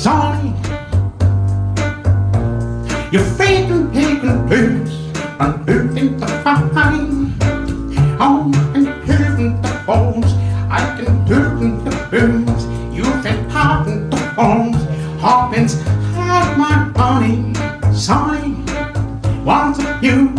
sunny. You're faking, taking blues, and moving the fine. On and hearing the bones, I can do the blues. You've been popping the bones, hoppins, have my honey, sunny. Want you,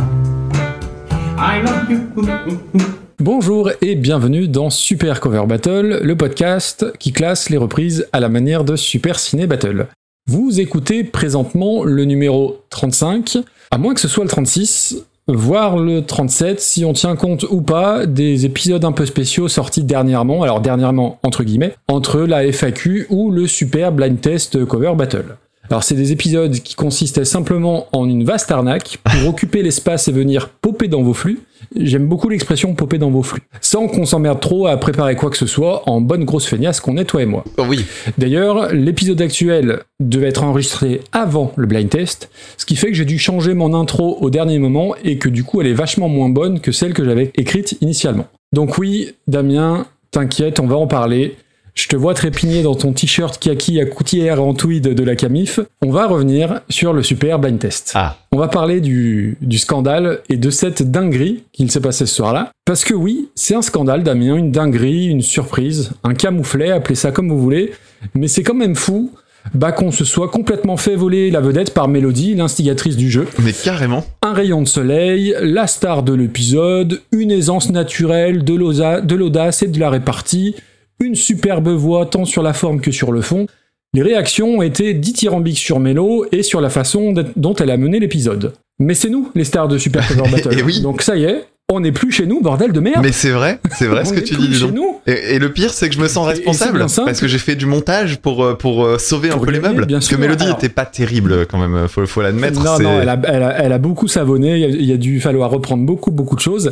I love you. Bonjour et bienvenue dans Super Cover Battle, le podcast qui classe les reprises à la manière de Super Ciné Battle. Vous écoutez présentement le numéro 35, à moins que ce soit le 36, voire le 37 si on tient compte ou pas des épisodes un peu spéciaux sortis dernièrement, alors dernièrement entre guillemets, entre la FAQ ou le Super Blind Test Cover Battle. Alors c'est des épisodes qui consistaient simplement en une vaste arnaque pour occuper l'espace et venir popper dans vos flux. J'aime beaucoup l'expression popper dans vos flux. Sans qu'on s'emmerde trop à préparer quoi que ce soit en bonne grosse feignasse qu'on est toi et moi. Oh oui. D'ailleurs, l'épisode actuel devait être enregistré avant le blind test, ce qui fait que j'ai dû changer mon intro au dernier moment et que du coup elle est vachement moins bonne que celle que j'avais écrite initialement. Donc oui, Damien, t'inquiète, on va en parler. Je te vois trépigner dans ton t-shirt kaki à coutière en tweed de la Camif. On va revenir sur le super blind test. Ah. On va parler du, du scandale et de cette dinguerie qu'il s'est passé ce soir-là. Parce que oui, c'est un scandale, Damien, une dinguerie, une surprise, un camouflet, appelez ça comme vous voulez. Mais c'est quand même fou bah, qu'on se soit complètement fait voler la vedette par Mélodie, l'instigatrice du jeu. Mais carrément. Un rayon de soleil, la star de l'épisode, une aisance naturelle, de l'audace et de la répartie, une superbe voix tant sur la forme que sur le fond. Les réactions ont été dithyrambiques sur Mélo et sur la façon dont elle a mené l'épisode. Mais c'est nous, les stars de Super Cover Battle. Oui. Donc ça y est, on n'est plus chez nous, bordel de merde. Mais c'est vrai, c'est vrai ce que tu dis, chez donc. nous. Et, et le pire, c'est que je me sens responsable parce que j'ai fait du montage pour, euh, pour euh, sauver Pour un peu les meubles. bien Parce sûr. que Mélodie Alors- était pas terrible quand même, faut, faut l'admettre. Non, non, elle a, elle, a, elle a beaucoup savonné, il y a, il y a dû falloir reprendre beaucoup, beaucoup de choses.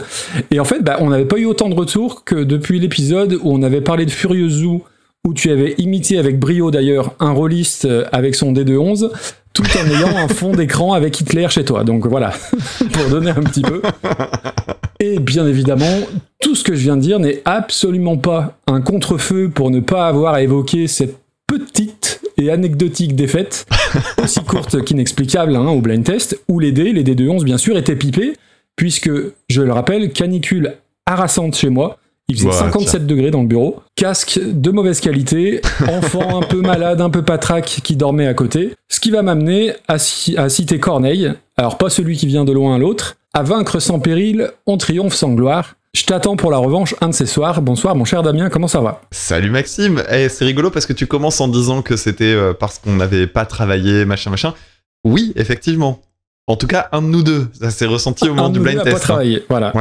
Et en fait, bah, on n'avait pas eu autant de retours que depuis l'épisode où on avait parlé de Furious Zoo, où tu avais imité avec brio d'ailleurs un rôliste euh, avec son D211, tout en ayant un fond d'écran avec Hitler chez toi. Donc voilà, pour donner un petit peu. Et bien évidemment, tout ce que je viens de dire n'est absolument pas un contre-feu pour ne pas avoir à évoquer cette petite et anecdotique défaite, aussi courte qu'inexplicable hein, au blind test, où les dés, les dés de 11 bien sûr, étaient pipés, puisque, je le rappelle, canicule harassante chez moi, il faisait Bah, 57 degrés dans le bureau, casque de mauvaise qualité, enfant un peu malade, un peu patraque qui dormait à côté, ce qui va m'amener à citer Corneille, alors pas celui qui vient de loin à l'autre, à vaincre sans péril, on triomphe sans gloire. Je t'attends pour la revanche un de ces soirs. Bonsoir mon cher Damien, comment ça va? Salut Maxime. Eh, c'est rigolo parce que tu commences en disant que c'était euh, parce qu'on n'avait pas travaillé, machin, machin. Oui, effectivement. En tout cas, un de nous deux. Ça s'est ressenti au moment Un du blind n'a pas test. hein. travaillé, voilà.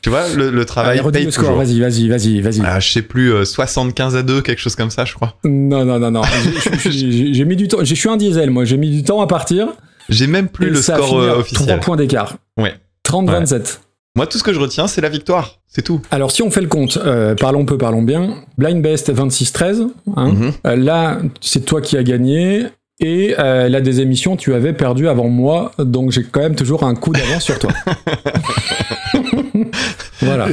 Tu vois, le, le travail Allez, paye le score, vas-y, vas-y, vas-y, vas-y. Ah, je sais plus, euh, 75 à 2, quelque chose comme ça, je crois. Non, non, non, non. J'ai mis du temps. Je suis un diesel, moi. J'ai mis du temps à partir. J'ai même plus et le score euh, officiel. 3 points d'écart. Ouais. 30-27. Moi, tout ce que je retiens, c'est la victoire. C'est tout. Alors, si on fait le compte, euh, parlons peu, parlons bien. Blind Best 26-13. hein. Mhm. Euh, là, c'est toi qui as gagné. Et euh, là, des émissions, tu avais perdu avant moi. Donc, j'ai quand même toujours un coup d'avance sur toi. voilà.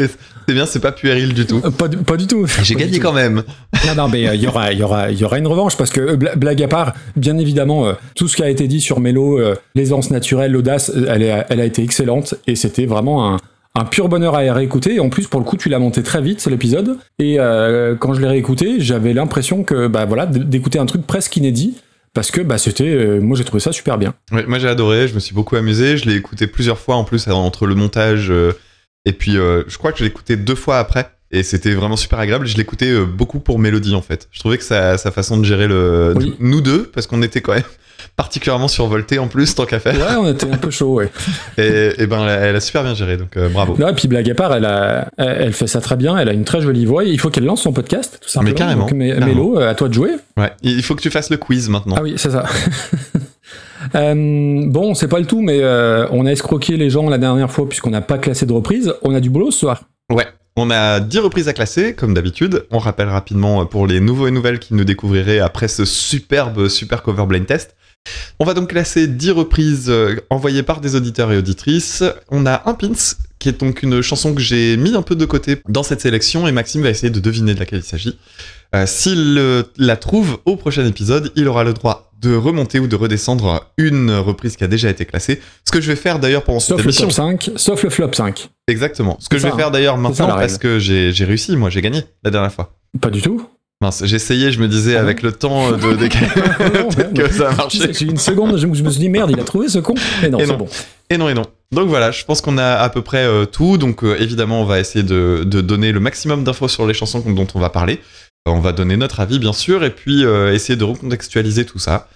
C'est bien, c'est pas puéril du tout. Euh, Pas, du- pas du tout. J'ai gagné tout. quand même. Non, non, mais euh, il y, aura, y, aura, y aura une revanche parce que, euh, bla- blague à part, bien évidemment, euh, tout ce qui a été dit sur Mélo, euh, l'aisance naturelle, l'audace, elle, est- elle a été excellente et c'était vraiment un, un pur bonheur à réécouter. Et en plus, pour le coup, tu l'as monté très vite, l'épisode. Et euh, quand je l'ai réécouté, j'avais l'impression que, bah voilà, d'écouter un truc presque inédit parce que, bah, c'était, euh, moi, j'ai trouvé ça super bien. Ouais, moi, j'ai adoré. Je me suis beaucoup amusé. Je l'ai écouté plusieurs fois en plus entre le montage euh, et puis euh, je crois que je l'ai écouté deux fois après. Et c'était vraiment super agréable. Je l'écoutais euh, beaucoup pour Mélodie en fait. Je trouvais que sa, sa façon de gérer le Oui. nous deux, parce qu'on était quand même particulièrement survoltés en plus tant qu'à faire. Ouais, on était un peu chaud, ouais. Et, et ben elle a, elle a super bien géré, donc euh, bravo. Là, et puis blague à part, elle, a, elle elle fait ça très bien, elle a une très jolie voix. Il faut qu'elle lance son podcast, tout simplement. carrément, Donc. Mélo, à toi de jouer. Ouais. Il faut que tu fasses le quiz maintenant. Ah oui, c'est ça. Euh, bon, c'est pas le tout, mais euh, on a escroqué les gens la dernière fois puisqu'on n'a pas classé de reprise. On a du boulot ce soir. Ouais. On a 10 reprises à classer, comme d'habitude. On rappelle rapidement euh, pour les nouveaux et nouvelles qui nous découvriraient après ce superbe super cover blind test. On va donc classer 10 reprises envoyées par des auditeurs et auditrices. On a un pins, qui est donc une chanson que j'ai mis un peu de côté dans cette sélection, et Maxime va essayer de deviner de laquelle il s'agit. S'il la trouve au prochain épisode, il aura le droit de remonter ou de redescendre une reprise qui a déjà été classée. Ce que je vais faire d'ailleurs pendant cette Sauf le émission. top 5, sauf le flop 5. Exactement. Ce que je vais ça, faire d'ailleurs ça, maintenant parce que j'ai réussi, moi j'ai gagné la dernière fois. Pas du tout. Mince, essayé, je me disais Ah avec le temps de décaler peut-être que ça a marché. J'ai une seconde, je me suis dit merde, il a trouvé ce con. Et non, Et c'est non. bon. Et non, et non. Donc voilà, je pense qu'on a à peu près euh, tout. Donc euh, évidemment, on va essayer de, de donner le maximum d'infos sur les chansons dont on va parler. Euh, on va donner notre avis, bien sûr, et puis euh, essayer de recontextualiser tout ça.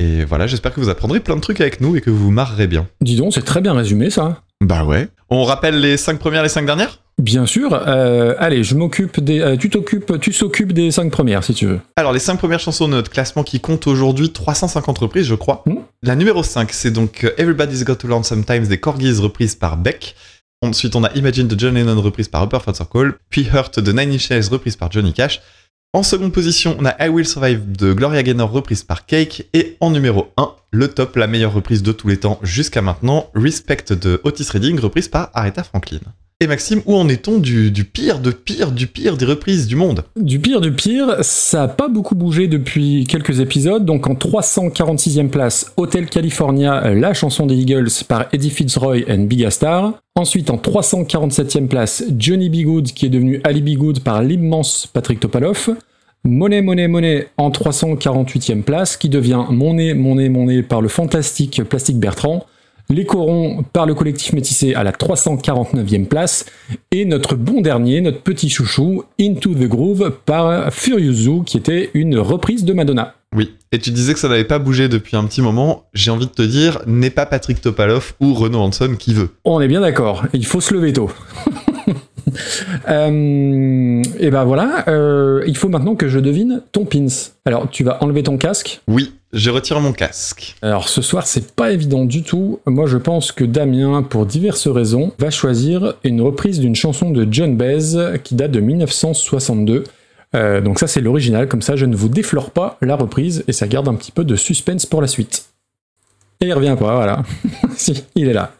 Et voilà, j'espère que vous apprendrez plein de trucs avec nous et que vous vous marrerez bien. Dis donc, c'est très bien résumé ça. Bah ouais. On rappelle les 5 premières, les 5 dernières? Bien sûr. euh, allez, je m'occupe des. euh, tu t'occupes, tu s'occupes des 5 premières si tu veux. Alors, les 5 premières chansons de notre classement qui compte aujourd'hui 350 reprises, je crois. Hmm. La numéro 5, c'est donc Everybody's Got to Learn Sometimes des Corgis reprise par Beck. Ensuite, on a Imagine de John Lennon reprise par Upper Fat Circle. Puis Hurt de Nine Inch Nails reprise par Johnny Cash. En seconde position, on a I Will Survive de Gloria Gaynor reprise par Cake. Et en numéro 1, le top, la meilleure reprise de tous les temps jusqu'à maintenant, Respect de Otis Redding reprise par Aretha Franklin. Et Maxime, où en est-on du, pire, de pire, du pire des reprises du monde? Du pire du pire, ça a pas beaucoup bougé depuis quelques épisodes. Donc en 346e place, Hotel California, la chanson des Eagles par Eddie Fitzroy and Big Star. Ensuite en 347e place, Johnny B. Good qui est devenu Ali B. Good par l'immense Patrick Topalov. Money, money, money en 348e place, qui devient Monet, Monet, Monet par le fantastique Plastique Bertrand. Les corons par le collectif métissé à la 349e place. Et notre bon dernier, notre petit chouchou, Into the Groove par Furious Zoo, qui était une reprise de Madonna. Oui, et tu disais que ça n'avait pas bougé depuis un petit moment. J'ai envie de te dire, n'est pas Patrick Topalov ou Renaud Hanson qui veut. On est bien d'accord, il faut se lever tôt. Euh, et ben voilà, euh, il faut maintenant que je devine ton pins. Alors, tu vas enlever ton casque. Oui, je retire mon casque. Alors ce soir, c'est pas évident du tout. Moi, je pense que Damien, pour diverses raisons, va choisir une reprise d'une chanson de John Baez qui date de 1962. Euh, donc ça, c'est l'original. Comme ça, je ne vous déflore pas la reprise et ça garde un petit peu de suspense pour la suite. Et il revient pas, voilà. si, il est là.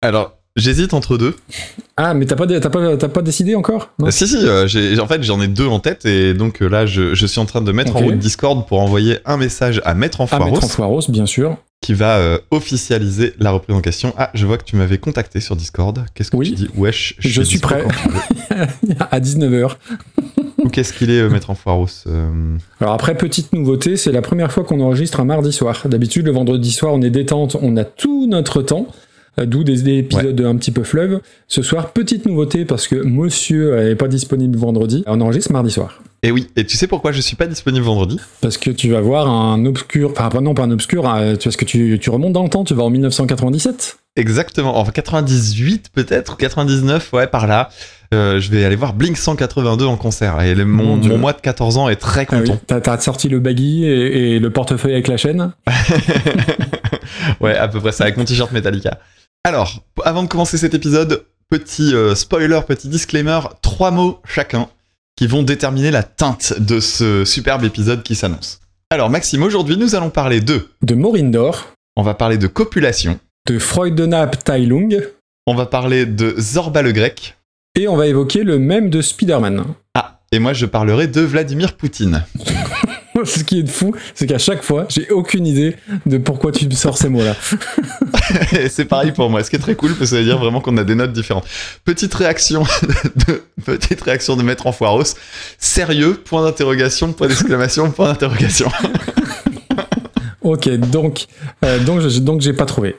Alors, j'hésite entre deux. Ah, mais t'as pas, t'as pas, t'as pas décidé encore? Non Euh, si, si, euh, j'ai- en fait, j'en ai deux en tête et donc euh, là, je, je suis en train de mettre en route Discord pour envoyer un message à Maître en À bien sûr. qui va euh, officialiser la reprise en question. Ah, je vois que tu m'avais contacté sur Discord. Qu'est-ce que Oui. tu dis? Wesh, Je suis prêt. à 19h. Ou qu'est-ce qu'il est, Maître en Foiros euh, Alors après, petite nouveauté, c'est la première fois qu'on enregistre un mardi soir. D'habitude, le vendredi soir, on est détente, on a tout notre temps, d'où des, des épisodes un petit peu fleuve. Ce soir, petite nouveauté, parce que monsieur n'est pas disponible vendredi, on enregistre mardi soir. Et oui, et tu sais pourquoi je suis pas disponible vendredi? Parce que tu vas voir un obscur, enfin pas- non pas un obscur, hein, parce que tu, tu remontes dans le temps, tu vas en 1997. Exactement, enfin 98 peut-être, ou 99, ouais, par là. Euh, je vais aller voir Blink 182 en concert. Et le- mon, mois de 14 ans est très Ah oui, content. t'as, t'as sorti le baggy et, et le portefeuille avec la chaîne? ouais, à peu près ça, avec mon t-shirt Metallica. Alors, avant de commencer cet épisode, petit euh, spoiler, petit disclaimer, trois mots chacun qui vont déterminer la teinte de ce superbe épisode qui s'annonce. Alors Maxime, aujourd'hui nous allons parler de... De Morindor, On va parler de copulation, de Freudenap Tailung, on va parler de Zorba le grec, et on va évoquer le même de Spider-Man. ah, et moi je parlerai de Vladimir Poutine. Ce qui est fou, c'est qu'à chaque fois, j'ai aucune idée de pourquoi tu sors ces mots-là. C'est pareil pour moi, ce qui est très cool parce que ça veut dire vraiment qu'on a des notes différentes. Petite réaction de, petite réaction de Maître en Foiros. Sérieux, point d'interrogation, point d'exclamation, point d'interrogation. Ok, donc, euh, donc, je- donc j'ai pas trouvé.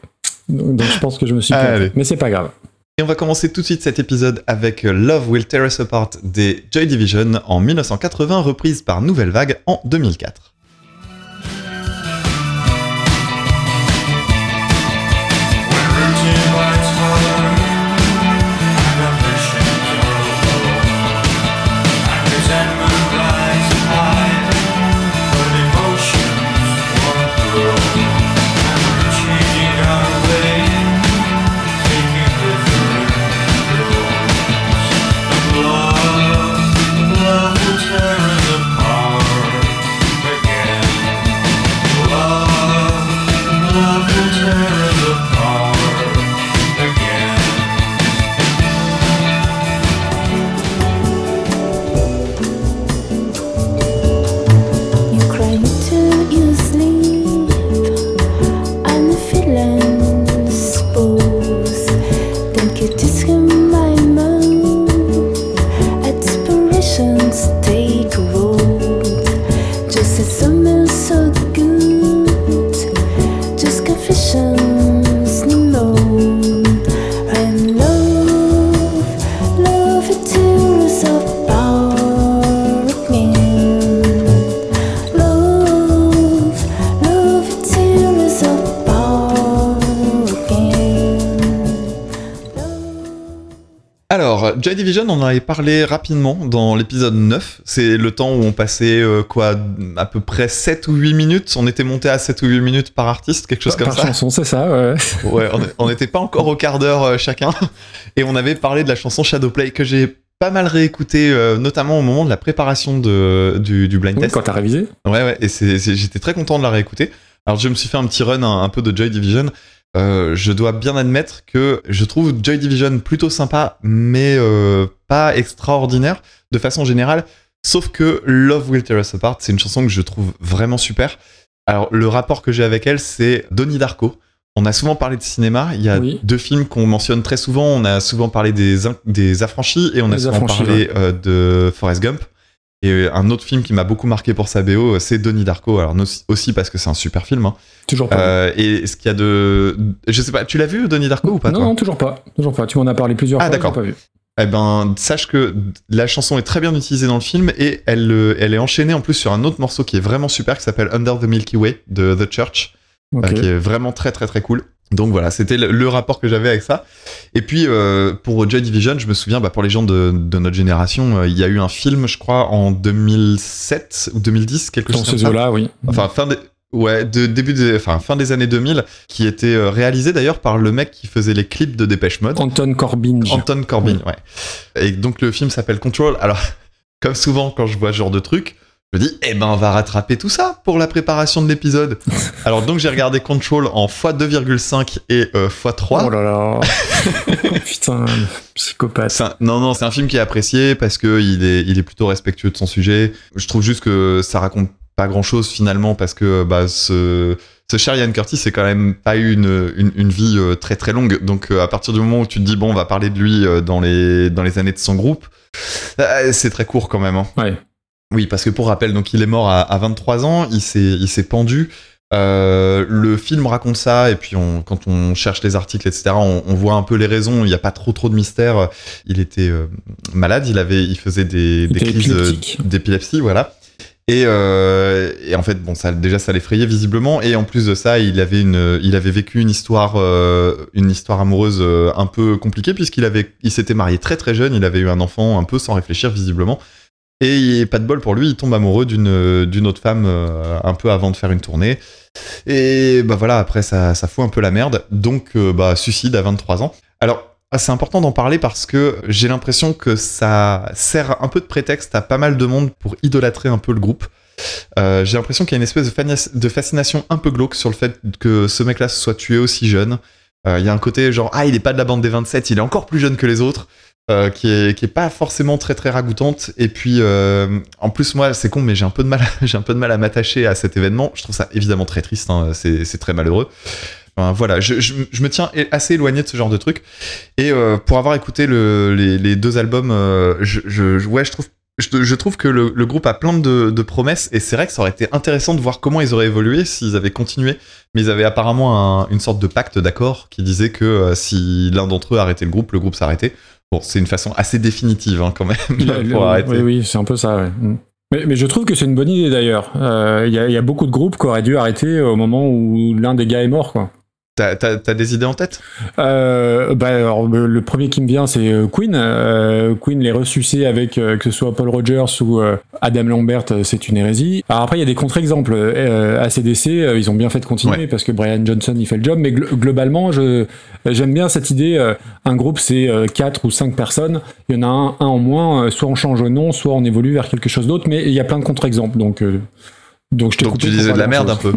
Donc, donc je pense que je me suis Allez. planté. Mais c'est pas grave. Et on va commencer tout de suite cet épisode avec euh, Love Will Tear Us Apart des Joy Division en 1980, reprise par Nouvelle Vague en 2004. Joy Division, on en avait parlé rapidement dans l'épisode 9. C'est le temps où on passait euh, quoi, à peu près 7 ou 8 minutes. On était monté à 7 ou 8 minutes par artiste, quelque chose par comme ça. chanson, c'est ça, ouais. Ouais, on n'était pas encore au quart d'heure euh, chacun. Et on avait parlé de la chanson Shadowplay que j'ai pas mal réécouté, euh, notamment au moment de la préparation de, du, du blind Oui, test. quand t'as révisé. Ouais, ouais, et j'étais très content de la réécouter. Alors, je me suis fait un petit run un, un peu de Joy Division. Euh, je dois bien admettre que je trouve Joy Division plutôt sympa, mais euh, pas extraordinaire de façon générale. Sauf que Love Will Tear Us Apart, c'est une chanson que je trouve vraiment super. Alors, le rapport que j'ai avec elle, c'est Donnie Darko. On a souvent parlé de cinéma. Il y a Oui. deux films qu'on mentionne très souvent. On a souvent parlé des, des affranchis et on a souvent parlé euh, de Forrest Gump. Et euh, un autre film qui m'a beaucoup marqué pour sa BO, euh, c'est Donnie Darko. Alors, aussi parce que c'est un super film. hein. Toujours pas. Euh, et ce qu'il y a de. Je sais pas, tu l'as vu, Donnie Darko, ou pas non, toi? Non, toujours pas. Toujours pas. Tu m'en as parlé plusieurs Ah, fois. d'accord. j'ai Pas vu. Eh ben, sache que la chanson est très bien utilisée dans le film et elle, elle est enchaînée en plus sur un autre morceau qui est vraiment super qui s'appelle Under the Milky Way de The Church, euh, qui est vraiment très très très cool. Donc voilà, c'était le, le rapport que j'avais avec ça. Et puis euh, pour Joy Division, je me souviens, bah, pour les gens de, de notre génération, euh, il y a eu un film, je crois, en 2007 ou 2010, quelque Dans chose comme ça. eaux-là, oui. Enfin, fin des, ouais, de début des, enfin, fin des années 2000, qui était euh, réalisé d'ailleurs par le mec qui faisait les clips de Dépêche Mode. Anton Corbin. Anton Corbin, ouais. Et donc le film s'appelle Control. Alors, comme souvent quand je vois ce genre de truc, je me dis, eh ben on va rattraper tout ça pour la préparation de l'épisode. Alors donc j'ai regardé Control en x2,5 et euh, x3. Oh là là. Putain, psychopathe. Un- non, non, c'est un film qui est apprécié parce que il est, il est plutôt respectueux de son sujet. Je trouve juste que ça raconte pas grand chose finalement parce que bah, ce, ce cher Ian Curtis, c'est quand même pas eu une, une, une vie euh, très très longue. Donc euh, à partir du moment où tu te dis, bon, on va parler de lui euh, dans, les, dans les années de son groupe, euh, c'est très court quand même. hein. Ouais. Oui, parce que pour rappel, donc il est mort à, à 23 ans, il s'est, pendu. Euh, le film raconte ça, et puis on, quand on cherche les articles, etc., on, on voit un peu les raisons. Il n'y a pas trop trop de mystère. Il était euh, malade, il avait, il faisait des, des crises euh, d'épilepsie, voilà. Et, euh, et en fait, bon, ça déjà ça l'effrayait visiblement, et en plus de ça, il avait une, il avait vécu une histoire, euh, une histoire amoureuse un peu compliquée puisqu'il avait, il s'était marié très très jeune, il avait eu un enfant un peu sans réfléchir visiblement. Et pas de bol pour lui, il tombe amoureux d'une d'une autre femme euh, un peu avant de faire une tournée. Et bah voilà, après ça, ça fout un peu la merde. Donc euh, bah suicide à 23 ans. Alors ah, c'est important d'en parler parce que j'ai l'impression que ça sert un peu de prétexte à pas mal de monde pour idolâtrer un peu le groupe. Euh, j'ai l'impression qu'il y a une espèce de, de fascination un peu glauque sur le fait que ce mec-là soit tué aussi jeune. Euh, Il y a un côté genre ah il est pas de la bande des 27, il est encore plus jeune que les autres euh, qui est pas forcément très très ragoûtante. Et puis euh, en plus moi c'est con mais j'ai un peu de mal j'ai un peu de mal à m'attacher à cet événement. Je trouve ça évidemment très triste hein, c'est très malheureux. Voilà. Je, je, me tiens assez éloigné de ce genre de truc. Et euh, pour avoir écouté le, les, deux albums je, ouais je trouve trouve que le, groupe a plein de, promesses. Et c'est vrai que ça aurait été intéressant de voir comment ils auraient évolué s'ils avaient continué. Mais ils avaient apparemment un- une sorte de pacte d'accord qui disait que si l'un d'entre eux arrêtait le groupe le groupe s'arrêtait Bon, c'est une façon assez définitive hein, quand même Le- pour le- arrêter. Oui, oui, c'est un peu ça. ouais. Mm. Mais, mais je trouve que c'est une bonne idée d'ailleurs. Euh, Il y, y a beaucoup de groupes qui auraient dû arrêter au moment où l'un des gars est mort, quoi. T'as, t'as- t'as des idées en tête? Euh, bah, alors, le premier qui me vient, c'est euh, Queen. Euh, Queen les ressucés avec euh, que ce soit Paul Rogers ou euh, Adam Lambert, c'est une hérésie. Alors après, il y a des contre-exemples. Euh, ACDC, ils ont bien fait de continuer Ouais. parce que Brian Johnson, il fait le job. Mais glo- globalement, je j'aime bien cette idée. un groupe, c'est euh, quatre ou cinq personnes. Il y en a un, un en moins. soit on change le nom, soit on évolue vers quelque chose d'autre. Mais il y a plein de contre-exemples. Donc euh, donc je Donc tu disais de la merde un peu.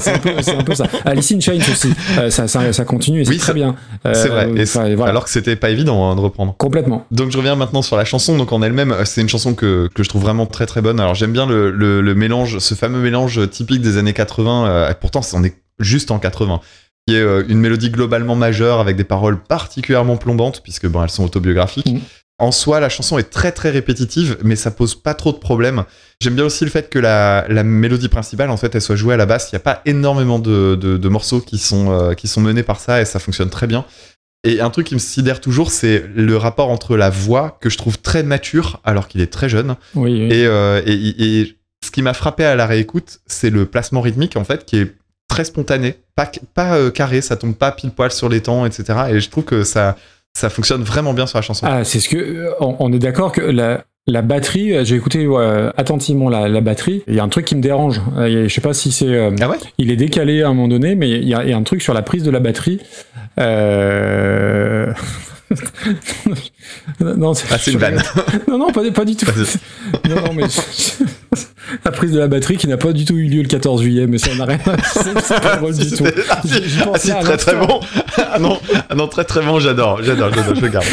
c'est un, un peu ça. Alice in Chains aussi, Euh, ça, ça, ça continue et c'est Oui, très bien. Euh, c'est vrai. Et enfin, voilà. Alors que c'était pas évident hein, de reprendre. Complètement. Donc je reviens maintenant sur la chanson. Donc en elle-même, euh, c'est une chanson que, que je trouve vraiment très très bonne. Alors j'aime bien le, le, le mélange, ce fameux mélange typique des années 80. euh, et pourtant, on est juste en 80. Qui est une mélodie globalement majeure avec des paroles particulièrement plombantes puisque bon, elles sont autobiographiques. Mhm. En soi, la chanson est très très répétitive, mais ça pose pas trop de problèmes. J'aime bien aussi le fait que la, la mélodie principale, en fait, elle soit jouée à la basse. Il n'y a pas énormément de, de, de morceaux qui sont, euh, qui sont menés par ça et ça fonctionne très bien. Et un truc qui me sidère toujours, c'est le rapport entre la voix, que je trouve très mature, alors qu'il est très jeune, Oui, oui. et, euh, et, et ce qui m'a frappé à la réécoute, c'est le placement rythmique, en fait, qui est très spontané, pas, pas euh, carré, ça tombe pas pile poil sur les temps, etc. Et je trouve que ça, ça fonctionne vraiment bien sur la chanson. Ah, c'est ce que. euh, On, on est d'accord que la, la batterie, euh, j'ai écouté ouais, attentivement la, la batterie, il y a un truc qui me dérange. Euh, Je sais pas si c'est. euh, Ah ouais il est décalé à un moment donné, mais il y, a, il y a un truc sur la prise de la batterie. Euh... non, Ah, c'est une vanne. Non, non, pas, pas du tout. Vas-y. Non, non, mais la prise de la batterie qui n'a pas du tout eu lieu le 14 juillet, mais ça n'a rien. C'est pas drôle du tout. ah, si, ah, si, très très bon. Ah non, ah non, très très bon, j'adore, j'adore, j'adore, je garde.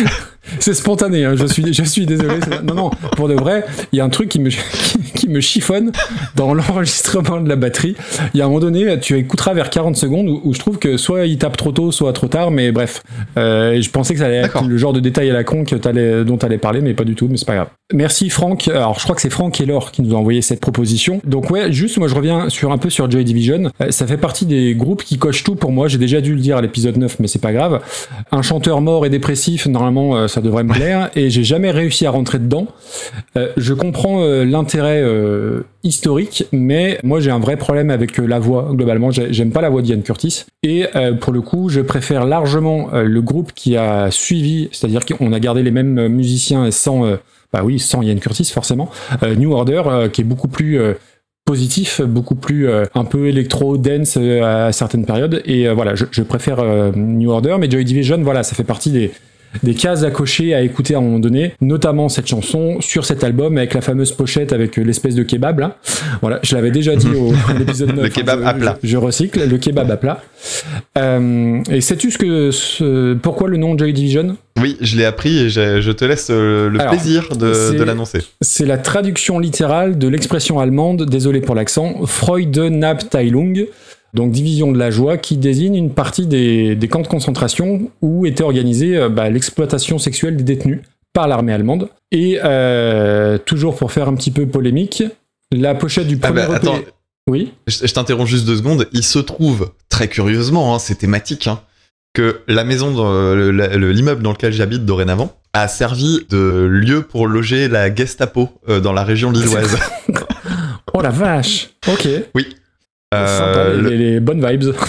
C'est spontané, hein, je, suis, je suis désolé. Non, non, pour de vrai, il y a un truc qui me, qui, qui me chiffonne dans l'enregistrement de la batterie. Il y a un moment donné, tu écouteras vers 40 secondes où, où je trouve que soit il tape trop tôt, soit trop tard, mais bref. Euh, je pensais que ça allait. Le genre de détail à la con que t'allais- dont tu allais parler, mais pas du tout, mais c'est pas grave. Merci Franck. Alors je crois que c'est Franck et Laure qui nous ont envoyé cette proposition. Donc ouais, juste moi je reviens sur un peu sur Joy Division. Euh, ça fait partie des groupes qui cochent tout pour moi. J'ai déjà dû le dire à l'épisode 9, mais c'est pas grave. Un chanteur mort et dépressif, normalement euh, ça devrait me plaire. Et j'ai jamais réussi à rentrer dedans. Euh, je comprends l'intérêt historique, mais moi j'ai un vrai problème avec la voix. Globalement, J'ai- j'aime pas la voix d'Ian Curtis. Et pour le coup, je préfère largement le groupe qui a suivi, c'est-à-dire qu'on a gardé les mêmes euh, musiciens sans, euh, bah oui, sans Ian Curtis forcément. Euh, New Order, qui est beaucoup plus positif, beaucoup plus un peu électro, dance euh, à certaines périodes. Et voilà, je, préfère New Order, mais Joy Division, voilà, ça fait partie des des cases à cocher, à écouter à un moment donné, notamment cette chanson sur cet album avec la fameuse pochette avec euh, l'espèce de kebab là. Voilà, je l'avais déjà dit au l'épisode 9. Le kebab je- à plat. Je, je recycle, le kebab à plat. Euh, et sais-tu ce que ce- pourquoi le nom Joy Division? Oui, je l'ai appris et je, je te laisse euh, le Alors, plaisir de, de l'annoncer. C'est la traduction littérale de l'expression allemande, désolé pour l'accent, Freudenabteilung, donc division de la joie, qui désigne une partie des, des camps de concentration où était organisée euh, bah, l'exploitation sexuelle des détenus par l'armée allemande. Et euh, toujours pour faire un petit peu polémique, la pochette du Ah premier bah, EP attends, Oui, je, t'interromps juste deux secondes. Il se trouve, très curieusement, hein, c'est thématique, hein, que la maison, l'immeuble dans lequel j'habite dorénavant, a servi de lieu pour loger la Gestapo euh, dans la région lilloise. oh la vache, ok, Euh, Sympa, les, le- les bonnes vibes.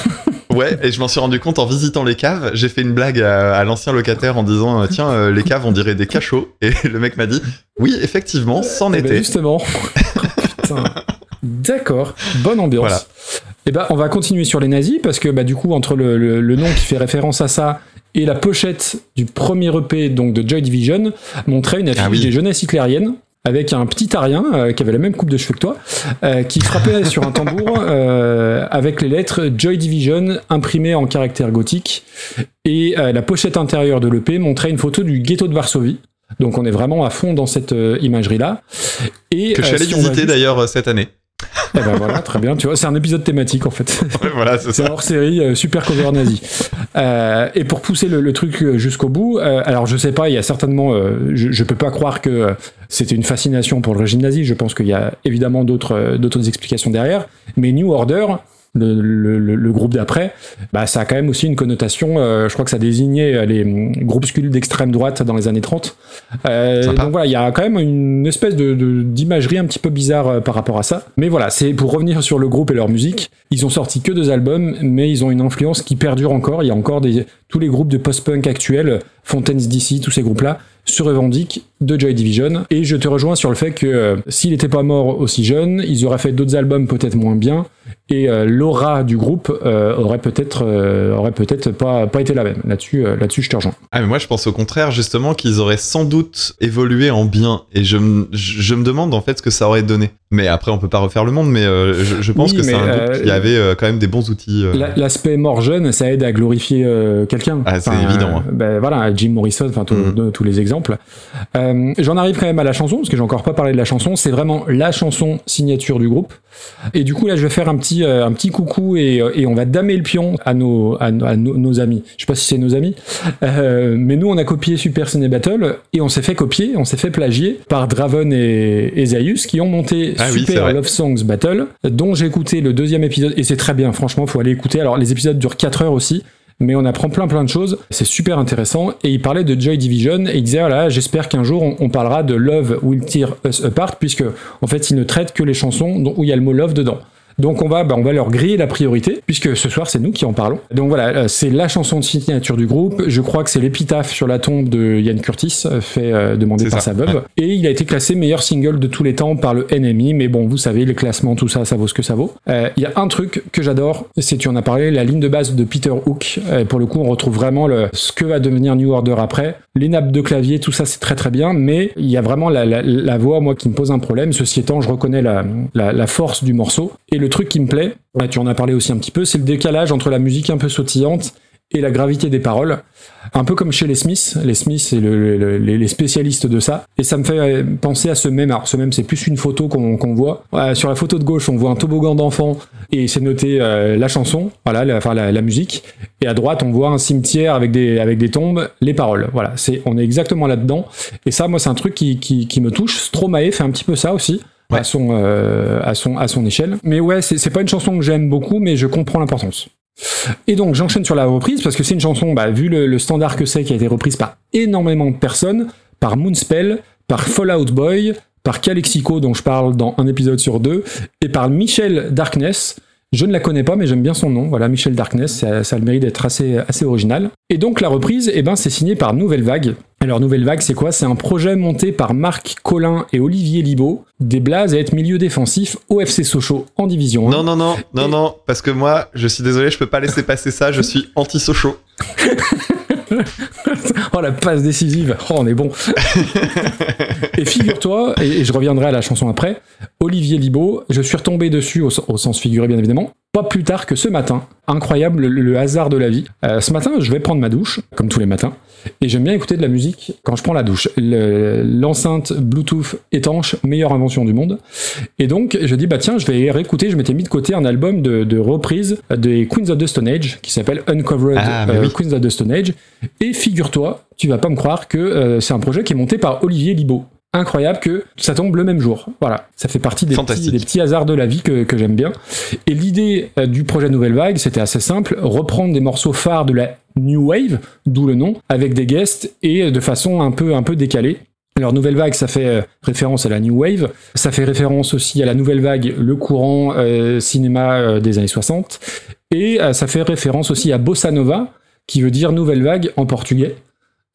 Ouais, et je m'en suis rendu compte en visitant les caves. J'ai fait une blague à, à l'ancien locataire en disant euh, Tiens, euh, les caves, on dirait des cachots. Et le mec m'a dit Oui, effectivement, c'en Eh ben, était. justement. Putain. D'accord, bonne ambiance. Voilà. Et ben, on va continuer sur les nazis parce que bah, du coup, entre le, le- le nom qui fait référence à ça et la pochette du premier EP donc de Joy Division montrait une affiche Ah oui. des jeunesses hitlériennes avec un petit arien euh, qui avait la même coupe de cheveux que toi, euh, qui frappait sur un tambour euh, avec les lettres Joy Division imprimées en caractère gothique. Et la pochette intérieure de l'EP montrait une photo du ghetto de Varsovie. Donc on est vraiment à fond dans cette imagerie-là. Et Que je suis allé visiter juste- d'ailleurs cette année. Eh ben voilà, très bien. Tu vois, c'est un épisode thématique en fait. Ouais, voilà, c'est hors série, euh, super cover nazi. Euh, et pour pousser le, le truc euh, jusqu'au bout, euh, alors je sais pas, il y a certainement, je, je peux pas croire que c'était une fascination pour le régime nazi. Je pense qu'il y a évidemment d'autres d'autres explications derrière. Mais New Order, le, le- le- le groupe d'après, bah ça a quand même aussi une connotation. euh, je crois que ça désignait euh, les groupuscules d'extrême droite dans les années 30. Euh, donc voilà, il y a quand même une espèce de de- d'imagerie un petit peu bizarre par rapport à ça. Mais voilà, c'est pour revenir sur le groupe et leur musique. Ils ont sorti que deux albums, mais ils ont une influence qui perdure encore. Il y a encore des tous les groupes de post-punk actuels, Fontaines DC, tous ces groupes-là se revendiquent de Joy Division. Et je te rejoins sur le fait que euh, s'il n'était pas mort aussi jeune, ils auraient fait d'autres albums peut-être moins bien, et euh, l'aura du groupe euh, aurait peut-être euh, aurait peut-être pas pas été la même. Là-dessus, euh, là-dessus, je te rejoins. Ah, mais moi, je pense au contraire, justement, qu'ils auraient sans doute évolué en bien. Et je, me- je me demande en fait ce que ça aurait donné. Mais après, on peut pas refaire le monde, mais je, je pense Oui, que c'est un groupe qui avait quand même des bons outils. La- L'aspect mort jeune, ça aide à glorifier quelqu'un. Ah, c'est évident, hein. ben voilà, Jim Morrison, enfin tous- de- tous les exemples. J'en arrive quand même à la chanson parce que j'ai encore pas parlé de la chanson. C'est vraiment la chanson signature du groupe. Et du coup là, je vais faire un petit euh, un petit coucou et, euh, et on va damer le pion à nos à, nos- à nos- nos amis. Je sais pas si c'est nos amis, euh, mais nous on a copié Super Ciné Battle et on s'est fait copier, on s'est fait plagier par Draven et, et Zaius qui ont monté Ah Super. Love Songs Battle, dont j'ai écouté le deuxième épisode et c'est très bien. Franchement, faut aller écouter. Alors les épisodes durent 4 heures aussi. Mais on apprend plein plein de choses, c'est super intéressant. Et il parlait de Joy Division et il disait voilà, j'espère qu'un jour on, on parlera de Love Will Tear Us Apart, puisque en fait il ne traite que les chansons dont- où il y a le mot love dedans. Donc on va, bah, on va leur griller la priorité, puisque ce soir c'est nous qui en parlons. Donc voilà, euh, c'est la chanson de signature du groupe. Je crois que c'est l'épitaphe sur la tombe de Ian Curtis, euh, fait euh, demander par ça, sa veuve. ouais. Et il a été classé meilleur single de tous les temps par le NME. Mais bon, vous savez, les classements, tout ça, ça vaut ce que ça vaut. Euh, Il y a un truc que j'adore, c'est tu en as parlé, la ligne de base de Peter Hook. Euh, pour le coup, on retrouve vraiment le, ce que va devenir New Order après. Les nappes de clavier, tout ça, c'est très très bien. Mais il y a vraiment la, la, la voix, moi, qui me pose un problème. Ceci étant, je reconnais la, la, la force du morceau. Et le truc qui me plaît, ouais, tu en as parlé aussi un petit peu, c'est le décalage entre la musique un peu sautillante et la gravité des paroles. Un peu comme chez les Smiths. Les Smiths, c'est le- le- les, spécialistes de ça. Et ça me fait euh, penser à ce même. Alors, ce même, c'est plus une photo qu'on voit. Sur la photo de gauche, on voit un toboggan d'enfant et c'est noté euh, la chanson, voilà, la musique. Et à droite, on voit un cimetière avec des, avec des tombes, les paroles. Voilà, c'est, on est exactement là-dedans. Et ça, moi, c'est un truc qui, qui, qui me touche. Stromae fait un petit peu ça aussi. À, son, euh, à, son, à son échelle. Mais ouais, c'est pas une chanson que j'aime beaucoup, mais je comprends l'importance. Et donc j'enchaîne sur la reprise parce que c'est une chanson, bah, vu le, le standard que c'est, qui a été reprise par énormément de personnes, par Moonspell, par Fallout Boy, par Calexico dont je parle dans un épisode sur deux, et par Michel Darkness. Je ne la connais pas, mais j'aime bien son nom. Voilà, Michel Darkness, ça, ça a le mérite d'être assez, assez original. Et donc la reprise, eh ben, c'est signé par Nouvelle Vague. Alors Nouvelle Vague, c'est quoi? C'est un projet monté par Marc Collin et Olivier Libaud, des blazes à être milieu défensif au FC Sochaux en division 1. Non, non, non, non, Et- non, parce que moi, je suis désolé, je peux pas laisser passer ça, je suis anti-socho. Oh la passe décisive, oh on est bon. et figure-toi, et, et je reviendrai à la chanson après, Olivier Libaud, je suis retombé dessus au, au sens figuré bien évidemment, pas plus tard que ce matin. Incroyable le, le hasard de la vie. Euh, ce matin, je vais prendre ma douche, comme tous les matins, et j'aime bien écouter de la musique quand je prends la douche. Le- L'enceinte Bluetooth étanche, meilleure invention du monde. Et donc, je dis, bah tiens, je vais réécouter, je m'étais mis de côté un album de, de reprise des Queens of the Stone Age, qui s'appelle Uncovered Ah, euh, oui. Queens of the Stone Age. Et figure-toi, tu vas pas me croire que euh, c'est un projet qui est monté par Olivier Libaud. Incroyable que ça tombe le même jour. Voilà, ça fait partie des, petits, Fantastique. des petits hasards de la vie que, que j'aime bien. Et l'idée euh, du projet Nouvelle Vague, c'était assez simple, reprendre des morceaux phares de la New Wave, d'où le nom, avec des guests et de façon un peu, un peu décalée. Alors Nouvelle Vague, ça fait euh, référence à la New Wave, ça fait référence aussi à la Nouvelle Vague, le courant euh, cinéma des années 60, et euh, ça fait référence aussi à Bossa Nova, qui veut dire Nouvelle Vague en portugais.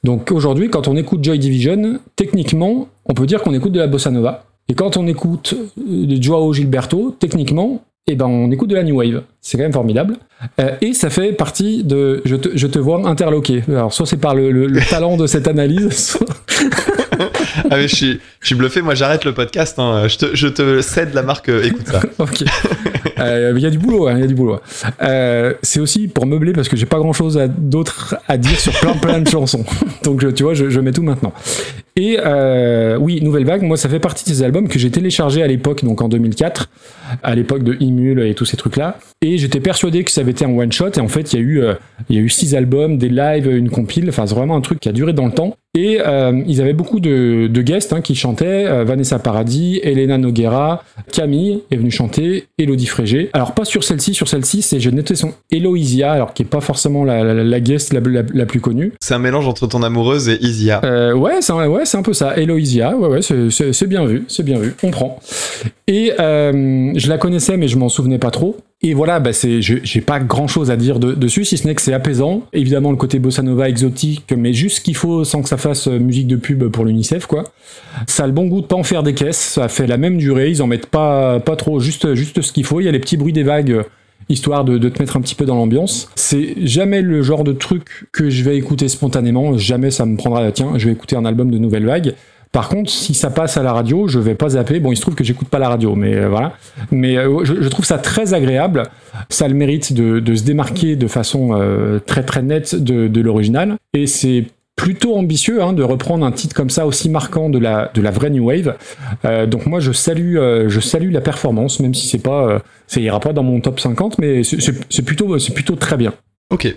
Donc aujourd'hui, quand on écoute Joy Division, techniquement, on peut dire qu'on écoute de la Bossa Nova. Et quand on écoute euh, de Joao Gilberto, techniquement, eh ben on écoute de la New Wave. C'est quand même formidable. Euh, et ça fait partie de je te, je te vois interloqué. Alors soit c'est par le, le- le talent de cette analyse, soit- Ah, mais je suis, je suis bluffé, moi j'arrête le podcast, hein. je, te, je te cède la marque, euh, écoute ça. Ok. Euh, Il y a du boulot, hein, il y a du boulot. Euh, c'est aussi pour meubler parce que j'ai pas grand chose d'autre à dire sur plein plein de chansons. Donc tu vois, je, je mets tout maintenant. Et euh, oui, Nouvelle Vague, moi ça fait partie de ces albums que j'ai téléchargés à l'époque, donc en 2004, à l'époque de Imul et tous ces trucs-là. Et j'étais persuadé que ça avait été un one shot. Et en fait, il y a eu, euh, il y a eu six albums, des lives, une compile. Enfin, c'est vraiment un truc qui a duré dans le temps. Et euh, ils avaient beaucoup de, de guests hein, qui chantaient. Euh, Vanessa Paradis, Elena Noguera, Camille est venue chanter, Elodie Frégé. Alors pas sur celle-ci, sur celle-ci, c'est j'ai noté son Eloisia, alors qui est pas forcément la, la, la guest la, plus connue. C'est un mélange entre ton amoureuse et Isia. Euh, ouais, c'est un, ouais, un peu ça. Eloisia, ouais, ouais, c'est- bien vu, c'est bien vu, on prend. Et je la connaissais, mais je m'en souvenais pas trop. Et voilà, bah c'est, j'ai pas grand chose à dire de- dessus, si ce n'est que c'est apaisant. Évidemment, le côté bossa nova exotique, mais juste ce qu'il faut sans que ça fasse euh, musique de pub pour l'UNICEF, quoi. Ça a le bon goût de pas en faire des caisses, ça fait la même durée, ils en mettent pas, pas trop, juste, juste ce qu'il faut. Il y a les petits bruits des vagues histoire de, de te mettre un petit peu dans l'ambiance. C'est jamais le genre de truc que je vais écouter spontanément, jamais ça me prendra, tiens, je vais écouter un album de Nouvelle Vague. Par contre, si ça passe à la radio, je vais pas zapper. Bon, il se trouve que j'écoute pas la radio, mais euh, voilà. Mais euh, je, trouve ça très agréable. Ça a le mérite de, se démarquer de façon euh, très très nette de, l'original. Et c'est plutôt ambitieux hein, de reprendre un titre comme ça aussi marquant de la, vraie New Wave. Donc moi je salue, je salue la performance, même si c'est pas, ça ira pas dans mon top 50, mais c'est plutôt, c'est plutôt très bien. Ok.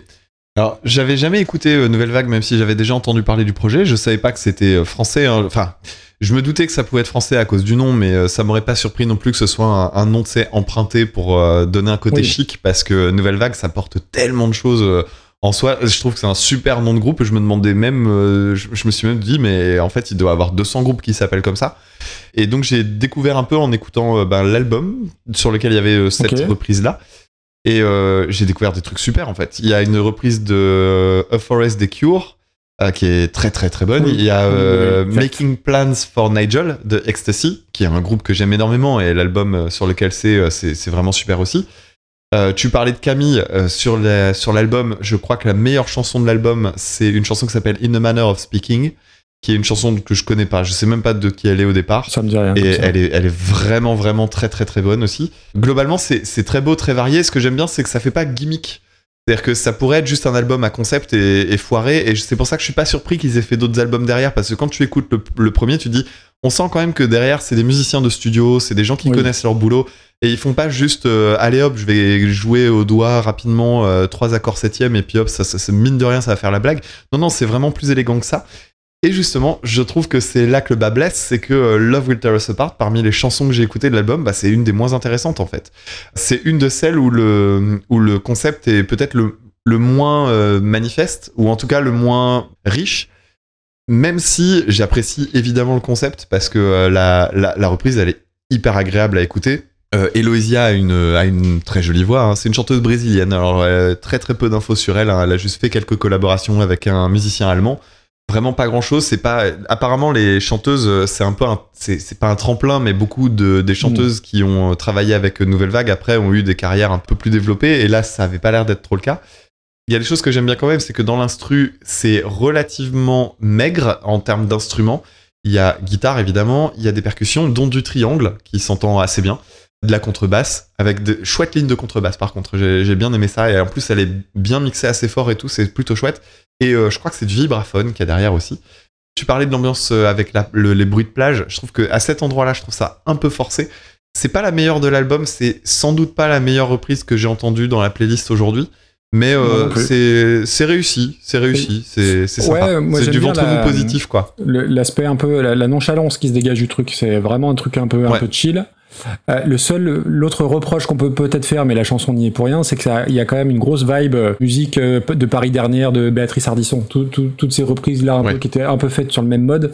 Alors, j'avais jamais écouté euh, Nouvelle Vague, même si j'avais déjà entendu parler du projet. Je savais pas que c'était euh, français. hein. Enfin, je me doutais que ça pouvait être français à cause du nom, mais euh, ça m'aurait pas surpris non plus que ce soit un, un nom, sais, emprunté pour euh, donner un côté Oui. chic, parce que Nouvelle Vague, ça porte tellement de choses. En soi, je trouve que c'est un super nom de groupe. Je me demandais même, je, je me suis même dit, mais en fait, il doit y avoir 200 groupes qui s'appellent comme ça. Et donc, j'ai découvert un peu en écoutant ben, l'album sur lequel il y avait cette Ok. reprise-là. Et euh, j'ai découvert des trucs super en fait. Il y a une reprise de euh, A Forest des Cure euh, qui est très très très bonne. Oui. Il y a oui, oui. Making Plans for Nigel de Ecstasy, qui est un groupe que j'aime énormément et l'album sur lequel c'est c'est vraiment super aussi. Tu parlais de Camille sur la- sur l'album. Je crois que la meilleure chanson de l'album, c'est une chanson qui s'appelle In the Manner of Speaking, qui est une chanson que je connais pas. Je sais même pas de qui elle est au départ. Ça me dit rien. Et elle est, elle est vraiment, vraiment très, très, très bonne aussi. Globalement, c'est c'est très beau, très varié. Ce que j'aime bien, c'est que ça fait pas gimmick. C'est-à-dire que ça pourrait être juste un album à concept et, et foiré. Et c'est pour ça que je suis pas surpris qu'ils aient fait d'autres albums derrière. Parce que quand tu écoutes le, le premier, tu dis, on sent quand même que derrière, c'est des musiciens de studio, c'est des gens qui Oui. connaissent leur boulot. Et ils font pas juste, euh, allez hop, je vais jouer au doigt rapidement euh, trois accords septième et puis hop, ça, ça, ça- mine de rien, ça va faire la blague. Non, non, c'est vraiment plus élégant que ça. Et justement, je trouve que c'est là que le bas blesse, c'est que euh, Love Will Tear Us Apart, parmi les chansons que j'ai écoutées de l'album, bah, c'est une des moins intéressantes en fait. C'est une de celles où le, où le concept est peut-être le, le moins euh, manifeste, ou en tout cas le moins riche, même si j'apprécie évidemment le concept, parce que euh, la, la, reprise, elle est hyper agréable à écouter. Euh, Eloisia a une, a une très jolie voix, hein. c'est une chanteuse brésilienne, alors très très peu d'infos sur elle, hein. elle a juste fait quelques collaborations avec un musicien allemand vraiment pas grand chose c'est pas apparemment les chanteuses euh, c'est un peu un- c'est pas un tremplin mais beaucoup de des chanteuses qui ont euh, travaillé avec Nouvelle Vague après ont eu des carrières un peu plus développées. Et là ça avait pas l'air d'être trop le cas. Il y a des choses que j'aime bien quand même c'est que dans l'instru c'est relativement maigre en termes d'instruments. Il y a guitare évidemment. Il y a des percussions dont du triangle qui s'entend assez bien. De la contrebasse avec de chouettes lignes de contrebasse par contre. J'ai bien aimé ça. Et en plus elle est bien mixée assez fort et tout. C'est plutôt chouette et euh, je crois que c'est du vibraphone qu'il y a derrière aussi. Tu parlais de l'ambiance euh, avec la- le- les bruits de plage. Je trouve que à cet endroit-là, je trouve ça un peu forcé. C'est pas la meilleure de l'album, c'est sans doute pas la meilleure reprise que j'ai entendue dans la playlist aujourd'hui. Mais euh, c'est réussi, c'est réussi, c'est Ouais, sympa. c'est du ventre la- positif quoi. L'aspect un peu, la, la nonchalance qui se dégage du truc, c'est vraiment un truc un peu, un peu chill. Euh, le seul, l'autre reproche qu'on peut peut-être faire, mais la chanson n'y est pour rien, c'est qu'il y a quand même une grosse vibe euh, musique euh, de Paris dernière de Béatrice Ardisson. Tout- tout- toutes ces reprises là, Ouais. qui étaient un peu faites sur le même mode.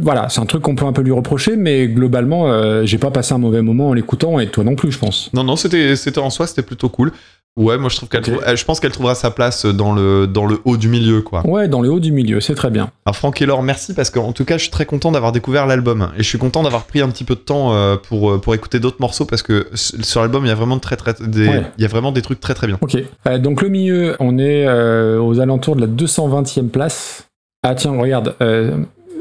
Voilà, c'est un truc qu'on peut un peu lui reprocher, mais globalement, euh, j'ai pas passé un mauvais moment en l'écoutant, et toi non plus, je pense. Non non, c'était c'était en soi, c'était plutôt cool. Ouais, moi je trouve qu'elle trouve- je pense qu'elle trouvera sa place dans le dans le haut du milieu quoi. Ouais, dans le haut du milieu, c'est très bien. Alors Franck et Laure, merci parce qu'en tout cas, je suis très content d'avoir découvert l'album et je suis content d'avoir pris un petit peu de temps euh, pour euh, pour écouter d'autres morceaux parce que sur l'album, il y a vraiment de très très des Ouais. il y a vraiment des trucs très très bien. Ok. Euh, donc le milieu, on est euh, aux alentours de la 220e place. Ah tiens, regarde. euh,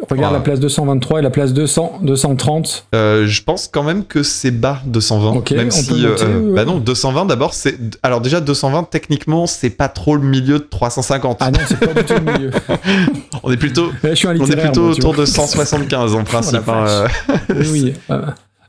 regarde Ouais. la place 223 et la place 200, 230. Euh, je pense quand même que c'est bas 220 Ok, même on si peut noter, euh, ouais. bah non, 220 d'abord c'est alors déjà 220 techniquement, c'est pas trop le milieu de 350. Ah non, c'est pas du tout le milieu. on est plutôt Eh, je suis un on est plutôt moi, autour de 175 en principe Oh la hein, euh, Oui, oui.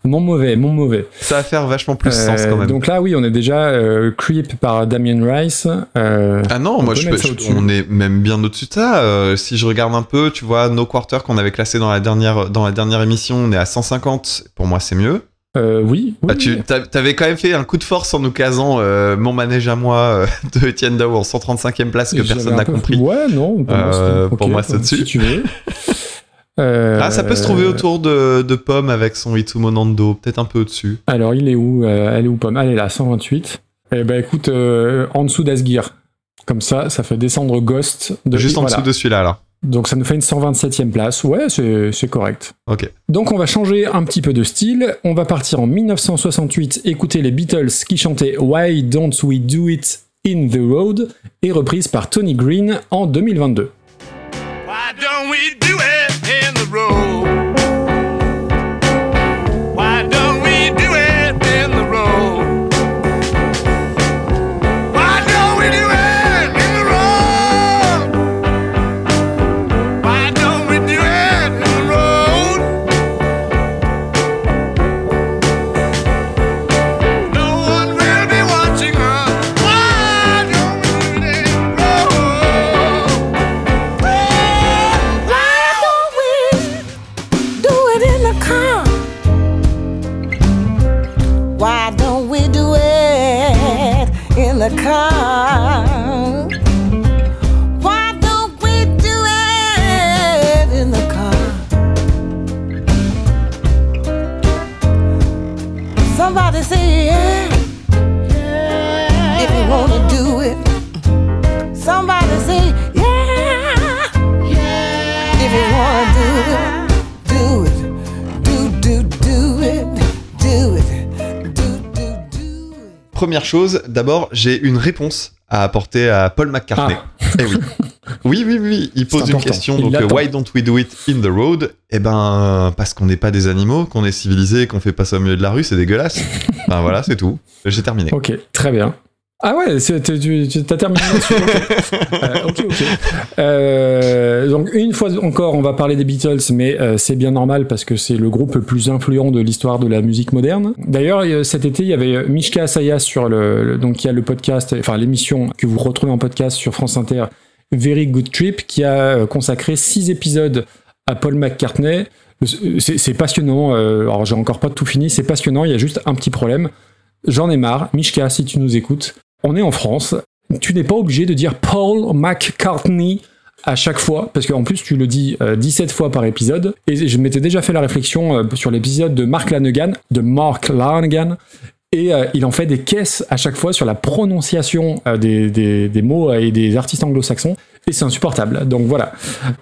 euh, mon mauvais, mon mauvais. ça va faire vachement plus Euh, sens quand même. Donc là, oui, on est déjà euh, Creep par Damien Rice. euh, Ah non, On moi je, peux- je- on est même bien au-dessus de ça. Euh, si je regarde un peu, tu vois, No Quarter qu'on avait classé dans la dernière dans la dernière émission, on est à 150. Pour moi, c'est mieux. euh, oui, oui, Bah, tu t'avais quand même fait un coup de force en nous casant euh, mon manège à moi euh, de Etienne Dao en 135e place que personne n'a compris. Ouais, non. Pour moi, Euh, c'est- pour ok, moi, c'est Si dessus. tu veux. Euh, Ah, ça peut se trouver autour de, de Pomme avec son Itsumo Nando, peut-être un peu au-dessus. Alors, il est où euh, Elle est où, Pomme? Elle est là, 128. Eh ben, écoute, euh, en dessous d'Asgir. Comme ça, ça fait descendre Ghost. De, Juste en voilà. dessous de celui-là, là. Donc, ça nous fait une 127e place. Ouais, c'est c'est correct. Ok. Donc, on va changer un petit peu de style. On va partir en 1968, écouter les Beatles qui chantaient Why Don't We Do It in the Road et reprise par Tony Green en 2022. Why don't we do it? Road? Première chose, d'abord, j'ai une réponse à apporter à Paul McCartney. Eh oui. Oui, oui, oui. Il pose une question. Il Donc, euh, why don't we do it in the road? Eh ben, parce qu'on n'est pas des animaux, qu'on est civilisé, qu'on fait pas ça au milieu de la rue, c'est dégueulasse. Enfin voilà, c'est tout. J'ai terminé. Ok, très bien. Ah ouais, tu, t'as terminé là-dessus. Euh, ok. ok. Euh, donc une fois encore, on va parler des Beatles, mais euh, c'est bien normal parce que c'est le groupe le plus influent de l'histoire de la musique moderne. D'ailleurs, euh, cet été, il y avait Mishka Asayas sur le, le- donc il y a le podcast, enfin l'émission que vous retrouvez en podcast sur France Inter, Very Good Trip, qui a euh, consacré six épisodes à Paul McCartney. C'est passionnant. euh, alors j'ai encore pas tout fini. C'est passionnant. Il y a juste un petit problème. J'en ai marre. Mishka, si tu nous écoutes, on est en France. Tu n'es pas obligé de dire Paul McCartney à chaque fois, parce qu'en plus tu le dis euh, 17 fois par épisode. Et je m'étais déjà fait la réflexion euh, sur l'épisode de Mark Lanegan, de Mark Lanegan, et euh, il en fait des caisses à chaque fois sur la prononciation euh, des, des- des mots et des artistes anglo-saxons. Et c'est insupportable. Donc voilà.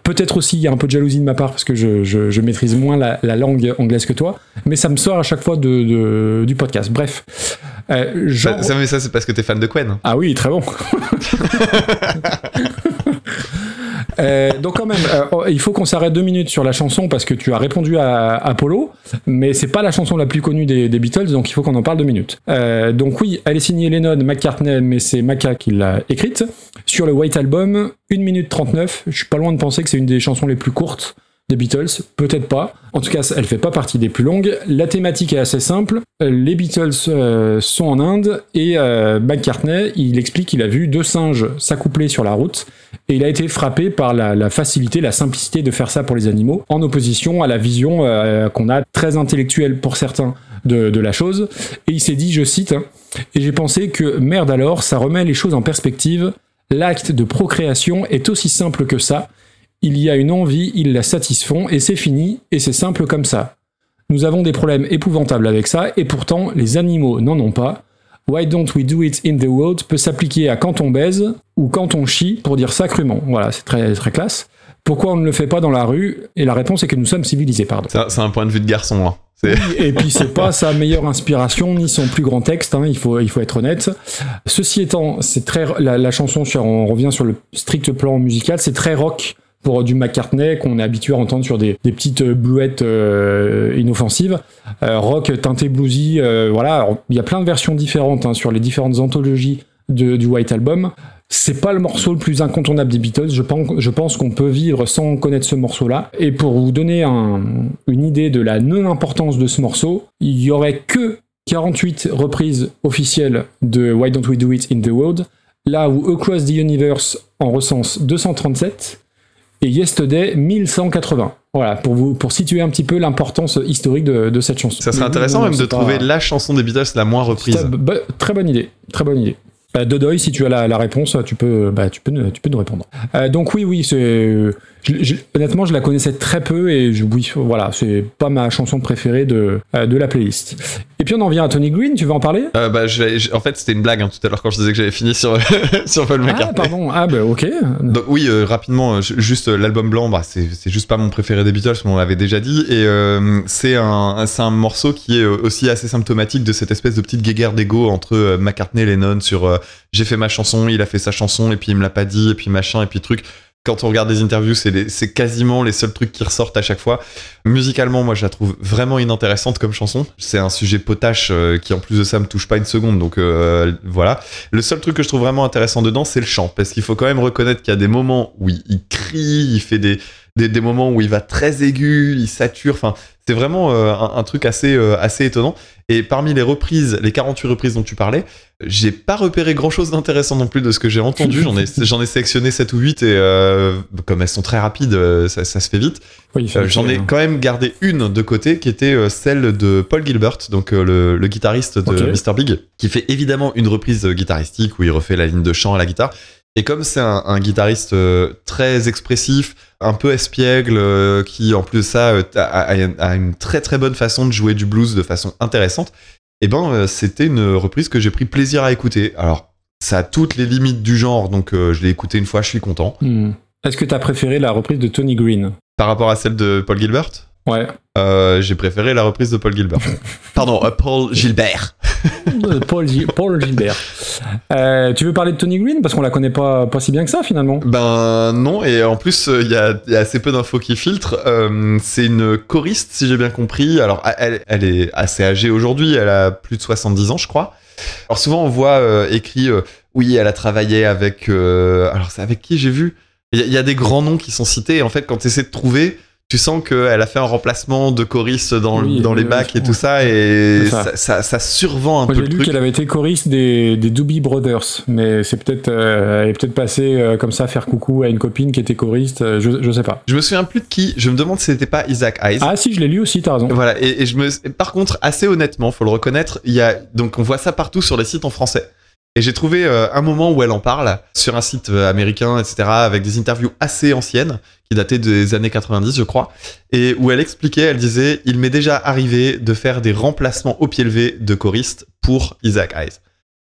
Peut-être aussi il y a un peu de jalousie de ma part parce que je, je- je maîtrise moins la, la langue anglaise que toi, mais ça me sort à chaque fois de, de- du podcast. Bref. Euh, Ça, ça, mais ça, c'est parce que t'es fan de Quen. ah oui, très bon. Euh, donc quand même, euh, oh, il faut qu'on s'arrête deux minutes sur la chanson parce que tu as répondu à Apollo, mais c'est pas la chanson la plus connue des, Beatles, donc il faut qu'on en parle deux minutes. Euh, donc oui, elle est signée Lennon, McCartney, mais c'est Maca qui l'a écrite. Sur le White Album, 1 minute 39, je suis pas loin de penser que c'est une des chansons les plus courtes des Beatles, peut-être pas. En tout cas, elle fait pas partie des plus longues. La thématique est assez simple. Les Beatles euh, sont en Inde et euh, McCartney, il explique qu'il a vu deux singes s'accoupler sur la route et il a été frappé par la, facilité, la simplicité de faire ça pour les animaux, en opposition à la vision euh, qu'on a très intellectuelle pour certains de, de la chose. Et il s'est dit, je cite, hein, et j'ai pensé que merde alors, ça remet les choses en perspective. L'acte de procréation est aussi simple que ça. Il y a une envie, ils la satisfont, et c'est fini, et c'est simple comme ça. Nous avons des problèmes épouvantables avec ça, et pourtant, les animaux n'en ont pas. Why don't we do it in the world peut s'appliquer à quand on baise, ou quand on chie, pour dire ça crûment. Voilà, c'est très, très classe. Pourquoi on ne le fait pas dans la rue? Et la réponse est que nous sommes civilisés, pardon. C'est un, c'est un point de vue de garçon. Hein. Et puis c'est pas sa meilleure inspiration ni son plus grand texte, hein, il, faut, il faut être honnête. Ceci étant, c'est très la, la chanson, on revient sur le strict plan musical, c'est très rock pour du McCartney qu'on est habitué à entendre sur des, petites euh, bluettes euh, inoffensives. Euh, rock teinté bluesy, euh, voilà. Il y a plein de versions différentes hein, sur les différentes anthologies du White Album. C'est pas le morceau le plus incontournable des Beatles. Je pense, je pense qu'on peut vivre sans connaître ce morceau-là. Et pour vous donner un- une idée de la non-importance de ce morceau, il y aurait que 48 reprises officielles de Why Don't We Do It in the World, là où Across the Universe en recense 237 et Yesterday 1180. Voilà, pour, vous, pour situer un petit peu l'importance historique de, de cette chanson. Ça serait intéressant même de pas- trouver la chanson des Beatles la moins reprise. Très, bah, très bonne idée, très bonne idée. Bah, Dodoy, si tu as la, la réponse, tu peux, bah, tu peux, nous- tu peux nous répondre. Euh, donc oui, oui, c'est, je- je- honnêtement, je la connaissais très peu et je, oui, voilà, c'est pas ma chanson préférée de, euh, de la playlist. Et puis on en vient à Tony Green, tu veux en parler? Euh, bah, en fait, c'était une blague hein, tout à l'heure quand je disais que j'avais fini sur, sur Paul Ah, McCartney. pardon, ah bah ok. Donc oui, euh, rapidement, ju- juste l'album blanc, bah, c'est juste pas mon préféré des Beatles, mais on l'avait déjà dit, et euh, c'est un, morceau qui est aussi assez symptomatique de cette espèce de petite guéguerre d'ego entre McCartney et Lennon sur j'ai fait ma chanson, il a fait sa chanson, et puis il me l'a pas dit, et puis machin, et puis truc. Quand on regarde des interviews, c'est quasiment les seuls trucs qui ressortent à chaque fois. Musicalement, moi, je la trouve vraiment inintéressante comme chanson. C'est un sujet potache euh, qui, en plus de ça, me touche pas une seconde. Donc euh, voilà. Le seul truc que je trouve vraiment intéressant dedans, c'est le chant. Parce qu'il faut quand même reconnaître qu'il y a des moments où il, il crie, il fait des, des, des moments où il va très aigu, il sature. Enfin, c'est vraiment euh, un, un truc assez, euh, assez étonnant. Et parmi les reprises, les 48 reprises dont tu parlais, j'ai pas repéré grand chose d'intéressant non plus de ce que j'ai entendu. J'en ai, j'en ai sélectionné 7 ou 8 et euh, comme elles sont très rapides, ça, ça se fait vite. Oui, J'en ai quand même gardé une de côté qui était celle de Paul Gilbert, donc le, le guitariste de Ok. Mr. Big, qui fait évidemment une reprise guitaristique où il refait la ligne de chant à la guitare. Et comme c'est un, un guitariste euh, très expressif, un peu espiègle, euh, qui en plus de ça euh, a, a- a une très très bonne façon de jouer du blues de façon intéressante, et ben c'était une reprise que j'ai pris plaisir à écouter. Alors ça a toutes les limites du genre, donc euh, je l'ai écouté une fois, je suis content. Hmm. Est-ce que tu as préféré la reprise de Tony Green? Par rapport à celle de Paul Gilbert? Ouais. Euh, J'ai préféré la reprise de Paul Gilbert. Pardon, euh, Paul Gilbert. Euh, Paul, Paul Gilbert. Euh, tu veux parler de Tony Green parce qu'on la connaît pas, pas si bien que ça finalement. Ben non, et en plus, euh, il y, a, il y a assez peu d'infos qui filtrent. Euh, c'est une choriste, si j'ai bien compris. Alors, elle, elle est assez âgée aujourd'hui, elle a plus de 70 ans, je crois. Alors, souvent, on voit euh, écrit euh, oui, elle a travaillé avec. euh, alors, c'est avec qui j'ai vu? Il y, y a des grands noms qui sont cités, et en fait, quand tu essaies de trouver. Tu sens qu'elle a fait un remplacement de choriste dans, Oui, dans les bacs et tout ça, et ça. ça, ça, ça survend un Moi peu j'ai le lu truc. qu'elle avait été choriste des, des Doobie Brothers, mais c'est peut-être euh, elle est peut-être passée euh, comme ça faire coucou à une copine qui était choriste, euh, je, je sais pas. Je me souviens plus de qui, je me demande si c'était pas Isaac Hayes. Ah si, je l'ai lu aussi, t'as raison. Voilà, et, et je me. Par contre, assez honnêtement, faut le reconnaître, il y a donc on voit ça partout sur les sites en français. Et j'ai trouvé euh, un moment où elle en parle sur un site euh, américain, etc., avec des interviews assez anciennes qui dataient des années 90, je crois, et où elle expliquait, elle disait, il m'est déjà arrivé de faire des remplacements au pied levé de choristes pour Isaac Hayes.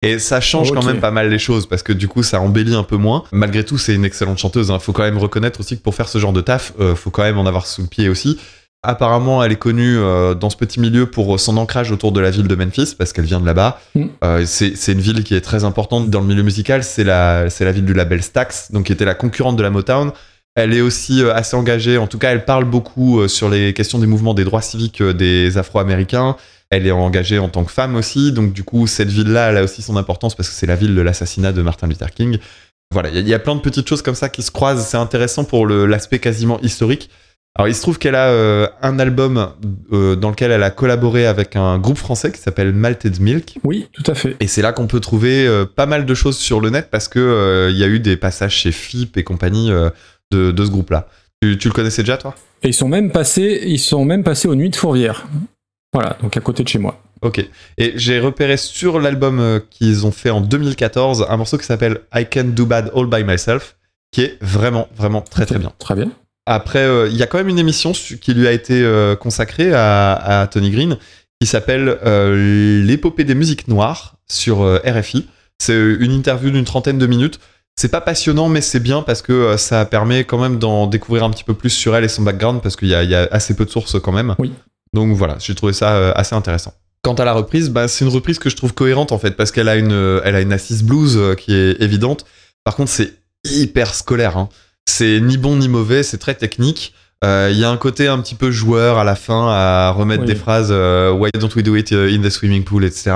Et ça change quand même pas mal les choses parce que du coup ça embellit un peu moins. Malgré tout, c'est une excellente chanteuse. Hein. Faut quand même reconnaître aussi que pour faire ce genre de taf, euh, faut quand même en avoir sous le pied aussi. Apparemment, elle est connue euh, dans ce petit milieu pour son ancrage autour de la ville de Memphis, parce qu'elle vient de là-bas. Mm. Euh, c'est une ville qui est très importante dans le milieu musical. C'est la, ville du label Stax, donc qui était la concurrente de la Motown. Elle est aussi euh, assez engagée, en tout cas, elle parle beaucoup euh, sur les questions des mouvements des droits civiques euh, des Afro-Américains. Elle est engagée en tant que femme aussi, donc du coup, cette ville-là, elle a aussi son importance parce que c'est la ville de l'assassinat de Martin Luther King. Voilà, il y, a- il y a plein de petites choses comme ça qui se croisent. C'est intéressant pour l'aspect quasiment historique. Alors, il se trouve qu'elle a euh, un album euh, dans lequel elle a collaboré avec un groupe français qui s'appelle Malted Milk. Oui, tout à fait. Et c'est là qu'on peut trouver euh, pas mal de choses sur le net parce que il y a eu des passages chez FIP et compagnie de, de ce groupe-là. Tu, tu le connaissais déjà, toi? Et ils sont même passés, ils sont même passés aux Nuits de Fourvière. Voilà, donc à côté de chez moi. Ok. Et j'ai repéré sur l'album qu'ils ont fait en 2014 un morceau qui s'appelle I Can Do Bad All By Myself, qui est vraiment, vraiment très très bien. Très bien. Après, euh, il y a quand même une émission qui lui a été euh, consacrée à, à Tony Green qui s'appelle euh, L'épopée des musiques noires sur RFI. C'est une interview d'une trentaine de minutes. C'est pas passionnant, mais c'est bien parce que ça permet quand même d'en découvrir un petit peu plus sur elle et son background parce qu'il y, a- il y a assez peu de sources quand même. Oui. Donc voilà, j'ai trouvé ça assez intéressant. Quant à la reprise, bah, c'est une reprise que je trouve cohérente en fait parce qu'elle a une, elle a une assise blues qui est évidente. Par contre, c'est hyper scolaire. hein. C'est ni bon ni mauvais, c'est très technique. Euh, Il y a un côté un petit peu joueur à la fin à remettre Oui. des phrases euh, Why don't we do it in the swimming pool, etc.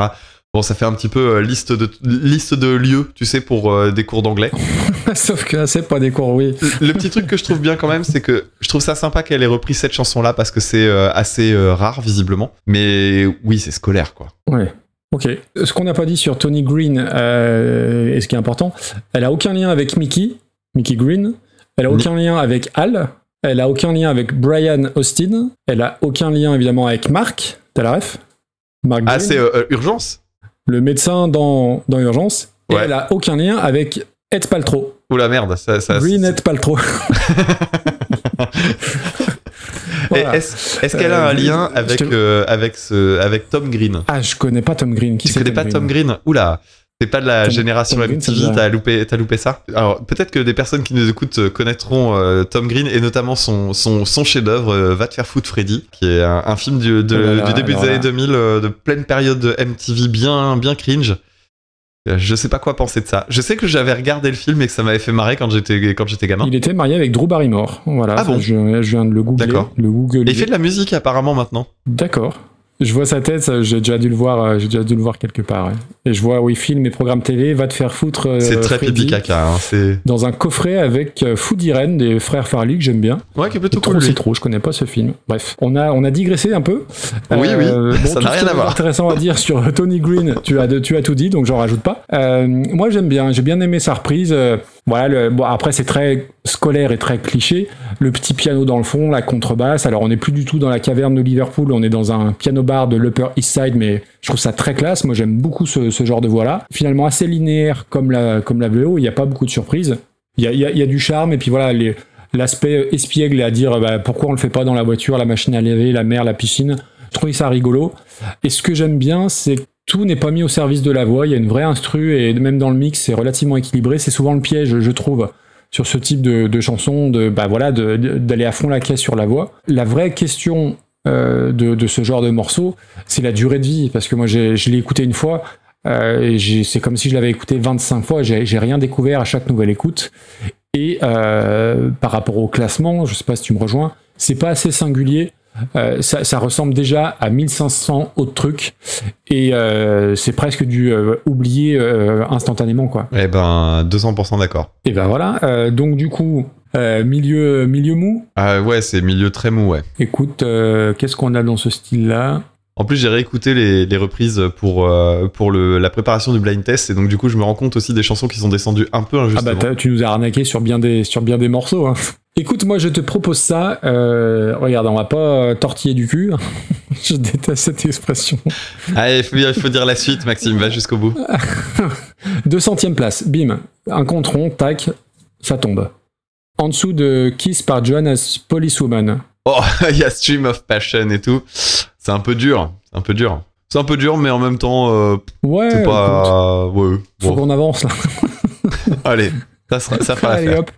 Bon, ça fait un petit peu euh, liste de liste de lieux, tu sais, pour euh, des cours d'anglais. Sauf que c'est pas des cours, oui. Le petit truc que je trouve bien quand même, c'est que je trouve ça sympa qu'elle ait repris cette chanson-là parce que c'est euh, assez euh, rare visiblement. Mais oui, c'est scolaire quoi. Ouais. Ok. Ce qu'on n'a pas dit sur Tony Green, euh, et ce qui est important, elle a aucun lien avec Mickey, Mickey Green. Elle a Ni- aucun lien avec Al. Elle a aucun lien avec Brian Austin. Elle a aucun lien évidemment avec Mark. T'as la ref? Mark Ah, Green, c'est euh, euh, urgence le médecin dans, dans Urgence. Et Ouais. elle a aucun lien avec Ed Paltrow. Oula merde, ça. ça Green Ed Paltrow. Et Voilà. Est-ce est-ce qu'elle a Euh, un lien je avec te- euh, avec ce avec Tom Green? Ah, je connais pas Tom Green. Qui Tu c'est connais pas Tom Green? Oula, t'es pas de la Tom- génération Tom MTV, t'as loupé, loupé ça? Alors peut-être que des personnes qui nous écoutent euh, connaîtront euh, Tom Green et notamment son, son, son chef-d'œuvre euh, Va te faire foutre Freddy, qui est un, un film du, de- Oh du début des alors années 2000, euh, de pleine période de MTV bien, bien cringe. Je sais pas quoi penser de ça. Je sais que j'avais regardé le film et que ça m'avait fait marrer quand j'étais quand j'étais gamin. Il était marié avec Drew Barrymore. Voilà. Ah bon? je, je viens de le googler. D'accord. Le Google. Et il fait de la musique apparemment maintenant. D'accord. Je vois sa tête, j'ai déjà dû le voir, euh, j'ai déjà dû le voir quelque part. ouais. Et je vois, oui, film et programme TV, va te faire foutre. euh, c'est très Freddy, pipi caca. hein, C'est Dans un coffret avec euh, Food Irene des frères Farley que j'aime bien. ouais, qui est plutôt cool. c'est trop, je connais pas ce film. Bref, on a, on a digressé un peu. Euh, Oui, oui, bon, ça n'a rien à voir. intéressant à dire sur Tony Green, tu as, de- tu as tout dit, donc j'en rajoute pas. Moi, j'aime bien, j'ai bien aimé sa reprise. Voilà, le, bon, après, c'est très scolaire et très cliché. Le petit piano dans le fond, la contrebasse. Alors, on n'est plus du tout dans la caverne de Liverpool, on est dans un piano bar de l'Upper East Side, mais je trouve ça très classe. Moi, j'aime beaucoup ce, genre de voix-là. Finalement, assez linéaire comme la, comme la VO, il n'y a pas beaucoup de surprises. Il y a, y a- y a du charme, et puis voilà, l'aspect espiègle à dire bah, pourquoi on le fait pas dans la voiture, la machine à laver, la mer, la piscine. Je trouvais ça rigolo. Et ce que j'aime bien, c'est tout n'est pas mis au service de la voix. Il y a une vraie instru et même dans le mix, c'est relativement équilibré. C'est souvent le piège, je trouve, sur ce type de, chanson, de bah voilà, d'aller à fond la caisse sur la voix. La vraie question euh, de, ce genre de morceau, c'est la durée de vie, parce que moi je l'ai écouté une fois. euh, c'est comme si je l'avais écouté 25 fois, j'ai j'ai rien découvert à chaque nouvelle écoute. Et euh, par rapport au classement, je sais pas si tu me rejoins, c'est pas assez singulier. Euh, ça, ça ressemble déjà à 1500 autres trucs et euh, c'est presque du euh, oublier euh, instantanément quoi. Eh ben, 200% d'accord. Et ben voilà. donc du coup, milieu milieu mou? Ah ouais, c'est milieu très mou, ouais. Écoute, qu'est-ce qu'on a dans ce style-là? En plus, j'ai réécouté les, les reprises pour, euh, pour le, la préparation du blind test, et donc du coup, je me rends compte aussi des chansons qui sont descendues un peu Ah injustement. bah t'as- tu nous as arnaqué sur bien des sur bien des morceaux. hein. Écoute, moi je te propose ça. Euh, regarde, on va pas euh, tortiller du cul. je déteste cette expression. Allez, il faut, il faut dire la suite, Maxime, va jusqu'au bout. 200ème place, bim, un compte rond, tac, ça tombe. En dessous de Kiss par Johannes Policewoman. Oh, il y a Stream of Passion et tout. C'est un peu dur, c'est un peu dur. C'est un peu dur, mais en même temps, euh, Ouais, c'est écoute, pas... Ouais, faut bon. qu'on avance là. Allez, ça, sera, ça fera Allez hop.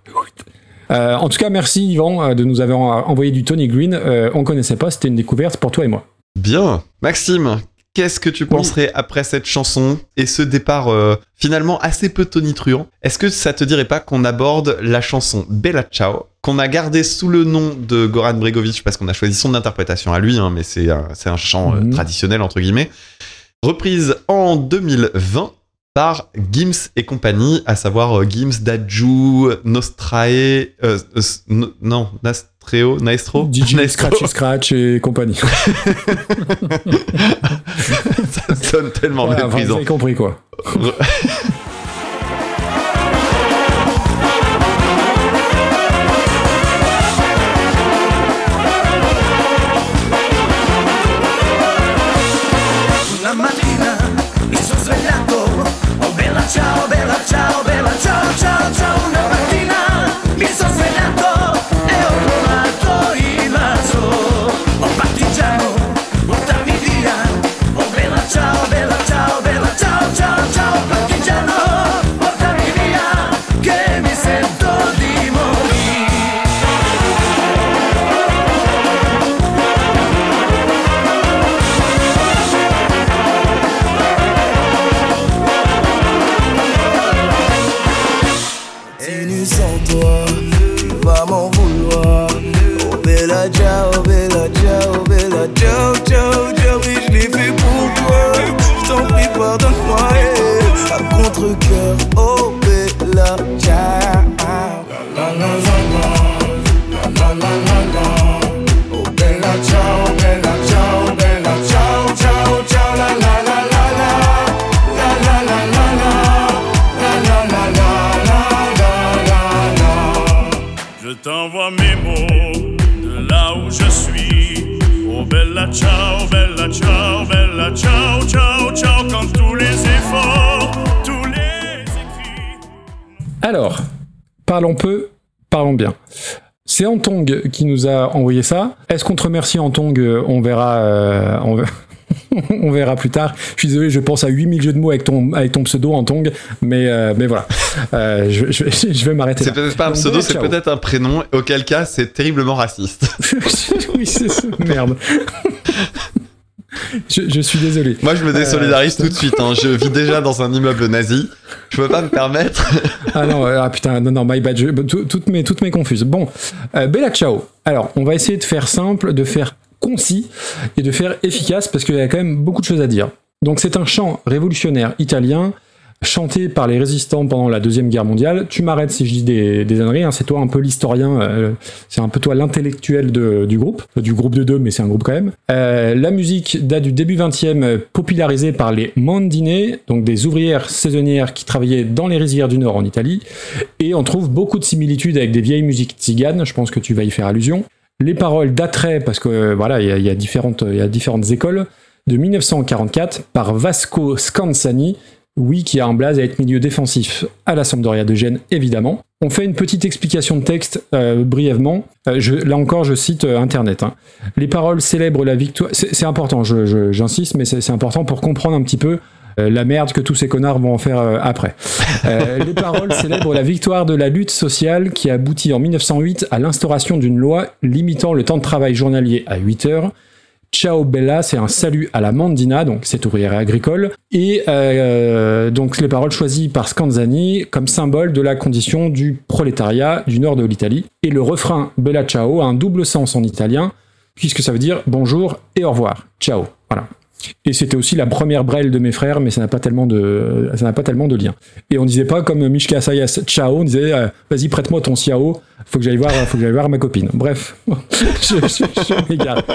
Euh, en tout cas, merci Yvan euh, de nous avoir envoyé du Tony Green. Euh, on connaissait pas, c'était une découverte pour toi et moi. Bien. Maxime, qu'est-ce que tu penserais après cette chanson et ce départ euh, finalement assez peu tonitruant? Est-ce que ça te dirait pas qu'on aborde la chanson Bella Ciao, qu'on a gardé sous le nom de Goran Bregovic parce qu'on a choisi son interprétation à lui, hein, mais c'est un, c'est un chant euh, Mhm. traditionnel entre guillemets, reprise en 2020 par Gims et compagnie, à savoir euh, Gims, Daju, Nostrae, euh, euh, no- non, Nastreo, Naestro, DJ Naestro. Scratchy Scratch et compagnie. ça sonne tellement Voilà, enfin, vous méprisant. avez compris quoi. ciao, ciao. Quand tous les efforts, tous les écrits. Alors, parlons peu, parlons bien. C'est Antong qui nous a envoyé ça. Est-ce qu'on te remercie Antong? On verra. euh, on, ver- on verra plus tard. Je suis désolé, je pense à 8000 jeux de mots avec ton, avec ton pseudo Antong, mais, euh, mais voilà. Euh, je, je vais- je vais m'arrêter C'est peut-être pas un pseudo, c'est peut-être un prénom, auquel cas c'est terriblement raciste. oui, c'est ça. Merde. Je, je suis désolé. Moi je me désolidarise tout de suite, hein. je vis déjà dans un immeuble nazi, je peux pas me permettre. Ah non, euh, ah putain, non, non, my bad. je- tout- toutes, mes, toutes mes confuses. Bon, euh, Bella Ciao. Alors, on va essayer de faire simple, de faire concis et de faire efficace parce qu'il y a quand même beaucoup de choses à dire. Donc, c'est un chant révolutionnaire italien chanté par les résistants pendant la Deuxième Guerre mondiale. Tu m'arrêtes si je dis des, des hein, c'est toi un peu l'historien, euh, c'est un peu toi l'intellectuel du groupe, du groupe de deux, mais c'est un groupe quand même. Euh, la musique date du début 20e, euh, popularisée par les mandine, donc des ouvrières saisonnières qui travaillaient dans les rizières du Nord en Italie, et on trouve beaucoup de similitudes avec des vieilles musiques tziganes, je pense que tu vas y faire allusion. Les paroles d'attrait, parce que euh, voilà, il y a différentes écoles, de 1944 par Vasco Scansani, oui, qui a un blaze à être milieu défensif à la Sampdoria de Gênes, évidemment. On fait une petite explication de texte euh, brièvement. Euh, je- là encore, je cite euh, Internet. hein. Les paroles célèbrent la victoire. C'est important, j'insiste, mais c'est important pour comprendre un petit peu la merde que tous ces connards vont en faire après. Les paroles célèbrent la victoire de la lutte sociale qui aboutit en 1908 à l'instauration d'une loi limitant le temps de travail journalier à 8 heures. Ciao Bella, c'est un salut à la Mandina, donc cette ouvrière agricole, et euh, donc les paroles choisies par Scanzani comme symbole de la condition du prolétariat du nord de l'Italie. Et le refrain Bella Ciao a un double sens en italien, puisque ça veut dire bonjour et au revoir. Ciao. Voilà. Et c'était aussi la première brelle de mes frères, mais ça n'a pas tellement de, ça n'a pas tellement de lien. Et on disait pas comme Mishka Sayas, ciao, on disait, euh, vas-y, prête-moi ton ciao, faut que j'aille voir, faut que j'aille voir ma copine. Bref, je.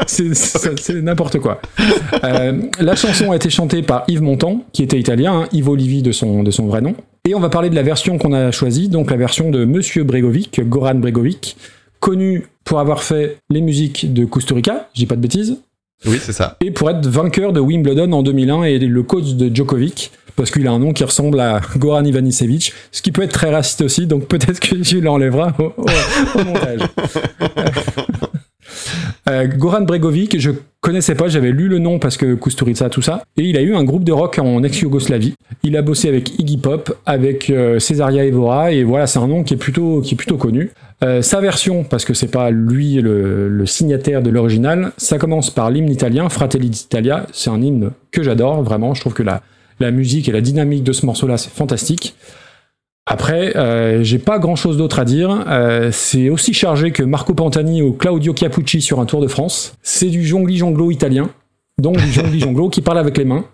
C'est, n'importe quoi. Euh, la chanson a été chantée par Yves Montand, qui était italien, hein, Yves Olivi de son, de son vrai nom. Et on va parler de la version qu'on a choisie, donc la version de Monsieur Bregovic, Goran Bregovic, connu pour avoir fait les musiques de Kusturica, je dis pas de bêtises, Oui, c'est ça. et pour être vainqueur de Wimbledon en 2001 et le coach de Djokovic, parce qu'il a un nom qui ressemble à Goran Ivanisevic, ce qui peut être très raciste aussi, donc peut-être que tu l'enlèveras au, au- au montage. Euh, Goran Bregovic, je connaissais pas, j'avais lu le nom parce que Kusturica, tout ça, et il a eu un groupe de rock en ex-Yougoslavie. Il a bossé avec Iggy Pop, avec euh, Cesaria Evora, et voilà, c'est un nom qui est plutôt, qui est plutôt connu. Euh, sa version, parce que c'est pas lui le, signataire de l'original, ça commence par l'hymne italien, Fratelli d'Italia. C'est un hymne que j'adore, vraiment. Je trouve que la, musique et la dynamique de ce morceau-là, c'est fantastique. Après, euh, j'ai pas grand chose d'autre à dire. Euh, c'est aussi chargé que Marco Pantani ou Claudio Chiappucci sur un Tour de France. C'est du jongli-jonglo italien. Donc du jongli-jonglo qui parle avec les mains.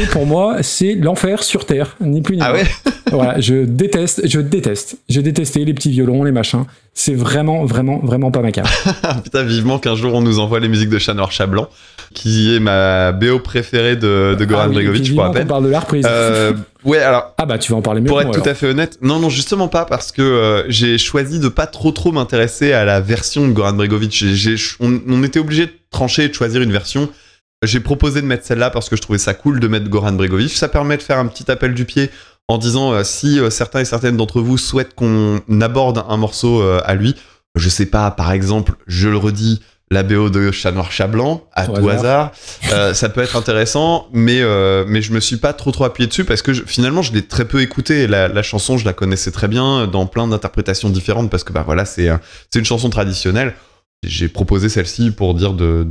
Et pour moi, c'est l'enfer sur Terre, ni plus ni Ah moins. ouais Voilà, je déteste, je déteste. J'ai détesté les petits violons, les machins. C'est vraiment, vraiment, vraiment pas ma carte. Putain, vivement qu'un jour on nous envoie les musiques de Chat Chablanc, qui est ma BO préférée de, de Goran Ah oui, Bregovic, puis pour vivement qu'on rappel. parle de la reprise. Euh, ouais, alors Ah bah tu vas en parler mieux Pour être moi, tout alors. à fait honnête, non, non, justement pas, parce que euh, j'ai choisi de pas trop trop m'intéresser à la version de Goran Bregovic. On, on était obligé de trancher et de choisir une version. J'ai proposé de mettre celle-là parce que je trouvais ça cool de mettre Goran Bregovic. Ça permet de faire un petit appel du pied en disant euh, si euh, certains et certaines d'entre vous souhaitent qu'on aborde un morceau euh, à lui. Je sais pas, par exemple, je le redis, la BO de Chat Noir Chat Blanc, à Au tout hasard. hasard. Ça peut être intéressant, mais, mais je me suis pas trop trop appuyé dessus parce que je- finalement je l'ai très peu écouté. La, la chanson, je la connaissais très bien dans plein d'interprétations différentes parce que bah voilà, c'est un- c'est une chanson traditionnelle. J'ai proposé celle-ci pour dire de-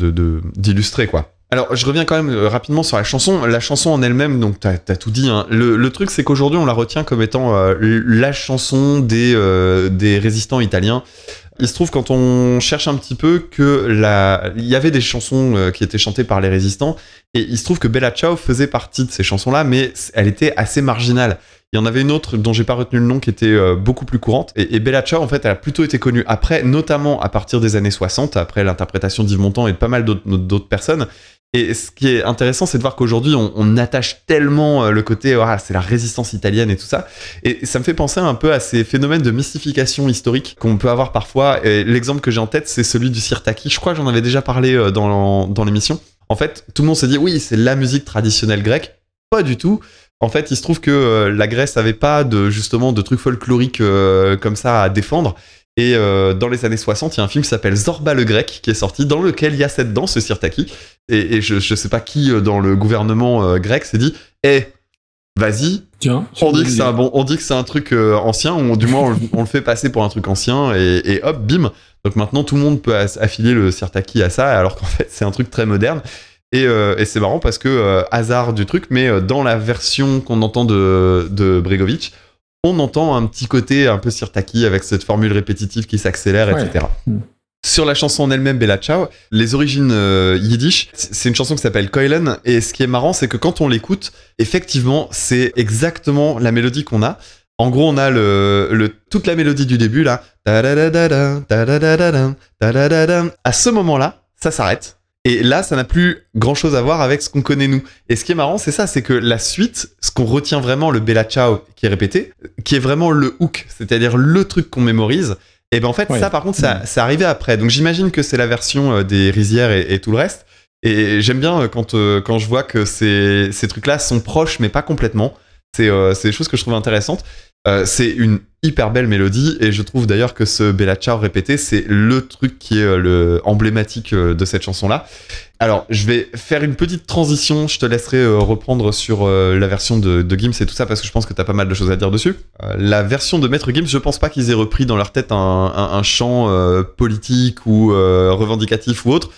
d'illustrer quoi. Alors, je reviens quand même euh, rapidement sur la chanson. La chanson en elle-même, donc t'as as tout dit. hein. Le, truc, c'est qu'aujourd'hui, on la retient comme étant euh, la chanson des, euh, des résistants italiens. Il se trouve quand on cherche un petit peu que la... il y avait des chansons qui étaient chantées par les résistants et il se trouve que Bella Ciao faisait partie de ces chansons-là, mais elle était assez marginale. Il y en avait une autre dont j'ai pas retenu le nom qui était beaucoup plus courante. Et, et Bella Ciao, en fait, elle a plutôt été connue après, notamment à partir des années 60, après l'interprétation d'Yves Montand et de pas mal d'autres personnes. Et ce qui est intéressant, c'est de voir qu'aujourd'hui, on, attache tellement euh, le côté, ah, c'est la résistance italienne et tout ça. Et ça me fait penser un peu à ces phénomènes de mystification historique qu'on peut avoir parfois. L'exemple que j'ai en tête, c'est celui du sirtaki. Je crois que j'en avais déjà parlé euh, dans, l'émission. En fait, tout le monde s'est dit, oui, c'est la musique traditionnelle grecque. Pas du tout. En fait, il se trouve que euh, la Grèce avait pas de justement de trucs folkloriques comme ça à défendre. Et euh, dans les années 60, il y a un film qui s'appelle Zorba le grec qui est sorti, dans lequel il y a cette danse, ce sirtaki. Et, et je, je sais pas qui euh, dans le gouvernement euh, grec s'est dit, eh, vas-y, Tiens, on dit que c'est un bon, on dit que c'est un truc euh, ancien, ou du moins on, le- on le fait passer pour un truc ancien, et, et hop, bim. Donc maintenant tout le monde peut affilier le sirtaki à ça, alors qu'en fait c'est un truc très moderne. Et, et c'est marrant parce que hasard du truc, mais dans la version qu'on entend de, de Bregovic, on entend un petit côté un peu sirtaki avec cette formule répétitive qui s'accélère, Ouais. etc. Mm. Sur la chanson en elle-même, Bella Ciao, les origines euh, yiddish, c'est une chanson qui s'appelle Koilen, et ce qui est marrant, c'est que quand on l'écoute, effectivement, c'est exactement la mélodie qu'on a. En gros, on a le, le, toute la mélodie du début, là. À ce moment-là, ça s'arrête. Et là, ça n'a plus grand chose à voir avec ce qu'on connaît nous. Et ce qui est marrant, c'est ça, c'est que la suite, ce qu'on retient vraiment, le Bella Ciao qui est répété, qui est vraiment le hook, c'est-à-dire le truc qu'on mémorise, et ben en fait, Ouais. ça par contre, ça, c'est arrivé après. Donc j'imagine que c'est la version euh, des rizières et, et tout le reste. Et j'aime bien euh, quand, euh, quand je vois que ces, ces trucs-là sont proches, mais pas complètement. C'est euh, c'est des choses que je trouve intéressantes. Euh, c'est une hyper belle mélodie et je trouve d'ailleurs que ce Bella Ciao répété, c'est le truc qui est euh, le emblématique euh, de cette chanson-là. Alors, je vais faire une petite transition. Je te laisserai reprendre sur la version de, de Gims et tout ça parce que je pense que t'as pas mal de choses à dire dessus. La version de Maître Gims, je pense pas qu'ils aient repris dans leur tête un, un, chant politique ou revendicatif ou autre.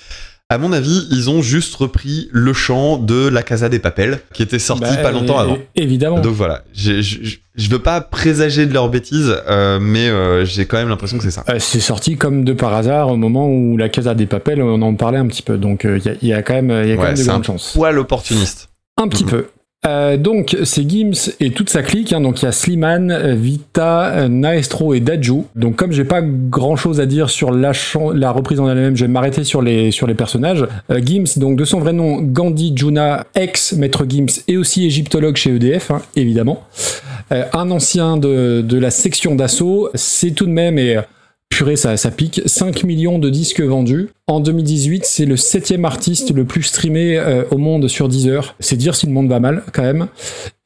À mon avis, ils ont juste repris le chant de La Casa des Papels qui était sorti Bah, pas longtemps avant. Évidemment. Donc voilà, je veux pas présager de leurs bêtises, euh, mais euh, j'ai quand même l'impression que c'est ça. Euh, c'est sorti comme de par hasard au moment où la Casa des Papels, on en parlait un petit peu. Donc il y, a- y a quand même, y a quand Ouais, même de c'est un grandes chances. poil opportuniste. Un petit peu. Euh, donc c'est Gims et toute sa clique. hein. donc il y a Slimane, Vita, Naestro et Daju. Donc comme j'ai pas grand chose à dire sur la, la reprise en elle-même, je vais m'arrêter sur les sur les personnages. Euh, Gims, donc de son vrai nom Gandhi Juna, ex maître Gims et aussi égyptologue chez EDF, hein, évidemment. Euh, un ancien de, de la section d'assaut. C'est tout de même et Purée, ça, ça pique. 5 millions de disques vendus. En 2018, c'est le septième artiste le plus streamé euh, au monde sur Deezer. C'est dire si le monde va mal, quand même.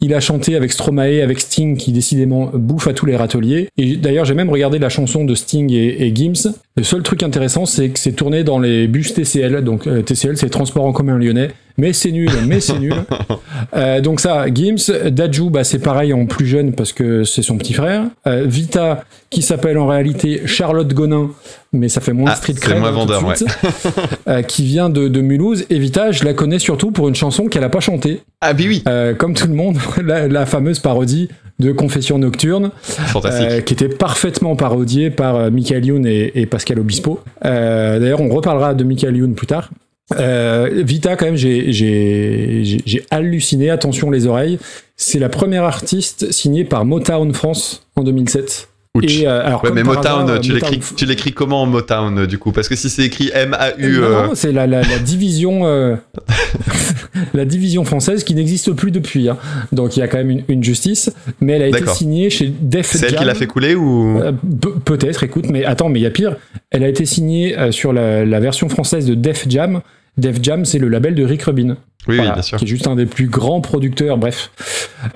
Il a chanté avec Stromae, avec Sting, qui décidément bouffe à tous les râteliers. Et d'ailleurs, j'ai même regardé la chanson de Sting et, et Gims. Le seul truc intéressant, c'est que c'est tourné dans les bus TCL. Donc euh, TCL, c'est Transport en commun lyonnais. Mais c'est nul, mais c'est nul. Euh, donc ça, Gims, Daju, bah, c'est pareil en plus jeune parce que c'est son petit frère. Euh, Vita, qui s'appelle en réalité Charlotte Gonin, mais ça fait moins Ah, street c'est cred. moins vendeur, suite. Euh, qui vient de, de Mulhouse. Et Vita, je la connais surtout pour une chanson qu'elle a pas chantée. Ah oui, oui, Euh, comme tout le monde, la, la fameuse parodie de Confession nocturne, fantastique. euh, qui était parfaitement parodiée par euh, Michael Youn et, et Pascal Obispo. D'ailleurs, on reparlera de Michael Youn plus tard. Euh, Vita, quand même, j'ai halluciné. Attention les oreilles. C'est la première artiste signée par Motown France en 2007. Ouch. Et euh, alors, Ouais, mais Motown, hasard, tu l'écris, tu l'écris comment Motown euh, du coup? Parce que si c'est écrit M-A-U. non, euh, non, c'est la, la, la division, euh, la division française qui n'existe plus depuis. hein. Donc il y a quand même une, une justice, mais elle a été signée chez Def c'est elle Jam. qui l'a fait couler ou? Euh, pe- Peut-être, écoute, mais attends, mais il y a pire. Elle a été signée euh, sur la, la version française de Def Jam. Def Jam, c'est le label de Rick Rubin. Oui, Voilà, oui, bien sûr. Qui est juste un des plus grands producteurs, bref.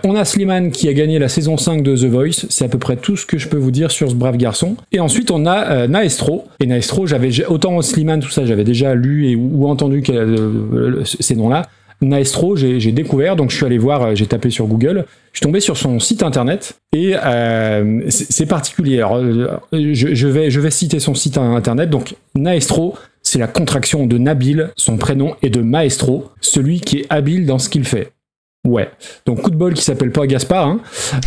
On a Slimane qui a gagné la saison 5 de The Voice, c'est à peu près tout ce que je peux vous dire sur ce brave garçon. Et ensuite on a euh, Naestro. Et Naestro, j'avais autant Slimane, tout ça, j'avais déjà lu et, ou entendu euh, ces noms-là. Naestro, j'ai découvert, donc je suis allé voir, euh, j'ai tapé sur Google, je suis tombé sur son site internet et euh, c'est particulier. Alors, je, je vais, je vais citer son site internet. Donc, Naestro, c'est la contraction de Nabil, son prénom, et de Maestro, celui qui est habile dans ce qu'il fait. Ouais. Donc, coup de bol qui s'appelle pas Gaspard. Hein.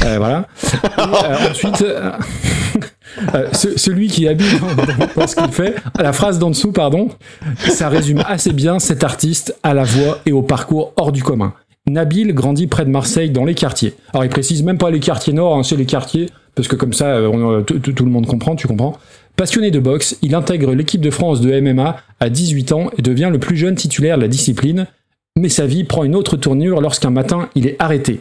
Euh, voilà. Et, euh, ensuite, euh, ce- celui qui est habile dans, dans ce qu'il fait, la phrase d'en dessous, pardon, ça résume assez bien cet artiste à la voix et au parcours hors du commun. Nabil grandit près de Marseille dans les quartiers. Alors il précise même pas les quartiers nord, hein, c'est les quartiers, parce que comme ça on, tout, tout- tout le monde comprend, tu comprends. Passionné de boxe, il intègre l'équipe de France de MMA à 18 ans et devient le plus jeune titulaire de la discipline. Mais sa vie prend une autre tournure lorsqu'un matin il est arrêté.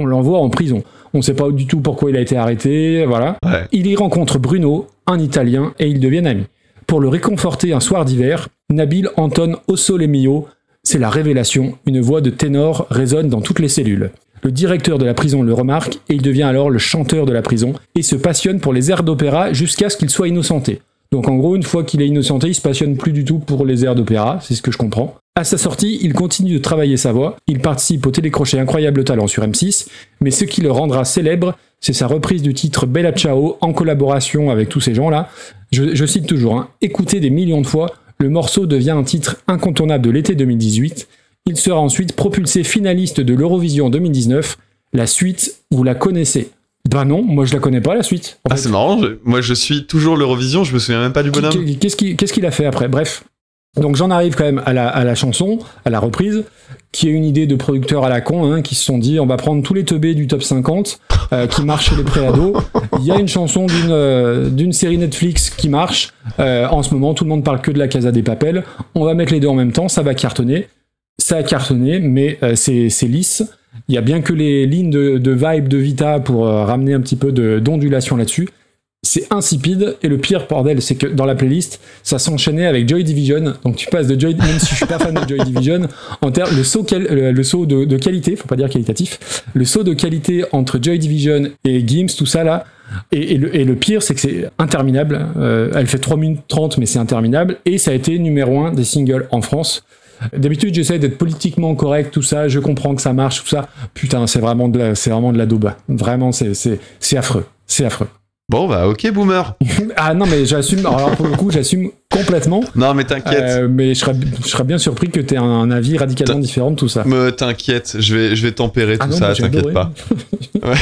On l'envoie en prison. On ne sait pas du tout pourquoi il a été arrêté, voilà. Ouais. Il y rencontre Bruno, un Italien, et ils deviennent amis. Pour le réconforter un soir d'hiver, Nabil entonne O Sole Mio. C'est la révélation, une voix de ténor résonne dans toutes les cellules. Le directeur de la prison le remarque et il devient alors le chanteur de la prison et se passionne pour les airs d'opéra jusqu'à ce qu'il soit innocenté. Donc en gros, une fois qu'il est innocenté, il se passionne plus du tout pour les airs d'opéra, c'est ce que je comprends. À sa sortie, il continue de travailler sa voix, il participe au télécrochet Incroyable Talent sur M6, mais ce qui le rendra célèbre, c'est sa reprise du titre Bella Ciao en collaboration avec tous ces gens-là. Je, cite toujours, hein, écoutez des millions de fois, le morceau devient un titre incontournable de l'été 2018. Il sera ensuite propulsé finaliste de l'Eurovision 2019. La suite, vous la connaissez. Bah non, moi je la connais pas la suite. en Ah, c'est marrant. je- Moi, je suis toujours l'Eurovision. Je me souviens même pas du bonhomme. Qu'est- Qu'est-ce qu'il a fait après? Bref. Donc j'en arrive quand même à la, à la chanson, à la reprise, qui est une idée de producteurs à la con, hein, qui se sont dit on va prendre tous les teubés du top 50 euh, qui marchent chez les préados. Il y a une chanson d'une euh, série Netflix qui marche. Euh, en ce moment, tout le monde parle que de la Casa des Papels. On va mettre les deux en même temps, ça va cartonner. Ça a cartonné, mais euh, c'est lisse. Il y a bien que les lignes de, vibe de Vita pour euh, ramener un petit peu d'ondulation là-dessus. c'est insipide. Et le pire, bordel, c'est que dans la playlist, ça s'enchaînait avec Joy Division. Donc tu passes de Joy, même si je suis pas fan de Joy Division, en termes, le saut, qual- euh, le saut de, de qualité, faut pas dire qualitatif, le saut de qualité entre Joy Division et Gims, tout ça là. Le, et le pire, c'est que c'est interminable. Euh, elle fait 3 minutes 30, mais c'est interminable. Et ça a été numéro 1 des singles en France. D'habitude, j'essaie d'être politiquement correct, tout ça. Je comprends que ça marche, tout ça. Putain, c'est vraiment de la, c'est vraiment de la daube. Vraiment, c'est, c'est, c'est affreux. C'est affreux. Bon, bah, ok, boomer. Ah non, mais j'assume. Alors pour le coup, j'assume complètement. Non, mais t'inquiète. Euh, mais je serais, je serais bien surpris que tu aies un, un avis radicalement différent de tout ça. Me t'inquiète, je vais, je vais tempérer Ah tout non, ça, t'inquiète pas.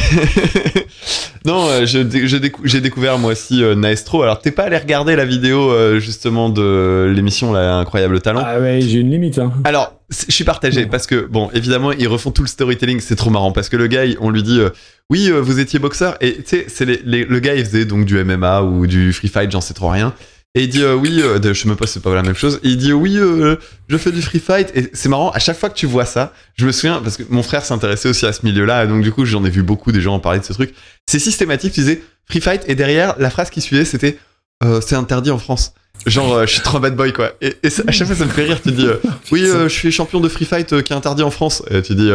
Non, euh, je décou- j'ai découvert moi aussi euh, Naestro. Alors, t'es pas allé regarder la vidéo justement de l'émission là, Incroyable Talent? Ah ouais, j'ai une limite. Hein. Alors, je suis partagé parce que, bon, évidemment, ils refont tout le storytelling, c'est trop marrant parce que le gars, on lui dit, euh, oui, euh, vous étiez boxeur, et tu sais, c'est le gars, il faisait donc du MMA ou du free fight, j'en sais trop rien. Et il dit, euh, oui, euh, je sais même pas si c'est pas la même chose. Et il dit, oui, euh, je fais du free fight. Et c'est marrant, à chaque fois que tu vois ça, je me souviens, parce que mon frère s'intéressait aussi à ce milieu-là, donc du coup, j'en ai vu beaucoup des gens en parler de ce truc. C'est systématique, tu disais free fight, et derrière, la phrase qui suivait, c'était, euh, c'est interdit en France. Genre, je suis trop bad boy, quoi. Et, et à chaque fois, ça me fait rire. Tu dis, oui, je suis champion de free fight qui est interdit en France. Et tu dis,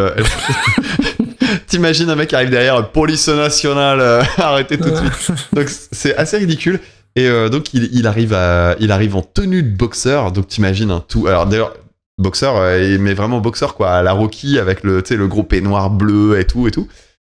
t'imagines un mec qui arrive derrière, police nationale, arrêtez tout de suite. Donc, c'est assez ridicule. Et euh, donc, il, il arrive à, il arrive en tenue de boxeur. Donc, t'imagines un tout. Alors, d'ailleurs, boxeur, euh, mais vraiment boxeur, quoi, à la Rocky, avec le, tu sais, le gros peignoir bleu et tout, et tout.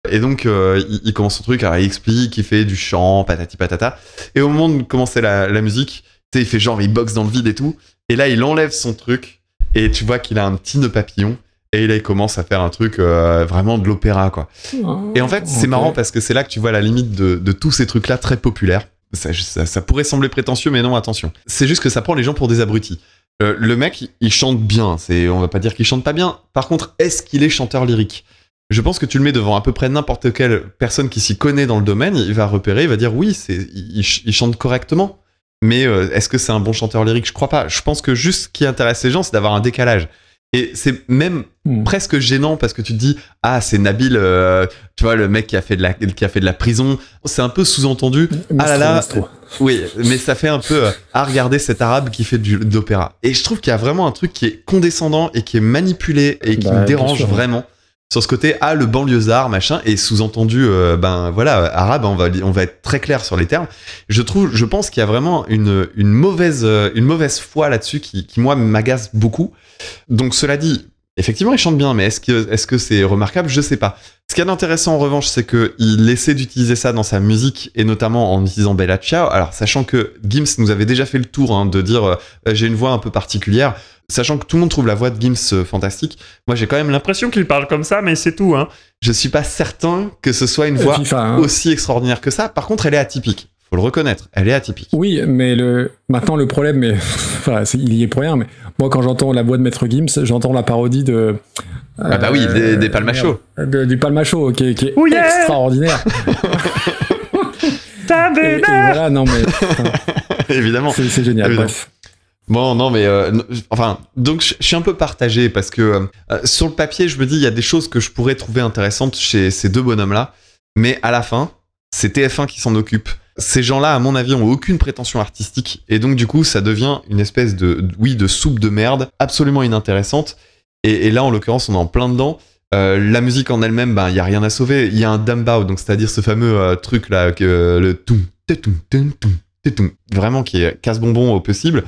Et donc, euh, il, il commence son truc, alors il explique, il fait du chant, patati patata. Et au moment de commencer la, la musique, tu sais, il fait genre, il boxe dans le vide et tout. Et là, il enlève son truc, et tu vois qu'il a un petit nœud papillon. Et là, il commence à faire un truc euh, vraiment de l'opéra, quoi. Et en fait, c'est marrant parce que c'est là que tu vois la limite de, de tous ces trucs-là très populaires. Ça, pourrait sembler prétentieux, mais non, attention. C'est juste que ça prend les gens pour des abrutis. Euh, le mec, il- chante bien. C'est, on va pas dire qu'il chante pas bien. Par contre, est-ce qu'il est chanteur lyrique? Je pense que tu le mets devant à peu près n'importe quelle personne qui s'y connaît dans le domaine, il va repérer, il va dire oui, c'est, il chante correctement. Mais euh, est-ce que c'est un bon chanteur lyrique? Je crois pas. Je pense que juste ce qui intéresse les gens, c'est d'avoir un décalage. Et c'est même Hmm. presque gênant parce que tu te dis ah c'est Nabil euh, tu vois le mec qui a fait de la qui a fait de la prison c'est un peu sous-entendu. Ah là là. Oui mais ça fait un peu euh, à regarder cet arabe qui fait du, de l'opéra. Et je trouve qu'il y a vraiment un truc qui est condescendant et qui est manipulé et qui Bah, me dérange sûr. vraiment sur ce côté ah le banlieusard machin et sous-entendu euh, ben voilà arabe on va on va être très clair sur les termes. Je trouve je pense qu'il y a vraiment une une mauvaise euh, une mauvaise foi là-dessus qui qui moi m'agace beaucoup. Donc cela dit Effectivement, il chante bien, mais est-ce que est-ce que c'est remarquable? Je sais pas. Ce qui est intéressant en revanche, c'est que il essaie d'utiliser ça dans sa musique et notamment en utilisant Bella Ciao. Alors, sachant que Gims nous avait déjà fait le tour hein, de dire euh, j'ai une voix un peu particulière, sachant que tout le monde trouve la voix de Gims euh, fantastique. Moi, j'ai quand même l'impression qu'il parle comme ça, mais c'est tout. Hein. Je suis pas certain que ce soit une Et voix hein. aussi extraordinaire que ça. Par contre, elle est atypique. Faut le reconnaître. Elle est atypique. Oui, mais le maintenant le problème, mais enfin, il y est pour rien. Mais moi, quand j'entends la voix de Maître Gims, j'entends la parodie de. Ah bah oui, des- des Palmachos. merde, de- du Palmacho, qui, est- qui est yeah extraordinaire. et, et voilà, non mais enfin, Évidemment. c'est génial. Évidemment. Bref. Bon, non, mais euh, enfin, donc je je suis un peu partagé parce que euh, sur le papier, je me dis il y a des choses que je pourrais trouver intéressantes chez ces deux bonhommes-là, mais à la fin, c'est TF1 qui s'en occupe. Ces gens-là, à mon avis, ont aucune prétention artistique et donc du coup, ça devient une espèce de, oui, de soupe de merde absolument inintéressante. Et, là, en l'occurrence, on est en plein dedans. Euh, la musique en elle-même, ben, il y a rien à sauver. Il y a un dambao, donc c'est-à-dire ce fameux euh, truc là, que le toum, toum, vraiment qui est casse-bonbon au possible.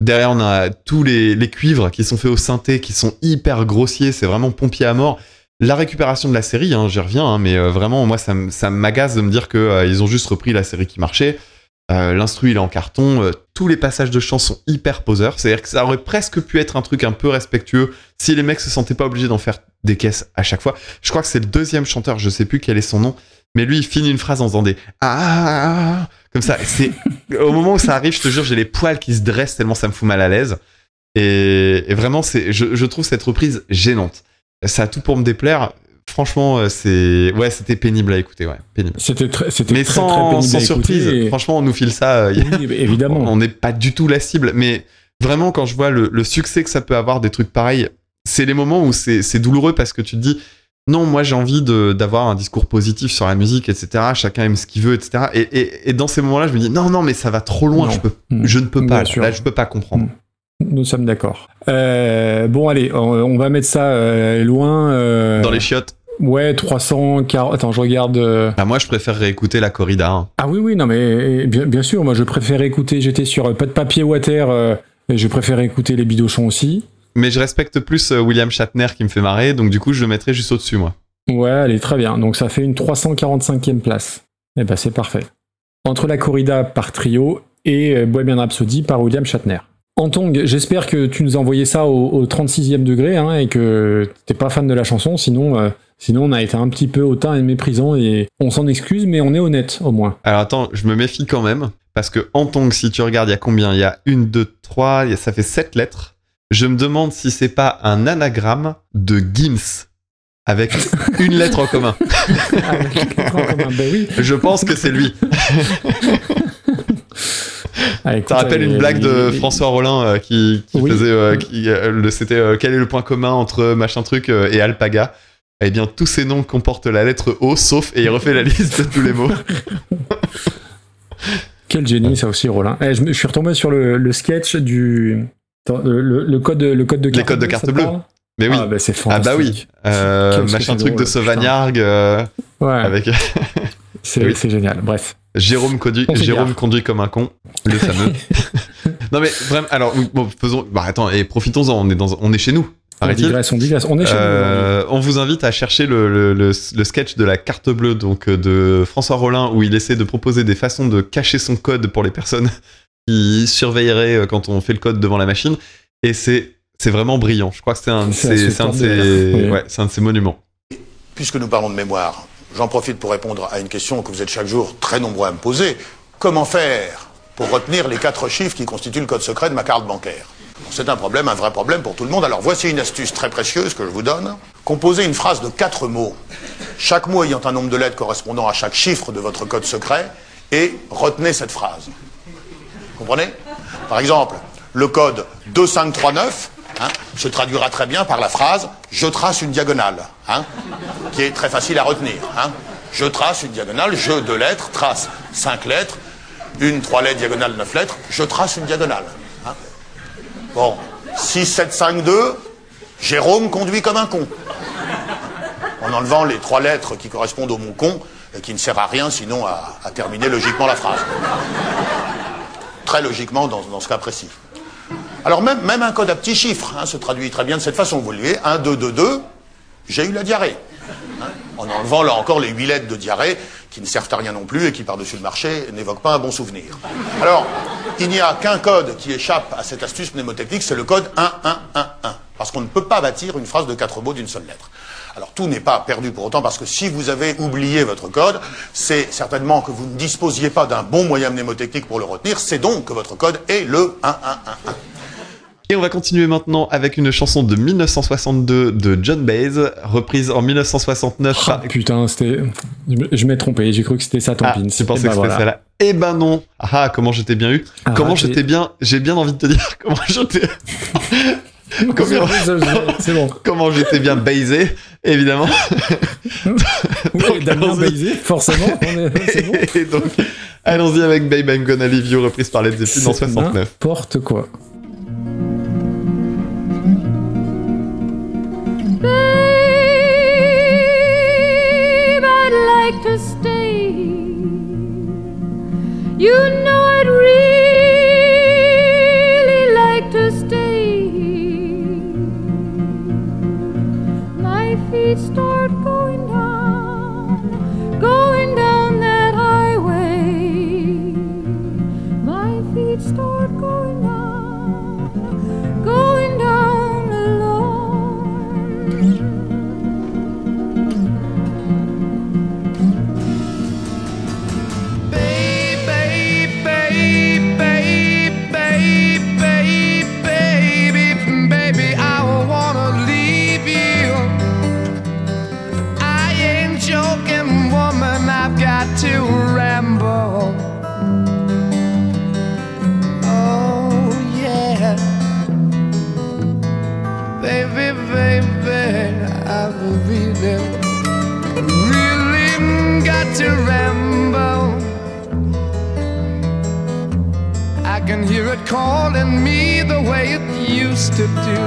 Derrière, on a tous les, les cuivres qui sont faits au synthé, qui sont hyper grossiers, c'est vraiment pompier à mort. La récupération de la série, hein, j'y reviens, hein, mais euh, vraiment, moi, ça, m'agace de me dire qu'ils ont juste repris la série qui marchait. Euh, L'instru, il est en carton. euh, tous les passages de chant sont hyper poseurs. C'est-à-dire que ça aurait presque pu être un truc un peu respectueux si les mecs se sentaient pas obligés d'en faire des caisses à chaque fois. Je crois que c'est le deuxième chanteur, je sais plus quel est son nom, mais lui, il finit une phrase en faisant des ah comme ça. C'est au moment où ça arrive, je te jure, j'ai les poils qui se dressent tellement ça me fout mal à l'aise. Et, vraiment, je, je trouve cette reprise gênante. Ça a tout pour me déplaire. Franchement, euh, c'est, ouais, c'était pénible à écouter, ouais, pénible. C'était très, c'était Mais très, sans, très pénible sans à surprise, et- franchement, on nous file ça. euh, Oui, évidemment. on n'est pas du tout la cible, mais vraiment, quand je vois le, le succès que ça peut avoir des trucs pareils, c'est les moments où c'est c'est douloureux parce que tu te dis, Non, moi j'ai envie de- d'avoir un discours positif sur la musique, etc. Chacun aime ce qu'il veut, etc. Et, et- et dans ces moments-là, je me dis non, non, mais ça va trop loin. Non. Je, peux, Mm. je ne peux pas. Là, je peux pas comprendre. Nous sommes d'accord. Euh, bon, allez, on, on va mettre ça euh, loin. euh, Dans les chiottes. Ouais, 340. Attends, je regarde. Bah, moi, je préférerais écouter la corrida. hein. Ah oui, oui, non, mais bien, bien sûr, moi je préfère écouter. J'étais sur Pas de papier water. et je préfère écouter les bidochons aussi. Mais je respecte plus William Shatner qui me fait marrer, donc du coup, je le mettrais juste au-dessus, moi. Ouais, allez, très bien. Donc ça fait une 345e place. Eh ben c'est parfait. Entre la corrida par trio et Bohemian Rhapsody par William Shatner. Antong, j'espère que tu nous as envoyé ça au, au 36e degré hein, et que t'es pas fan de la chanson, sinon, euh, sinon on a été un petit peu hautain et méprisant et on s'en excuse, mais on est honnête au moins. Alors attends, je me méfie quand même, parce que en tong, si tu regardes, il y a combien? Il y a une, deux, trois, ça fait sept lettres. Je me demande si c'est pas un anagramme de Gims, avec une lettre en commun. ben oui. Je pense que c'est lui. Ah, écoute, Ça rappelle euh, une blague de les- François Rollin euh, qui, qui Oui. faisait, euh, qui, c'était quel est le point commun entre machin truc et alpaga? Eh bien, tous ces noms comportent la lettre O, sauf et il refait la liste de tous les mots. Quel génie, ça aussi, Rollin. Eh, je, suis retombé sur le, le sketch du. Le, code, le code de Les carte codes de carte bleue. Mais oui. Ah, bah c'est Ah bah oui. Euh, machin truc drôle, de Sauvagnargues euh, Ouais, avec c'est oui. c'est génial. Bref. Jérôme conduit. Jérôme conduit comme un con, le fameux. non mais vraiment, alors bon, faisons, bah attends et profitons-en, on est dans, on est chez nous, On digresse, on digresse. On est chez nous. Euh, on vous invite à chercher le, le- le- le sketch de la carte bleue donc de François Rollin où il essaie de proposer des façons de cacher son code pour les personnes qui surveilleraient euh, quand on fait le code devant la machine et c'est c'est vraiment brillant. Je crois que c'est un, C'est un, de ses- ouais, c'est un de ses monuments. Puisque nous parlons de mémoire, j'en profite pour répondre à une question que vous êtes chaque jour très nombreux à me poser. Comment faire pour retenir les quatre chiffres qui constituent le code secret de ma carte bancaire? C'est un problème, un vrai problème pour tout le monde. Alors voici une astuce très précieuse que je vous donne. Composez une phrase de quatre mots, chaque mot ayant un nombre de lettres correspondant à chaque chiffre de votre code secret, et retenez cette phrase. Comprenez? Par exemple, le code 2539 hein, se traduira très bien par la phrase je trace une diagonale, hein, qui est très facile à retenir. hein. Je trace une diagonale, je deux lettres, trace cinq lettres, une, trois lettres, diagonale, neuf lettres, je trace une diagonale. Bon, 6, 7, 5, 2, Jérôme conduit comme un con. En enlevant les trois lettres qui correspondent au mot con, et qui ne sert à rien sinon à, terminer logiquement la phrase très logiquement dans ce cas précis. Alors même, un code à petits chiffres hein, se traduit très bien de cette façon. Vous voyez, 1, 2, 2, 2, j'ai eu la diarrhée. Hein, en enlevant là encore les huit lettres de diarrhée qui ne servent à rien non plus et qui par-dessus le marché n'évoquent pas un bon souvenir. Alors, il n'y a qu'un code qui échappe à cette astuce mnémotechnique, c'est le code 1, 1, 1, 1. Parce qu'on ne peut pas bâtir une phrase de quatre mots d'une seule lettre. Alors tout n'est pas perdu pour autant parce que si vous avez oublié votre code, c'est certainement que vous ne disposiez pas d'un bon moyen mnémotechnique pour le retenir, c'est donc que votre code est le 1, 1, 1, 1. Et on va continuer maintenant avec une chanson de 1962 de John Baez, reprise en 1969 Ah, par... putain, c'était. Je m'ai trompé, j'ai cru que c'était ça ton Ah, pin. tu pensais Eh ben que c'était voilà. celle-là Eh ben non Ah, comment j'étais bien eu Ah, Comment j'étais bien... J'ai bien envie de te dire comment j'étais... comment... C'est bon. comment j'étais bien baisé, évidemment. Oui, Damien Baisé, forcément. est- bon. Et donc, allons-y avec Babe I'm Gonna Leave You, reprise par Led Zeppelin en C'est 69. N'importe quoi. Stay. You know I'd really like to stay. My feet start to ramble. I can hear it calling me the way it used to do.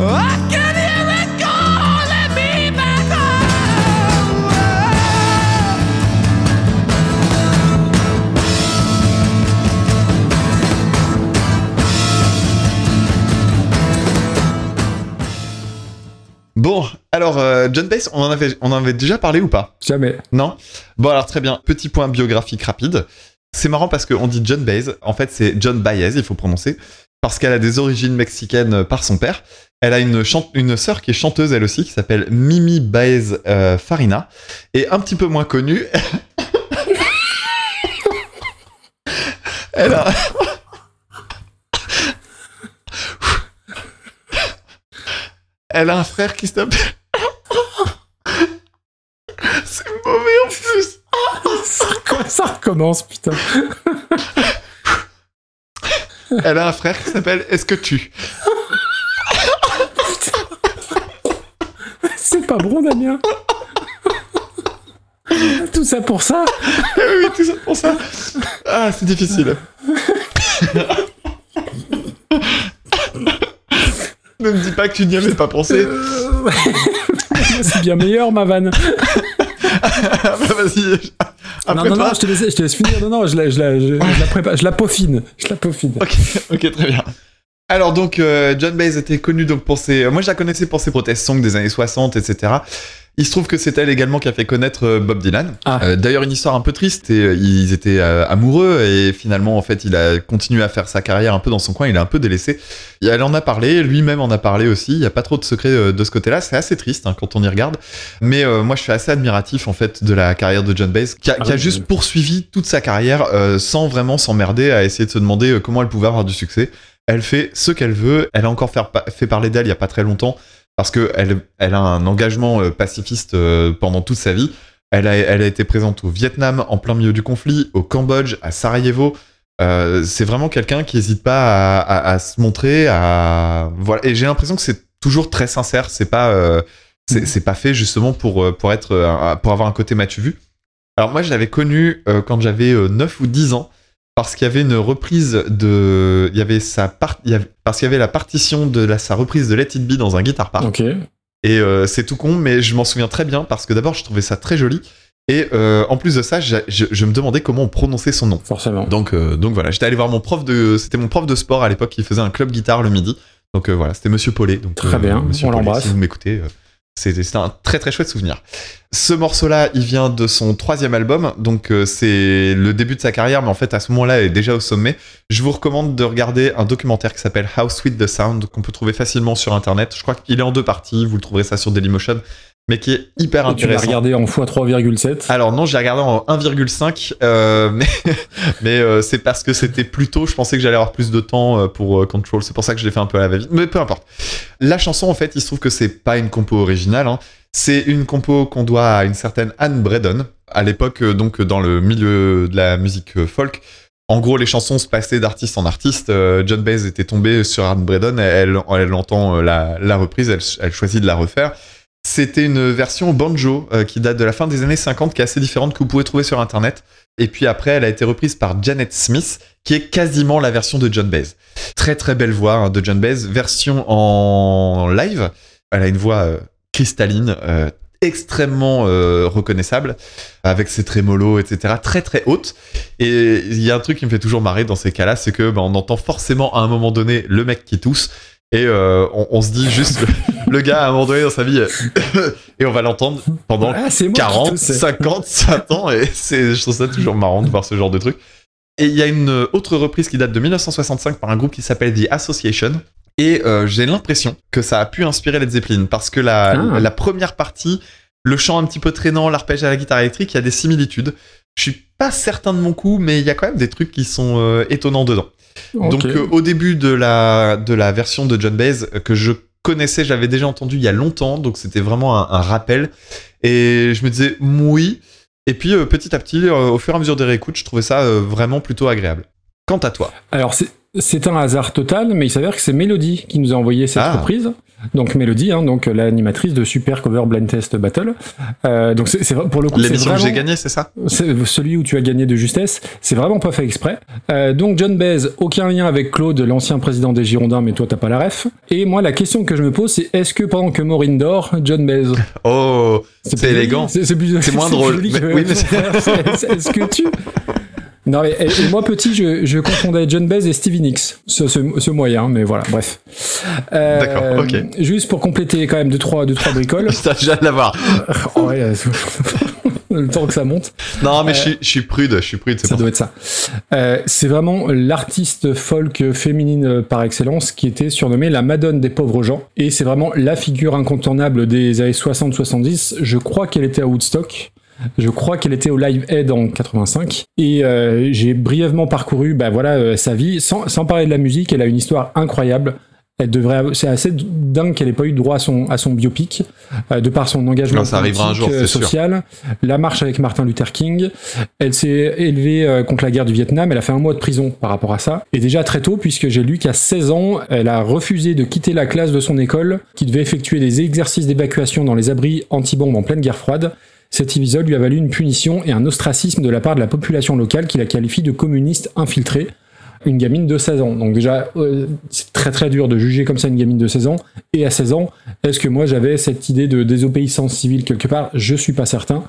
I can hear it calling me back home. Bon, alors euh, John Baez, on en avait, on en avait déjà parlé ou pas? Jamais. Non? Bon alors très bien, petit point biographique rapide. C'est marrant parce qu'on dit John Baez, en fait c'est John Baez, il faut prononcer, parce qu'elle a des origines mexicaines par son père. Elle a une sœur qui est chanteuse elle aussi, qui s'appelle Mimi Baez euh, Farina. Et un petit peu moins connue, elle a... Elle a un frère qui s'appelle... C'est mauvais en plus Ça recommence, putain. Elle a un frère qui s'appelle Est-ce que tu C'est pas bon, Damien. Tout ça pour ça Eh oui, tout ça pour ça. Ah, c'est difficile. ne me dis pas que tu n'y avais pas pensé. C'est bien meilleur, ma vanne. Ah, bah, Vas-y. Non, Après non, non, je te laisse, je te laisse finir. Non, non, je la, je la, je, je la prépare, je la peaufine. Je la peaufine. Ok, ok, très bien. Alors donc, euh, John Baez était connu donc pour ses... Moi, je la connaissais pour ses protest songs des années 60, etc. Il se trouve que c'est elle également qui a fait connaître euh, Bob Dylan. Ah. Euh, D'ailleurs, une histoire un peu triste. Et, euh, ils étaient euh, amoureux et finalement, en fait, il a continué à faire sa carrière un peu dans son coin. Il a un peu délaissé. Et elle en a parlé, lui-même en a parlé aussi. Il n'y a pas trop de secrets euh, de ce côté-là. C'est assez triste hein, quand on y regarde. Mais euh, moi, je suis assez admiratif en fait de la carrière de John Baez, qui a, Ah qui a oui, juste poursuivi toute sa carrière sans vraiment s'emmerder à essayer de se demander comment elle pouvait avoir du succès. Elle fait ce qu'elle veut. Elle a encore fait parler d'elle il y a pas très longtemps parce que elle, a un engagement euh, pacifiste euh, pendant toute sa vie. Elle a, elle a été présente au Vietnam en plein milieu du conflit, au Cambodge, à Sarajevo. Euh, c'est vraiment quelqu'un qui n'hésite pas à, à- à se montrer. À voilà. Et j'ai l'impression que c'est toujours très sincère. C'est pas, euh, c'est pas fait justement pour pour être pour avoir un côté matu vu. Alors moi, je l'avais connu euh, quand j'avais euh, 9 ou 10 ans parce qu'il y avait une reprise de il y avait sa part il y avait- parce qu'il y avait la partition de la, sa reprise de Let It Be dans un guitar part et euh, c'est tout con mais je m'en souviens très bien parce que d'abord je trouvais ça très joli. Et euh, en plus de ça je, je- je me demandais comment on prononçait son nom. Forcément. donc euh, donc voilà j'étais allé voir mon prof de c'était mon prof de sport à l'époque qui faisait un club guitare le midi. Donc voilà c'était Monsieur Paulet. Donc Très bien, Monsieur on l'embrasse. si vous m'écoutez c'était un très très chouette souvenir. Ce morceau-là, il vient de son troisième album, donc euh, c'est le début de sa carrière, mais en fait à ce moment-là, elle est déjà au sommet. Je vous recommande de regarder un documentaire qui s'appelle How Sweet the Sound, qu'on peut trouver facilement sur Internet. Je crois qu'il est en deux parties, vous le trouverez ça sur Dailymotion, mais qui est hyper Et tu l'as intéressant. regardé en x3,7. Alors non, j'ai regardé en 1,5, euh, mais, mais euh, c'est parce que c'était plus tôt. Je pensais que j'allais avoir plus de temps euh, pour euh, Control. C'est pour ça que je l'ai fait un peu à la va-vite. Mais peu importe. La chanson, en fait, il se trouve que c'est pas une compo originale. hein. C'est une compo qu'on doit à une certaine Anne Bredon. À l'époque, donc dans le milieu de la musique folk. En gros, les chansons se passaient d'artiste en artiste. John Baez était tombé sur Anne Bredon. Elle, elle entend la, la reprise. Elle, elle choisit de la refaire. C'était une version banjo euh, qui date de la fin des années 50, qui est assez différente que vous pouvez trouver sur internet. Et puis après, elle a été reprise par Janet Smith, qui est quasiment la version de John Baez. Très très belle voix hein, de John Baez, version en live. Elle a une voix euh, cristalline, euh, extrêmement reconnaissable, avec ses trémolos, etc. Très très haute. Et il y a un truc qui me fait toujours marrer dans ces cas-là, c'est que bah, on entend forcément à un moment donné le mec qui tousse. Et euh, on, on se dit juste, le, gars à un moment donné dans sa vie, et on va l'entendre pendant Ah, c'est moi qui 40, toussais. 50, 100 ans, et c'est, je trouve ça toujours marrant de voir ce genre de truc. Et il y a une autre reprise qui date de 1965 par un groupe qui s'appelle The Association. Et euh, j'ai l'impression que ça a pu inspirer Led Zeppelin parce que la, Ah. la première partie, le chant un petit peu traînant, l'arpège à la guitare électrique, il y a des similitudes. Je suis pas certain de mon coup, mais il y a quand même des trucs qui sont euh, étonnants dedans. Donc euh, au début de la, de la version de John Baez euh, que je connaissais, j'avais déjà entendu il y a longtemps, donc c'était vraiment un, un rappel. Et je me disais oui. Et puis euh, petit à petit, euh, au fur et à mesure des réécoutes, je trouvais ça vraiment plutôt agréable. Quant à toi, Alors, c'est C'est un hasard total, mais il s'avère que c'est Mélodie qui nous a envoyé cette Ah. reprise. Donc Mélodie, hein, donc l'animatrice de Super Cover Blind Test Battle. Euh, donc c'est pour le coup, L'émission que j'ai gagnée, c'est ça? Celui où tu as gagné de justesse, c'est vraiment pas fait exprès. Euh, donc John Baez, aucun lien avec Claude, l'ancien président des Girondins, mais toi t'as pas la ref. Et moi la question que je me pose c'est est-ce que pendant que Maureen dort, John Baez Oh, c'est élégant. C'est moins drôle, mais- oui, mais Est-ce que tu non mais et- et moi petit je, je confondais John Baez et Stevie Nicks ce, ce, ce moyen mais voilà bref Euh, D'accord, ok. juste pour compléter quand même deux trois deux trois bricoles Putain, j'ai hâte de l'avoir. Oh, ouais, euh, le temps que ça monte Non, mais Euh, je suis- je suis prude, je suis prude, c'est ça pour doit être ça. Euh, c'est vraiment l'artiste folk féminine par excellence qui était surnommée la Madone des pauvres gens. Et c'est vraiment la figure incontournable des années 60-70. Je crois qu'elle était à Woodstock. Je crois qu'elle était au Live Aid en 85. Et euh, j'ai brièvement parcouru bah, voilà, euh, sa vie. Sans, sans parler de la musique, elle a une histoire incroyable. Elle devrait, c'est assez dingue qu'elle ait pas eu droit à son, à son biopic, euh, de par son engagement Non, ça arrivera un politique, jour, c'est sûr. social, la marche avec Martin Luther King. Elle s'est élevée contre la guerre du Vietnam. Elle a fait un mois de prison par rapport à ça. Et déjà très tôt, puisque j'ai lu qu'à 16 ans, elle a refusé de quitter la classe de son école, qui devait effectuer des exercices d'évacuation dans les abris anti-bombes en pleine guerre froide. Cet épisode lui a valu une punition et un ostracisme de la part de la population locale qui la qualifie de communiste infiltrée. Une gamine de 16 ans. Donc déjà, euh, c'est très très dur de juger comme ça une gamine de 16 ans. Et à 16 ans, est-ce que moi j'avais cette idée de désobéissance civile quelque part? Je suis pas certain.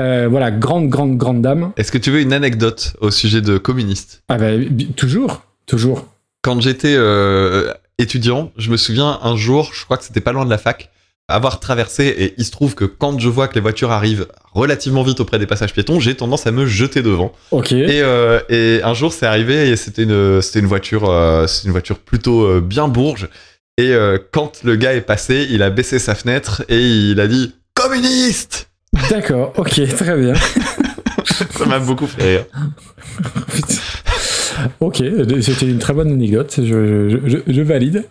Euh, voilà, grande, grande, grande dame. Est-ce que tu veux une anecdote au sujet de communistes Ah bah, bi- toujours, toujours. Quand j'étais euh, étudiant, je me souviens un jour, je crois que c'était pas loin de la fac, avoir traversé, et il se trouve que quand je vois que les voitures arrivent relativement vite auprès des passages piétons, j'ai tendance à me jeter devant. Ok. Et, euh, et un jour, c'est arrivé et c'était une, c'était une voiture, euh, c'est une voiture plutôt euh, bien bourge. Et quand le gars est passé, il a baissé sa fenêtre et il a dit communiste. D'accord, ok, très bien. Ça m'a beaucoup fait rire. Ok, c'était une très bonne anecdote, je, valide.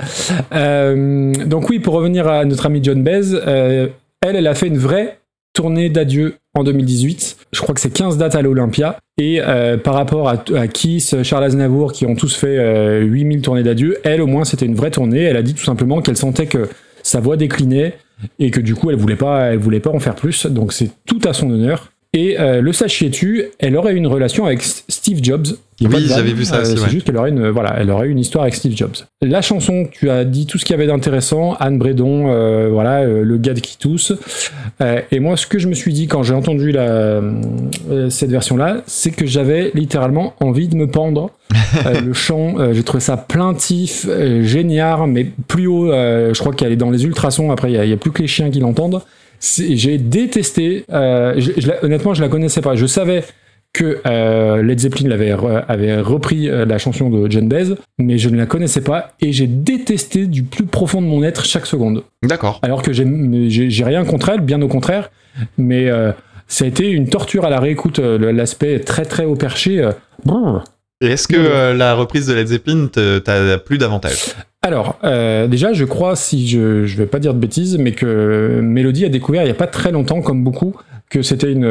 Euh, donc oui, pour revenir à notre ami John Baez, euh, elle, a fait une vraie tournée d'adieu en 2018. Je crois que c'est 15 dates à l'Olympia. Et euh, par rapport à, à Kiss, Charles Aznavour, qui ont tous fait euh, 8000 tournées d'adieu, elle, au moins, c'était une vraie tournée. Elle a dit tout simplement qu'elle sentait que sa voix déclinait et que du coup, elle voulait pas, elle voulait pas en faire plus. Donc c'est tout à son honneur. Et euh, le sachiez-tu, elle aurait une relation avec Steve Jobs. Oui, j'avais vu ça aussi, C'est ouais. juste qu'elle aurait une, voilà, elle aurait une histoire avec Steve Jobs. La chanson, tu as dit tout ce qu'il y avait d'intéressant. Anne Bredon, euh, voilà, euh, le gars de qui tousse. Euh, et moi, ce que je me suis dit quand j'ai entendu la, euh, cette version-là, c'est que j'avais littéralement envie de me pendre. Euh, le chant, euh, j'ai trouvé ça plaintif, euh, génial, mais plus haut. euh, je crois qu'elle est dans les ultrasons. Après, il y a- il y a, plus que les chiens qui l'entendent. J'ai détesté. euh, je- je la- honnêtement, je la connaissais pas. Je savais que euh, Led Zeppelin re- avait repris euh, la chanson de John Baez, mais je ne la connaissais pas et j'ai détesté du plus profond de mon être chaque seconde. D'accord. Alors que j'ai- rien contre elle, bien au contraire, mais euh, ça a été une torture à la réécoute, l'aspect très très haut perché. brrr. Et est-ce que euh, la reprise de Led Zeppelin t'a plu davantage? Alors, euh, déjà, je crois, si je je vais pas dire de bêtises, mais que Mélodie a découvert il y a pas très longtemps, comme beaucoup, que c'était une,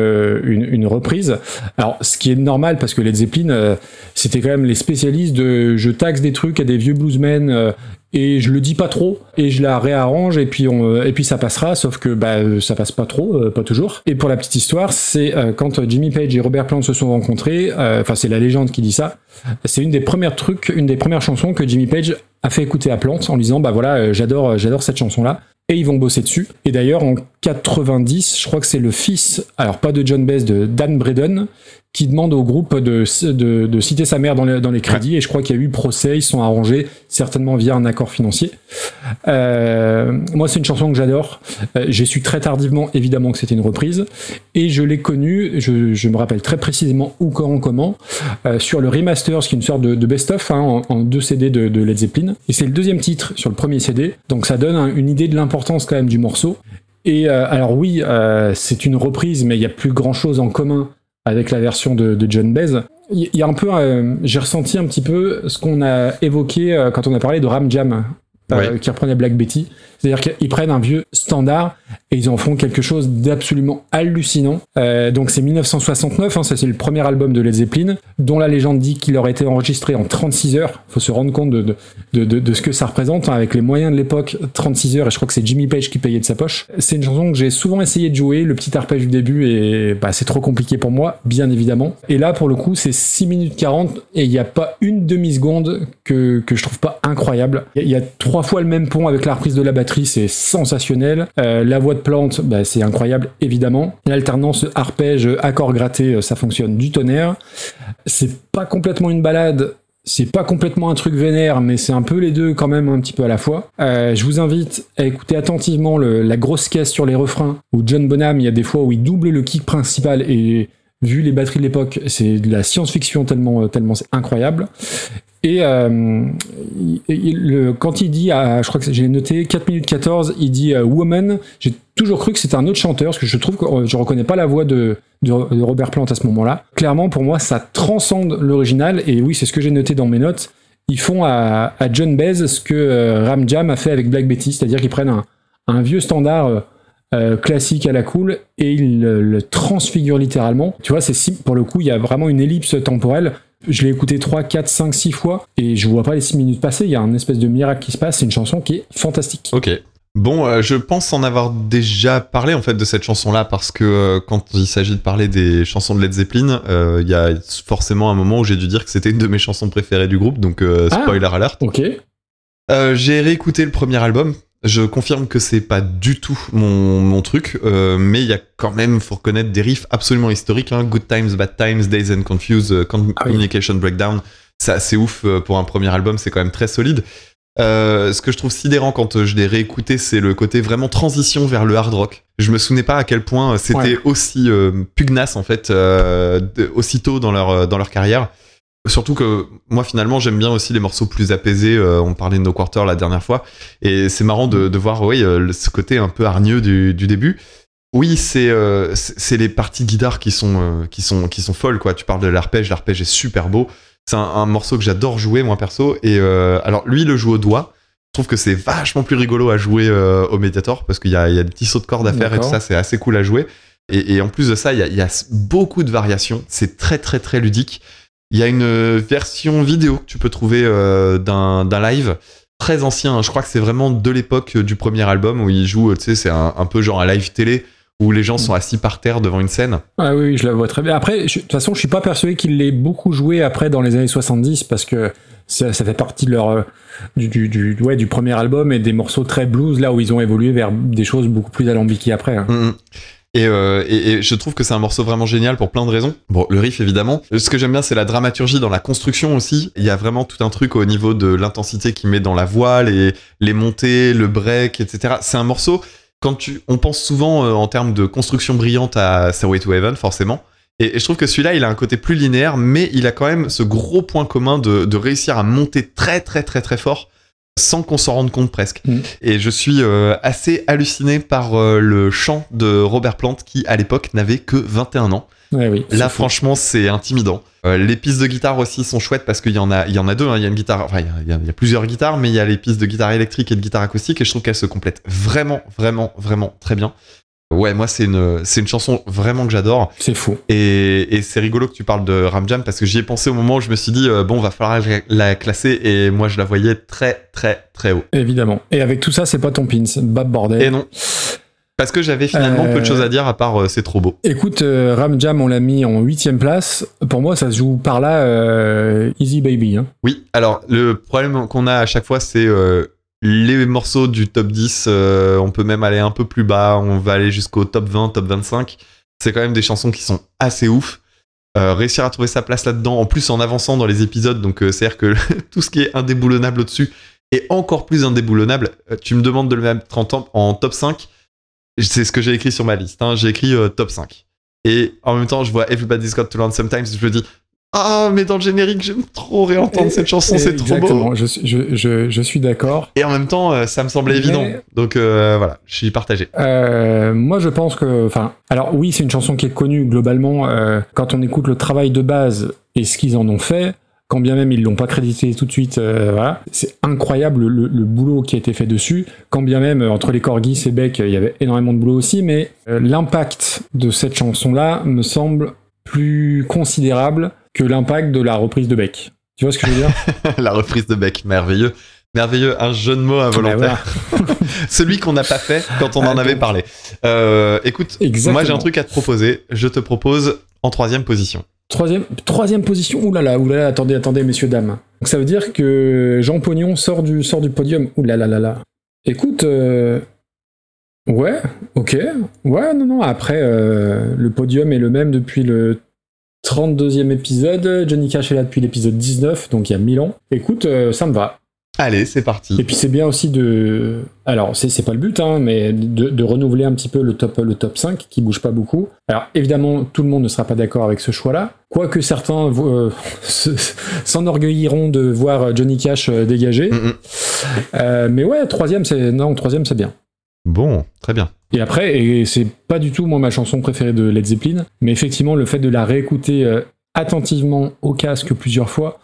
une, une reprise. Alors, ce qui est normal, parce que Led Zeppelin, euh, c'était quand même les spécialistes de je taxe des trucs à des vieux bluesmen euh, et je le dis pas trop. Et je la réarrange et puis on euh, et puis ça passera. Sauf que bah euh, ça passe pas trop euh, pas toujours. Et pour la petite histoire c'est euh, quand Jimmy Page et Robert Plant se sont rencontrés euh, enfin c'est la légende qui dit ça c'est une des premières trucs une des premières chansons que Jimmy Page a fait écouter à Plant en lui disant bah voilà euh, j'adore j'adore cette chanson là et ils vont bosser dessus. Et d'ailleurs, en 90, je crois que c'est le fils, alors pas de John Baez, de Dan Braden, qui demande au groupe de, de, de citer sa mère dans les, dans les crédits. Et je crois qu'il y a eu procès, ils sont arrangés, certainement via un accord financier. Euh, moi, c'est une chanson que j'adore. Euh, J'ai su très tardivement, évidemment, que c'était une reprise. Et je l'ai connue, je, je me rappelle très précisément où, quand, comment, euh, sur le remaster, ce qui est une sorte de, de best-of hein, en, en deux CD de, de Led Zeppelin. Et c'est le deuxième titre sur le premier CD. Donc ça donne un- une idée de l'importance quand même du morceau. Et euh, alors oui, euh, c'est une reprise, mais il n'y a plus grand-chose en commun avec la version de, de John Baez. Il y- a un peu, euh, j'ai ressenti un petit peu ce qu'on a évoqué euh, quand on a parlé de Ram Jam. euh, Ouais. qui reprenait Black Betty. C'est-à-dire qu'ils prennent un vieux standard et ils en font quelque chose d'absolument hallucinant. Euh, donc c'est 1969, hein, ça c'est le premier album de Led Zeppelin, dont la légende dit qu'il aurait été enregistré en 36 heures. faut se rendre compte de, de, de, de- ce que ça représente, hein, avec les moyens de l'époque, 36 heures, et je crois que c'est Jimmy Page qui payait de sa poche. C'est une chanson que j'ai souvent essayé de jouer, le petit arpège du début, et bah, c'est trop compliqué pour moi, bien évidemment. Et là, pour le coup, c'est 6 minutes 40, et il n'y a pas une demi-seconde que, que je trouve pas incroyable. Il y, il y a trois fois le même pont avec la reprise de la batterie, c'est sensationnel. Euh, la voix de plante, bah, c'est incroyable, évidemment. L'alternance arpège, accord gratté, euh, ça fonctionne du tonnerre. C'est pas complètement une balade, c'est pas complètement un truc vénère, mais c'est un peu les deux quand même un petit peu à la fois. Euh, je vous invite à écouter attentivement la grosse caisse sur les refrains, où John Bonham, il y a des fois où il double le kick principal et vu les batteries de l'époque, c'est de la science-fiction tellement, tellement c'est incroyable. Et euh, quand il dit, je crois que j'ai noté 4 minutes 14, il dit euh, Woman, j'ai toujours cru que c'était un autre chanteur, parce que je trouve que euh, je reconnais pas la voix de, de, Robert Plant à ce moment-là. Clairement, pour moi, ça transcende l'original, et oui, c'est ce que j'ai noté dans mes notes. Ils font à, à John Baez ce que euh, Ram Jam a fait avec Black Betty, c'est-à-dire qu'ils prennent un, vieux standard classique à la cool et ils le, le transfigurent littéralement. Tu vois, c'est pour le coup, il y a vraiment une ellipse temporelle. Je l'ai écouté 3, 4, 5, 6 fois et je vois pas les 6 minutes passer. Il y a un espèce de miracle qui se passe. C'est une chanson qui est fantastique. Ok. Bon, euh, je pense en avoir déjà parlé en fait de cette chanson-là parce que euh, quand il s'agit de parler des chansons de Led Zeppelin, euh, il y a forcément un moment où j'ai dû dire que c'était une de mes chansons préférées du groupe, donc Ah. spoiler alert. Ok. J'ai réécouté le premier album. Je confirme que c'est pas du tout mon, mon truc, euh, mais il y a quand même, faut reconnaître, des riffs absolument historiques. Hein. Good Times, Bad Times, Days and Confused, euh, Ah oui. Communication Breakdown. Ça, c'est ouf euh, pour un premier album, c'est quand même très solide. Euh, ce que je trouve sidérant quand je l'ai réécouté, c'est le côté vraiment transition vers le hard rock. Je me souvenais pas à quel point c'était Ouais. aussi euh, pugnace en fait, euh, aussitôt dans leur, dans leur carrière. Surtout que moi finalement j'aime bien aussi les morceaux plus apaisés. euh, on parlait de No Quarter la dernière fois, et c'est marrant de, de voir oui euh, ce côté un peu hargneux du, du début. Oui, c'est euh, c'est c'est les parties guitare qui sont euh, qui sont qui sont folles quoi. Tu parles de l'arpège, l'arpège est super beau. C'est un, un morceau que j'adore jouer moi perso. Et euh, alors lui il le joue au doigt. Je trouve que c'est vachement plus rigolo à jouer au Mediator parce qu'il y a, il y a des petits sauts de cordes à faire et tout ça, c'est assez cool à jouer. Et, et en plus de ça, il y a, il y a beaucoup de variations. C'est très très très ludique. Il y a une euh, version vidéo que tu peux trouver euh, d'un live très ancien. hein. Je crois que c'est vraiment de l'époque euh, du premier album où il joue, tu sais, c'est un, un peu genre un live télé où les gens sont assis par terre devant une scène. Ah oui, je la vois très bien. Après, de toute façon, je suis pas persuadé qu'il l'ait beaucoup joué après dans les années 70 parce que ça, ça fait partie de leur du, du, du- ouais, du premier album et des morceaux très blues là où ils ont évolué vers des choses beaucoup plus alambiquées après. hein. Mm, mm. Et, euh, et, je trouve que c'est un morceau vraiment génial pour plein de raisons. Bon, le riff évidemment. Ce que j'aime bien, c'est la dramaturgie dans la construction aussi. Il y a vraiment tout un truc au niveau de l'intensité qu'il met dans la voix, les, les montées, le break, etc. C'est un morceau. Quand tu, on pense souvent euh, en termes de construction brillante à Stairway to Heaven, forcément. Et, je trouve que celui-là, il a un côté plus linéaire, mais il a quand même ce gros point commun de réussir à monter très très très très fort sans qu'on s'en rende compte presque. Mm. Et je suis euh, assez halluciné par euh, le chant de Robert Plant qui, à l'époque, n'avait que 21 ans. Ouais, oui. Là, franchement, c'est intimidant. Euh, les pistes de guitare aussi sont chouettes parce qu'il y en a, il y en a deux. hein. Il y a une guitare, enfin, il y y a plusieurs guitares, mais il y a les pistes de guitare électrique et de guitare acoustique et je trouve qu'elles se complètent vraiment, vraiment, vraiment très bien. Ouais, moi, c'est une, c'est une chanson vraiment que j'adore. c'est fou. Et, et c'est rigolo que tu parles de Ram Jam parce que j'y ai pensé au moment où je me suis dit, euh, bon, va falloir la- la classer et moi, je la voyais très, très, très haut. Évidemment. Et avec tout ça, c'est pas ton pins, bab bordel. Et non. Parce que j'avais finalement Euh, peu de choses à dire à part euh, c'est trop beau. Écoute, euh, Ram Jam, on l'a mis en huitième place. Pour moi, ça se joue par là, euh, Easy Baby. Hein. Oui, alors le problème qu'on a à chaque fois, c'est euh, les morceaux du top 10. euh, on peut même aller un peu plus bas, on va aller jusqu'au top 20, top 25. C'est quand même des chansons qui sont assez ouf. Euh, réussir à trouver sa place là-dedans, en plus en avançant dans les épisodes, donc euh, c'est-à-dire que tout ce qui est indéboulonnable au-dessus est encore plus indéboulonnable. Tu me demandes de le mettre en, top- en top 5, c'est ce que j'ai écrit sur ma liste. hein. J'ai écrit top 5. Et en même temps, je vois Everybody's Got to Learn Sometimes, je me dis Ah, mais dans le générique, j'aime trop réentendre cette chanson, c'est trop beau. Je, suis- je, je, je suis d'accord. Et en même temps, euh, ça me semblait Mais- évident. Donc euh, voilà, je suis partagé. Euh, moi, je pense que, enfin, alors oui, c'est une chanson qui est connue globalement. euh, quand on écoute le travail de base et ce qu'ils en ont fait, quand bien même ils l'ont pas crédité tout de suite. euh, voilà. C'est incroyable le, le boulot qui a été fait dessus. Quand bien même entre les corgis et Beck, il y avait énormément de boulot aussi, mais euh, l'impact de cette chanson-là me semble plus considérable que l'impact de la reprise de Beck. Tu vois ce que je veux dire? La reprise de Beck, merveilleux. Merveilleux, un jeu de mots involontaire. Bah, voilà. Celui qu'on n'a pas fait quand on en Ah, avait parle. Euh, écoute, Exactement. moi j'ai un truc à te proposer. Je te propose en troisième position. Troisième, troisième position. Ouh là là, là là, attendez, attendez, messieurs, dames. Donc ça veut dire que Jean Pognon sort du, sort du podium. Ouh là là là là. Écoute, euh, ouais, ok. Ouais, non, non, après, euh, le podium est le même depuis le 32e épisode. Johnny Cash est là depuis l'épisode 19, donc il y a 1000 ans. Écoute, euh, ça me va. Allez, c'est parti. Et puis c'est bien aussi de. Alors, c'est pas le but, hein, mais de, de renouveler un petit peu le top, le top 5 qui bouge pas beaucoup. Alors, évidemment, tout le monde ne sera pas d'accord avec ce choix-là. Quoique certains euh, se- s'enorgueilliront de voir Johnny Cash euh, dégager. Mm, mm. Euh, mais ouais, troisième, c'est. Non, troisième, c'est bien. Bon, très bien. Et après, et c'est pas du tout moi ma chanson préférée de Led Zeppelin, mais effectivement le fait de la réécouter euh, attentivement au casque plusieurs fois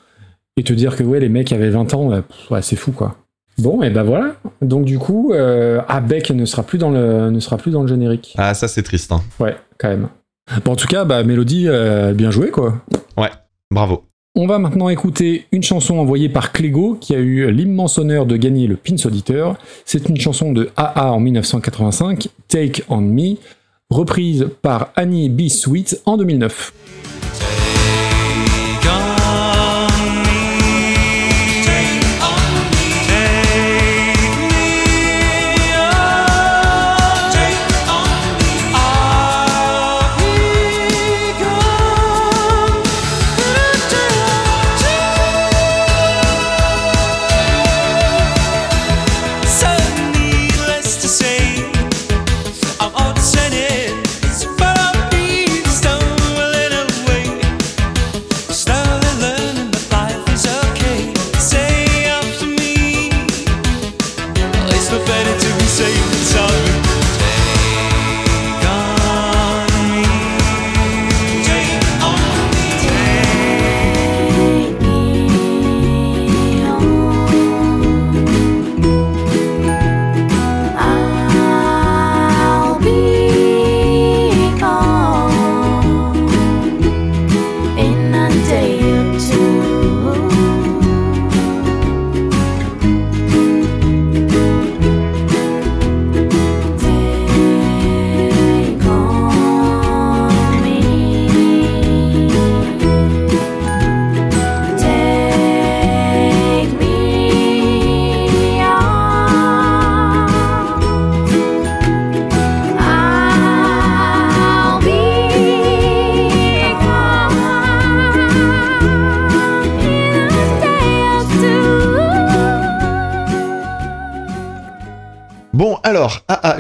et te dire que ouais les mecs avaient 20 ans, ouais, c'est fou quoi. Bon et ben voilà. Donc du coup, euh, ah, Beck ne sera plus dans le ne sera plus dans le générique. Ah, ça c'est triste. hein. Ouais, quand même. Bon en tout cas, bah Mélodie, euh, bien joué quoi. Bravo. On va maintenant écouter une chanson envoyée par Clégo qui a eu l'immense honneur de gagner le Pins Auditeur. C'est une chanson de AA en 1985, Take on Me, reprise par Annie B. Sweet en 2009.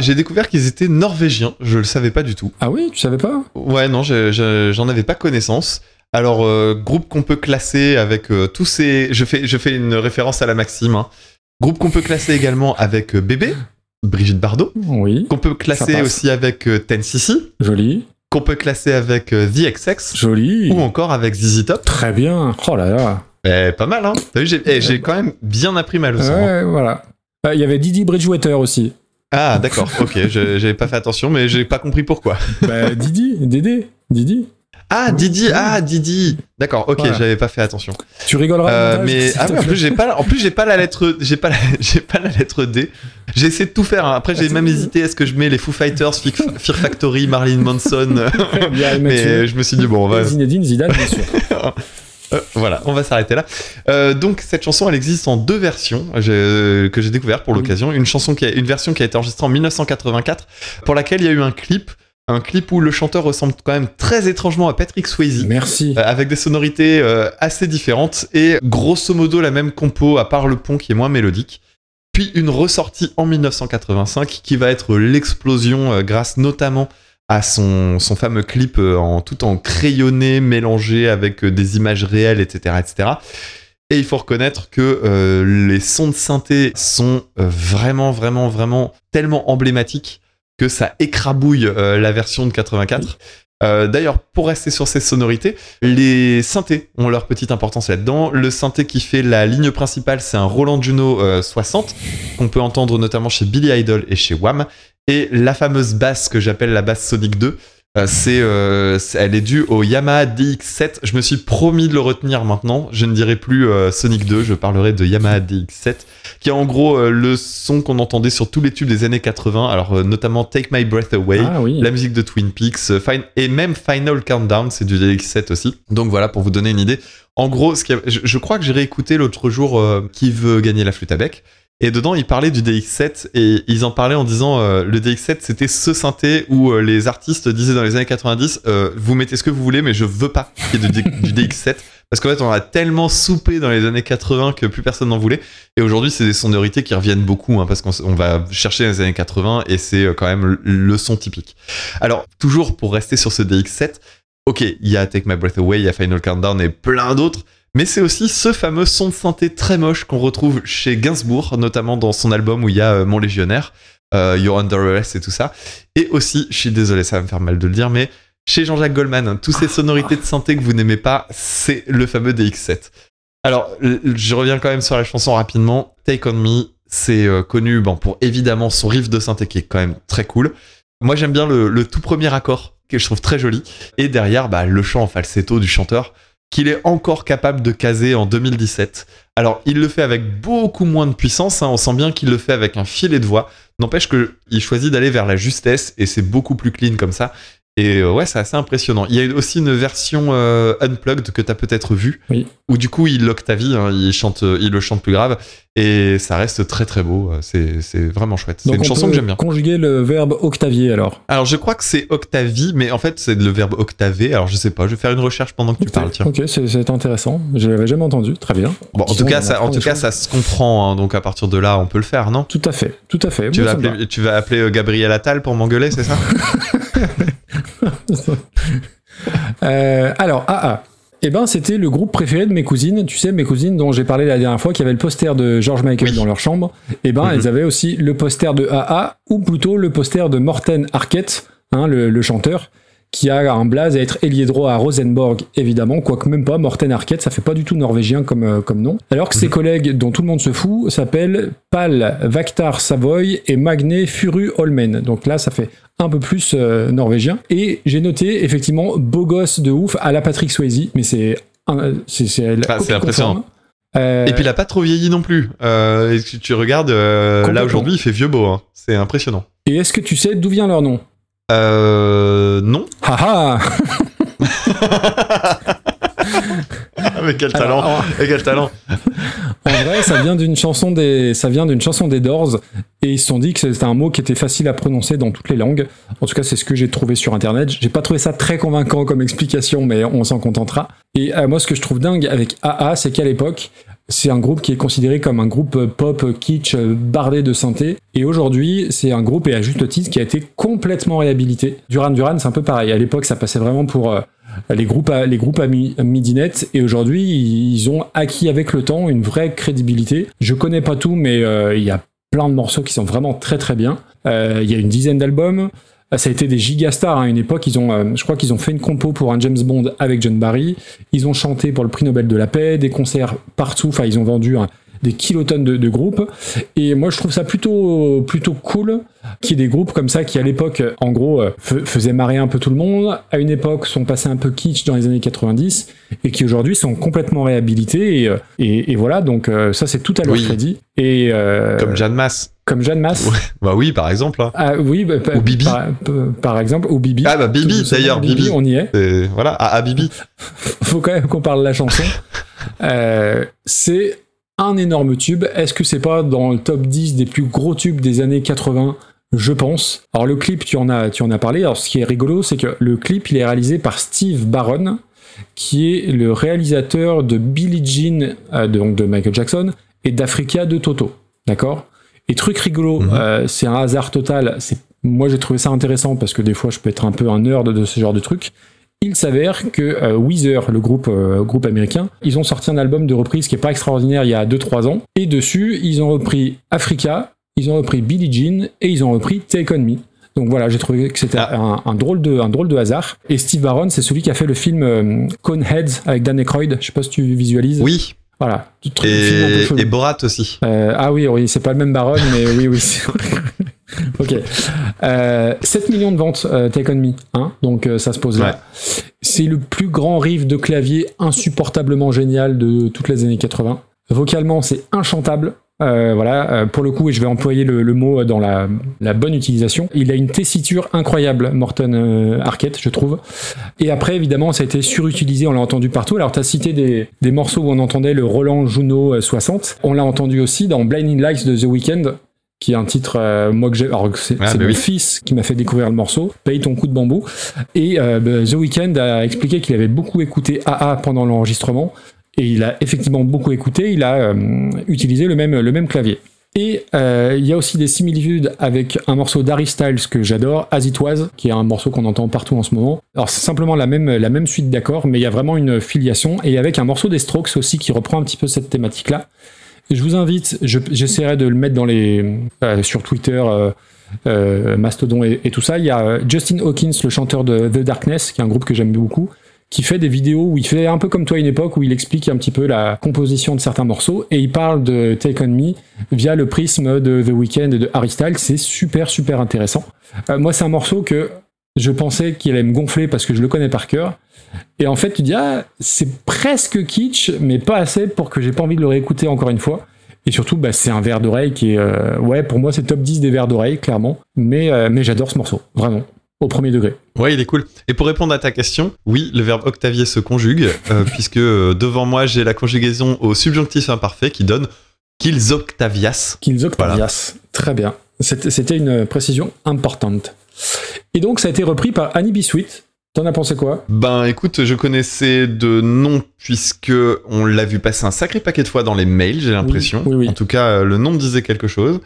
J'ai découvert qu'ils étaient norvégiens. Je le savais pas du tout. Ah oui, tu savais pas? Ouais, non, je- je- j'en avais pas connaissance. Alors, euh, groupe qu'on peut classer avec euh, tous ces. Je fais, je fais une référence à la Maxime. hein. Groupe qu'on peut classer également avec euh, Bébé, Brigitte Bardot. Oui, Qu'on peut classer aussi avec Ten CC. joli, Qu'on peut classer avec The XX. joli. Ou encore avec ZZ Top. Très bien. Oh là là. Eh, pas mal, hein. T'as vu, j'ai eh, j'ai quand même bien appris ma leçon. hein. Ouais, voilà. Il y avait Didi Bridgewater aussi. Ah, d'accord, ok, j'avais pas fait attention, mais j'ai pas compris pourquoi. Bah, Didi, Dédé, Didi. Ah, Didi, ah, Didi. D'accord, ok, Voilà. j'avais pas fait attention. Tu rigoleras. Euh, mais ah en plus j'ai pas, en plus j'ai pas la lettre, j'ai pas, j'ai pas la lettre D. J'ai essayé de tout faire. hein. Après j'ai même hésité. Est-ce que je mets les Foo Fighters, Fear Factory, Marilyn Manson? Euh, Mais Mathieu. je me suis dit bon, on va, Zinedine Zidane, bien sûr. Euh, voilà, on va s'arrêter là. Euh, donc cette chanson, elle existe en deux versions j'ai- que j'ai découvert pour l'occasion. Une chanson qui a, une version qui a été enregistrée en 1984, pour laquelle il y a eu un clip, un clip où le chanteur ressemble quand même très étrangement à Patrick Swayze. Merci. Euh, avec des sonorités euh, assez différentes et grosso modo la même compo à part le pont qui est moins mélodique. Puis une ressortie en 1985 qui va être l'explosion euh, grâce notamment à son, son fameux clip euh, en tout en crayonné, mélangé avec euh, des images réelles, etc., etc. Et il faut reconnaître que euh, les sons de synthé sont vraiment, vraiment, vraiment tellement emblématiques que ça écrabouille la version de 84. Euh, D'ailleurs, pour rester sur ces sonorités, les synthés ont leur petite importance là-dedans. Le synthé qui fait la ligne principale, c'est un Roland Juno euh, 60, qu'on peut entendre notamment chez Billy Idol et chez Wham. Et la fameuse basse que j'appelle la basse Sonic 2, euh, c'est, euh, elle est due au Yamaha DX7. Je me suis promis de le retenir maintenant. Je ne dirai plus euh, Sonic 2, je parlerai de Yamaha DX7, qui est en gros euh, le son qu'on entendait sur tous les tubes des années 80, alors notamment Take My Breath Away, Ah oui. la musique de Twin Peaks, et même Final Countdown, c'est du DX7 aussi. Donc voilà, pour vous donner une idée. En gros, ce a- je, je crois que j'ai réécouté l'autre jour Qui veut gagner la flûte à bec. Et dedans, ils parlaient du DX7 et ils en parlaient en disant euh, le DX7 c'était ce synthé où euh, les artistes disaient dans les années 90 euh, vous mettez ce que vous voulez mais je veux pas qu'il y ait du DX7 parce qu'en fait on a tellement soupé dans les années 80 que plus personne n'en voulait et aujourd'hui c'est des sonorités qui reviennent beaucoup hein, parce qu'on va chercher les années 80 et c'est euh, quand même le son typique. Alors toujours pour rester sur ce DX7, ok il y a Take My Breath Away, il y a Final Countdown et plein d'autres mais c'est aussi ce fameux son de synthé très moche qu'on retrouve chez Gainsbourg, notamment dans son album où il y a euh, Mon Légionnaire, euh, You're Under Arrest et tout ça. Et aussi, je suis désolé, ça va me faire mal de le dire, mais chez Jean-Jacques Goldman, hein, toutes ces sonorités de synthé que vous n'aimez pas, c'est le fameux DX7. Alors, je reviens quand même sur la chanson rapidement. Take On Me, c'est euh, connu pour évidemment son riff de synthé qui est quand même très cool. Moi, j'aime bien le, le tout premier accord, que je trouve très joli. Et derrière, bah, le chant en falsetto du chanteur qu'il est encore capable de caser en 2017. Alors, il le fait avec beaucoup moins de puissance, hein, on sent bien qu'il le fait avec un filet de voix. N'empêche qu'il choisit d'aller vers la justesse et c'est beaucoup plus clean comme ça. Et euh, ouais, c'est assez impressionnant. Il y a aussi une version euh, unplugged que tu as peut-être vue, Oui. où du coup il l'octavie, hein, il, chante, il le chante plus grave, et ça reste très très beau. C'est vraiment chouette. C'est une on chanson que j'aime bien. conjuguer le verbe octavier alors. Alors je crois que c'est octavie, mais en fait c'est le verbe octaver. Alors je sais pas, je vais faire une recherche pendant que tu parles. Tiens. Ok, c'est intéressant. Je l'avais jamais entendu. Très bien. Bon, en tout cas, ça, en tout cas, choses. ça se comprend. hein, donc à partir de là, on peut le faire, non? Tout à fait, tout à fait. tu vas, appeler, tu vas appeler euh, Gabriel Attal pour m'engueuler, c'est ça? Euh, alors, AA. Eh ben, c'était le groupe préféré de mes cousines. Tu sais, mes cousines dont j'ai parlé la dernière fois, qui avaient le poster de George Michael Oui. dans leur chambre. Eh ben, Mhm. elles avaient aussi le poster de AA, ou plutôt le poster de Morten Arquette, hein, le, le chanteur, qui a un blaze à être ailier droit à Rosenborg, évidemment, quoique même pas. Morten Arquette, ça fait pas du tout norvégien comme, euh, comme nom. Alors que ses collègues, dont tout le monde se fout, s'appellent Pal Vaktar Savoy et Magne Furu Holmen. Donc là, ça fait un peu plus euh, norvégien. Et j'ai noté, effectivement, beau gosse de ouf à la Patrick Swayze, mais c'est c'est Ah, impressionnant. Euh, Et puis il a pas trop vieilli non plus. Euh, si tu regardes, euh, là aujourd'hui, il fait vieux beau. hein. C'est impressionnant. et est-ce que tu sais d'où vient leur nom? Euh, non. Haha Ah, mais quel talent. Alors, en- quel talent. En vrai, ça vient d'une chanson des, ça vient d'une chanson des Doors, et ils se sont dit que c'était un mot qui était facile à prononcer dans toutes les langues. En tout cas, c'est ce que j'ai trouvé sur Internet. J'ai pas trouvé ça très convaincant comme explication, mais on s'en contentera. Et euh, moi, ce que je trouve dingue avec AA, c'est qu'à l'époque, c'est un groupe qui est considéré comme un groupe pop kitsch euh, bardé de synthé. Et aujourd'hui, c'est un groupe, et à juste titre, qui a été complètement réhabilité. Duran Duran, c'est un peu pareil. À l'époque, ça passait vraiment pour euh, les groupes à, les groupes. Et aujourd'hui, ils ont acquis avec le temps une vraie crédibilité. Je connais pas tout, mais euh, il y a plein de morceaux qui sont vraiment très très bien. Il y a une dizaine d'albums. Euh, Ça a été des gigastars à une époque. Ils ont, euh, je crois qu'ils ont fait une compo pour un James Bond avec John Barry. Ils ont chanté pour le prix Nobel de la paix, des concerts partout. Enfin, ils ont vendu un- des kilotonnes de, de groupes. Et moi, je trouve ça plutôt, plutôt cool qu'il y ait des groupes comme ça qui, à l'époque, en gros, euh, faisaient marrer un peu tout le monde. À une époque, sont passés un peu kitsch dans les années 90 et qui aujourd'hui sont complètement réhabilités. Et, euh, et, et voilà, donc euh, ça, c'est tout à leur Oui. crédit. Et euh, Comme Jeanne Masse. comme Jeanne Masse. Ouais. Bah oui, par exemple. hein. Ah oui, bah, bah, Ou Bibi. Par, par exemple, ou Bibi. Ah bah Bibi, d'ailleurs, Bibi. on y est. Et voilà, à, à Bibi. Faut quand même qu'on parle de la chanson. Euh, c'est un énorme tube. Est-ce que c'est pas dans le top 10 des plus gros tubes des années 80 je pense. Alors le clip, tu en as, tu en as parlé. Alors ce qui est rigolo, c'est que le clip, il est réalisé par Steve Barron, qui est le réalisateur de Billie Jean, euh, de- donc de Michael Jackson, et d'Africa de Toto. D'accord? Et truc rigolo, Mhm. euh, c'est un hasard total. C'est moi j'ai trouvé ça intéressant parce que des fois je peux être un peu un nerd de ce genre de truc. Il s'avère que euh, Weezer, le groupe, euh, groupe américain, ils ont sorti un album de reprise qui est pas extraordinaire il y a 2-3 ans. Et dessus, ils ont repris Africa, ils ont repris Billie Jean et ils ont repris Take On Me. Donc voilà, j'ai trouvé que c'était un, un drôle de, un drôle de hasard. Et Steve Barron, c'est celui qui a fait le film euh, Coneheads avec Dan Aykroyd. Je sais pas si tu visualises. Oui. Voilà. Et, et Borat aussi. Euh, ah oui, oui, c'est pas le même Baron, mais oui, oui. ok. Euh, 7 millions de ventes euh, Take On Me, hein, donc euh, ça se pose là. C'est le plus grand riff de clavier insupportablement génial de toutes les années 80. Vocalement, c'est inchantable. Euh, voilà, euh, pour le coup, et je vais employer le, le mot dans la, la bonne utilisation. Il a une tessiture incroyable, Morton Arquette, je trouve. Et après, évidemment, ça a été surutilisé, on l'a entendu partout. Alors, tu as cité des, des morceaux où on entendait le Roland Juno euh, 60. On l'a entendu aussi dans Blinding Lights de The Weeknd, qui est un titre, euh, moi que j'ai. Alors, c'est Ah, bah mon oui. fils qui m'a fait découvrir le morceau. Paye ton coup de bambou. Et euh, bah, The Weeknd a expliqué qu'il avait beaucoup écouté AA pendant l'enregistrement. Et il a effectivement beaucoup écouté. Il a euh, utilisé le même, le même clavier. Et il y a aussi des similitudes avec un morceau d'Harry Styles que j'adore, As It Was, qui est un morceau qu'on entend partout en ce moment. Alors c'est simplement la même, la même suite d'accords, mais il y a vraiment une filiation, et avec un morceau des Strokes aussi qui reprend un petit peu cette thématique-là. Je vous invite, je- j'essaierai de le mettre dans les, euh, sur Twitter, euh, euh, Mastodon et, et tout ça. Il y a euh, Justin Hawkins, le chanteur de The Darkness, qui est un groupe que j'aime beaucoup, qui fait des vidéos où il fait un peu comme toi une époque où il explique un petit peu la composition de certains morceaux et il parle de Take On Me via le prisme de The Weeknd et de Harry Styles. C'est super super intéressant. Euh, moi, c'est un morceau que je pensais qu'il allait me gonfler parce que je le connais par cœur. Et en fait, tu dis, ah, c'est presque kitsch, mais pas assez pour que j'ai pas envie de le réécouter encore une fois. Et surtout, bah, c'est un verre d'oreille qui est, euh, ouais, pour moi, c'est top 10 des verres d'oreille, clairement. Mais, euh, mais j'adore ce morceau, vraiment, au premier degré. Ouais, il est cool. Et pour répondre à ta question, oui, le verbe octavier se conjugue, euh, puisque devant moi, j'ai la conjugaison au subjonctif imparfait qui donne qu'ils octavias. Qu'ils Octavias. Très bien. C'était une précision importante. Et donc, ça a été repris par Annie Biscuit. T'en as pensé quoi? Ben écoute, je connaissais de nom puisque on l'a vu passer un sacré paquet de fois dans les mails, j'ai l'impression. oui, oui. En tout cas, le nom me disait quelque chose.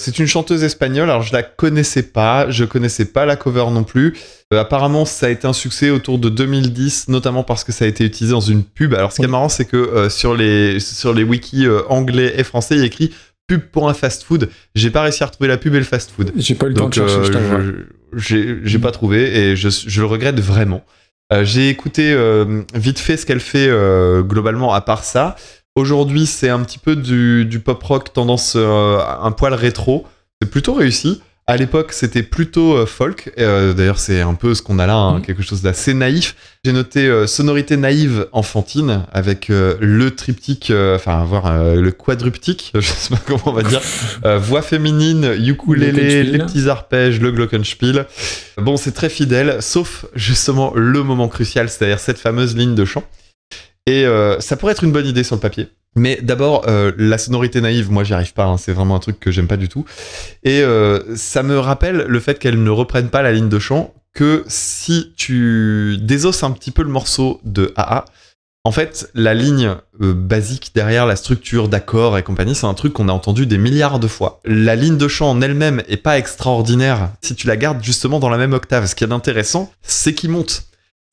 C'est une chanteuse espagnole, alors je la connaissais pas, je connaissais pas la cover non plus. Euh, apparemment, ça a été un succès autour de 2010, notamment parce que ça a été utilisé dans une pub. Alors ce qui est marrant, c'est que euh, sur les sur les wikis euh, anglais et français, il y a écrit pub pour un fast-food. J'ai pas réussi à retrouver la pub et le fast-food. J'ai pas eu le temps de chercher, je- j'ai pas trouvé et je, je le regrette vraiment. Euh, j'ai écouté euh, vite fait ce qu'elle fait euh, globalement à part ça. Aujourd'hui, c'est un petit peu du, du pop rock tendance un poil rétro. C'est plutôt réussi. À l'époque, c'était plutôt euh, folk. Euh, D'ailleurs, c'est un peu ce qu'on a là, hein, Mhm. quelque chose d'assez naïf. J'ai noté euh, sonorité naïve enfantine avec euh, le triptyque, enfin, voir le quadruptyque, je sais pas comment on va dire. Voix féminine, ukulélé, les petits arpèges, le glockenspiel. Bon, c'est très fidèle, sauf justement le moment crucial, c'est-à-dire cette fameuse ligne de chant. Et ça pourrait être une bonne idée sur le papier. Mais d'abord, euh, la sonorité naïve, moi j'y arrive pas, hein, c'est vraiment un truc que j'aime pas du tout. Et euh, ça me rappelle le fait qu'elle ne reprenne pas la ligne de chant, que si tu désosses un petit peu le morceau de AA, en fait, la ligne euh, basique derrière la structure d'accords et compagnie, c'est un truc qu'on a entendu des milliards de fois. La ligne de chant en elle-même est pas extraordinaire si tu la gardes justement dans la même octave. Ce qui est intéressant, c'est qu'il monte.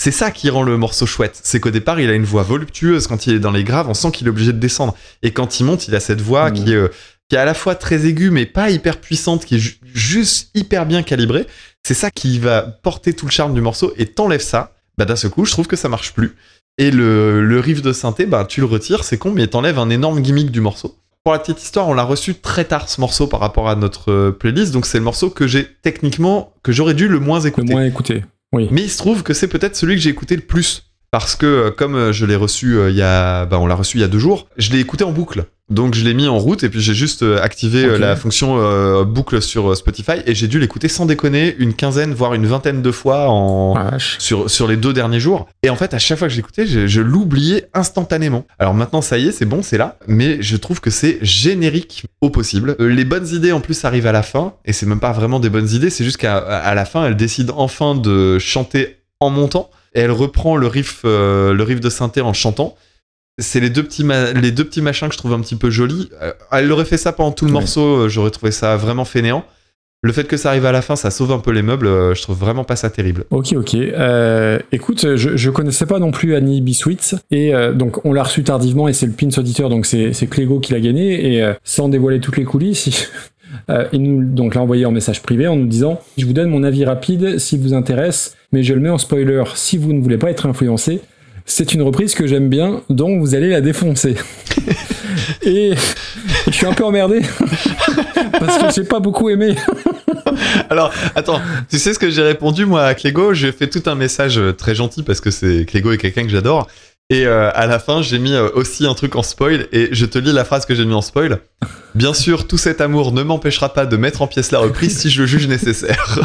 C'est ça qui rend le morceau chouette. C'est qu'au départ, il a une voix voluptueuse. Quand il est dans les graves, on sent qu'il est obligé de descendre. Et quand il monte, il a cette voix qui, est, euh, qui est à la fois très aiguë, mais pas hyper puissante, qui est ju- juste hyper bien calibrée. C'est ça qui va porter tout le charme du morceau. Et t'enlèves ça, bah d'un seul coup, je trouve que ça marche plus. Et le, le riff de synthé, bah tu le retires, c'est con, mais t'enlèves un énorme gimmick du morceau. Pour la petite histoire, on l'a reçu très tard ce morceau par rapport à notre euh, playlist, donc c'est le morceau que j'ai techniquement, que j'aurais dû le moins Le écouter. moins écouté. Oui. Mais il se trouve que c'est peut-être celui que j'ai écouté le plus. Parce que euh, comme euh, je l'ai reçu euh, il y a, bah, on l'a reçu il y a deux jours, je l'ai écouté en boucle. Donc je l'ai mis en route et puis j'ai juste activé la fonction euh, boucle sur Spotify et j'ai dû l'écouter sans déconner une quinzaine voire une vingtaine de fois en Ah, sur, sur les deux derniers jours. Et en fait, à chaque fois que j'écoutais, je, je l'oubliais instantanément. Alors maintenant, ça y est, c'est bon, c'est là. Mais je trouve que c'est générique au possible. Les bonnes idées, en plus, arrivent à la fin. Et c'est même pas vraiment des bonnes idées, c'est juste qu'à à la fin, elle décide enfin de chanter en montant. Et elle reprend le riff, euh, le riff de synthé en chantant. C'est les deux petits ma- les deux petits machins que je trouve un petit peu jolis. Euh, elle aurait fait ça pendant tout le Ouais. morceau, euh, j'aurais trouvé ça vraiment fainéant. Le fait que ça arrive à la fin, ça sauve un peu les meubles. je trouve vraiment pas ça terrible. Ok, ok. Euh, écoute, je, je connaissais pas non plus Annie Biswitz et euh, donc on l'a reçu tardivement et c'est le pins auditeur donc c'est Clégo qui l'a gagné et euh, sans dévoiler toutes les coulisses. Il nous donc l'a envoyé en message privé en nous disant Je vous donne mon avis rapide s'il vous intéresse, mais je le mets en spoiler si vous ne voulez pas être influencé. C'est une reprise que j'aime bien, donc vous allez la défoncer. et je suis un peu emmerdé parce que j'ai pas beaucoup aimé. Alors, attends, tu sais ce que j'ai répondu moi à Clégo? J'ai fait tout un message euh, très gentil parce que c'est Clégo est quelqu'un que j'adore. Et euh, à la fin, j'ai mis euh, aussi un truc en spoil et je te lis la phrase que j'ai mis en spoil. Bien sûr, tout cet amour ne m'empêchera pas de mettre en pièce la reprise si je le juge nécessaire.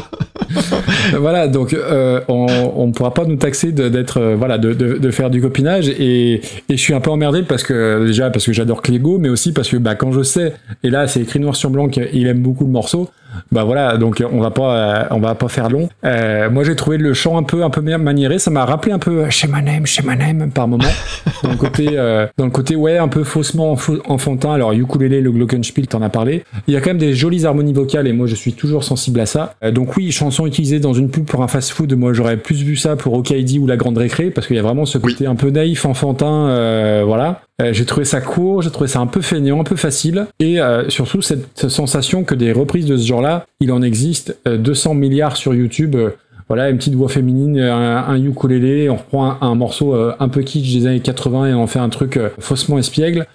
voilà, donc euh, on ne pourra pas nous taxer de- d'être euh, voilà de, de- de faire du copinage et, et je suis un peu emmerdé parce que déjà parce que j'adore Clégo, mais aussi parce que bah, quand je sais et là c'est écrit noir sur blanc qu'il aime beaucoup le morceau, bah voilà donc on va pas euh, on va pas faire long. Euh, moi j'ai trouvé le chant un peu un peu bien maniéré, ça m'a rappelé un peu chez my name, chez my name par moment dans le côté euh, dans le côté ouais un peu faussement enfantin. Alors ukulélé, le glockenspiel, t'en as parlé. Il y a quand même des jolies harmonies vocales et moi je suis toujours sensible à ça. Euh, donc oui, chanson utilisée dans une pub pour un fast-food, moi j'aurais plus vu ça pour OKD ou la Grande Récré parce qu'il y a vraiment ce côté un peu naïf, enfantin, euh, voilà. Euh, j'ai trouvé ça court, j'ai trouvé ça un peu feignant, un peu facile, et euh, surtout cette sensation que des reprises de ce genre-là, il en existe euh, 200 milliards sur YouTube. euh, voilà, une petite voix féminine, un, un ukulélé, on reprend un, un morceau euh, un peu kitsch des années 80 et on fait un truc euh, faussement espiègle.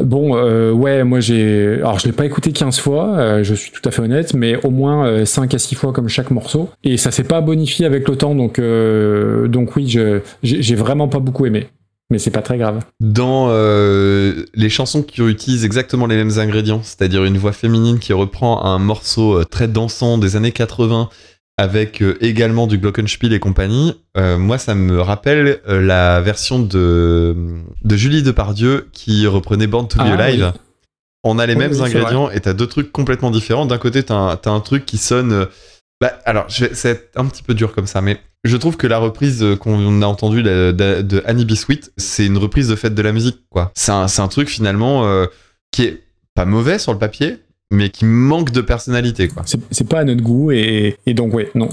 Bon, euh, ouais, moi j'ai. Alors je l'ai pas écouté 15 fois, euh, je suis tout à fait honnête, mais au moins euh, 5 à 6 fois comme chaque morceau. Et ça s'est pas bonifié avec le temps, donc, euh, donc oui, j'ai vraiment pas beaucoup aimé. Mais c'est pas très grave. Dans euh, les chansons qui utilisent exactement les mêmes ingrédients, c'est-à-dire une voix féminine qui reprend un morceau euh, très dansant des années 80 avec euh, également du glockenspiel et compagnie, euh, moi ça me rappelle euh, la version de, de Julie Depardieu qui reprenait Born to Be Ah, Alive. oui. On a les Oui, mêmes oui, ingrédients et t'as deux trucs complètement différents. D'un côté, t'as un, t'as un truc qui sonne. Bah, alors, c'est un petit peu dur comme ça, mais je trouve que la reprise euh, qu'on a entendue de, de, de Annie c'est une reprise de fête de la musique, quoi. C'est un, truc finalement euh, qui est pas mauvais sur le papier, mais qui manque de personnalité, quoi. C'est pas à notre goût, et, donc, ouais, non.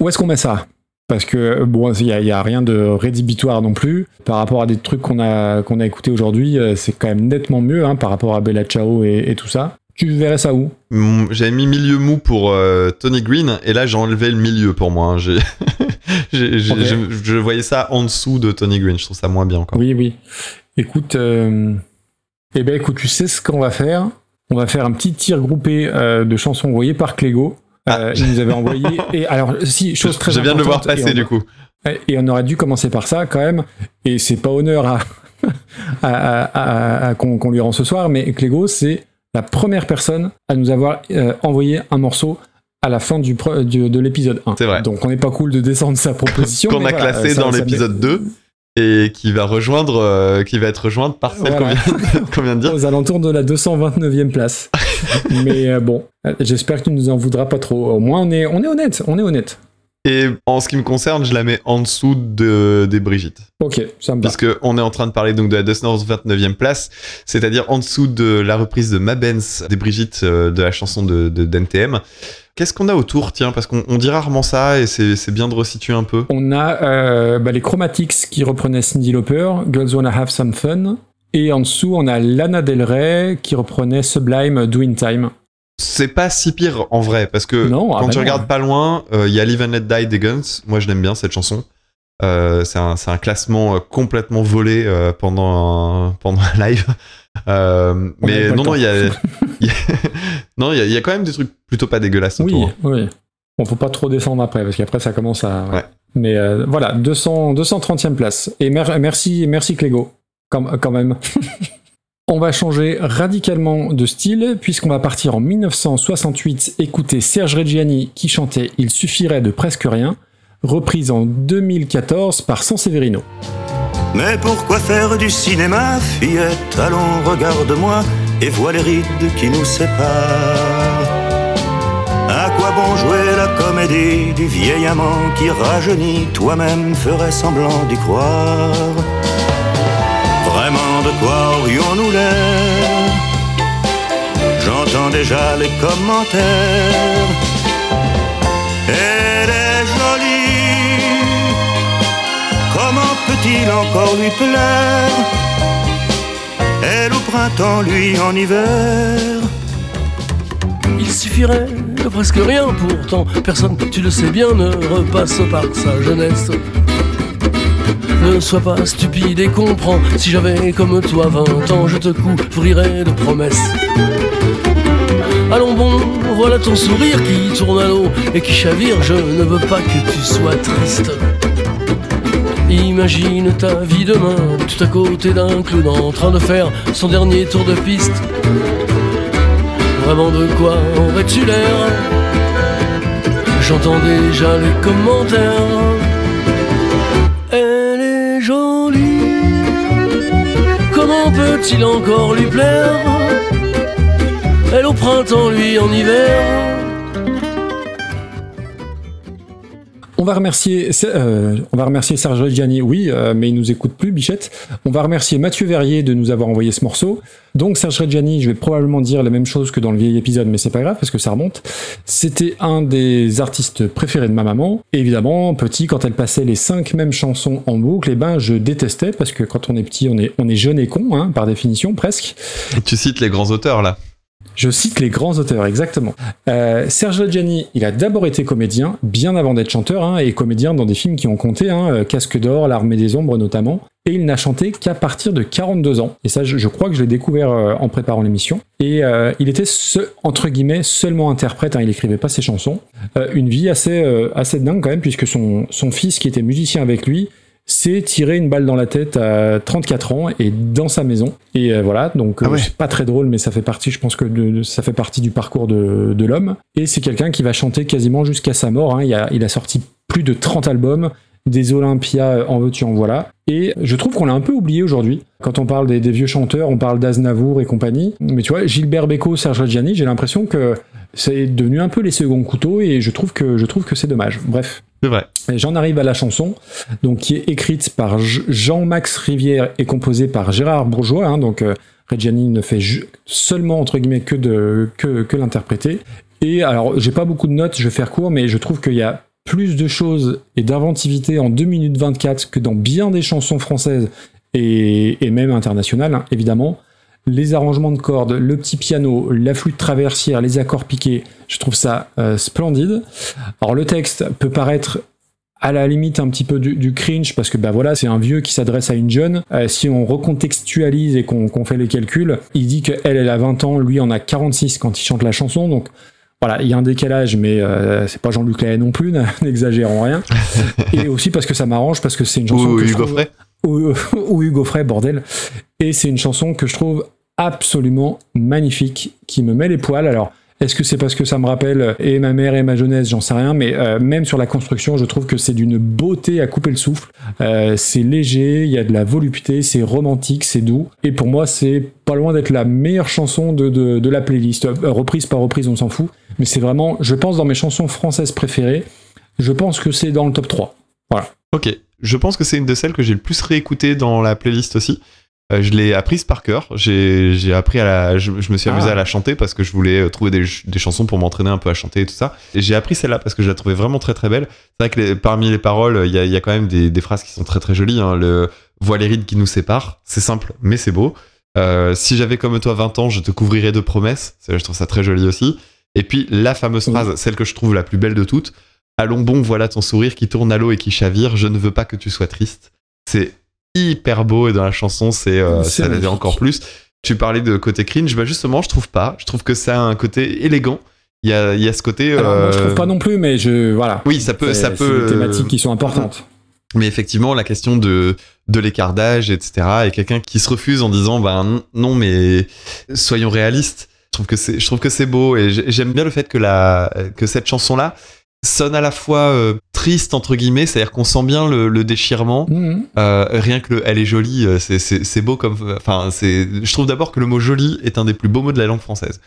Où est-ce qu'on met ça? Parce que, bon, il y, a- rien de rédhibitoire non plus. Par rapport à des trucs qu'on a, qu'on a écoutés aujourd'hui, euh, c'est quand même nettement mieux hein, par rapport à Bella Ciao et tout ça. Tu verrais ça où? Hum, J'avais mis milieu mou pour euh, Tony Green, et là j'ai enlevé le milieu pour moi. hein. J'ai- je, je voyais ça en dessous de Tony Green, je trouve ça moins bien encore. Oui, oui. Écoute, euh... eh ben, écoute, tu sais ce qu'on va faire? On va faire un petit tir groupé euh, de chansons envoyées par Clégo. Euh, il nous avait envoyé. Et alors, si, chose très je viens de le voir passer on- du coup. Et on aurait dû commencer par ça quand même. Et c'est pas honneur à, à, à- à- à- qu'on qu'on lui rend ce soir, mais Clégo, c'est la première personne à nous avoir euh, envoyé un morceau à la fin du, de l'épisode 1. C'est vrai. Donc on n'est pas cool de descendre sa proposition. Qu'on a voilà, classé ça- dans l'épisode 2 et qui va rejoindre, euh, qui va être rejointe par celle Voilà. qu'on vient, de dire. aux alentours de la 229e place. Mais euh, bon, j'espère que tu nous en voudras pas trop. Au moins, on est, on est honnête, on est honnête. Et en ce qui me concerne, je la mets en dessous de, des Brigitte. Ok, ça me va. Puisque on est en train de parler donc de la Dust North 29e place, c'est-à-dire en dessous de la reprise de Mabens des Brigitte euh, de la chanson de, d'NTM. Qu'est-ce qu'on a autour, tiens, parce qu'on on dit rarement ça et c'est, bien de resituer un peu. On a euh, bah, les Chromatics qui reprenaient Cindy Lauper, Girls Wanna Have Some Fun. Et en dessous, on a Lana Del Rey qui reprenait Sublime Doing Time. C'est pas si pire en vrai, parce que Non, ah quand bah tu non. regardes pas loin, euh, il y a Live and Let Die des Guns. Moi, je l'aime bien cette chanson. Euh, c'est un, classement euh, complètement volé euh, pendant un, pendant un live. Mais non, non, il y a, il y a- non, il y a, il y a quand même des trucs plutôt pas dégueulasses Oui, autour. oui. Bon, faut pas trop descendre après, parce qu'après, ça commence à. Ouais. Mais voilà, 200, 230e place. Et mer- merci, merci Clégo, quand, quand même. On va changer radicalement de style, puisqu'on va partir en 1968 écouter Serge Reggiani qui chantait Il suffirait de presque rien, reprise en 2014 par Sanseverino. Mais pourquoi faire du cinéma, fillette? Allons, regarde-moi et vois les rides qui nous séparent. À quoi bon jouer la comédie du vieil amant qui rajeunit Toi-même ferais semblant d'y croire? Vraiment, de quoi aurions-nous l'air J'entends déjà les commentaires. Elle est jolie. Comment peut-il encore lui plaire Elle au printemps, lui en hiver. suffirait de presque rien. Pourtant, personne, tu le sais bien, ne repasse par sa jeunesse. Ne sois pas stupide et comprends. Si j'avais comme toi 20 ans, je te couvrirais de promesses. Allons bon, voilà ton sourire qui tourne à l'eau et qui chavire. Je ne veux pas que tu sois triste. Imagine ta vie demain, tout à côté d'un clown en train de faire son dernier tour de piste. Vraiment de quoi aurais-tu l'air? J'entends déjà les commentaires. Peut-il encore lui plaire? Elle au printemps, lui en hiver. On va remercier, euh, on va remercier Serge Reggiani, oui, euh, mais il nous écoute plus, Bichette. On va remercier Mathieu Verrier de nous avoir envoyé ce morceau. Donc Serge Reggiani, je vais probablement dire la même chose que dans le vieil épisode, mais c'est pas grave parce que ça remonte. C'était un des artistes préférés de ma maman. Et évidemment, petit, quand elle passait les cinq mêmes chansons en boucle, eh ben je détestais parce que quand on est petit, on est, on est jeune et con, hein, par définition, presque. Tu cites les grands auteurs là. Je cite les grands auteurs, exactement. Euh, Serge il a d'abord été comédien, bien avant d'être chanteur, hein, et comédien dans des films qui ont compté, hein, euh, Casque d'or, L'Armée des Ombres notamment. Et il n'a chanté qu'à partir de 42 ans. Et ça, je, crois que je l'ai découvert euh, en préparant l'émission. Et euh, il était, ce- entre guillemets, seulement interprète, hein, il écrivait pas ses chansons. Une vie assez, assez dingue quand même, puisque son, son fils, qui était musicien avec lui, s'est tiré une balle dans la tête à 34 ans et dans sa maison. Et euh, voilà, donc euh, Ah ouais. c'est pas très drôle, mais ça fait partie, je pense que de- de- ça fait partie du parcours de, de l'homme. Et c'est quelqu'un qui va chanter quasiment jusqu'à sa mort. hein. Il, a, il a sorti plus de 30 albums, des Olympias euh, en veux-tu en voilà. Et je trouve qu'on l'a un peu oublié aujourd'hui. Quand on parle des, des vieux chanteurs, on parle d'Aznavour et compagnie. Mais tu vois, Gilbert Bécaud, Serge Reggiani, j'ai l'impression que c'est devenu un peu les seconds couteaux et je trouve que, je trouve que c'est dommage. Bref. C'est vrai. Et J'en arrive à la chanson, donc qui est écrite par Jean-Max Rivière et composée par Gérard Bourgeois. hein, donc euh, Reggiani ne fait seulement entre guillemets que de que, que l'interpréter. Et alors, j'ai pas beaucoup de notes, je vais faire court, mais je trouve qu'il y a plus de choses et d'inventivité en 2 minutes 24 que dans bien des chansons françaises et, même internationales, hein, évidemment. Les arrangements de cordes, le petit piano, la flûte traversière, les accords piqués, je trouve ça euh, splendide. Alors le texte peut paraître à la limite un petit peu du, cringe parce que bah voilà c'est un vieux qui s'adresse à une jeune Euh, si on recontextualise et qu'on fait les calculs il dit que elle elle a 20 ans lui en a 46 quand il chante la chanson donc voilà il y a un décalage mais euh, c'est pas Jean-Luc Lahaye non plus n'exagérons rien et aussi parce que ça m'arrange parce que c'est une chanson Ou que Hugo trouve- Frey. ou, ou Hugo Frey, bordel. Et c'est une chanson que je trouve absolument magnifique, qui me met les poils. Alors, est-ce que c'est parce que ça me rappelle et ma mère et ma jeunesse, j'en sais rien, mais euh, même sur la construction, je trouve que c'est d'une beauté à couper le souffle. Euh, c'est léger, il y a de la volupté, c'est romantique, c'est doux. Et pour moi, c'est pas loin d'être la meilleure chanson de, la playlist. Euh, reprise par reprise, on s'en fout. Mais c'est vraiment, je pense, dans mes chansons françaises préférées, je pense que c'est dans le top 3. Voilà. Ok. Je pense que c'est une de celles que j'ai le plus réécoutée dans la playlist aussi. Euh, je l'ai apprise par cœur. J'ai appris à la. Je, je me suis amusé Ah. à la chanter parce que je voulais euh, trouver des, ch- des chansons pour m'entraîner un peu à chanter et tout ça. Et j'ai appris celle-là parce que je la trouvais vraiment très très belle. C'est vrai que les- parmi les paroles, il y a, il y a quand même des, des phrases qui sont très très jolies. Hein. Le les rides qui nous séparent. C'est simple, mais c'est beau. Euh, si j'avais comme toi 20 ans, je te couvrirais de promesses. Je trouve ça très joli aussi. Et puis la fameuse Oui. phrase, celle que je trouve la plus belle de toutes. Allons bon, voilà ton sourire qui tourne à l'eau et qui chavire. Je ne veux pas que tu sois triste. C'est hyper beau et dans la chanson, c'est euh, ça magnifique. encore plus. Tu parlais de côté cringe, bah justement, je trouve pas. Je trouve que ça a un côté élégant. Il y a, il y a ce côté. Alors, moi, je euh, trouve pas non plus, mais je. Voilà. Oui, ça peut, ça peut. des thématiques euh, qui sont importantes. Mais effectivement, la question de, de l'écart d'âge, etc., et quelqu'un qui se refuse en disant, ben non, mais soyons réalistes. Je trouve que c'est, je trouve que c'est beau et j'ai- j'aime bien le fait que la, que cette chanson-là sonne à la fois euh, triste entre guillemets, c'est-à-dire qu'on sent bien le, le déchirement. Mhm. Euh, rien que le, elle est jolie, euh, c'est, beau comme, enfin, c'est, je trouve d'abord que le mot joli est un des plus beaux mots de la langue française.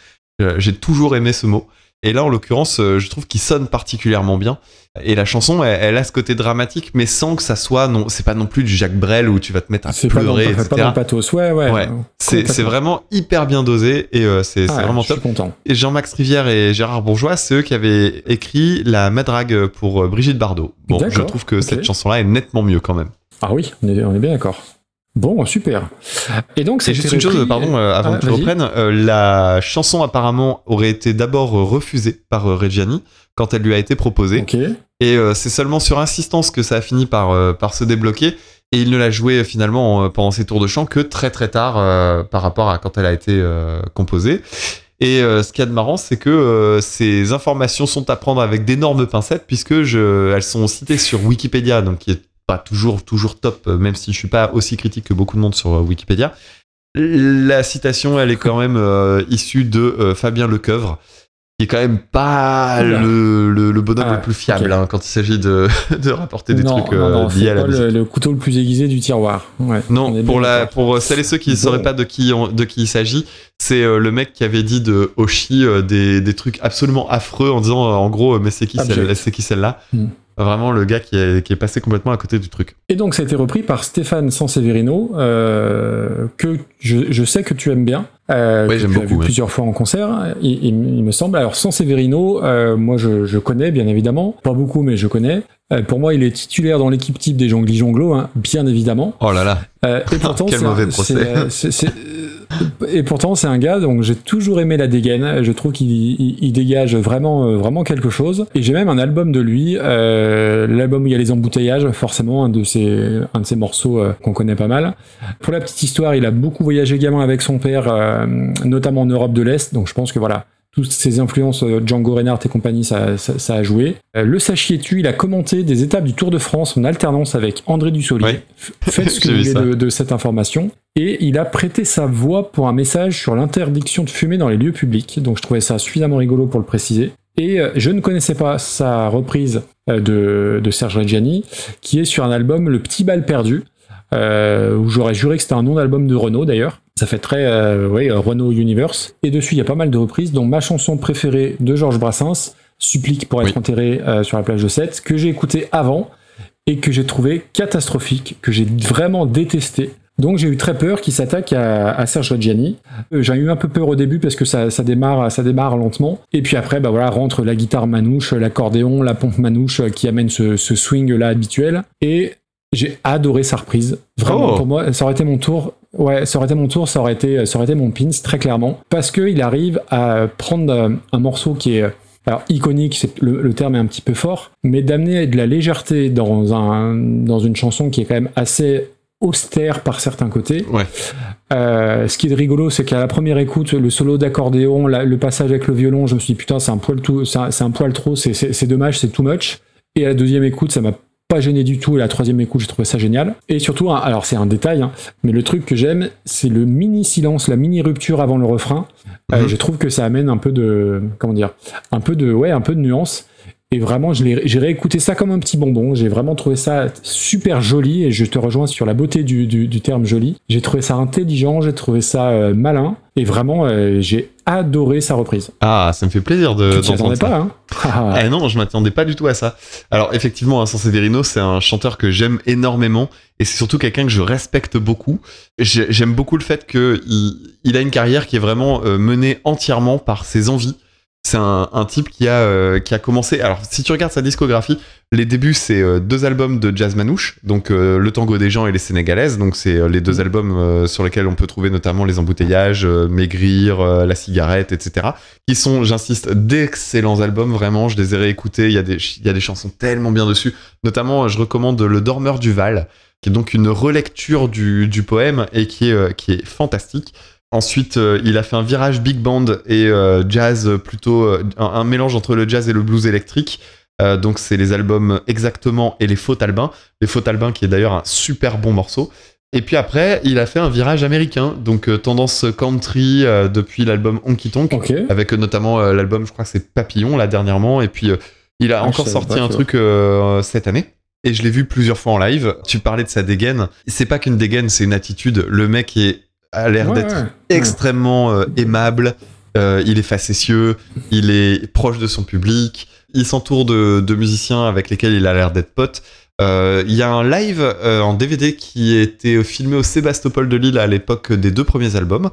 J'ai toujours aimé ce mot. Et là, en l'occurrence, euh, je trouve qu'il sonne particulièrement bien. Et la chanson, elle, elle a ce côté dramatique, mais sans que ça soit, non, c'est pas non plus du Jacques Brel où tu vas te mettre à C'est pas, dans, pleurer, pas dans pathos. Ouais, ouais. Ouais. C'est, vraiment hyper bien dosé et euh, c'est, Ah, vraiment je suis top. content. Et Jean-Max Rivière et Gérard Bourgeois, c'est eux qui avaient écrit la Madrague pour euh, Brigitte Bardot. Bon, je trouve que cette chanson-là est nettement mieux quand même. Ah oui, on est, on est bien d'accord. Bon, super. Et donc, C'est juste une chose, pardon, euh, avant Ah, que tu vas-y. reprennes. euh, la chanson apparemment aurait été d'abord euh, refusée par euh, Reggiani quand elle lui a été proposée. Et c'est seulement sur insistance que ça a fini par, par se débloquer. Et il ne l'a joué euh, finalement pendant ses tours de chant que très très tard par rapport à quand elle a été composée. Et ce qu'il y a de marrant, c'est que ces informations sont à prendre avec d'énormes pincettes puisque je, elles sont citées sur Wikipédia, donc qui est pas toujours toujours top, euh, même si je suis pas aussi critique que beaucoup de monde sur euh, Wikipédia. La citation, elle est quand même euh, issue de euh, Fabien Lecoeuvre, qui est quand même pas le, le, le bonhomme Ah, le plus fiable hein, quand il s'agit de, de rapporter des non, trucs euh, non, liés à la musique. le, le couteau le plus aiguisé du tiroir. Ouais, Non, pour, la, pour celles et ceux qui ne sauraient pas de qui, on- de qui il s'agit, c'est le mec qui avait dit de Oshi des, des trucs absolument affreux en disant en gros, mais c'est qui, celle, c'est qui celle-là? Hmm. Vraiment le gars qui est, qui est passé complètement à côté du truc. Et donc, ça a été repris par Stéphane Sanseverino, euh, que je, je sais que tu aimes bien. Euh, que j'aime beaucoup, vu ouais. plusieurs fois en concert, il, il- il me semble. Alors, Sanseverino, euh, moi, je, je connais, bien évidemment. Pas beaucoup, mais je connais. Euh, pour moi, il est titulaire dans l'équipe type des Jongli Jonglo, hein, bien évidemment. Oh là là. Euh, et pourtant, Quel c'est un- mauvais procès. Et pourtant, c'est un gars, donc j'ai toujours aimé la dégaine. Je trouve qu'il il- il dégage vraiment, euh, vraiment quelque chose. Et j'ai même un album de lui, euh, l'album où il y a les embouteillages, forcément un de ses, un de ses morceaux euh, qu'on connaît pas mal. Pour la petite histoire, il a beaucoup voyagé gamin avec son père, euh, notamment en Europe de l'Est. Donc je pense que voilà. Toutes ces influences, euh, Django Reinhardt et compagnie, ça, ça- ça a joué. Euh, le sachiez-tu, il a commenté des étapes du Tour de France en alternance avec André Dussolier. Ouais. Faites ce que vous voulez de, de cette information. Et il a prêté sa voix pour un message sur l'interdiction de fumer dans les lieux publics. Donc je trouvais ça suffisamment rigolo pour le préciser. Et euh, je ne connaissais pas sa reprise de, de Serge Reggiani, qui est sur un album Le Petit Bal Perdu, euh, où j'aurais juré que c'était un nom d'album de Renault d'ailleurs. Ça fait très euh, oui, Renault Universe. Et dessus, il y a pas mal de reprises, dont ma chanson préférée de Georges Brassens, Supplique pour être Oui. enterré euh, sur la plage de Sète, que j'ai écouté avant et que j'ai trouvé catastrophique, que j'ai vraiment détesté. Donc j'ai eu très peur qu'il s'attaque à, à Serge Reggiani. Euh, j'ai eu un peu peur au début parce que ça, ça démarre, ça démarre lentement. Et puis après, bah voilà, rentre la guitare manouche, l'accordéon, la pompe manouche qui amène ce, ce swing là habituel. Et j'ai adoré sa reprise. Vraiment, Oh. pour moi, ça aurait été mon tour. Ouais, ça aurait été mon tour, ça aurait été, ça aurait été mon pins, très clairement. Parce qu'il arrive à prendre euh, un morceau qui est euh, alors iconique, c'est le, le terme est un petit peu fort, mais d'amener de la légèreté dans un dans une chanson qui est quand même assez austère par certains côtés. Ouais. Euh, ce qui est rigolo, c'est qu'à la première écoute, le solo d'accordéon, la- le passage avec le violon, je me suis dit putain, c'est un poil tout, c'est un, un poil trop, c'est dommage, c'est too much. Et à la deuxième écoute, ça m'a pas gêné du tout. Et la troisième écoute, j'ai trouvé ça génial. Et surtout, alors c'est un détail, hein, mais le truc que j'aime, c'est le mini silence, la mini rupture avant le refrain. Euh, Mhm. je trouve que ça amène un peu de, comment dire, un peu de, ouais, un peu de nuance. Et vraiment, j'ai réécouté ça comme un petit bonbon. J'ai vraiment trouvé ça super joli. Et je te rejoins sur la beauté du, du- du terme joli. J'ai trouvé ça intelligent, j'ai trouvé ça euh, malin. Et vraiment, euh, j'ai adoré sa reprise. Ah, ça me fait plaisir de tu t'y d'entendre attendais ça. pas, hein Ah, non, je m'attendais pas du tout à ça. Alors effectivement, hein, Sanseverino, c'est un chanteur que j'aime énormément et c'est surtout quelqu'un que je respecte beaucoup. J'ai- J'aime beaucoup le fait que il, il a une carrière qui est vraiment euh, menée entièrement par ses envies. C'est un, un type qui a, euh, qui a commencé. Alors, si tu regardes sa discographie, les débuts, c'est euh, deux albums de jazz manouche, donc euh, Le Tango des gens et Les Sénégalaises. Donc, c'est les deux albums euh, sur lesquels on peut trouver notamment Les Embouteillages, Maigrir, La Cigarette, etc qui sont, j'insiste, d'excellents albums, vraiment, je les ai réécoutés, il y, a des, il y a des chansons tellement bien dessus, notamment je recommande Le Dormeur du Val, qui est donc une relecture du, du poème et qui est, qui est fantastique. Ensuite, euh, il a fait un virage big band et euh, jazz plutôt, euh, un, un mélange entre le jazz et le blues électrique. Donc c'est les albums Exactement et Les Faux Albins. Les Faux Albins qui est d'ailleurs un super bon morceau. Et puis après, il a fait un virage américain, donc tendance country depuis l'album Honky Tonk, avec notamment l'album, je crois que c'est Papillon là dernièrement, et puis il a Ah, encore sorti un truc cette année. Et je l'ai vu plusieurs fois en live. Tu parlais de sa dégaine. C'est pas qu'une dégaine, c'est une attitude. Le mec est, a l'air Ouais, d'être ouais. extrêmement euh, aimable. Euh, il est facétieux. Il est proche de son public. Il s'entoure de, de musiciens avec lesquels il a l'air d'être pote. Euh, Il y a un live en DVD qui a été filmé au Sébastopol de Lille à l'époque des deux premiers albums.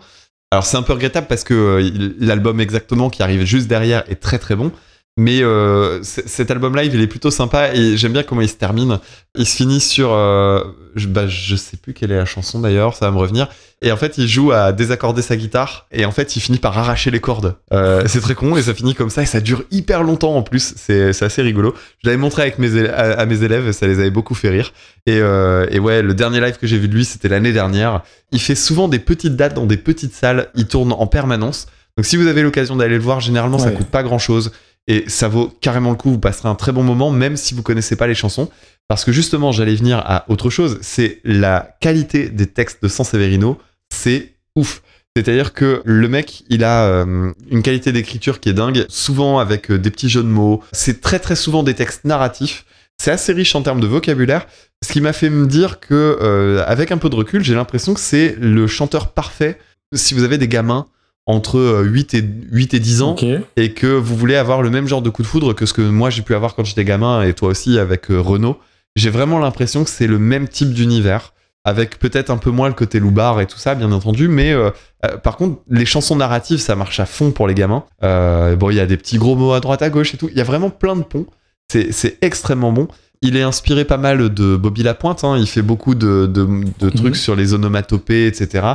Alors c'est un peu regrettable parce que l'album exactement qui arrive juste derrière est très très bon. Mais euh, cet album live, il est plutôt sympa et j'aime bien comment il se termine. Il se finit sur, euh, je, bah, je sais plus quelle est la chanson d'ailleurs, ça va me revenir. Et en fait, il joue à désaccorder sa guitare et en fait, il finit par arracher les cordes. Euh, c'est très con et ça finit comme ça et ça dure hyper longtemps en plus. C'est assez rigolo. Je l'avais montré avec mes à, à mes élèves ça les avait beaucoup fait rire. Et, et ouais, le dernier live que j'ai vu de lui, c'était l'année dernière. Il fait souvent des petites dates dans des petites salles. Il tourne en permanence. Donc si vous avez l'occasion d'aller le voir, généralement ça Ouais. coûte pas grand chose et ça vaut carrément le coup. Vous passerez un très bon moment, même si vous connaissez pas les chansons. Parce que justement, j'allais venir à autre chose. C'est la qualité des textes de San Severino. C'est ouf. C'est-à-dire que le mec, il a euh, une qualité d'écriture qui est dingue, souvent avec euh, des petits jeux de mots. C'est très très souvent des textes narratifs. C'est assez riche en termes de vocabulaire. Ce qui m'a fait me dire que, euh, avec un peu de recul, j'ai l'impression que c'est le chanteur parfait si vous avez des gamins entre euh, 8 et, 8 et 10 ans et que vous voulez avoir le même genre de coup de foudre que ce que moi j'ai pu avoir quand j'étais gamin et toi aussi avec euh, Renault. J'ai vraiment l'impression que c'est le même type d'univers avec peut-être un peu moins le côté loupard et tout ça, bien entendu, mais euh, euh, par contre, les chansons narratives, ça marche à fond pour les gamins. Euh, bon, il y a des petits gros mots à droite, à gauche et tout. Il y a vraiment plein de ponts. C'est extrêmement bon. Il est inspiré pas mal de Bobby Lapointe. hein. Il fait beaucoup de, de- de trucs sur les onomatopées, etc.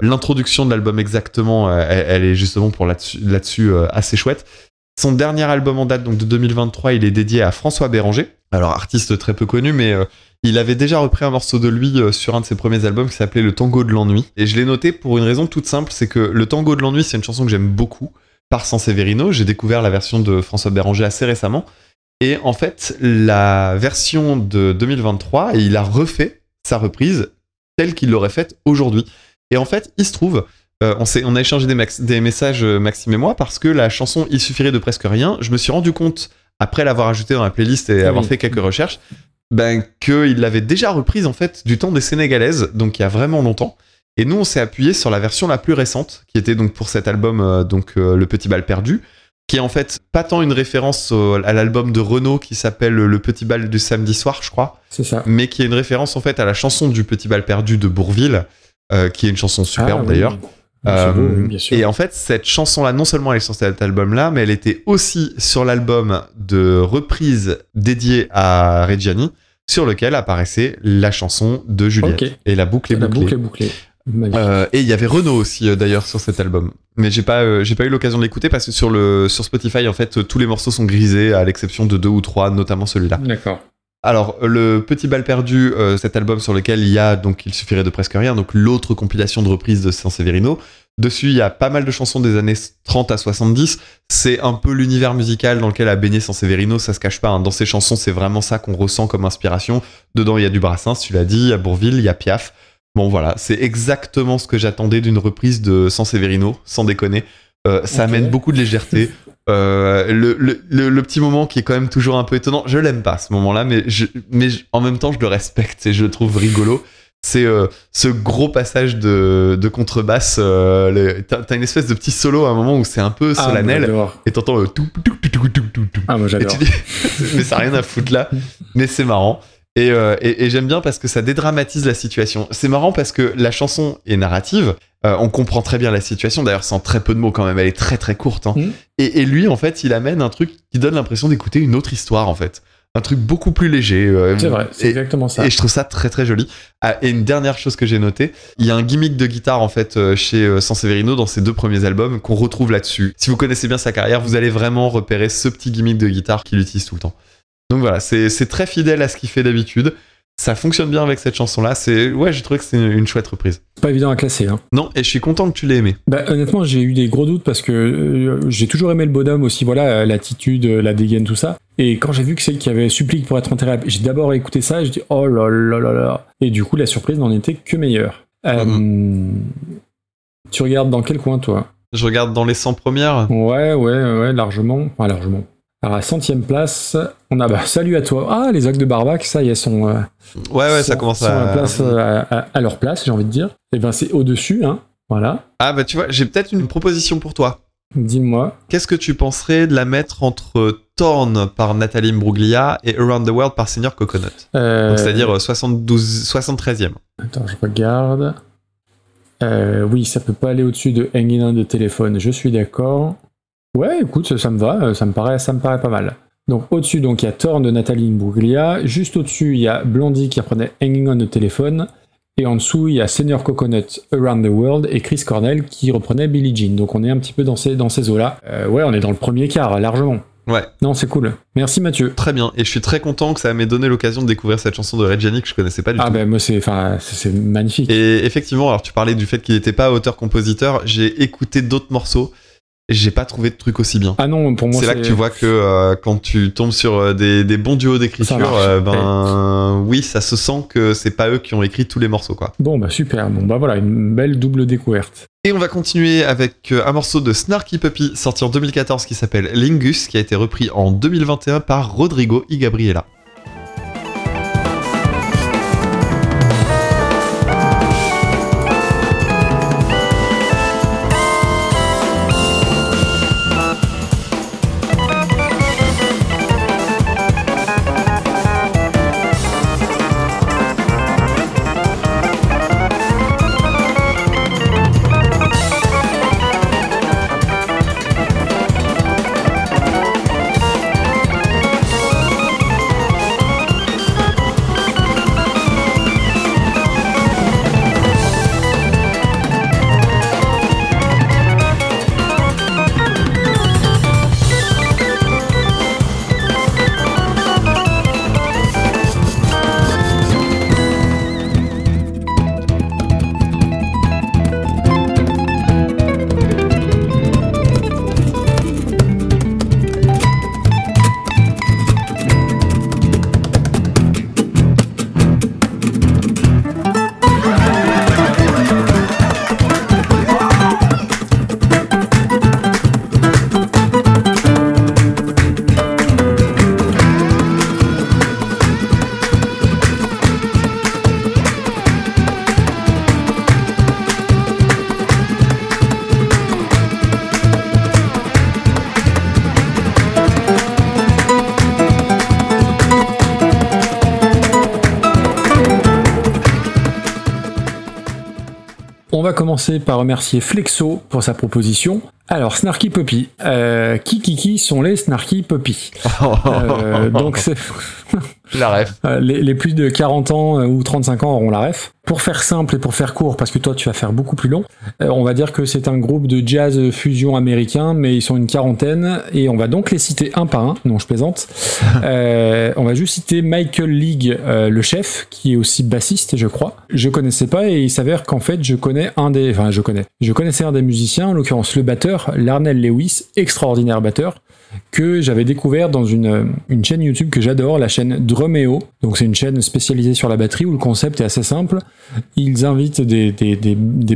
L'introduction de l'album exactement, euh, elle, elle est justement pour là-dessus euh, assez chouette. Son dernier album en date, donc de 2023, il est dédié à François Béranger. Alors, artiste très peu connu, mais euh, il avait déjà repris un morceau de lui euh, sur un de ses premiers albums qui s'appelait Le Tango de l'ennui. Et je l'ai noté pour une raison toute simple, c'est que Le Tango de l'ennui, c'est une chanson que j'aime beaucoup par Sanseverino. J'ai découvert la version de François Béranger assez récemment. Et en fait, la version de 2023, et il a refait sa reprise telle qu'il l'aurait faite aujourd'hui. Et en fait, il se trouve, euh, on, a échangé des, max- des messages, euh, Maxime et moi, parce que la chanson Il suffirait de presque rien, je me suis rendu compte, après l'avoir ajoutée dans la playlist et avoir fait quelques recherches, ben, qu'il l'avait déjà reprise en fait du temps des Sénégalaises, donc il y a vraiment longtemps. Et nous, on s'est appuyé sur la version la plus récente, qui était donc pour cet album, euh, donc euh, Le Petit Bal Perdu, qui est en fait pas tant une référence au- à l'album de Renault qui s'appelle Le Petit Bal du samedi soir, je crois, C'est ça. mais qui est une référence en fait à la chanson du Petit Bal Perdu de Bourville, euh, qui est une chanson superbe Ah, oui. d'ailleurs. Beau, Euh, oui, et en fait, cette chanson-là, non seulement elle est sur cet album-là, mais elle était aussi sur l'album de reprise dédié à Reggiani, sur lequel apparaissait la chanson de Juliette. Et la boucle est La bouclée. boucle est bouclée. Euh, et il y avait Renault aussi euh, d'ailleurs sur cet album. Mais j'ai pas, euh, j'ai pas eu l'occasion de l'écouter parce que sur, le, sur Spotify, en fait, euh, tous les morceaux sont grisés à l'exception de deux ou trois, notamment celui-là. D'accord. Alors, le Petit Bal Perdu, euh, cet album sur lequel il y a, donc il suffirait de presque rien, donc l'autre compilation de reprises de Sanseverino. Dessus, il y a pas mal de chansons des années 30 à 70. C'est un peu l'univers musical dans lequel a baigné Sanseverino, ça se cache pas. hein. Dans ces chansons, c'est vraiment ça qu'on ressent comme inspiration. Dedans, il y a du Brassens, tu l'as dit, il y a Bourville, il y a Piaf. Bon, voilà, c'est exactement ce que j'attendais d'une reprise de Sanseverino, sans déconner. Euh, ça Ok. amène beaucoup de légèreté. Euh, le, le, le- le petit moment qui est quand même toujours un peu étonnant, je l'aime pas ce moment-là, mais, je, mais je- en même temps je le respecte et je le trouve rigolo. C'est euh, ce gros passage de, de contrebasse. euh, T'as t'as une espèce de petit solo à un moment où c'est un peu Ah, solennel j'adore. et t'entends le tout, tout, tout, tout, tout, tout. Ah, moi j'adore. dis, mais ça n'a rien à foutre là, mais c'est marrant. Et, euh, et- et j'aime bien parce que ça dédramatise la situation. C'est marrant parce que la chanson est narrative, euh, on comprend très bien la situation, d'ailleurs sans très peu de mots quand même, elle est très très courte. hein. Mhm. Et, et lui, en fait, il amène un truc qui donne l'impression d'écouter une autre histoire, en fait. Un truc beaucoup plus léger. euh, C'est vrai, c'est exactement ça. et je trouve ça très très joli. Ah, et une dernière chose que j'ai notée, il y a un gimmick de guitare en fait chez Sanseverino dans ses deux premiers albums qu'on retrouve là-dessus. Si vous connaissez bien sa carrière, vous allez vraiment repérer ce petit gimmick de guitare qu'il utilise tout le temps. Donc voilà, c'est très fidèle à ce qu'il fait d'habitude. Ça fonctionne bien avec cette chanson-là. C'est ouais, j'ai trouvé que c'est une, une chouette reprise. C'est pas évident à classer. Hein. Non, et je suis content que tu l'aies aimé. Bah, honnêtement, j'ai eu des gros doutes parce que euh, j'ai toujours aimé le bonhomme aussi, voilà, l'attitude, la dégaine, tout ça. Et quand j'ai vu que c'est qu'il y avait Supplique pour être enterré, j'ai d'abord écouté ça et je dis oh là là là là. Et du coup, la surprise n'en était que meilleure. Euh, Tu regardes dans quel coin, toi? Je regarde dans les 100 premières. Ouais, ouais, ouais, largement. Enfin, largement. Alors, à centième place, on a bah, Salut à toi. Ah, les actes de Barbac, ça y est, sont, euh, Ouais, ouais, ça commence sont à. à, place, euh, à, à- leur place, j'ai envie de dire. Et ben, c'est au-dessus, hein. Voilà. Ah bah tu vois, j'ai peut-être une proposition pour toi. Dis-moi. Qu'est-ce que tu penserais de la mettre entre Torn par Nathalie Imbruglia et Around the World par Senior Coconut? Euh, c'est-à-dire euh, 72, 73e. Attends, je regarde. Oui, ça peut pas aller au-dessus de Hanging on de téléphone, je suis d'accord. Ouais, écoute, ça, me va, euh, ça me paraît, ça me paraît pas mal. Donc au-dessus, donc il y a Thorn de Nathalie Imbruglia. Juste au-dessus, il y a Blondie qui reprenait Hanging on the Telephone. Et en dessous, il y a Senior Coconut Around the World et Chris Cornell qui reprenait Billie Jean. Donc on est un petit peu dans ces, dans ces eaux-là. Euh, ouais, on est dans le premier quart, largement. Ouais, Non, c'est cool. Merci Mathieu. très bien. Et je suis très content que ça m'ait donné l'occasion de découvrir cette chanson de Reggiani que je connaissais pas du Ah tout. ben moi c'est, enfin, c'est magnifique. Et effectivement, alors tu parlais du fait qu'il n'était pas auteur-compositeur, j'ai écouté d'autres morceaux j'ai pas trouvé de truc aussi bien. Ah non, pour moi c'est là que tu vois que euh, quand tu tombes sur euh, des, des bons duos d'écriture, euh, ben oui, ça se sent que c'est pas eux qui ont écrit tous les morceaux quoi. Bon bah super. Bon bah voilà, une belle double découverte. Et on va continuer avec euh, un morceau de Snarky Puppy sorti en 2014 qui s'appelle Lingus, qui a été repris en 2021 par Rodrigo y Gabriela. Commencer par remercier Flexo pour sa proposition. Alors, Snarky Puppy. Euh, qui qui qui sont les Snarky Puppy? Euh, Donc, c'est- La ref. euh, les, les plus de 40 ans ou 35 ans auront la ref. Pour faire simple et pour faire court, parce que toi tu vas faire beaucoup plus long, on va dire que c'est un groupe de jazz fusion américain, mais ils sont une quarantaine, et on va donc les citer un par un. Non, je plaisante. Euh, on va juste citer Michael League, euh, le chef, qui est aussi bassiste, je crois. Je connaissais pas, et il s'avère qu'en fait, je connais un des, enfin, je connais. Je connaissais un des musiciens, en l'occurrence le batteur, Larnell Lewis, extraordinaire batteur que j'avais découvert dans une, chaîne YouTube que j'adore, la chaîne Drumeo. Donc c'est une chaîne spécialisée sur la batterie où le concept est assez simple. Ils invitent des,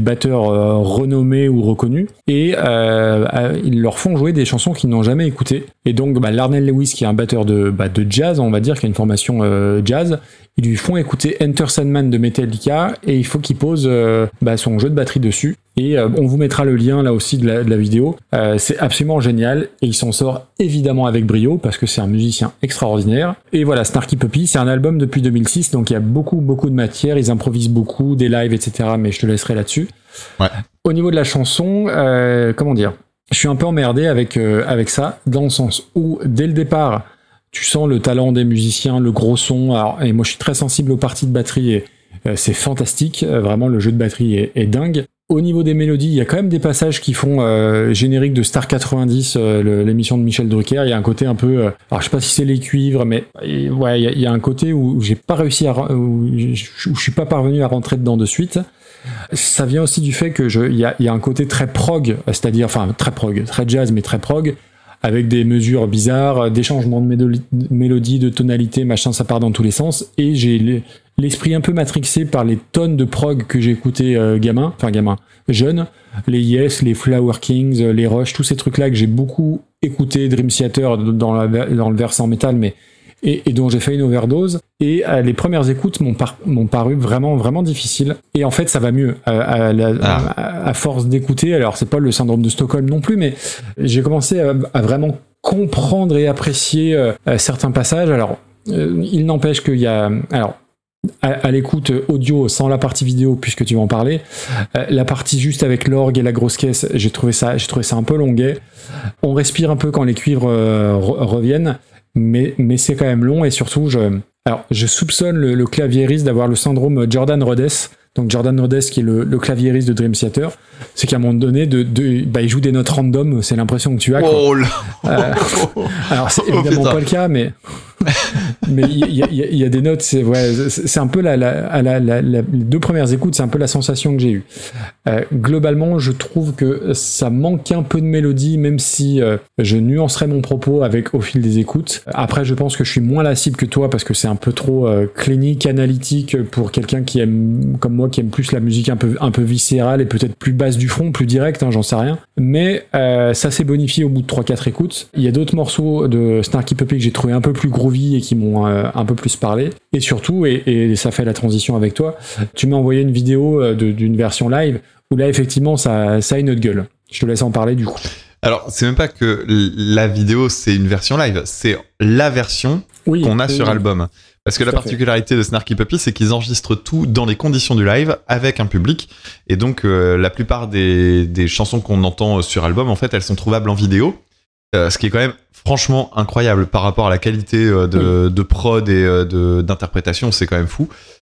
batteurs euh, renommés ou reconnus et euh, ils leur font jouer des chansons qu'ils n'ont jamais écoutées. Et donc bah, Lewis, qui est un batteur de, bah, de jazz, on va dire, qui a une formation euh, jazz, ils lui font écouter Enter Sandman de Metallica et il faut qu'il pose euh, bah, son jeu de batterie dessus. Et euh, on vous mettra le lien là aussi de la, de la vidéo. Euh, c'est absolument génial et il s'en sort évidemment avec brio parce que c'est un musicien extraordinaire. Et voilà, Snarky Puppy, c'est un album depuis 2006 donc il y a beaucoup beaucoup de matière. Ils improvisent beaucoup, des lives, etc. Mais je te laisserai là-dessus. Ouais. Au niveau de la chanson, comment dire? Je suis un peu emmerdé avec avec ça dans le sens où dès le départ tu sens le talent des musiciens, le gros son. Et moi, je suis très sensible aux parties de batterie et euh, c'est fantastique. Euh, vraiment, le jeu de batterie est, dingue. Au niveau des mélodies, il y a quand même des passages qui font euh, générique de Star 90, euh, le- l'émission de Michel Drucker. Il y a un côté un peu, alors je sais pas si c'est les cuivres, mais ouais, il y, a- un côté où j'ai pas réussi à, je, suis pas parvenu à rentrer dedans de suite. Ça vient aussi du fait que je, y a un côté très prog, c'est-à-dire, enfin très prog, très jazz mais très prog, avec des mesures bizarres, des changements de mélodie, de tonalité, machin, ça part dans tous les sens. Et j'ai l'e- l'esprit un peu matrixé par les tonnes de prog que j'ai écouté euh, gamin, enfin gamin, jeune, les Yes, les Flower Kings, euh, les Rush, tous ces trucs-là que j'ai beaucoup écouté, Dream Theater dans, dans le versant métal, mais et, et dont j'ai fait une overdose. Et euh, les premières écoutes m'ont par- m'ont paru vraiment, vraiment difficiles. Et en fait, ça va mieux à, à la- Ah. à- à force d'écouter. Alors, c'est pas le syndrome de Stockholm non plus, mais j'ai commencé à, vraiment comprendre et apprécier euh, euh, certains passages. Alors, euh, il n'empêche qu'il y a. Alors, à, à l'écoute audio sans la partie vidéo puisque tu vas en parler. Euh, la partie juste avec l'orgue et la grosse caisse, j'ai trouvé ça, j'ai trouvé ça un peu longuet. On respire un peu quand les cuivres euh, re- reviennent, mais, mais c'est quand même long et surtout, je, alors, je soupçonne le, le claviériste d'avoir le syndrome Jordan Rhodes. Donc Jordan Rhodes qui est le, le claviériste de Dream Theater, c'est qu'à un moment donné, de, de- bah, il joue des notes random, c'est l'impression que tu as. quoi. Oh là Euh, alors c'est Oh, évidemment pas le cas, mais mais il y, a- des notes, c'est ouais, un peu la, la- la- la- les deux premières écoutes, c'est un peu la sensation que j'ai eue. Euh, globalement, je trouve que ça manque un peu de mélodie, même si euh, je nuancerai mon propos avec au fil des écoutes. Après, je pense que je suis moins la cible que toi parce que c'est un peu trop euh, clinique, analytique pour quelqu'un qui aime, comme moi, qui aime plus la musique un peu un peu viscérale et peut-être plus basse du front, plus directe, hein, j'en sais rien. Mais euh, ça s'est bonifié au bout de 3-4 écoutes. Il y a d'autres morceaux de Snarky Puppy que j'ai trouvé un peu plus groovy et qui m'ont euh, un peu plus parlé. Et surtout, et, et ça fait la transition avec toi, tu m'as envoyé une vidéo euh, d'une version live où là, effectivement, ça, ça a une autre gueule. Je te laisse en parler du coup. Alors, c'est même pas que la vidéo, c'est une version live, c'est la version Oui, qu'on a oui, sur oui. album. Parce que Tout la fait. particularité de Snarky Puppy, c'est qu'ils enregistrent tout dans les conditions du live avec un public. Et donc, euh, la plupart des, des chansons qu'on entend sur album, en fait, elles sont trouvables en vidéo. Euh, ce qui est quand même franchement incroyable par rapport à la qualité euh, de, de prod et euh, d'interprétation, c'est quand même fou.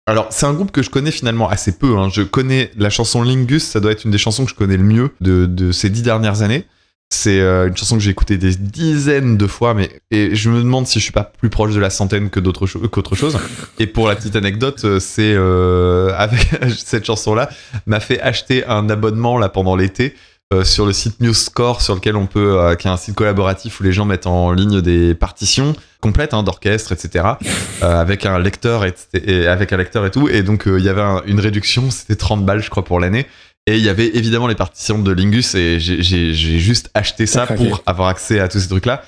Alors, c'est un groupe que je connais finalement assez peu. hein. Je connais la chanson Lingus, ça doit être une des chansons que je connais le mieux de, de ces dix dernières années. C'est une chanson que j'ai écoutée des dizaines de fois, mais et je me demande si je suis pas plus proche de la centaine que d'autres cho- qu'autre chose. Et pour la petite anecdote, c'est euh, avec cette chanson-là m'a fait acheter un abonnement là pendant l'été euh, sur le site MuseScore, sur lequel on peut, euh, qui est un site collaboratif où les gens mettent en ligne des partitions complètes hein, d'orchestre, etc. euh, avec un lecteur et, et- avec un lecteur et tout. Et donc il y avait un- une réduction, c'était 30 balles je crois pour l'année. Et il y avait évidemment les partitions de Lingus et j'ai- juste acheté ça pour avoir accès à tous ces trucs-là.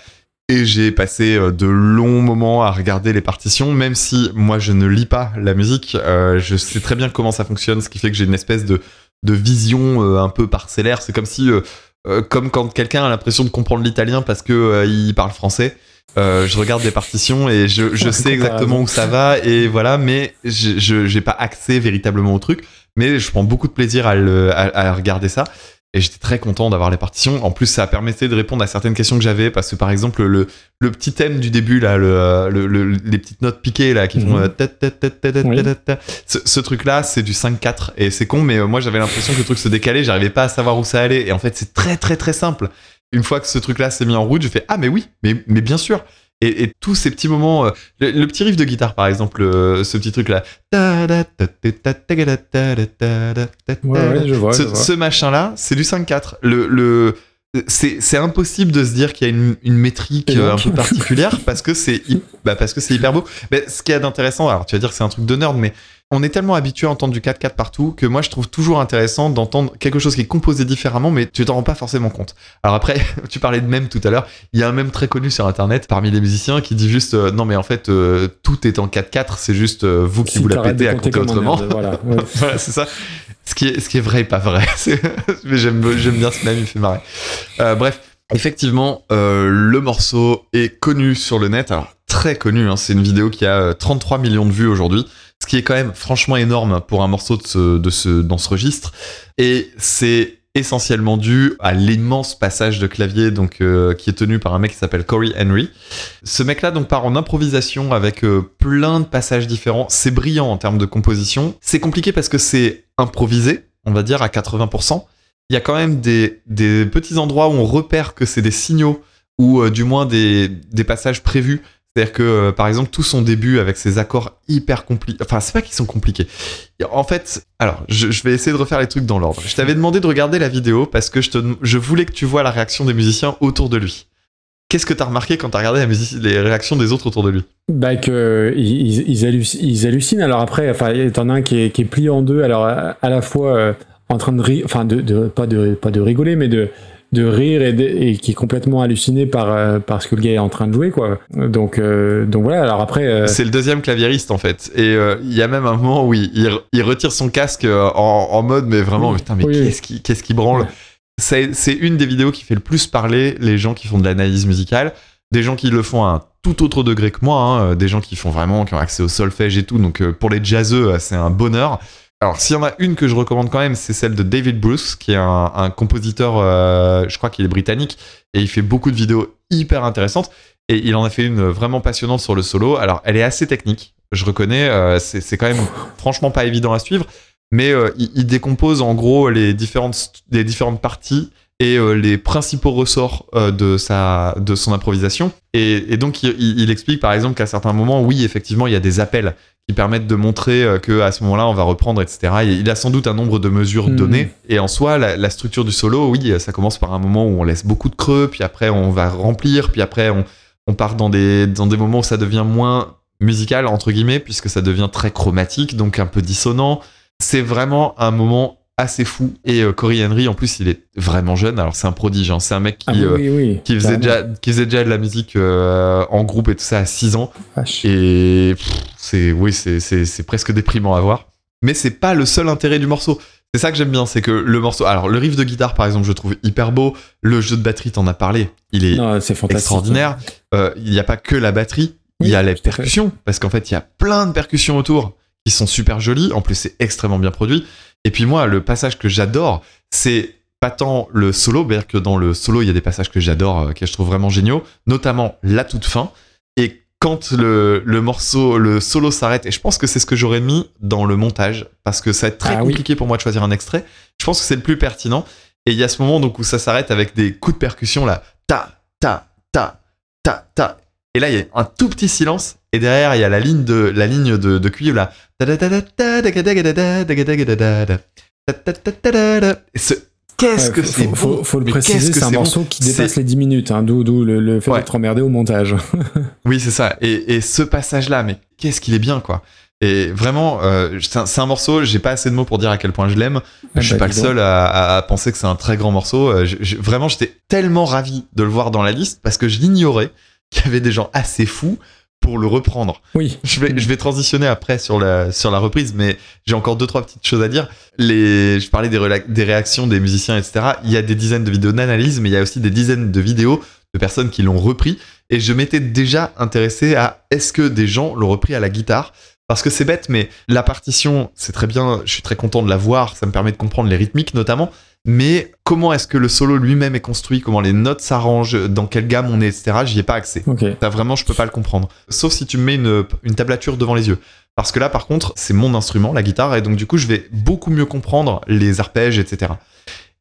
Et j'ai passé de longs moments à regarder les partitions, même si moi je ne lis pas la musique, je sais très bien comment ça fonctionne, ce qui fait que j'ai une espèce de, de vision euh, un peu parcellaire. C'est comme si, euh, euh, comme quand quelqu'un a l'impression de comprendre l'italien parce que il parle français. euh, je regarde des partitions et je, sais exactement où ça va et voilà, mais je j'ai pas accès véritablement au truc. Mais je prends beaucoup de plaisir à, le- à- à regarder ça. Et j'étais très content d'avoir les partitions. En plus, ça permettait de répondre à certaines questions que j'avais. Parce que par exemple, le, le petit thème du début, là, le, le- le- les petites notes piquées là, qui font. Euh, ce truc-là, c'est du 5-4. Et c'est con, mais euh, moi j'avais l'impression que le truc se décalait. J'arrivais pas à savoir où ça allait. Et en fait, c'est très très très simple. Une fois que ce truc-là s'est mis en route, je fais Ah, mais oui, mais, mais bien sûr. Et, et tous ces petits moments, euh, le, le petit riff de guitare par exemple, euh, ce petit truc là, Ouais, vois. ce, ce machin-là, c'est du 5-4. Le, le, c'est, impossible de se dire qu'il y a une, une métrique euh, un peu particulière parce que c'est, bah parce que c'est hyper beau. Mais ce qu'il y a d'intéressant, alors tu vas dire que c'est un truc de nerd, mais on est tellement habitué à entendre du 4-4 partout que moi je trouve toujours intéressant d'entendre quelque chose qui est composé différemment, mais tu t'en rends pas forcément compte. Alors après, tu parlais de mème tout à l'heure, il y a un mème très connu sur internet parmi les musiciens qui dit juste euh, non mais en fait euh, tout est en 4-4, c'est juste euh, vous qui Si vous la pétez à compter autrement. Voilà. ouais. voilà, c'est ça. Ce qui est, ce qui est vrai et pas vrai. Mais j'aime, bien ce même, il fait marrer. Bref, effectivement, euh, le morceau est connu sur le net. Alors, très connu, hein, c'est une vidéo qui a euh, 33 millions de vues aujourd'hui. Ce qui est quand même franchement énorme pour un morceau de ce, dans ce registre. Et c'est essentiellement dû à l'immense passage de clavier donc euh, qui est tenu par un mec qui s'appelle Corey Henry. Ce mec-là donc part en improvisation avec euh, plein de passages différents. C'est brillant en termes de composition. C'est compliqué parce que c'est improvisé, on va dire à 80%. Il y a quand même des, petits endroits où on repère que c'est des signaux ou euh, du moins des passages prévus. C'est-à-dire que, euh, par exemple, tout son début avec ses accords hyper compliqués. Enfin, c'est pas qu'ils sont compliqués. En fait, alors, je, vais essayer de refaire les trucs dans l'ordre. Je t'avais demandé de regarder la vidéo parce que je, te, je voulais que tu vois la réaction des musiciens autour de lui. Qu'est-ce que t'as remarqué quand t'as regardé les réactions des autres autour de lui? Bah que ils, ils, ils halluc- ils hallucinent. Alors après, enfin, t'en as un qui est, qui est plié en deux. Alors à, la fois euh, en train de enfin pas de pas de rigoler, mais de de rire et, de- et qui est complètement halluciné par euh, par ce que le gars est en train de jouer quoi. Donc euh, donc voilà. Alors après, euh, C'est le deuxième claviériste en fait. Et euh, il y a même un moment où il, il- il retire son casque en, en mode, mais vraiment, Oui. putain, mais Oui, oui. qu'est-ce qui, qu'est-ce qui branle C'est une des vidéos qui fait le plus parler les gens qui font de l'analyse musicale. des gens qui le font à un tout autre degré que moi, hein, des gens qui font vraiment, qui ont accès au solfège et tout. Donc pour les jazzeux, c'est un bonheur. Alors s'il y en a une que je recommande quand même, c'est celle de David Bruce, qui est un, compositeur, euh, je crois qu'il est britannique, et il fait beaucoup de vidéos hyper intéressantes. Et il en a fait une vraiment passionnante sur le solo. Alors elle est assez technique, je reconnais, euh, c'est quand même franchement pas évident à suivre, mais euh, il, décompose en gros les différentes, les différentes parties et les principaux ressorts de, sa, de son improvisation. Et, donc, il explique par exemple qu'à certains moments, oui, effectivement, il y a des appels qui permettent de montrer euh, que à ce moment-là, on va reprendre, etc. Et il a sans doute un nombre de mesures Mhm. données. Et en soi, la, la structure du solo, oui, ça commence par un moment où on laisse beaucoup de creux, puis après, on va remplir, puis après, on, on part dans des, dans des moments où ça devient moins musical, entre guillemets, puisque ça devient très chromatique, donc un peu dissonant. C'est vraiment un moment assez fou. Et euh, Corey Henry, en plus, il est vraiment jeune. Alors, c'est un prodige. hein. C'est un mec qui, Ah oui, euh, oui, oui. qui, faisait déjà, qui faisait déjà de la musique euh, en groupe et tout ça à 6 ans. Vache. Et c'est oui, c'est- presque déprimant à voir. Mais c'est pas le seul intérêt du morceau. C'est ça que j'aime bien, c'est que le morceau. Alors, le riff de guitare, par exemple, je trouve hyper beau. Le jeu de batterie, t'en as parlé. Il est Non, fantastique. extraordinaire. Il n'y a pas que la batterie, il y a les percussions, parce qu'en fait, il y a plein de percussions autour qui sont super jolies. En plus, c'est extrêmement bien produit. Et puis moi, le passage que j'adore, c'est pas tant le solo, c'est-à-dire que dans le solo, il y a des passages que j'adore, euh, que je trouve vraiment géniaux, notamment la toute fin. Et quand le, le morceau, le solo s'arrête, et je pense que c'est ce que j'aurais mis dans le montage, parce que ça va être très Ah oui. compliqué pour moi de choisir un extrait, je pense que c'est le plus pertinent. Et il y a ce moment donc où ça s'arrête avec des coups de percussion là, ta, ta, ta, ta, ta. Et là, il y a un tout petit silence. Et derrière, il y a la ligne de, la ligne de, de cuivre là. Ce- Qu'est-ce que c'est faut, faut, faut le préciser, c'est un morceau qui dépasse les 10 minutes, hein, d'où le, fait d'être emmerdé au montage. Oui, c'est ça. Et, ce passage-là, mais qu'est-ce qu'il est bien, quoi. Et vraiment, euh, c'est un, morceau, j'ai pas assez de mots pour dire à quel point je l'aime. Ah je suis bah, pas le seul à, penser que c'est un très grand morceau. Euh, vraiment, j'étais tellement ravi de le voir dans la liste parce que je l'ignorais qu'il y avait des gens assez fous pour le reprendre. Oui. Je vais, je vais transitionner après sur la, sur la reprise, mais j'ai encore deux, trois petites choses à dire. Les, je parlais des, des réactions des musiciens, etc. Il y a des dizaines de vidéos d'analyse, mais il y a aussi des dizaines de vidéos de personnes qui l'ont repris. Et je m'étais déjà intéressé à est-ce que des gens l'ont repris à la guitare? Parce que c'est bête, mais la partition, c'est très bien, je suis très content de la voir, ça me permet de comprendre les rythmiques notamment, mais comment est-ce que le solo lui-même est construit, comment les notes s'arrangent, dans quelle gamme on est, etc., j'y ai pas accès. Ok. Ça, vraiment, je peux pas le comprendre. Sauf si tu me mets une, une tablature devant les yeux. Parce que là, par contre, c'est mon instrument, la guitare, et donc du coup, je vais beaucoup mieux comprendre les arpèges, etc.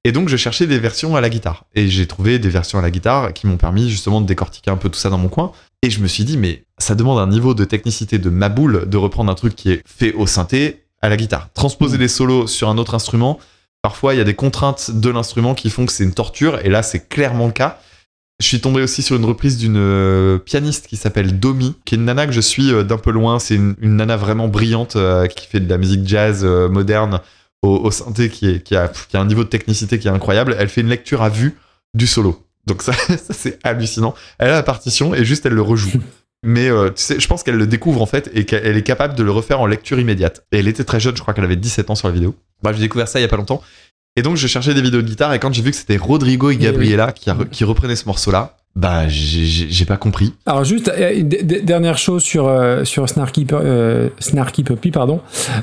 Et donc, je cherchais des versions à la guitare. Et j'ai trouvé des versions à la guitare qui m'ont permis justement de décortiquer un peu tout ça dans mon coin. Et je me suis dit, mais ça demande un niveau de technicité de ma boule de reprendre un truc qui est fait au synthé à la guitare. Transposer les solos sur un autre instrument, parfois il y a des contraintes de l'instrument qui font que c'est une torture, et là c'est clairement le cas. Je suis tombé aussi sur une reprise d'une euh, pianiste qui s'appelle Domi, qui est une nana que je suis euh, d'un peu loin. C'est une, nana vraiment brillante euh, qui fait de la musique jazz moderne au, synthé, qui, a, un niveau de technicité qui est incroyable. Elle fait une lecture à vue du solo. Donc ça c'est hallucinant. Elle a la partition et juste elle le rejoue. Mais euh, tu sais, je pense qu'elle le découvre en fait et qu'elle est capable de le refaire en lecture immédiate. Et elle était très jeune, je crois qu'elle avait 17 ans sur la vidéo. Bref, j'ai découvert ça il y a pas longtemps. Et donc je cherchais des vidéos de guitare et quand j'ai vu que c'était Rodrigo et Oui, Gabriela qui, qui reprenaient ce morceau-là, bah j'ai- pas compris. Alors juste euh, dernière chose sur euh, sur Snarky euh, Snarky Puppy pardon.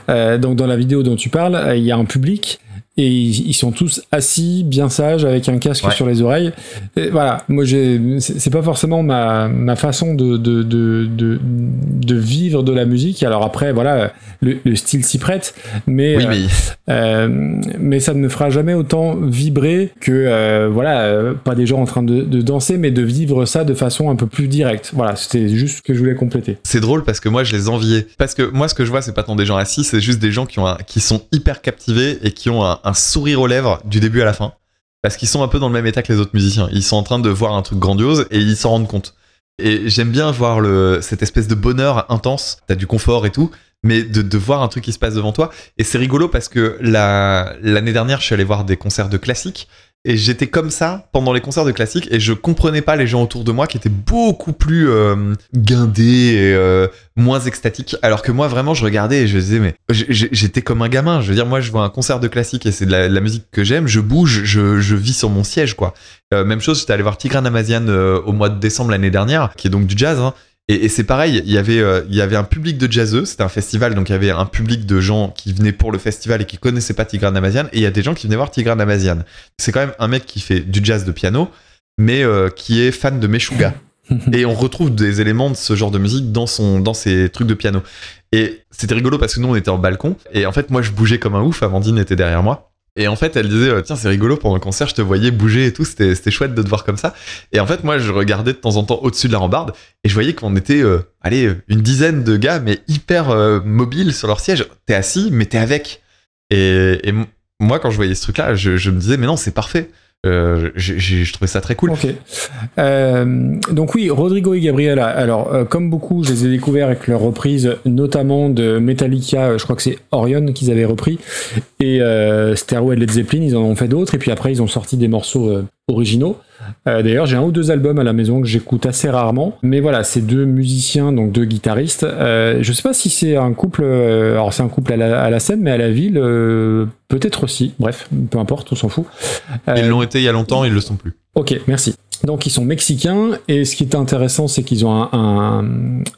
Euh, donc dans la vidéo dont tu parles, il y a un public et ils, ils sont tous assis, bien sages, avec un casque Ouais. sur les oreilles. Et voilà, moi c'est pas forcément ma ma façon de de, de de de vivre de la musique. Alors après voilà, le, le style s'y prête, mais Oui, euh, mais euh, mais ça ne me fera jamais autant vibrer que euh, voilà pas des gens en train de, de danser mais de vivre ça de façon un peu plus directe voilà c'était juste ce que je voulais compléter c'est drôle parce que moi je les enviais. Parce que moi ce que je vois c'est pas tant des gens assis, c'est juste des gens qui, ont un- qui sont hyper captivés et qui ont un, un sourire aux lèvres du début à la fin. Parce qu'ils sont un peu dans le même état que les autres musiciens. Ils sont en train de voir un truc grandiose et ils s'en rendent compte. Et j'aime bien voir le, cette espèce de bonheur intense. T'as du confort et tout, mais de, de voir un truc qui se passe devant toi. Et c'est rigolo parce que la- l'année dernière, je suis allé voir des concerts de classiques. Et j'étais comme ça pendant les concerts de classique et je comprenais pas les gens autour de moi qui étaient beaucoup plus euh, guindés et euh, moins extatiques. Alors que moi, vraiment, je regardais et je disais, mais j'étais comme un gamin. Je veux dire, moi, je vois un concert de classique et c'est de la, musique que j'aime. Je bouge, je, je vis sur mon siège, quoi. Euh, même chose, j'étais allé voir Tigran Amazian au mois de décembre l'année dernière, qui est donc du jazz. hein. Et, et c'est pareil, il y avait, euh, il y avait un public de jazzeux, c'était un festival, donc il y avait un public de gens qui venaient pour le festival et qui connaissaient pas Tigran Amazian, et il y a des gens qui venaient voir Tigran Amazian. C'est quand même un mec qui fait du jazz de piano, mais euh, qui est fan de Meshuga. et on retrouve des éléments de ce genre de musique dans, son, dans ses trucs de piano. Et c'était rigolo parce que nous, on était en balcon, et en fait, moi, je bougeais comme un ouf, Amandine était derrière moi. Et en fait, elle disait, euh, tiens, c'est rigolo, pendant le concert, je te voyais bouger et tout, c'était chouette de te voir comme ça. Et en fait, moi, je regardais de temps en temps au-dessus de la rambarde et je voyais qu'on était, euh, allez, euh, une dizaine de gars, mais hyper mobiles sur leur siège. T'es assis, mais t'es avec. Et, moi, quand je voyais ce truc-là, je, je me disais, mais non, c'est parfait. Euh, je trouvais ça très cool. Euh, donc oui, Rodrigo et Gabriela. Alors, euh, comme beaucoup, je les ai découverts avec leur reprise, notamment de Metallica. Je crois que c'est Orion qu'ils avaient repris et Stairway de Led Zeppelin. Ils en ont fait d'autres et puis après ils ont sorti des morceaux originaux. Euh, D'ailleurs, j'ai un ou deux albums à la maison que j'écoute assez rarement. Mais voilà, c'est deux musiciens, donc deux guitaristes. Euh, je sais pas si c'est un couple. euh, alors c'est un couple à la, à la scène, mais à la ville, euh, peut-être aussi. Bref, peu importe, on s'en fout. Ils l'ont été il y a longtemps, ils le sont plus. Ok, merci. Donc ils sont mexicains et ce qui est intéressant c'est qu'ils ont un, un,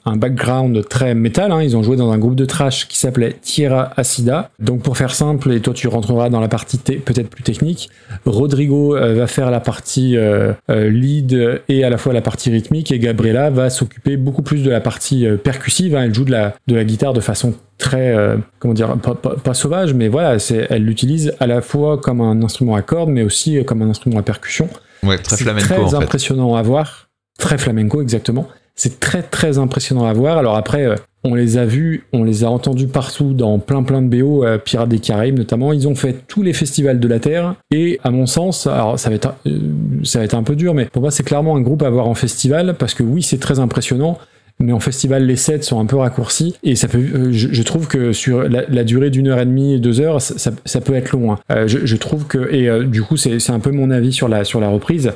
un background très métal. hein. Ils ont joué dans un groupe de trash qui s'appelait Tierra Acida. Donc pour faire simple et toi tu rentreras dans la partie peut-être plus technique, Rodrigo euh, va faire la partie euh, euh, lead et à la fois la partie rythmique et Gabriela va s'occuper beaucoup plus de la partie percussive. hein. Elle joue de la, guitare de façon très comment dire pas, sauvage mais voilà elle l'utilise à la fois comme un instrument à cordes mais aussi comme un instrument à percussion Ouais, très c'est flamenco très en fait. impressionnant à voir. Très flamenco, exactement. C'est très très impressionnant à voir. Alors après, euh, on les a vus, on les a entendus partout dans plein plein de BO, euh, Pirates des Caraïbes notamment. Ils ont fait tous les festivals de la Terre. Et à mon sens, alors ça va être, euh, ça va être un peu dur, mais pour moi c'est clairement un groupe à voir en festival parce que oui, c'est très impressionnant. Mais en festival, les sets sont un peu raccourcis et ça peut. euh, je, trouve que sur la, durée d'une heure et demie, deux heures, ça, peut être long. hein. Euh, je, trouve que et euh, du coup, c'est un peu mon avis sur la sur la reprise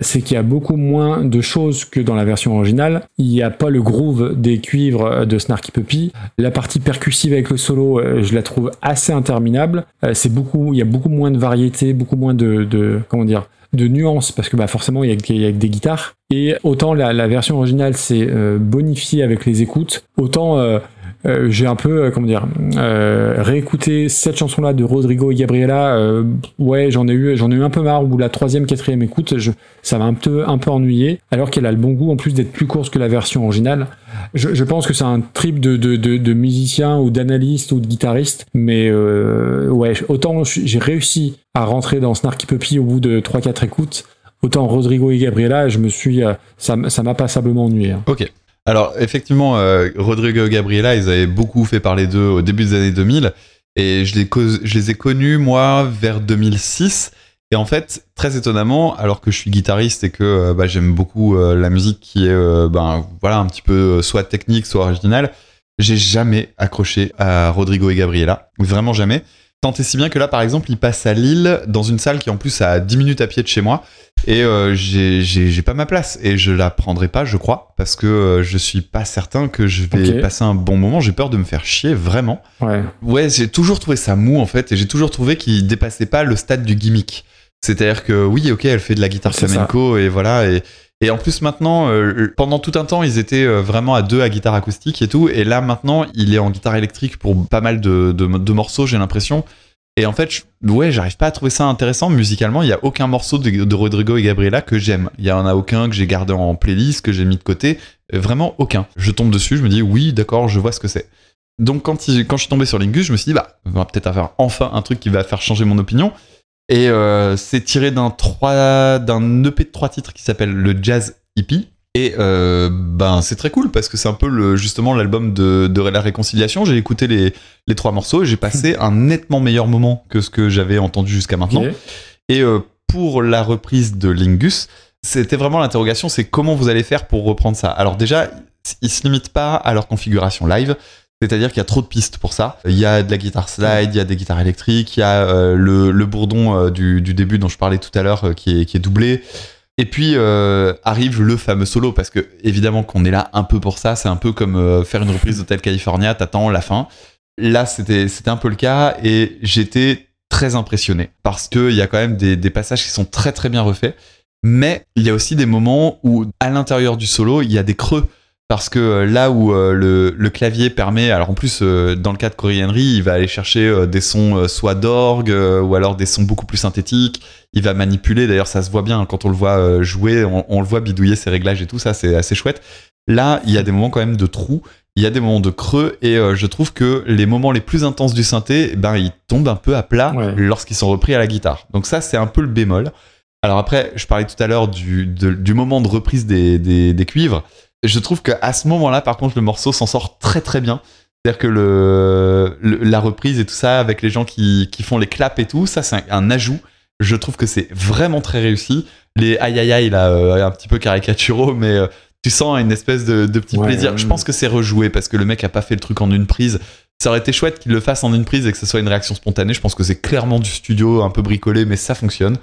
c'est qu'il y a beaucoup moins de choses que dans la version originale. Il n'y a pas le groove des cuivres de Snarky Puppy. La partie percussive avec le solo, je la trouve assez interminable. C'est beaucoup, il y a beaucoup moins de variété, beaucoup moins de, de comment dire, de nuances parce que bah forcément il y y a des guitares. Et autant la, la version originale c'est euh, bonifié avec les écoutes, autant euh, j'ai un peu, euh, comment dire, euh, réécouté cette chanson-là de Rodrigo et Gabriela. euh, ouais, j'en ai eu, j'en ai eu un peu marre. De la troisième, quatrième écoute, je, ça m'a un peu, un peu ennuyé. Alors qu'elle a le bon goût, en plus d'être plus courte que la version originale. Je, je pense que c'est un trip de, de, de, de musiciens ou d'analystes ou de guitaristes. Mais ouais, autant j'ai réussi à rentrer dans Snarky Puppy au bout de 3-4 écoutes. Autant Rodrigo et Gabriela, je me suis, ça m'a passablement ennuyé. hein. Ok. Alors, effectivement, euh, Rodrigo et Gabriela, ils avaient beaucoup fait parler d'eux au début des années 2000. Et je les, ai connus, moi, vers 2006. Et en fait, très étonnamment, alors que je suis guitariste et que euh, bah, j'aime beaucoup euh, la musique qui est euh, ben, voilà, un petit peu soit technique, soit originale, j'ai jamais accroché à Rodrigo et Gabriela. Vraiment jamais. Tant et si bien que là, par exemple, ils passent à Lille dans une salle qui en plus a 10 minutes à pied de chez moi. Et euh, j'ai- pas ma place. Et je la prendrai pas, je crois, parce que euh, je suis pas certain que je vais passer un bon moment. J'ai peur de me faire chier, vraiment. Ouais. Ouais, j'ai toujours trouvé ça mou, en fait. Et j'ai toujours trouvé qu'il dépassait pas le stade du gimmick. C'est-à-dire que oui, ok, elle fait de la guitare flamenco, et voilà. Et, et en plus, maintenant, euh, pendant tout un temps, ils étaient euh, vraiment à deux à guitare acoustique et tout. Et là, maintenant, il est en guitare électrique pour pas mal de, de, de morceaux, j'ai l'impression. Et en fait, je- ouais, j'arrive pas à trouver ça intéressant musicalement. Il y a aucun morceau de, de Rodrigo et Gabriela que j'aime. Il y en a aucun que j'ai gardé en playlist, que j'ai mis de côté. Vraiment aucun. Je tombe dessus, je me dis oui, d'accord, je vois ce que c'est. Donc quand, il- quand je suis tombé sur Lingus, je me suis dit bah, on va peut-être avoir enfin un truc qui va faire changer mon opinion. Et euh, c'est tiré d'un EP de trois titres qui s'appelle le Jazz Hippie. Et euh, ben c'est très cool parce que c'est un peu le, justement l'album de, de la réconciliation. J'ai écouté les, les trois morceaux et j'ai passé un nettement meilleur moment que ce que j'avais entendu jusqu'à maintenant. Et euh, pour la reprise de Lingus, c'était vraiment l'interrogation, c'est comment vous allez faire pour reprendre ça? Alors déjà, ils se limitent pas à leur configuration live, C'est-à-dire qu'il y a trop de pistes pour ça. Il y a de la guitare slide, il y a des guitares électriques, il y a euh, le, bourdon euh, du, début dont je parlais tout à l'heure euh, qui, est, doublé. Et puis arrive le fameux solo parce que évidemment qu'on est là un peu pour ça. C'est un peu comme faire une reprise d'Hotel California. T'attends la fin. Là, c'était un peu le cas et j'étais très impressionné parce que il y a quand même des passages qui sont très très bien refaits. Mais il y a aussi des moments où à l'intérieur du solo, il y a des creux parce que euh, là où euh, le, le clavier permet, alors en plus euh, dans le cas de Corey Henry, il va aller chercher euh, des sons soit d'orgue ou alors des sons beaucoup plus synthétiques. Il va manipuler, d'ailleurs ça se voit bien hein, quand on le voit jouer, on, on le voit bidouiller ses réglages et tout ça, c'est assez chouette. Là, il y a des moments quand même de trous, il y a des moments de creux et je trouve que les moments les plus intenses du synthé, eh ben ils tombent un peu à plat Ouais. lorsqu'ils sont repris à la guitare. Donc ça c'est un peu le bémol. Alors après, je parlais tout à l'heure du, moment de reprise des, des, des cuivres. Je trouve qu'à ce moment-là, par contre, le morceau s'en sort très très bien. C'est-à-dire que le, le- la reprise et tout ça, avec les gens qui, qui font les claps et tout, ça c'est un, un ajout. Je trouve que c'est vraiment très réussi. Les aïe aïe aïe, là, euh, un petit peu caricaturaux, mais euh, tu sens une espèce de, de petit Ouais, plaisir. ouais. Je pense que c'est rejoué parce que le mec a pas fait le truc en une prise. Ça aurait été chouette qu'il le fasse en une prise et que ce soit une réaction spontanée. Je pense que c'est clairement du studio, un peu bricolé, mais ça fonctionne.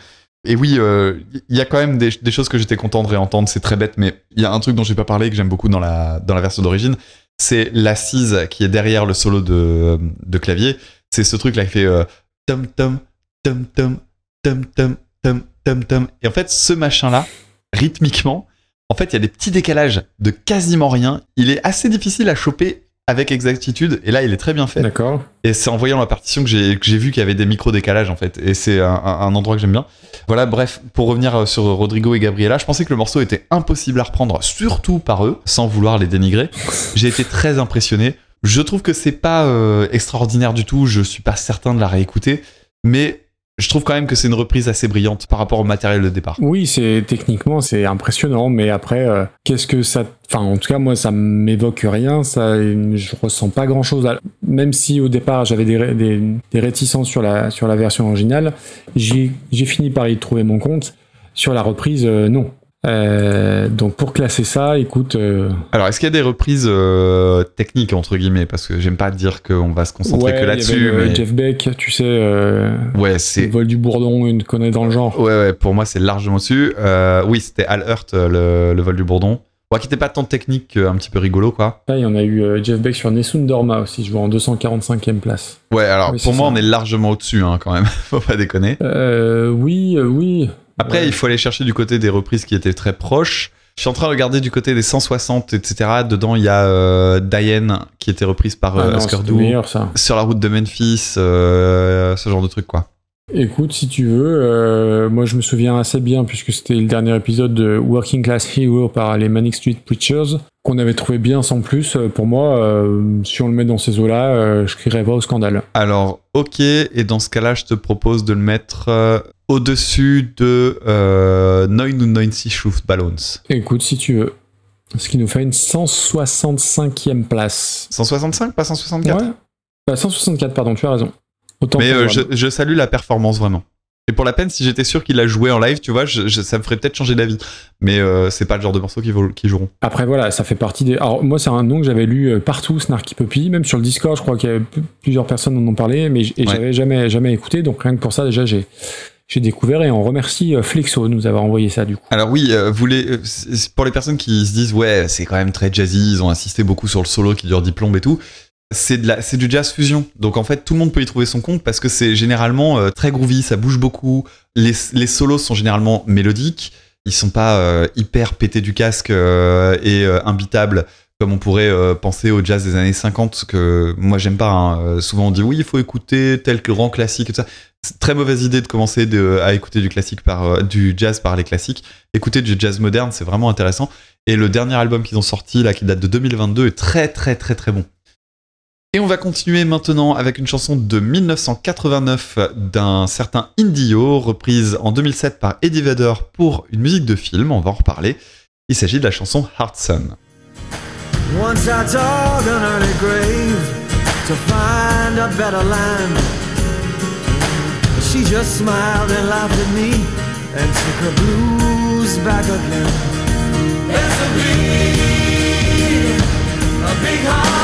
Et oui, euh, il y a quand même des, choses que j'étais content de réentendre, c'est très bête, mais il y a un truc dont j'ai pas parlé que j'aime beaucoup dans la, dans la version d'origine, c'est l'assise qui est derrière le solo de, de clavier. C'est ce truc là qui fait euh, tom tom tom tom tom tom tom tom tom. Et en fait, ce machin là, rythmiquement, en fait, il y a des petits décalages de quasiment rien. Il est assez difficile à choper avec exactitude, et là, il est très bien fait. D'accord. Et c'est en voyant la partition que j'ai que j'ai vu qu'il y avait des micro-décalages en fait. Et c'est un, un- un endroit que j'aime bien. Voilà, bref, pour revenir euh, sur Rodrigo et Gabriela, je pensais que le morceau était impossible à reprendre, surtout par eux, sans vouloir les dénigrer. J'ai été très impressionné. Je trouve que c'est pas euh, extraordinaire du tout, je suis pas certain de la réécouter, mais je trouve quand même que c'est une reprise assez brillante par rapport au matériel de départ. Oui, c'est techniquement c'est impressionnant, mais après, euh, qu'est-ce que ça, enfin en tout cas moi ça m'évoque rien, ça, je ressens pas grand chose. Même si au départ j'avais des, des, des réticences sur la sur la version originale, j'ai j'ai fini par y trouver mon compte. Sur la reprise, euh, non. Euh, donc pour classer ça, écoute, euh, Alors, est-ce qu'il y a des reprises euh, techniques, entre guillemets? Parce que j'aime pas dire qu'on va se concentrer ouais, que là-dessus. mais- Jeff Beck, tu sais, euh, Ouais, le c'est vol du bourdon, une connerie dans le genre. Ouais, ouais, pour moi, c'est largement dessus. Euh, oui, c'était Al Hurt, euh, le, le vol du bourdon. Bon, qui était pas tant technique qu'un petit peu rigolo, quoi. Là, il y en a eu Jeff Beck sur Nessun Dorma aussi, je vois en 245e place. Ouais, alors Oui, pour moi, ça. on est largement au-dessus, hein, quand même. Faut pas déconner. Oui, oui. Après, Ouais. il faut aller chercher du côté des reprises qui étaient très proches. Je suis en train de regarder du côté des 160, etc. Dedans, il y a euh, Diane, qui était reprise par Ah euh, non, Oscar c'est Doo. meilleur ça. Sur la route de Memphis, euh, ce genre de truc, quoi. Écoute, si tu veux, euh, moi je me souviens assez bien, puisque c'était le dernier épisode de Working Class Hero par les Manic Street Preachers, qu'on avait trouvé bien sans plus. Pour moi, si on le met dans ces eaux-là, je crierais pas au scandale. Alors, ok, et dans ce cas-là, je te propose de le mettre au-dessus de euh, 996 Truth Balloons. Écoute, si tu veux. Ce qui nous fait une 165e place. 165, pas 164 Ouais. Bah, 164, pardon, tu as raison. Autant Mais euh, je, je salue la performance vraiment. Et pour la peine, si j'étais sûr qu'il a joué en live, tu vois, je- je- ça me ferait peut-être changer d'avis. Mais euh, c'est pas le genre de morceau qui, vaut- qui joueront. Après voilà, ça fait partie des. Alors moi c'est un nom que j'avais lu euh, partout, Snarky Puppy, même sur le Discord, je crois qu'il y avait plusieurs personnes en ont parlé, mais Ouais. j'avais jamais jamais écouté, donc rien que pour ça déjà j'ai j'ai découvert et on remercie euh, Flexo de nous avoir envoyé ça du coup. Alors oui, euh, euh, pour les personnes qui se disent ouais, c'est quand même très jazzy, ils ont insisté beaucoup sur le solo qui dure 10 plombes et tout. C'est du jazz fusion. Donc en fait, tout le monde peut y trouver son compte parce que c'est généralement très groovy, ça bouge beaucoup. Les, les solos sont généralement mélodiques. Ils sont pas hyper pétés du casque et imbitables comme on pourrait euh, penser au jazz des années 50 que moi j'aime pas. hein. Euh, souvent on dit oui, il faut écouter tel grand classique et tout ça. C'est très mauvaise idée de commencer à écouter du classique par euh, du jazz par les classiques. Écouter du jazz moderne, c'est vraiment intéressant. Et le dernier album qu'ils ont sorti là, qui date de 2022, est très très très très bon. Et on va continuer maintenant avec une chanson de 1989 d'un certain Indio, reprise en 2007 par Eddie Vedder pour une musique de film, on va en reparler. Il s'agit de la chanson Heart. Once I dug an early grave to find a better land. She just smiled and laughed at me and took her blues back again. There's a big, a big hot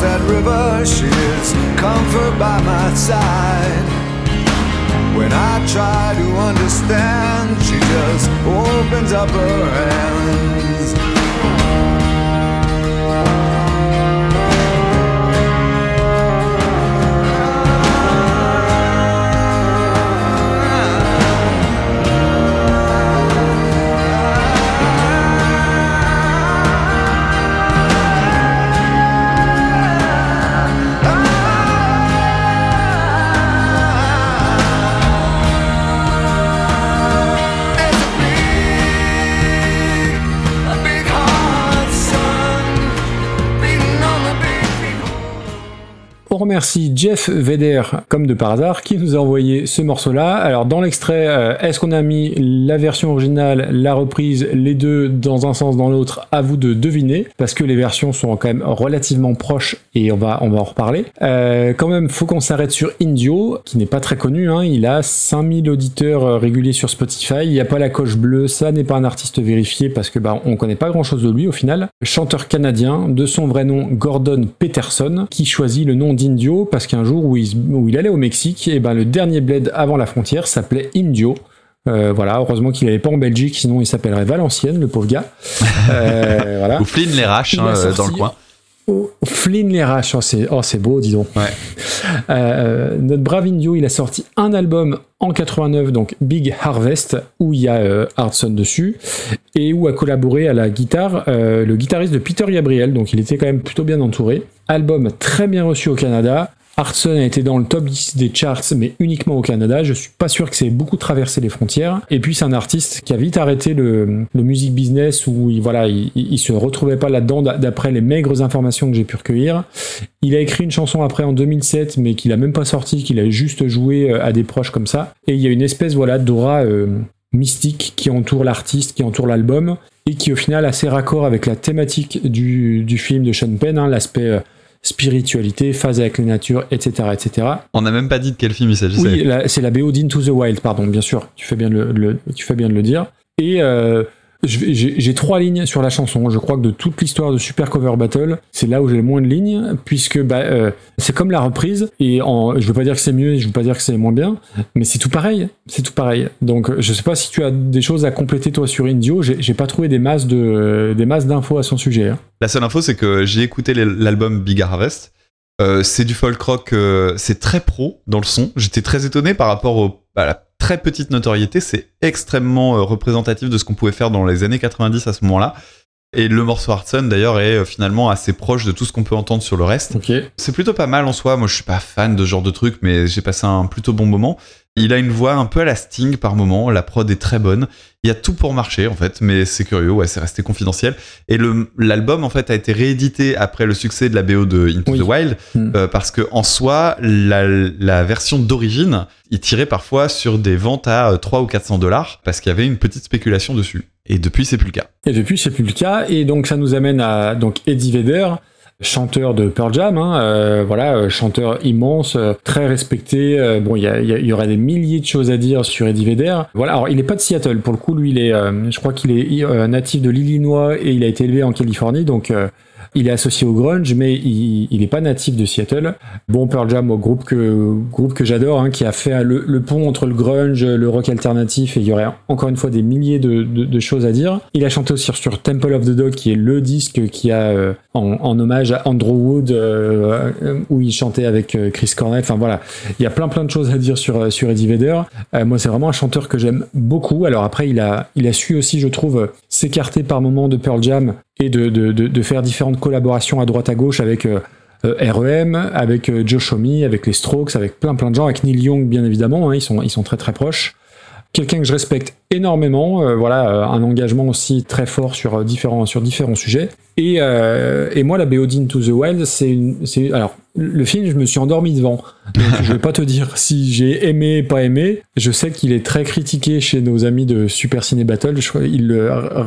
that river, she is comfort by my side. When I try to understand, she just opens up her hands. Remercie Jeff Vedder, comme de par hasard, qui nous a envoyé ce morceau-là. Alors, dans l'extrait, euh, est-ce qu'on a mis la version originale, la reprise, les deux dans un sens, dans l'autre? À vous de deviner, parce que les versions sont quand même relativement proches et on va, on va en reparler. Euh, quand même, faut qu'on s'arrête sur Indio, qui n'est pas très connu. Hein. Il a 5000 auditeurs euh, réguliers sur Spotify. Il n'y a pas la coche bleue, ça n'est pas un artiste vérifié parce que bah, on connaît pas grand-chose de lui au final. Chanteur canadien, de son vrai nom Gordon Peterson, qui choisit le nom d'Indio parce qu'un jour où il, se- où il allait au Mexique, et ben le dernier bled avant la frontière s'appelait Indio. Euh, voilà, heureusement qu'il n'allait pas en Belgique, sinon il s'appellerait Valenciennes, le pauvre gars. Euh, voilà. Ou Flynn les raches hein, euh, dans le coin. Oh, Flynn les Raches, oh, c'est oh, c'est beau, dis donc. Ouais. Euh, notre brave Indio, il a sorti un album en 89, donc Big Harvest, où il y a euh, Hardson dessus, et où a collaboré à la guitare euh, le guitariste de Peter Gabriel, donc il était quand même plutôt bien entouré. Album très bien reçu au Canada. Hardson a été dans le top 10 des charts, mais uniquement au Canada. Je suis pas sûr que c'est beaucoup traversé les frontières. Et puis c'est un artiste qui a vite arrêté le, le music business où il, voilà, il, se retrouvait pas là-dedans d'a- d'après les maigres informations que j'ai pu recueillir. Il a écrit une chanson après en 2007, mais qu'il a même pas sorti, qu'il a juste joué euh, à des proches comme ça. Et il y a une espèce voilà d'aura euh, mystique qui entoure l'artiste, qui entoure l'album, et qui au final assez raccord avec la thématique du, du film de Sean Penn, hein, l'aspect euh, spiritualité, phase avec la nature, etc., etc. On n'a même pas dit de quel film il s'agissait. Oui, c'est la BO d'Into the Wild, pardon, bien sûr. Tu fais bien de le, le- tu fais bien de le dire. Et euh, j'ai trois lignes sur la chanson. Je crois que de toute l'histoire de Super Cover Battle, c'est là où j'ai le moins de lignes, puisque bah, euh, c'est comme la reprise. Et en, je veux pas dire que c'est mieux, je veux pas dire que c'est moins bien, mais c'est tout pareil. C'est tout pareil. Donc, je sais pas si tu as des choses à compléter toi sur Indio. J'ai pas trouvé des masses de des masses d'infos à son sujet. hein. La seule info, c'est que j'ai écouté l'album Big Harvest. Euh, c'est du folk rock, euh, c'est très pro dans le son. J'étais très étonné par rapport au- à la très petite notoriété. C'est extrêmement euh, représentatif de ce qu'on pouvait faire dans les années 90 à ce moment-là. Et le morceau Hardson, d'ailleurs, est euh, finalement assez proche de tout ce qu'on peut entendre sur le reste. C'est plutôt pas mal en soi. Moi, je suis pas fan de ce genre de truc, mais j'ai passé un plutôt bon moment. Il a une voix un peu à la Sting par moment. La prod est très bonne. Il y a tout pour marcher, en fait, mais c'est curieux. Ouais, c'est resté confidentiel. Et l'album, en fait, a été réédité après le succès de la BO de Into Oui. the Wild, Hmm. euh, parce que en soi, la, la version d'origine, il tirait parfois sur des ventes à euh, 3 ou 400 dollars, parce qu'il y avait une petite spéculation dessus. Et depuis, c'est plus le cas. Et depuis, c'est plus le cas. Et donc, ça nous amène à donc Eddie Vedder, chanteur de Pearl Jam, hein, euh, voilà, euh, chanteur immense, euh, très respecté. bon, il y, y a- il y aurait des milliers de choses à dire sur Eddie Vedder. Voilà, alors il est pas de Seattle pour le coup. Lui, il est, je crois qu'il est natif de l'Illinois et il a été élevé en Californie, donc. Il est associé au grunge, mais il, il est pas natif de Seattle. Bon, Pearl Jam, groupe que groupe que j'adore, hein, qui a fait le, le pont entre le grunge, le rock alternatif, et il y aurait encore une fois des milliers de, de- de choses à dire. Il a chanté aussi sur, Temple of the Dog, qui est le disque qui a euh, en, en hommage à Andrew Wood, euh, où il chantait avec euh, Chris Cornell. Enfin voilà, il y a plein plein de choses à dire sur euh, sur Eddie Vedder. Euh, moi, c'est vraiment un chanteur que j'aime beaucoup. Alors après, il a il a su aussi, je trouve, s'écarter par moments de Pearl Jam et de, de, de, faire différentes collaborations à droite à gauche avec euh, euh, REM, avec euh, Joe Shomi, avec les Strokes, avec plein plein de gens, avec Neil Young bien évidemment, hein, ils, sont, ils sont très très proches. Quelqu'un que je respecte énormément, voilà, un engagement aussi très fort sur, différents, sur différents sujets. Et, et moi, la BO d'Into the Wild, c'est une. Alors, le film, je me suis endormi devant. Donc, je vais pas te dire si j'ai aimé, pas aimé. Je sais qu'il est très critiqué chez nos amis de Super Ciné Battle. Je, il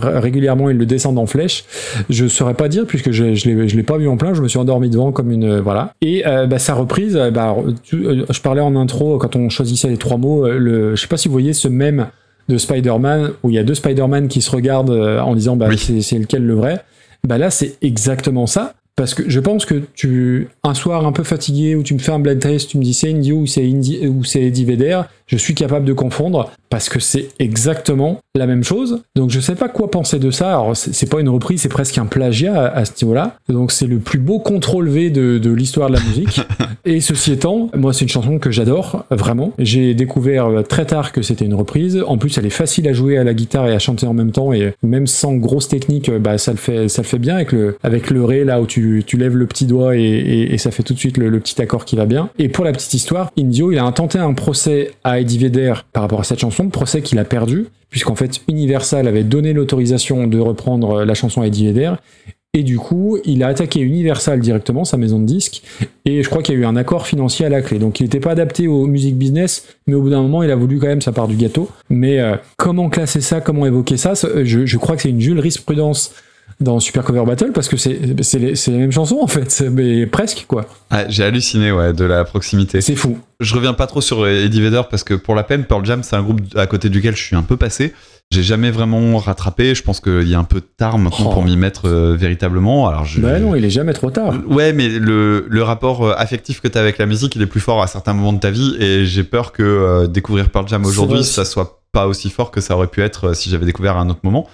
régulièrement, ils le descendent en flèche. Je saurais pas dire puisque je, je l'ai, pas vu en plein. Je me suis endormi devant comme une euh, voilà. Et euh, bah, sa reprise, euh, bah, tu- je parlais en intro quand on choisissait les trois mots. Le, je sais pas si vous voyez ce même de Spider-Man où il y a deux Spider-Man qui se regardent en disant bah, Oui. c'est lequel le vrai. Bah là, c'est exactement ça. Parce que je pense que tu, un soir un peu fatigué, où tu me fais un blind test, tu me dis c'est Indio ou c'est Eddie Vedder, je suis capable de confondre parce que c'est exactement la même chose. Donc je sais pas quoi penser de ça. Alors c'est pas une reprise, c'est presque un plagiat à, à ce niveau-là. Donc c'est le plus beau contrôle V de, de l'histoire de la musique. Et ceci étant, moi c'est une chanson que j'adore vraiment. J'ai découvert euh, très tard que c'était une reprise. En plus elle est facile à jouer à la guitare et à chanter en même temps et même sans grosse technique, euh, bah ça le fait, ça le fait bien avec le avec le ré là où tu, tu lèves le petit doigt et, et- et ça fait tout de suite le, le petit accord qui va bien. Et pour la petite histoire, Indio il a intenté un procès à Eddie Vedder par rapport à cette chanson, procès qu'il a perdu puisqu'en fait Universal avait donné l'autorisation de reprendre euh, la chanson à Eddie Vedder. Et du coup, il a attaqué Universal directement, sa maison de disques, et je crois qu'il y a eu un accord financier à la clé. Donc il n'était pas adapté au music business, mais au bout d'un moment, il a voulu quand même sa part du gâteau. Mais euh, comment classer ça, comment évoquer ça? Ça, je, je crois que c'est une jurisprudence dans Super Cover Battle, parce que c'est les, les mêmes chansons en fait, mais presque quoi. Ah, J'ai halluciné, ouais, de la proximité. C'est fou. Je reviens pas trop sur Eddie Vedder parce que pour la peine, Pearl Jam, c'est un groupe à côté duquel je suis un peu passé. J'ai jamais vraiment rattrapé. Je pense qu'il y a un peu tard maintenant Oh. pour m'y mettre euh, véritablement. Alors je. Bah non, il est jamais trop tard. Ouais, mais le, le rapport euh, affectif que tu as avec la musique, il est plus fort à certains moments de ta vie. Et j'ai peur que euh, découvrir Pearl Jam aujourd'hui, ça soit pas aussi fort que ça aurait pu être euh, si j'avais découvert à un autre moment.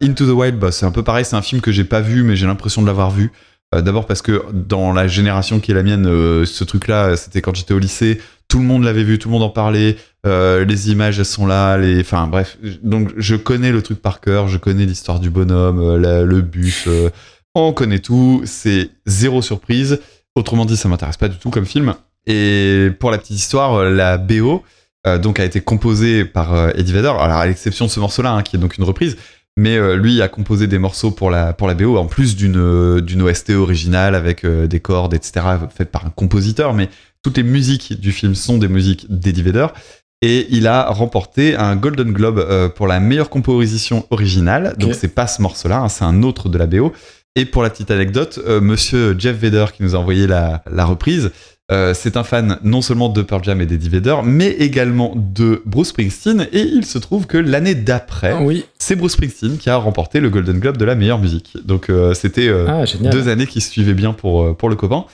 Into the Wild, bah, c'est un peu pareil. C'est un film que j'ai pas vu, mais j'ai l'impression de l'avoir vu. Euh, D'abord parce que dans la génération qui est la mienne, euh, ce truc-là, c'était quand j'étais au lycée. Tout le monde l'avait vu, tout le monde en parlait. les images, sont là. Les... Enfin bref, donc je connais le truc par cœur. Je connais l'histoire du bonhomme, le bus. on connaît tout. C'est zéro surprise. Autrement dit, ça m'intéresse pas du tout comme film. Et pour la petite histoire, la BO euh, donc a été composée par euh, Eddie Vedder. Alors à l'exception de ce morceau-là, hein, qui est donc une reprise. Mais euh, lui a composé des morceaux pour la, pour la BO, en plus d'une d'une OST originale avec des cordes, etc., faites par un compositeur. Mais toutes les musiques du film sont des musiques d'Eddie Vedder. Et il a remporté un Golden Globe pour la meilleure composition originale. Donc Ok. c'est pas ce morceau-là, hein, c'est un autre de la BO. Et pour la petite anecdote, euh, monsieur Jeff Vedder qui nous a envoyé la, la reprise, euh, c'est un fan non seulement de Pearl Jam et d'Eddie Vedder, mais également de Bruce Springsteen. Et il se trouve que l'année d'après, Oui. c'est Bruce Springsteen qui a remporté le Golden Globe de la meilleure musique. Donc euh, c'était euh, Ah, deux années qui se suivaient bien pour, pour le copain.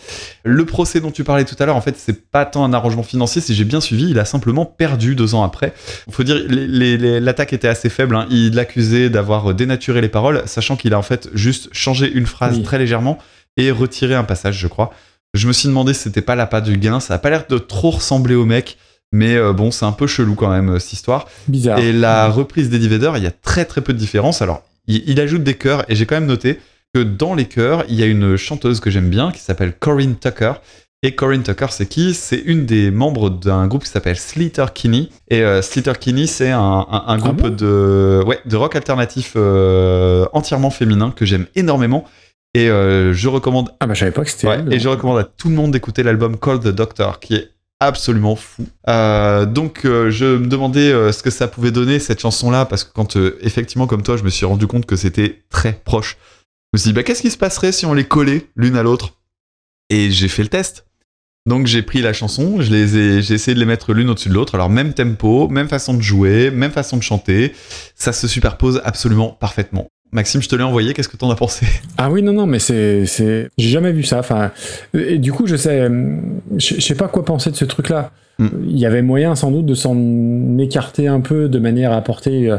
Le procès dont tu parlais tout à l'heure, en fait, c'est pas tant un arrangement financier, si j'ai bien suivi, il a simplement perdu deux ans après. Il faut dire, l'attaque était assez faible. hein. Il l'accusait d'avoir dénaturé les paroles, sachant qu'il a en fait juste changé une phrase Oui. très légèrement et retiré un passage, je crois. Je me suis demandé si c'était pas l'appât du gain. Ça a pas l'air de trop ressembler au mec. Mais euh, bon, c'est un peu chelou quand même, euh, cette histoire. Bizarre. Et la reprise d'Eddie Vedder, il y a très très peu de différence. Alors, il, il ajoute des chœurs, et j'ai quand même noté que dans les chœurs, il y a une chanteuse que j'aime bien qui s'appelle Corinne Tucker. Et Corinne Tucker, c'est qui? C'est une des membres d'un groupe qui s'appelle Sleater Kinney. Et euh, Kinney, c'est un, un- un groupe bon? de, ouais, de rock alternatif euh, entièrement féminin que j'aime énormément. Et euh, je recommande Ah bah je savais pas que c'était Ouais, et je recommande à tout le monde d'écouter l'album Call the Doctor, qui est absolument fou. Euh, donc, euh, je me demandais euh, ce que ça pouvait donner cette chanson-là, parce que quand, effectivement, comme toi, je me suis rendu compte que c'était très proche. Je me suis dit, bah, qu'est-ce qui se passerait si on les collait l'une à l'autre? Et j'ai fait le test. Donc, j'ai pris la chanson, je les ai, j'ai essayé de les mettre l'une au-dessus de l'autre. Alors, même tempo, même façon de jouer, même façon de chanter. Ça se superpose absolument parfaitement. Maxime, je te l'ai envoyé, qu'est-ce que t'en as pensé? Ah oui, non, non, mais c'est. c'est... J'ai jamais vu ça. Enfin, et du coup, je sais. Je je sais pas quoi penser de ce truc-là. Hmm. Il y avait moyen, sans doute, de s'en écarter un peu de manière à apporter euh,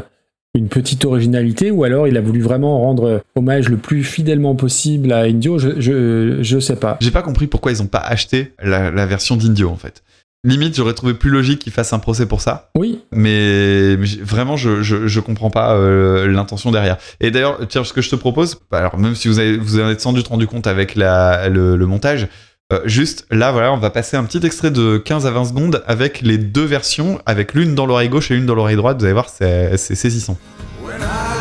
une petite originalité, ou alors il a voulu vraiment rendre hommage le plus fidèlement possible à Indio. Je, je, je sais pas. J'ai pas compris pourquoi ils ont pas acheté la, la version d'Indio en fait. Limite, j'aurais trouvé plus logique qu'ils fassent un procès pour ça. Oui, Mais vraiment, je, je, je comprends pas euh, l'intention derrière. Et d'ailleurs, tiens, ce que je te propose, bah, alors même si vous avez, vous en êtes sans doute rendu compte avec la, le, le montage, euh, juste là, voilà, on va passer un petit extrait de 15 à 20 secondes avec les deux versions, avec l'une dans l'oreille gauche et l'une dans l'oreille droite. Vous allez voir, c'est c'est saisissant. When I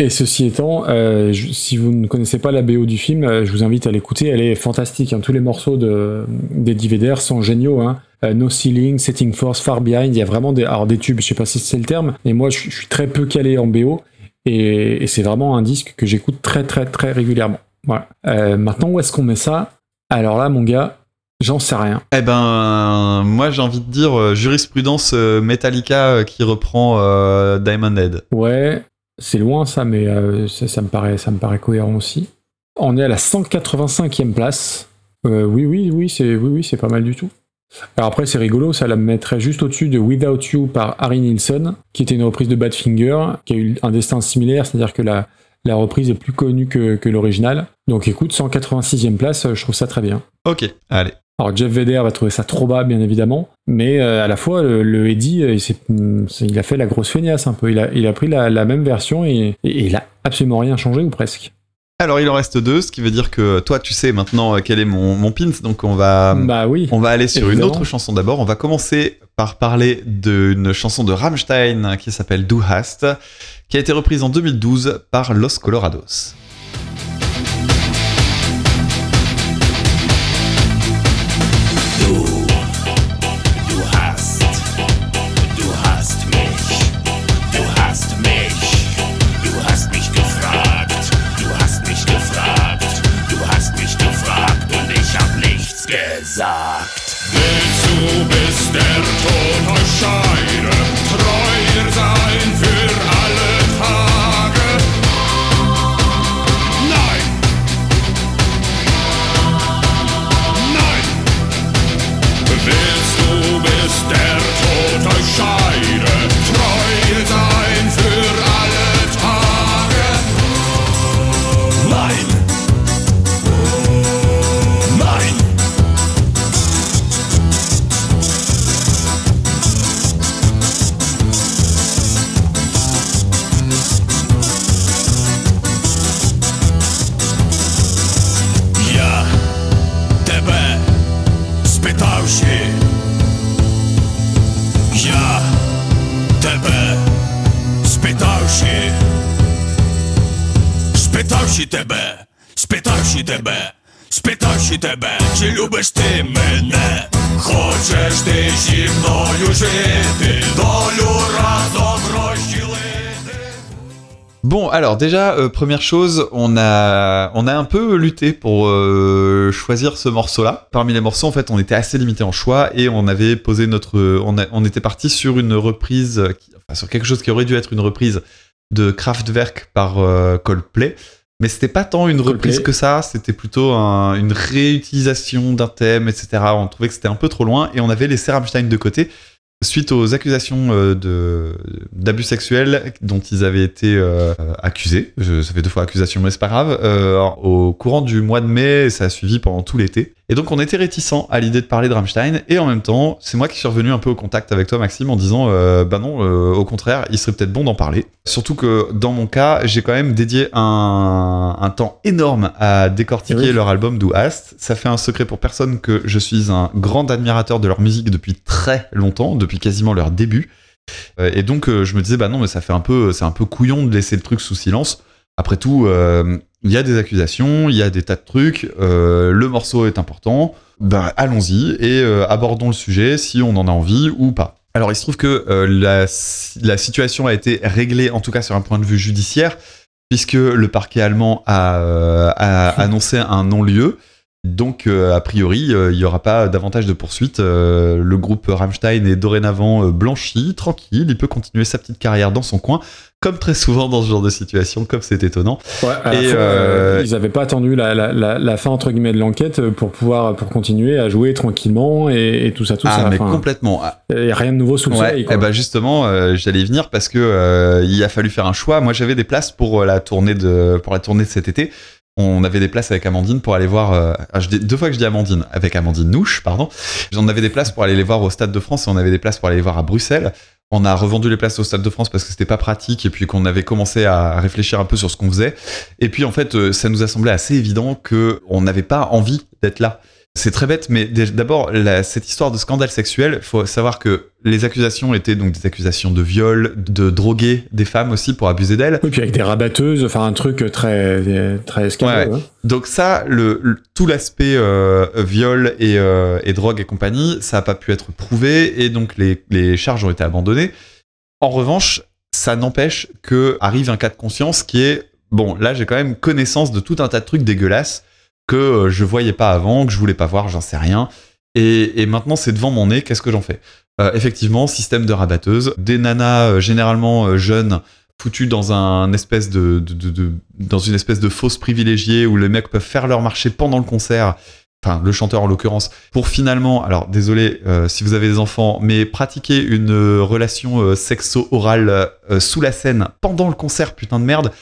Et ceci étant, euh, je- si vous ne connaissez pas la BO du film, euh, je vous invite à l'écouter. Elle est fantastique. hein. Tous les morceaux de, d'Eddie Vedder sont géniaux. Hein. Euh, no Ceiling, Setting Force, Far Behind. Il y a vraiment des, alors des tubes. Je sais pas si c'est le terme, mais moi, je, suis- je suis très peu calé en BO et, et c'est vraiment un disque que j'écoute très, très, très régulièrement. Voilà. Maintenant, où est-ce qu'on met ça? Alors là, mon gars, j'en sais rien. Eh ben, moi j'ai envie de dire euh, jurisprudence euh, Metallica euh, qui reprend Diamond Head. Ouais, c'est loin ça, mais euh, ça, me paraît, ça me paraît cohérent aussi. On est à la 185e place. Euh, oui, oui, oui, c'est oui, oui, c'est pas mal du tout. Alors après, c'est rigolo, ça la mettrait juste au-dessus de Without You par Harry Nilsson, qui était une reprise de Badfinger, qui a eu un destin similaire, c'est-à-dire que la, reprise est plus connue que, que l'original. Donc écoute, 186e place, je trouve ça très bien. Ok, allez. Alors Jeff Vedder va trouver ça trop bas, bien évidemment, mais euh, à la fois le, le Eddie, euh, il, c'est- il a fait la grosse feignasse un peu. Il a, il a pris la, la même version et, et il a absolument rien changé ou presque. Alors il en reste deux, ce qui veut dire que toi tu sais maintenant euh, quel est mon, mon pins, donc on va, bah oui. on va aller sur une autre chanson d'abord. On va commencer par parler d'une chanson de Rammstein qui s'appelle Du hast, qui a été reprise en 2012 par Los Colorados. shine тебе, спитавши тебе, спитавши тебе, чи любиш ти мене, хочеш ти зі мною жити, долю разом розділити. Bon, alors déjà, euh, première chose, on a, on a un peu lutté pour euh, choisir ce morceau-là. Parmi les morceaux, en fait, on était assez limité en choix et on avait posé notre, on, a- on était parti sur une reprise, qui- enfin, sur quelque chose qui aurait dû être une reprise de Kraftwerk par euh, Coldplay. Mais c'était pas tant une reprise que ça, c'était plutôt un- une réutilisation d'un thème, etc. On trouvait que c'était un peu trop loin et on avait laissé Rammstein de côté suite aux accusations euh, de d'abus sexuels dont ils avaient été euh, accusés. Je, ça fait deux fois accusation, mais c'est pas grave. euh, au courant du mois de mai, ça a suivi pendant tout l'été. Et donc on était réticents à l'idée de parler de Rammstein. Et en même temps, c'est moi qui suis revenu un peu au contact avec toi, Maxime, en disant euh, bah non, euh, au contraire, il serait peut-être bon d'en parler. Surtout que dans mon cas, j'ai quand même dédié un, un temps énorme à décortiquer Eh oui. leur album Do Hast. Ça fait un secret pour personne que je suis un grand admirateur de leur musique depuis très longtemps, depuis quasiment leur début. Euh, et donc je me disais bah non mais ça fait un peu c'est un peu couillon de laisser le truc sous silence. Après tout, euh, il y a des accusations, il y a des tas de trucs, euh, le morceau est important, ben allons-y et euh, abordons le sujet si on en a envie ou pas. Alors il se trouve que euh, la, la situation a été réglée, en tout cas sur un point de vue judiciaire, puisque le parquet allemand a, a annoncé un non-lieu. Donc, euh, a priori, euh, il n'y aura pas davantage de poursuites. Euh, le groupe Rammstein est dorénavant blanchi, tranquille. Il peut continuer sa petite carrière dans son coin, comme très souvent dans ce genre de situation, comme c'est étonnant. Ouais, Et, fois, ils n'avaient pas attendu la, la, la, la fin entre guillemets de l'enquête pour pouvoir pour continuer à jouer tranquillement et, et tout ça, tout ah, ça. mais Enfin, complètement. Ah, Il n'y a rien de nouveau sous le Ouais, soleil. eh quoi. ben justement, j'allais y venir parce que il a fallu faire un choix. Moi, j'avais des places pour la tournée de pour la tournée de cet été. On avait des places avec Amandine pour aller voir. euh, ah, je dis- deux fois que je dis Amandine, avec Amandine Nouche, pardon. J'en avais des places pour aller les voir au Stade de France et on avait des places pour aller les voir à Bruxelles. On a revendu les places au Stade de France parce que c'était pas pratique et puis qu'on avait commencé à réfléchir un peu sur ce qu'on faisait. Et puis en fait, euh, ça nous a semblé assez évident que on n'avait pas envie d'être là. C'est très bête, mais d'abord, cette histoire de scandale sexuel, faut savoir que les accusations étaient donc des accusations de viol, de droguer des femmes aussi pour abuser d'elles. Oui, puis avec des rabatteuses, enfin un truc très très. Ouais, hein. Donc ça, le, le- tout l'aspect euh, viol et, euh, et drogue et compagnie, ça n'a pas pu être prouvé et donc les, les charges ont été abandonnées. En revanche, ça n'empêche que arrive un cas de conscience qui est bon. Là, j'ai quand même connaissance de tout un tas de trucs dégueulasses que euh, je voyais pas avant, que je voulais pas voir, j'en sais rien. Et, et maintenant, c'est devant mon nez. Qu'est-ce que j'en fais? Euh, Effectivement, système de rabatteuse, des nanas euh, généralement jeunes foutues dans un espèce de, de- dans une espèce de fausse privilégiée où les mecs peuvent faire leur marché pendant le concert. Enfin, le chanteur en l'occurrence, pour finalement, alors désolé si vous avez des enfants, mais pratiquer une relation sexo-orale sous la scène pendant le concert, putain de merde.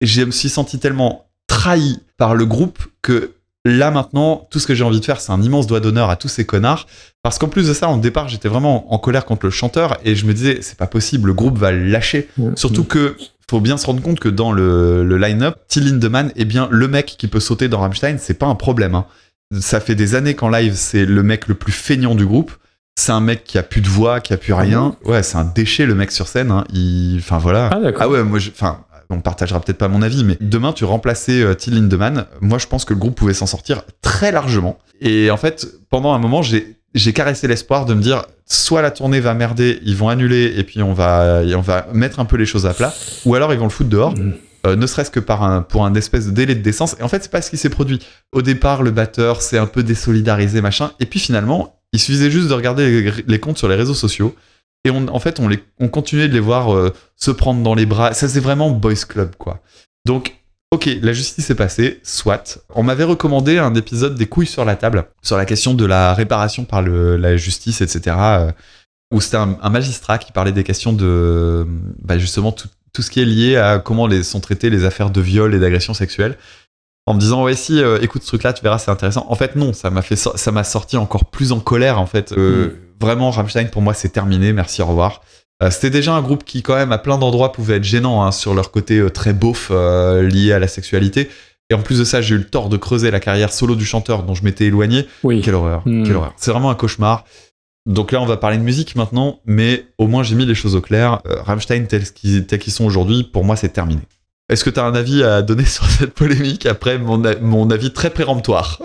Je me suis senti tellement trahi par le groupe que là maintenant, tout ce que j'ai envie de faire, c'est un immense doigt d'honneur à tous ces connards. Parce qu'en plus de ça, au départ, j'étais vraiment en colère contre le chanteur et je me disais, c'est pas possible, le groupe va le lâcher. Surtout que faut bien se rendre compte que dans le, le line-up, Till Lindemann est bien le mec qui peut sauter dans Rammstein, c'est pas un problème. hein. Ça fait des années qu'en live, c'est le mec le plus feignant du groupe. C'est un mec qui a plus de voix, qui a plus rien. Ouais, c'est un déchet le mec sur scène. hein. Il, enfin voilà. Ah. Ah ouais, moi, je- enfin, on partagera peut-être pas mon avis, mais demain tu remplaçais euh, Till Lindemann. Moi, je pense que le groupe pouvait s'en sortir très largement. Et en fait, pendant un moment, j'ai j'ai caressé l'espoir de me dire soit la tournée va merder, ils vont annuler et puis on va on va mettre un peu les choses à plat, ou alors ils vont le foutre dehors. euh, ne serait-ce que par un, pour un espèce de délai de décence. Et en fait, c'est pas ce qui s'est produit. Au départ, le batteur s'est un peu désolidarisé, machin. Et puis finalement, il suffisait juste de regarder les, les comptes sur les réseaux sociaux. Et en fait, on, continuait de les voir euh, se prendre dans les bras. Ça, c'est vraiment boys club, quoi. Donc, ok, la justice est passée, soit. On m'avait recommandé un épisode des couilles sur la table, sur la question de la réparation par le- la justice, etc. euh, où c'était un, magistrat qui parlait des questions de, bah, justement, tout, ce qui est lié à comment sont traitées les affaires de viol et d'agression sexuelle. En me disant, ouais, si, euh, écoute ce truc-là, tu verras, c'est intéressant. En fait, non, ça m'a fait, ça m'a sorti encore plus en colère, en fait. Euh, Vraiment, Rammstein, pour moi, c'est terminé. Merci, au revoir. Euh, C'était déjà un groupe qui, quand même, à plein d'endroits, pouvait être gênant hein, sur leur côté euh, très beauf euh, lié à la sexualité. Et en plus de ça, j'ai eu le tort de creuser la carrière solo du chanteur dont je m'étais éloigné. Oui. Quelle horreur, Hmm. quelle horreur. C'est vraiment un cauchemar. Donc là, on va parler de musique maintenant, mais au moins j'ai mis les choses au clair. Rammstein, tels qu'ils sont aujourd'hui, pour moi, c'est terminé. Est-ce que tu as un avis à donner sur cette polémique après mon, mon avis très péremptoire?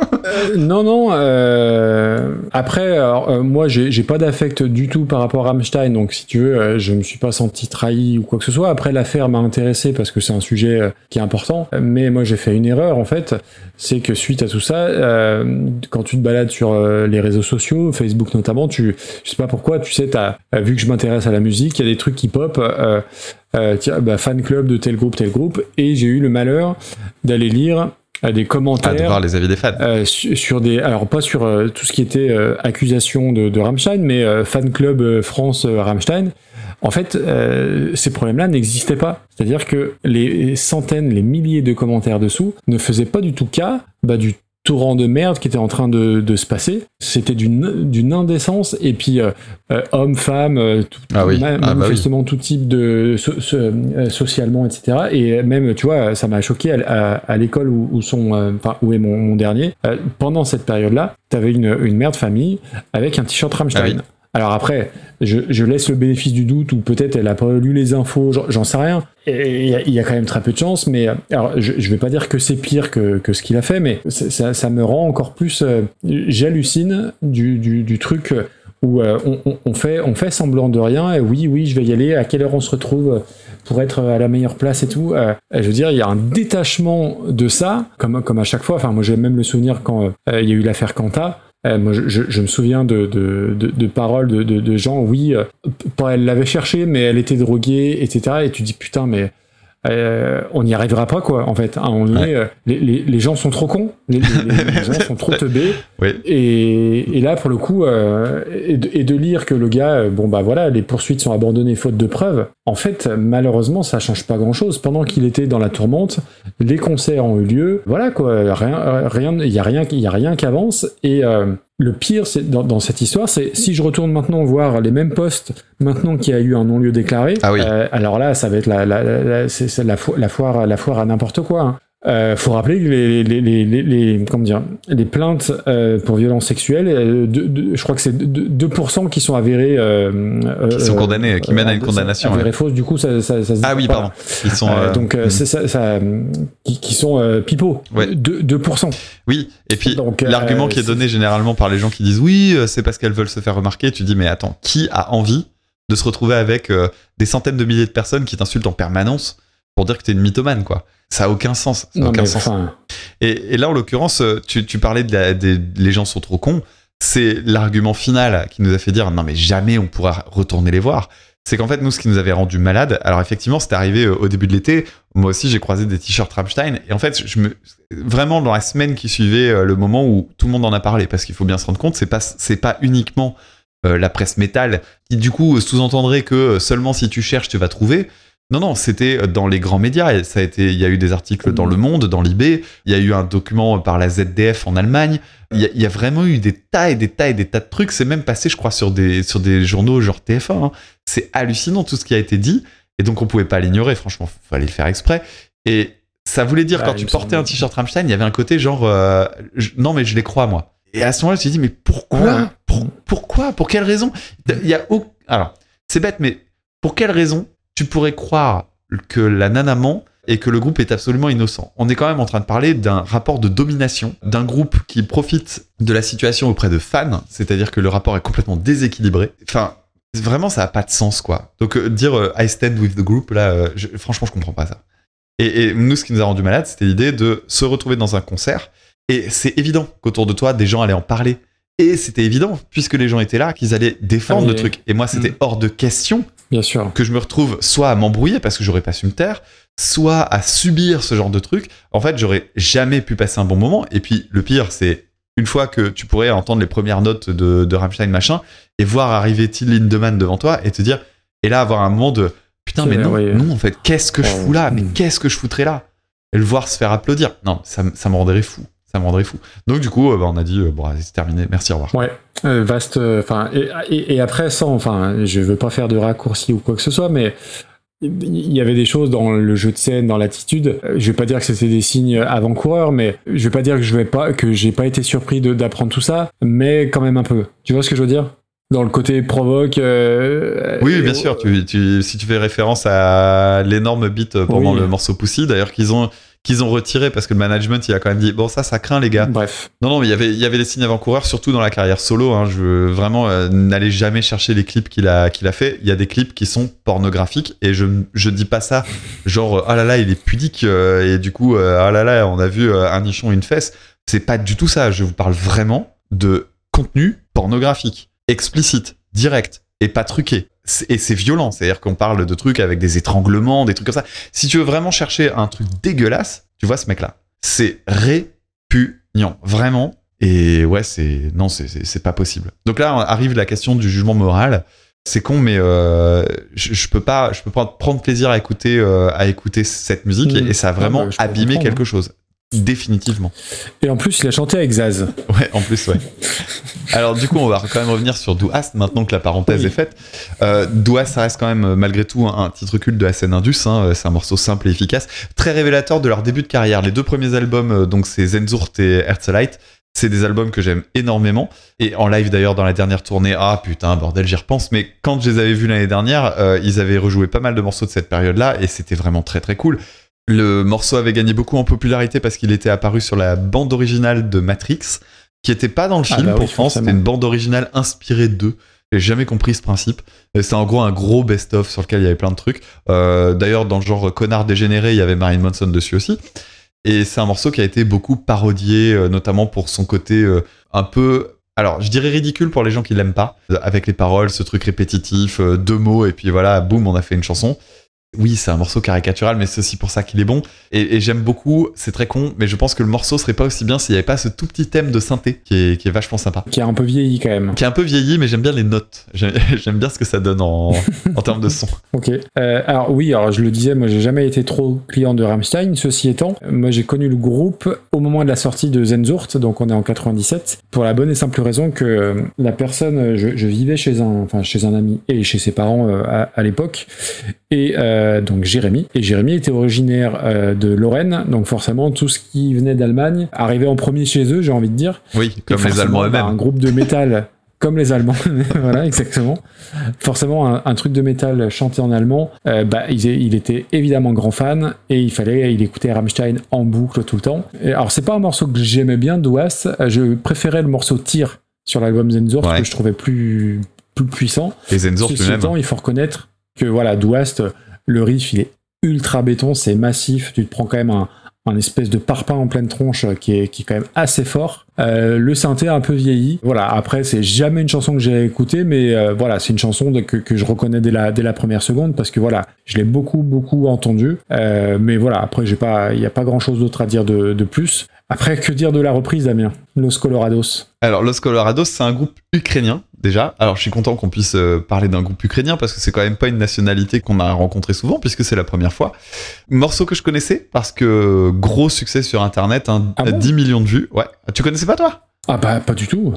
Non, non. euh, Après, euh, moi, j'ai pas d'affect du tout par rapport à Rammstein, donc si tu veux, euh, je me suis pas senti trahi ou quoi que ce soit. Après, l'affaire m'a intéressé parce que c'est un sujet euh, qui est important. Mais moi, j'ai fait une erreur en fait, c'est que suite à tout ça, euh, quand tu te balades sur euh, les réseaux sociaux, Facebook notamment, tu, je sais pas pourquoi, tu sais, euh, vu que je m'intéresse à la musique, il y a des trucs qui pop. Euh, euh, tiens, bah, fan club de tel groupe, tel groupe, et j'ai eu le malheur d'aller lire euh, des commentaires Ah, de voir les avis des fans. euh, su- sur des alors pas sur euh, tout ce qui était euh, accusation de, de Rammstein mais euh, fan club euh, France euh, Rammstein en fait euh, ces problèmes-là n'existaient pas c'est-à-dire que les centaines les milliers de commentaires dessous ne faisaient pas du tout cas bah, du torrent de merde qui était en train de, de se passer c'était d'une indécence et puis euh, euh, hommes femmes euh, tout, Ah oui. ma- Ah bah oui. manifestement tout type de so- so- euh, socialement etc et même tu vois ça m'a choqué à, à- à l'école où, où sont euh, enfin où est mon, mon dernier pendant cette période là t'avais une, une mère de famille avec un t-shirt Rammstein Ah oui. Alors après je, laisse le bénéfice du doute ou peut-être elle a pas lu les infos j'en- sais rien il y, a- quand même très peu de chance mais euh, alors je, je vais pas dire que c'est pire que, ce qu'il a fait mais ça, me rend encore plus euh, j'hallucine du, truc où euh, on, fait, semblant de rien, et oui, oui, je vais y aller, à quelle heure on se retrouve pour être à la meilleure place et tout. Euh, je veux dire, il y a un détachement de ça, comme, comme à chaque fois. Enfin, moi, j'ai même le souvenir quand il y a eu l'affaire Quanta. Euh, moi, je, me souviens de, de, paroles de, de- gens, oui, euh, elle l'avait cherché, mais elle était droguée, etc. Et tu dis, putain, mais euh, on n'y arrivera pas, quoi, en fait. Un moment donné, euh, les, les- les gens sont trop cons, les, gens sont trop teubés. Oui. Et, et là, pour le coup, euh, et, de, et de lire que le gars, euh, bon, bah voilà, les poursuites sont abandonnées faute de preuves, en fait, malheureusement, ça change pas grand chose. Pendant qu'il était dans la tourmente, les concerts ont eu lieu, voilà, quoi, rien, rien, il y a rien, il y a rien qui avance. Et euh, le pire, c'est dans, dans cette histoire, c'est si je retourne maintenant voir les mêmes postes, maintenant qu'il y a eu un non-lieu déclaré, Ah oui. euh, alors là, ça va être la, la, la, la- c'est- c'est la, fo- la foire, la foire à n'importe quoi. hein. Euh, faut rappeler que les, les, les, comment dire, les plaintes euh, pour violences sexuelles, euh, de- de- je crois que c'est 2%, 2% qui sont avérées. euh, Qui sont condamnés, qui mènent à une condamnation, Avérées ouais. fausses, du coup, ça, ça, ça se dit Ah oui, pas. pardon. Ils sont. Donc, c'est ça, ça, euh, qui, qui sont pipeaux. Ouais. 2%. 2%. Oui, et puis l'argument qui est donné généralement par les gens qui disent oui, c'est parce qu'elles veulent se faire remarquer, tu dis mais attends, qui a envie de se retrouver avec des centaines de milliers de personnes qui t'insultent en permanence pour dire que t'es une mythomane quoi Ça a aucun sens. Ça a Non, aucun sens. enfin, Et, et là, en l'occurrence, euh, tu, tu parlais de la- des les gens sont trop cons. C'est l'argument final qui nous a fait dire non mais jamais on pourra retourner les voir. C'est qu'en fait nous, ce qui nous avait rendu malade. Alors effectivement, c'était arrivé euh, au début de l'été. Moi aussi, j'ai croisé des t-shirts Rammstein. Et en fait, je me vraiment dans la semaine qui suivait euh, le moment où tout le monde en a parlé, parce qu'il faut bien se rendre compte, c'est pas c'est pas uniquement la presse métal qui du coup sous-entendrait que seulement si tu cherches tu vas trouver. Non, non, c'était dans les grands médias. Ça a été, il y a eu des articles dans Le Monde, dans l'IB. Il y a eu un document par la ZDF en Allemagne. Il y, a, il y a vraiment eu des tas et des tas et des tas de trucs. C'est même passé, je crois, sur des, sur des journaux genre TF1. hein. C'est hallucinant tout ce qui a été dit. Et donc, on pouvait pas l'ignorer. Franchement, fallait le faire exprès. Et ça voulait dire, Bah, quand il tu portais un t-shirt Rammstein, il y avait un côté genre, euh, je- non, mais je les crois, moi. Et à ce moment-là, je me suis dit, mais pourquoi? Pour- Pourquoi? Pour quelle raison? Il y a Alors, c'est bête, mais pour quelle raison tu pourrais croire que la nana ment et que le groupe est absolument innocent On est quand même en train de parler d'un rapport de domination, d'un groupe qui profite de la situation auprès de fans, c'est-à-dire que le rapport est complètement déséquilibré. Enfin, vraiment, ça n'a pas de sens, quoi. Donc, euh, dire euh, I stand with the group, là, euh, je- franchement, je comprends pas ça. Et, et nous, ce qui nous a rendu malade, c'était l'idée de se retrouver dans un concert. Et c'est évident qu'autour de toi, des gens allaient en parler. Et c'était évident, puisque les gens étaient là, qu'ils allaient défendre Ah le truc. Et moi, c'était Mm. hors de question bien sûr. que je me retrouve soit à m'embrouiller parce que j'aurais pas su me taire, soit à subir ce genre de truc. En fait, j'aurais jamais pu passer un bon moment. Et puis, le pire, c'est une fois que tu pourrais entendre les premières notes de, de Rammstein, machin, et voir arriver Till Lindemann devant toi et te dire, et là, avoir un moment de putain, mais non, oui. non, en fait, qu'est-ce que je Oh, fous là? Mais mm. qu'est-ce que je foutrais là? Et le voir se faire applaudir. Non, ça me rendrait fou. Ça me rendrait fou. Donc, du coup, euh, bah, on a dit, euh, bon, c'est terminé. Merci, au revoir. Ouais, euh, vaste. Enfin, et, et- et après, sans, enfin, je veux pas faire de raccourci ou quoi que ce soit, mais il y avait des choses dans le jeu de scène, dans l'attitude. Je vais pas dire que c'était des signes avant-coureurs, mais je vais pas dire que je vais pas, que j'ai pas été surpris d'apprendre tout ça, mais quand même un peu. Tu vois ce que je veux dire? Dans le côté provoque. euh, Oui, bien sûr. Tu, tu- si tu fais référence à l'énorme beat pendant Oui. le morceau Pussy, d'ailleurs qu'ils ont qu'ils ont retiré parce que le management il a quand même dit bon ça ça craint les gars. Bref. Non non mais il y avait il y avait des signes avant-coureurs surtout dans la carrière solo. Hein, je veux vraiment euh, n'allez jamais chercher les clips qu'il a qu'il a fait. Il y a des clips qui sont pornographiques et je je dis pas ça genre ah là là il est pudique euh, et du coup euh, ah là là on a vu euh, un nichon une fesse. C'est pas du tout ça. Je vous parle vraiment de contenu pornographique explicite direct et pas truqué. Et c'est violent, c'est-à-dire qu'on parle de trucs avec des étranglements, des trucs comme ça. Si tu veux vraiment chercher un truc dégueulasse, tu vois ce mec-là. C'est répugnant, vraiment. Et ouais, c'est non, c'est- pas possible. Donc là arrive la question du jugement moral. C'est con, mais euh, je, je peux pas, je peux pas prendre plaisir à écouter, euh, à écouter cette musique et, Mm. et ça a vraiment abîmé quelque chose. Définitivement. Et en plus, il a chanté avec Zaz. Ouais, en plus, ouais. Alors, du coup, on va quand même revenir sur Douast maintenant que la parenthèse Oui. est faite. Euh, Douast, ça reste quand même, malgré tout, un, un titre culte de la scène Indus. hein. C'est un morceau simple et efficace. Très révélateur de leur début de carrière. Les deux premiers albums, euh, donc c'est Zenzurt et Herzlite. C'est des albums que j'aime énormément. Et en live d'ailleurs dans la dernière tournée, ah putain, bordel, j'y repense. Mais quand je les avais vus l'année dernière, euh, ils avaient rejoué pas mal de morceaux de cette période-là et c'était vraiment très très cool. Le morceau avait gagné beaucoup en popularité parce qu'il était apparu sur la bande originale de Matrix. qui était pas dans le Ah film bah oui, pourtant, c'était une bande originale inspirée d'eux. J'ai jamais compris ce principe. C'est en gros un gros best-of sur lequel il y avait plein de trucs. Euh, D'ailleurs, dans le genre connard dégénéré, il y avait Marilyn Manson dessus aussi. Et c'est un morceau qui a été beaucoup parodié, euh, notamment pour son côté euh, un peu. Alors, je dirais ridicule pour les gens qui l'aiment pas, avec les paroles, ce truc répétitif, deux mots, et puis voilà, boum, on a fait une chanson. Oui, c'est un morceau caricatural, mais c'est aussi pour ça qu'il est bon. Et, et j'aime beaucoup, c'est très con, mais je pense que le morceau serait pas aussi bien s'il n'y avait pas ce tout petit thème de synthé qui est, qui est vachement sympa. Qui a un peu vieilli quand même. Qui est un peu vieilli, mais j'aime bien les notes. J'aime bien ce que ça donne en, en termes de son. Ok. Euh, alors oui, alors je le disais, moi j'ai jamais été trop client de Rammstein. Ceci étant, moi j'ai connu le groupe au moment de la sortie de Zenzurt, donc on est en 97, pour la bonne et simple raison que euh, la personne, euh, je, je vivais chez un, enfin chez un ami et chez ses parents euh, à, à l'époque, et euh, donc Jérémy. Et Jérémy était originaire euh, de Lorraine, donc forcément tout ce qui venait d'Allemagne arrivait en premier chez eux, j'ai envie de dire. Oui, comme les Allemands bah, Un eux-mêmes. groupe de métal comme les Allemands, voilà, exactement. Forcément, un, un truc de métal chanté en allemand, euh, bah, il, il était évidemment grand fan et il fallait, il écoutait Rammstein en boucle tout le temps. Et alors, c'est pas un morceau que j'aimais bien, Douas. Euh, Je préférais le morceau Tire sur l'album Zenzor Ouais. que je trouvais plus, plus puissant. Et Zenzor Ceci étant, il faut reconnaître que voilà, Douast, le riff, il est ultra béton, c'est massif. Tu te prends quand même un, un espèce de parpaing en pleine tronche euh, qui est, qui est quand même assez fort. Euh, le synthé un peu vieilli. Voilà, après, c'est jamais une chanson que j'ai écoutée, mais euh, voilà, c'est une chanson que, que je reconnais dès la, dès la première seconde parce que voilà, je l'ai beaucoup, beaucoup entendue. Mais voilà, après, il n'y a pas grand chose d'autre à dire de, de plus. Après, que dire de la reprise, Damien? Los Colorados. Alors, Los Colorados, c'est un groupe ukrainien, déjà. Alors, je suis content qu'on puisse euh, parler d'un groupe ukrainien parce que c'est quand même pas une nationalité qu'on a rencontrée souvent puisque c'est la première fois. Morceau que je connaissais parce que gros succès sur internet, hein, Ah bon? 10 millions de vues. Ouais. Tu connaissais pas toi? Ah bah, pas du tout.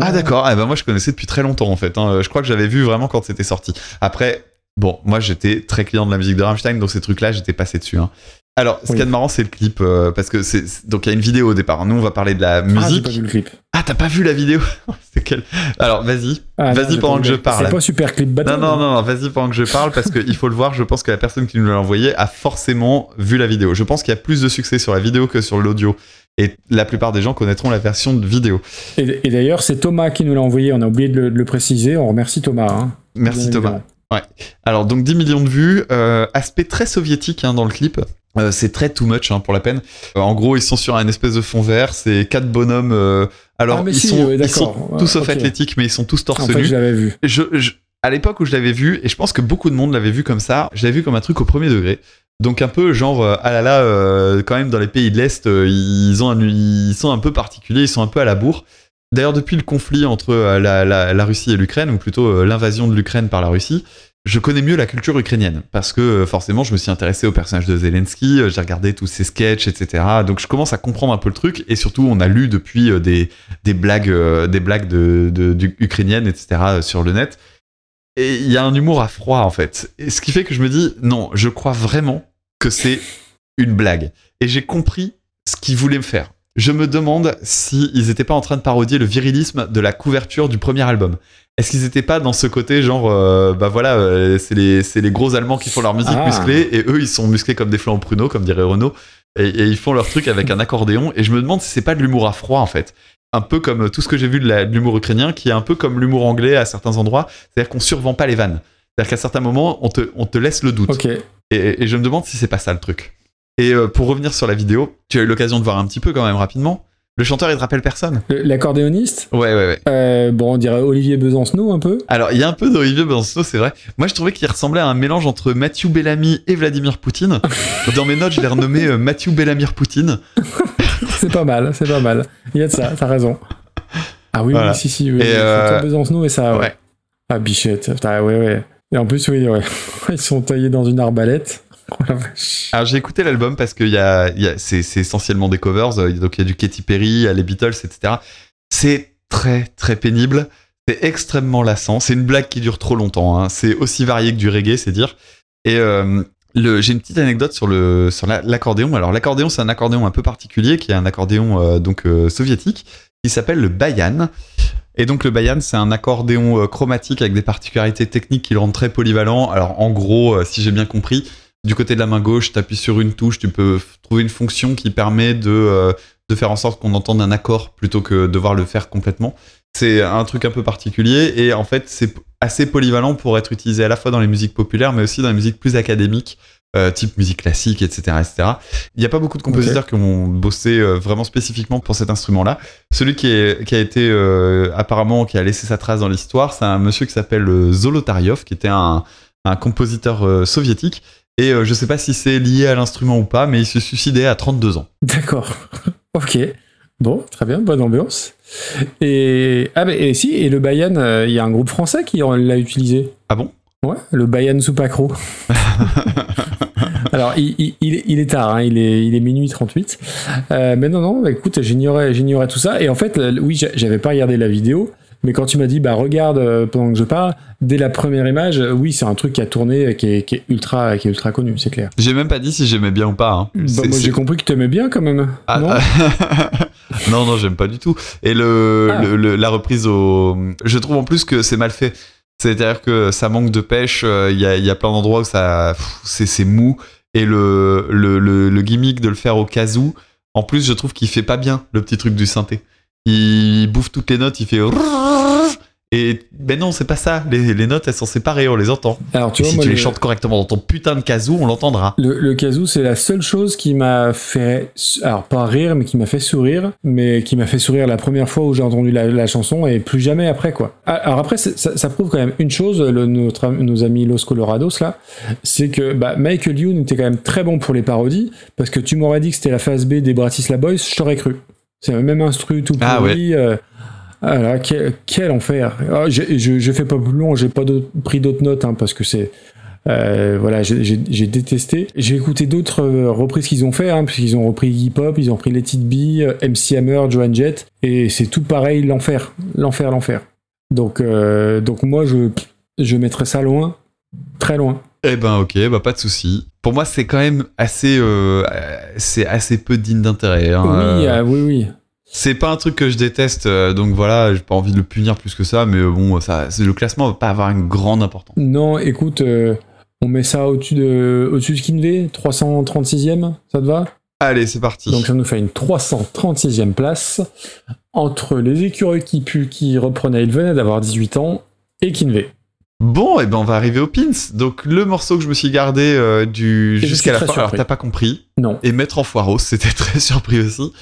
Ah d'accord, ah, bah, moi je connaissais depuis très longtemps en fait. hein. Je crois que j'avais vu vraiment quand c'était sorti. Après, bon, moi j'étais très client de la musique de Rammstein, donc ces trucs-là j'étais passé dessus. hein. Alors, ce Oui. qu'il y a de marrant, c'est le clip, euh, parce que c'est donc il y a une vidéo au départ. Nous, on va parler de la Ah, j'ai musique. pas vu le clip. Ah, t'as pas vu la vidéo? C'est quel? Alors, vas-y, Ah, vas-y pendant que je parle. C'est pas super clip. Non, non, non, non, vas-y pendant que je parle parce qu'il faut le voir. Je pense que la personne qui nous l'a envoyé a forcément vu la vidéo. Je pense qu'il y a plus de succès sur la vidéo que sur l'audio. Et la plupart des gens connaîtront la version de vidéo. Et, et d'ailleurs, c'est Thomas qui nous l'a envoyé, on a oublié de le, de le préciser, on remercie Thomas. hein. Merci Thomas. Ouais. Alors donc 10 millions de vues, euh, aspect très soviétique hein, dans le clip. Euh, c'est très too much hein, pour la peine. Euh, en gros, ils sont sur un espèce de fond vert. C'est quatre bonhommes. euh, alors Ah, ils, si, sont, ouais, ils sont d'accord. tous sauf Ok. athlétiques, mais ils sont tous torse En fait, nu. je l'avais vu. je, je- à l'époque où je l'avais vu, et je pense que beaucoup de monde l'avait vu comme ça, je l'avais vu comme un truc au premier degré. Donc un peu genre, euh, ah là là, quand même dans les pays de l'Est, ils, ont un- ils sont un peu particuliers, ils sont un peu à la bourre. D'ailleurs, depuis le conflit entre la, la- la Russie et l'Ukraine, ou plutôt l'invasion de l'Ukraine par la Russie, je connais mieux la culture ukrainienne. Parce que euh, forcément, je me suis intéressé au personnage de Zelensky, euh, j'ai regardé tous ses sketchs, etc. Donc je commence à comprendre un peu le truc, et surtout, on a lu depuis euh, des, blagues, des blagues ukrainiennes, etc. sur le net. Et il y a un humour à froid, en fait. Et ce qui fait que je me dis, non, je crois vraiment que c'est une blague. Et j'ai compris ce qu'ils voulaient me faire. Je me demande s'ils ils étaient pas en train de parodier le virilisme de la couverture du premier album. Est-ce qu'ils étaient pas dans ce côté genre, euh, bah voilà, euh, c'est les, les gros Allemands qui font leur musique Ah. musclée et eux ils sont musclés comme des flancs au pruneau, comme dirait Renault, et, et ils font leur truc avec un accordéon. Et je me demande si c'est pas de l'humour à froid en fait. Un peu comme tout ce que j'ai vu de l'humour ukrainien, qui est un peu comme l'humour anglais à certains endroits, c'est-à-dire qu'on survend pas les vannes. C'est-à-dire qu'à certains moments, on te, on te laisse le doute. Et, et je me demande si c'est pas ça le truc. Et euh, pour revenir sur la vidéo, tu as eu l'occasion de voir un petit peu quand même rapidement. Le chanteur, il te rappelle personne? L'accordéoniste? Ouais, ouais, ouais. euh, Bon, on dirait Olivier Besancenot un peu. Alors, il y a un peu d'Olivier Besancenot, c'est vrai. Moi, je trouvais qu'il ressemblait à un mélange entre Mathieu Bellamy et Vladimir Poutine. Dans mes notes, je l'ai renommé euh, Mathieu Bellamir Poutine. C'est pas mal, c'est pas mal. Il y a de ça, t'as raison. Ah oui, Voilà. oui, si, si. Oui, Et, euh, Besancenot et ça, ouais. Ouais. Ah, bichette. Putain, ouais, ouais. Et en plus, oui, ouais. Ils sont taillés dans une arbalète. Oh. Alors, j'ai écouté l'album parce que c'est, essentiellement des covers. euh, Donc, il y a du Katy Perry, il y a les Beatles, etc. C'est très, très pénible. C'est extrêmement lassant. C'est une blague qui dure trop longtemps. hein. C'est aussi varié que du reggae, c'est dire. Et euh, j'ai une petite anecdote sur, l'accordéon. Alors, l'accordéon, c'est un accordéon un peu particulier qui est un accordéon euh, soviétique qui s'appelle le bayan. Et donc, le bayan, c'est un accordéon chromatique avec des particularités techniques qui le rendent très polyvalent. Alors, en gros, si j'ai bien compris, du côté de la main gauche, tu appuies sur une touche, tu peux trouver une fonction qui permet de, euh, de faire en sorte qu'on entende un accord plutôt que devoir le faire complètement. C'est un truc un peu particulier et en fait c'est assez polyvalent pour être utilisé à la fois dans les musiques populaires mais aussi dans les musiques plus académiques, euh, type musique classique, etc. etc. Il n'y a pas beaucoup de compositeurs qui ont bossé euh, vraiment spécifiquement pour cet instrument-là. Celui qui, est- qui a été euh, apparemment, qui a laissé sa trace dans l'histoire, c'est un monsieur qui s'appelle Zolotaryov, qui était un, un compositeur soviétique. Et euh, je sais pas si c'est lié à l'instrument ou pas, mais il se suicidait à 32 ans. D'accord. ok. Bon, très bien, bonne ambiance. Et ah bah, et si et le Bayan, euh, il y a un groupe français qui l'a utilisé? Ah bon? Ouais, le Bayan Soupacro. Alors, il, il- il est- tard, hein, il, est, il est minuit 38. Euh, mais non, non, bah, écoute, j'ignorais, tout ça. Et en fait, oui, j'a- j'avais pas regardé la vidéo, mais quand tu m'as dit, bah regarde euh, pendant que je parle, dès la première image, euh, oui, c'est un truc qui a tourné, qui est, qui est ultra, qui est ultra connu, c'est clair. J'ai même pas dit si j'aimais bien ou pas. hein. Bah, moi, j'ai compris que tu aimais bien quand même. Ah, non ah. non, non, j'aime pas du tout. Et le, Ah. le- le- la reprise au. Je trouve en plus que c'est mal fait. C'est-à-dire que ça manque de pêche. euh, Il y, a, il y a plein d'endroits où ça, c'est, mou. Et le, le, le, le gimmick de le faire au kazoo, en plus, je trouve qu'il fait pas bien le petit truc du synthé. Il bouffe toutes les notes, il fait. Et ben non, c'est pas ça. Les, notes, elles sont séparées, on les entend. Alors, tu vois, si tu les le- chantes correctement dans ton putain de kazoo, on l'entendra. Le, kazoo, c'est la seule chose qui m'a fait, alors pas rire, mais qui m'a fait sourire, mais qui m'a fait sourire la première fois où j'ai entendu la, chanson et plus jamais après quoi. Alors après, ça, prouve quand même une chose, nos amis Los Colorados là, c'est que Michael Youn était quand même très bon pour les parodies, parce que tu m'aurais dit que c'était la phase B des Bratislava Boys, je t'aurais cru. C'est le même instru tout Ah pourri. euh, ah quel, quel enfer. Ah, je, fais pas plus long, j'ai pas pris d'autres notes hein, parce que c'est euh, voilà, j'ai- détesté. J'ai écouté d'autres euh, reprises qu'ils ont fait, hein, puisqu'ils ont repris Hip Hop, ils ont repris Let It Be, MC Hammer, Joan Jett, et c'est tout pareil, l'enfer, l'enfer, l'enfer. Donc, euh, donc moi, je, je mettrais ça loin, très loin. Eh ben ok, bah pas de souci. Pour moi, c'est quand même assez, euh, c'est assez peu digne d'intérêt. hein. Oui, Euh, ah, oui, oui. C'est pas un truc que je déteste, euh, donc voilà, j'ai pas envie de le punir plus que ça, mais bon, ça, le classement va pas avoir une grande importance. Non, écoute, euh, on met ça au-dessus de, au-dessus de Skinvey, 336e, ça te va? Allez, c'est parti. Donc ça nous fait une 336e place entre les écureuils qui puent qui reprenaient, ils venaient d'avoir 18 ans, et Kinvey. Bon, et ben on va arriver au pins. Donc le morceau que je me suis gardé euh, du jusqu'à la fin, alors t'as pas compris. Non. Et mettre en foireau, c'était très surpris aussi.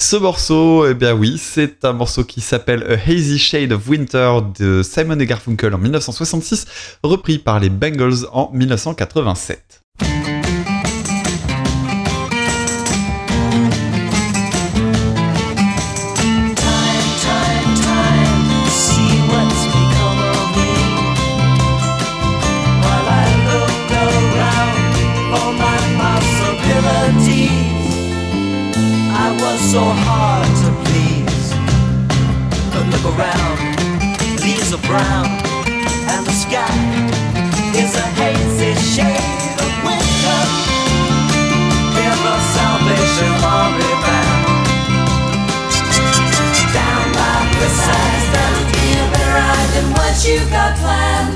Ce morceau, eh bien oui, c'est un morceau qui s'appelle A Hazy Shade of Winter de Simon et Garfunkel en 1966, repris par les Bengals en 1987. So hard to please. But look around, leaves are brown, and the sky is a hazy shade of winter. Hear the Salvation Army band down by precise That'll be a ride than what you got planned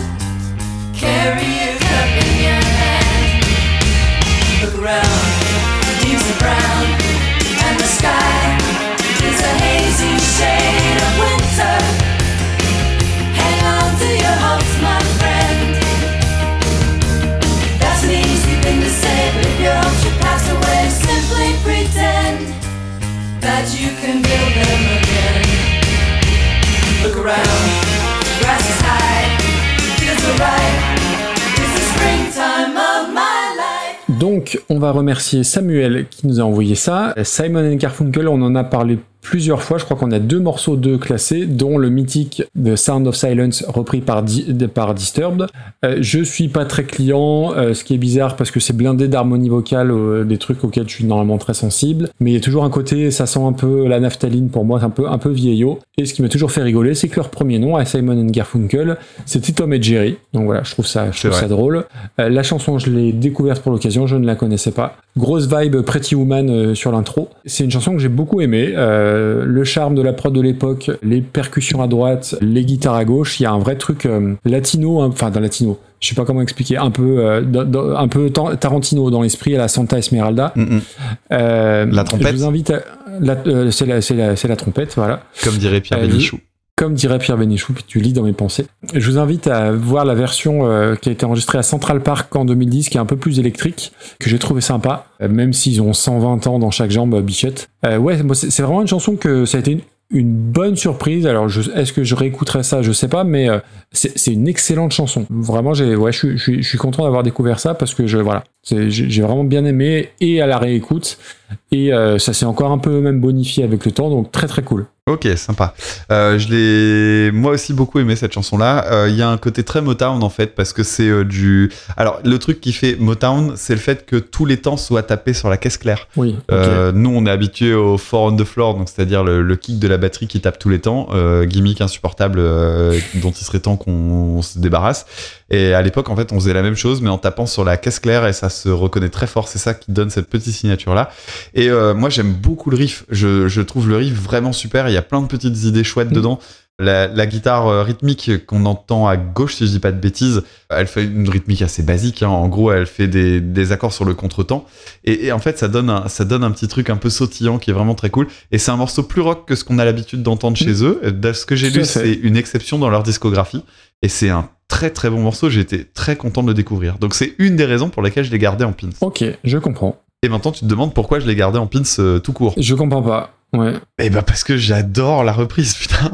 Carry your cup in your hand Look around, leaves are brown Donc, on va remercier Samuel qui nous a envoyé ça. Simon Garfunkel, on en a parlé plusieurs fois. Je crois qu'on a deux morceaux de classés, dont le mythique The Sound of Silence, repris par, Di- de- par Disturbed. Euh, je suis pas très client, euh, ce qui est bizarre parce que c'est blindé d'harmonie vocale, euh, des trucs auxquels je suis normalement très sensible. Mais il y a toujours un côté, ça sent un peu la naphtaline pour moi, c'est un peu, un peu vieillot. Et ce qui m'a toujours fait rigoler, c'est que leur premier nom à Simon Garfunkel, c'était Tom et Jerry. Donc voilà, je trouve ça, je trouve ça drôle. Euh, la chanson, je l'ai découverte pour l'occasion, je ne la connaissais pas. Grosse vibe Pretty Woman sur l'intro. C'est une chanson que j'ai beaucoup aimée. Euh, euh, le charme de la prod de l'époque, les percussions à droite, les guitares à gauche, il y a un vrai truc euh, latino, hein, enfin dans latino. Je sais pas comment expliquer, un peu, euh, un peu Tar- Tarantino dans l'esprit à la Santa Esmeralda. Mm, mm. La trompette Je vous invite à, la- c'est la, trompette, voilà. Comme dirait Pierre Bénichou. Comme dirait Pierre Bénichou, tu lis dans mes pensées. Je vous invite à voir la version euh, qui a été enregistrée à Central Park en 2010, qui est un peu plus électrique, que j'ai trouvé sympa, euh, même s'ils ont 120 ans dans chaque jambe, euh, Bichette. Ouais, c'est vraiment une chanson que ça a été une, bonne surprise. Alors, est-ce que je réécouterai ça? Je sais pas, mais c'est une excellente chanson. Vraiment, je suis, content d'avoir découvert ça parce que je, voilà, j'ai vraiment bien aimé et à la réécoute. Et euh, ça s'est encore un peu même bonifié avec le temps, donc très très cool. Ok, sympa. Euh, je l'ai moi aussi beaucoup aimé cette chanson-là. Euh, Il y a un côté très Motown en fait parce que c'est du. Alors le truc qui fait Motown, c'est le fait que tous les temps soient tapés sur la caisse claire. Oui. nous, on est habitué au four on the floor, donc c'est-à-dire le, le kick de la batterie qui tape tous les temps, gimmick insupportable dont il serait temps qu'on se débarrasse. Et à l'époque, en fait, on faisait la même chose, mais en tapant sur la caisse claire et ça se reconnaît très fort. C'est ça qui donne cette petite signature là. Et euh, moi, j'aime beaucoup le riff. Je, je trouve le riff vraiment super. Il y a plein de petites idées chouettes Mm. dedans. La, la guitare euh, rythmique qu'on entend à gauche, si je dis pas de bêtises, elle fait une rythmique assez basique. hein. En gros, elle fait des, des accords sur le contretemps. Et, et en fait, ça donne, un, ça donne un petit truc un peu sautillant qui est vraiment très cool. Et c'est un morceau plus rock que ce qu'on a l'habitude d'entendre chez eux. De ce que j'ai lu, c'est une exception dans leur discographie. Et c'est un très très bon morceau. J'ai été très content de le découvrir. Donc c'est une des raisons pour lesquelles je l'ai gardé en pins. Ok, je comprends. Et maintenant, tu te demandes pourquoi je l'ai gardé en pins euh, tout court. Je comprends pas. Ouais. Eh ben parce que j'adore la reprise, putain.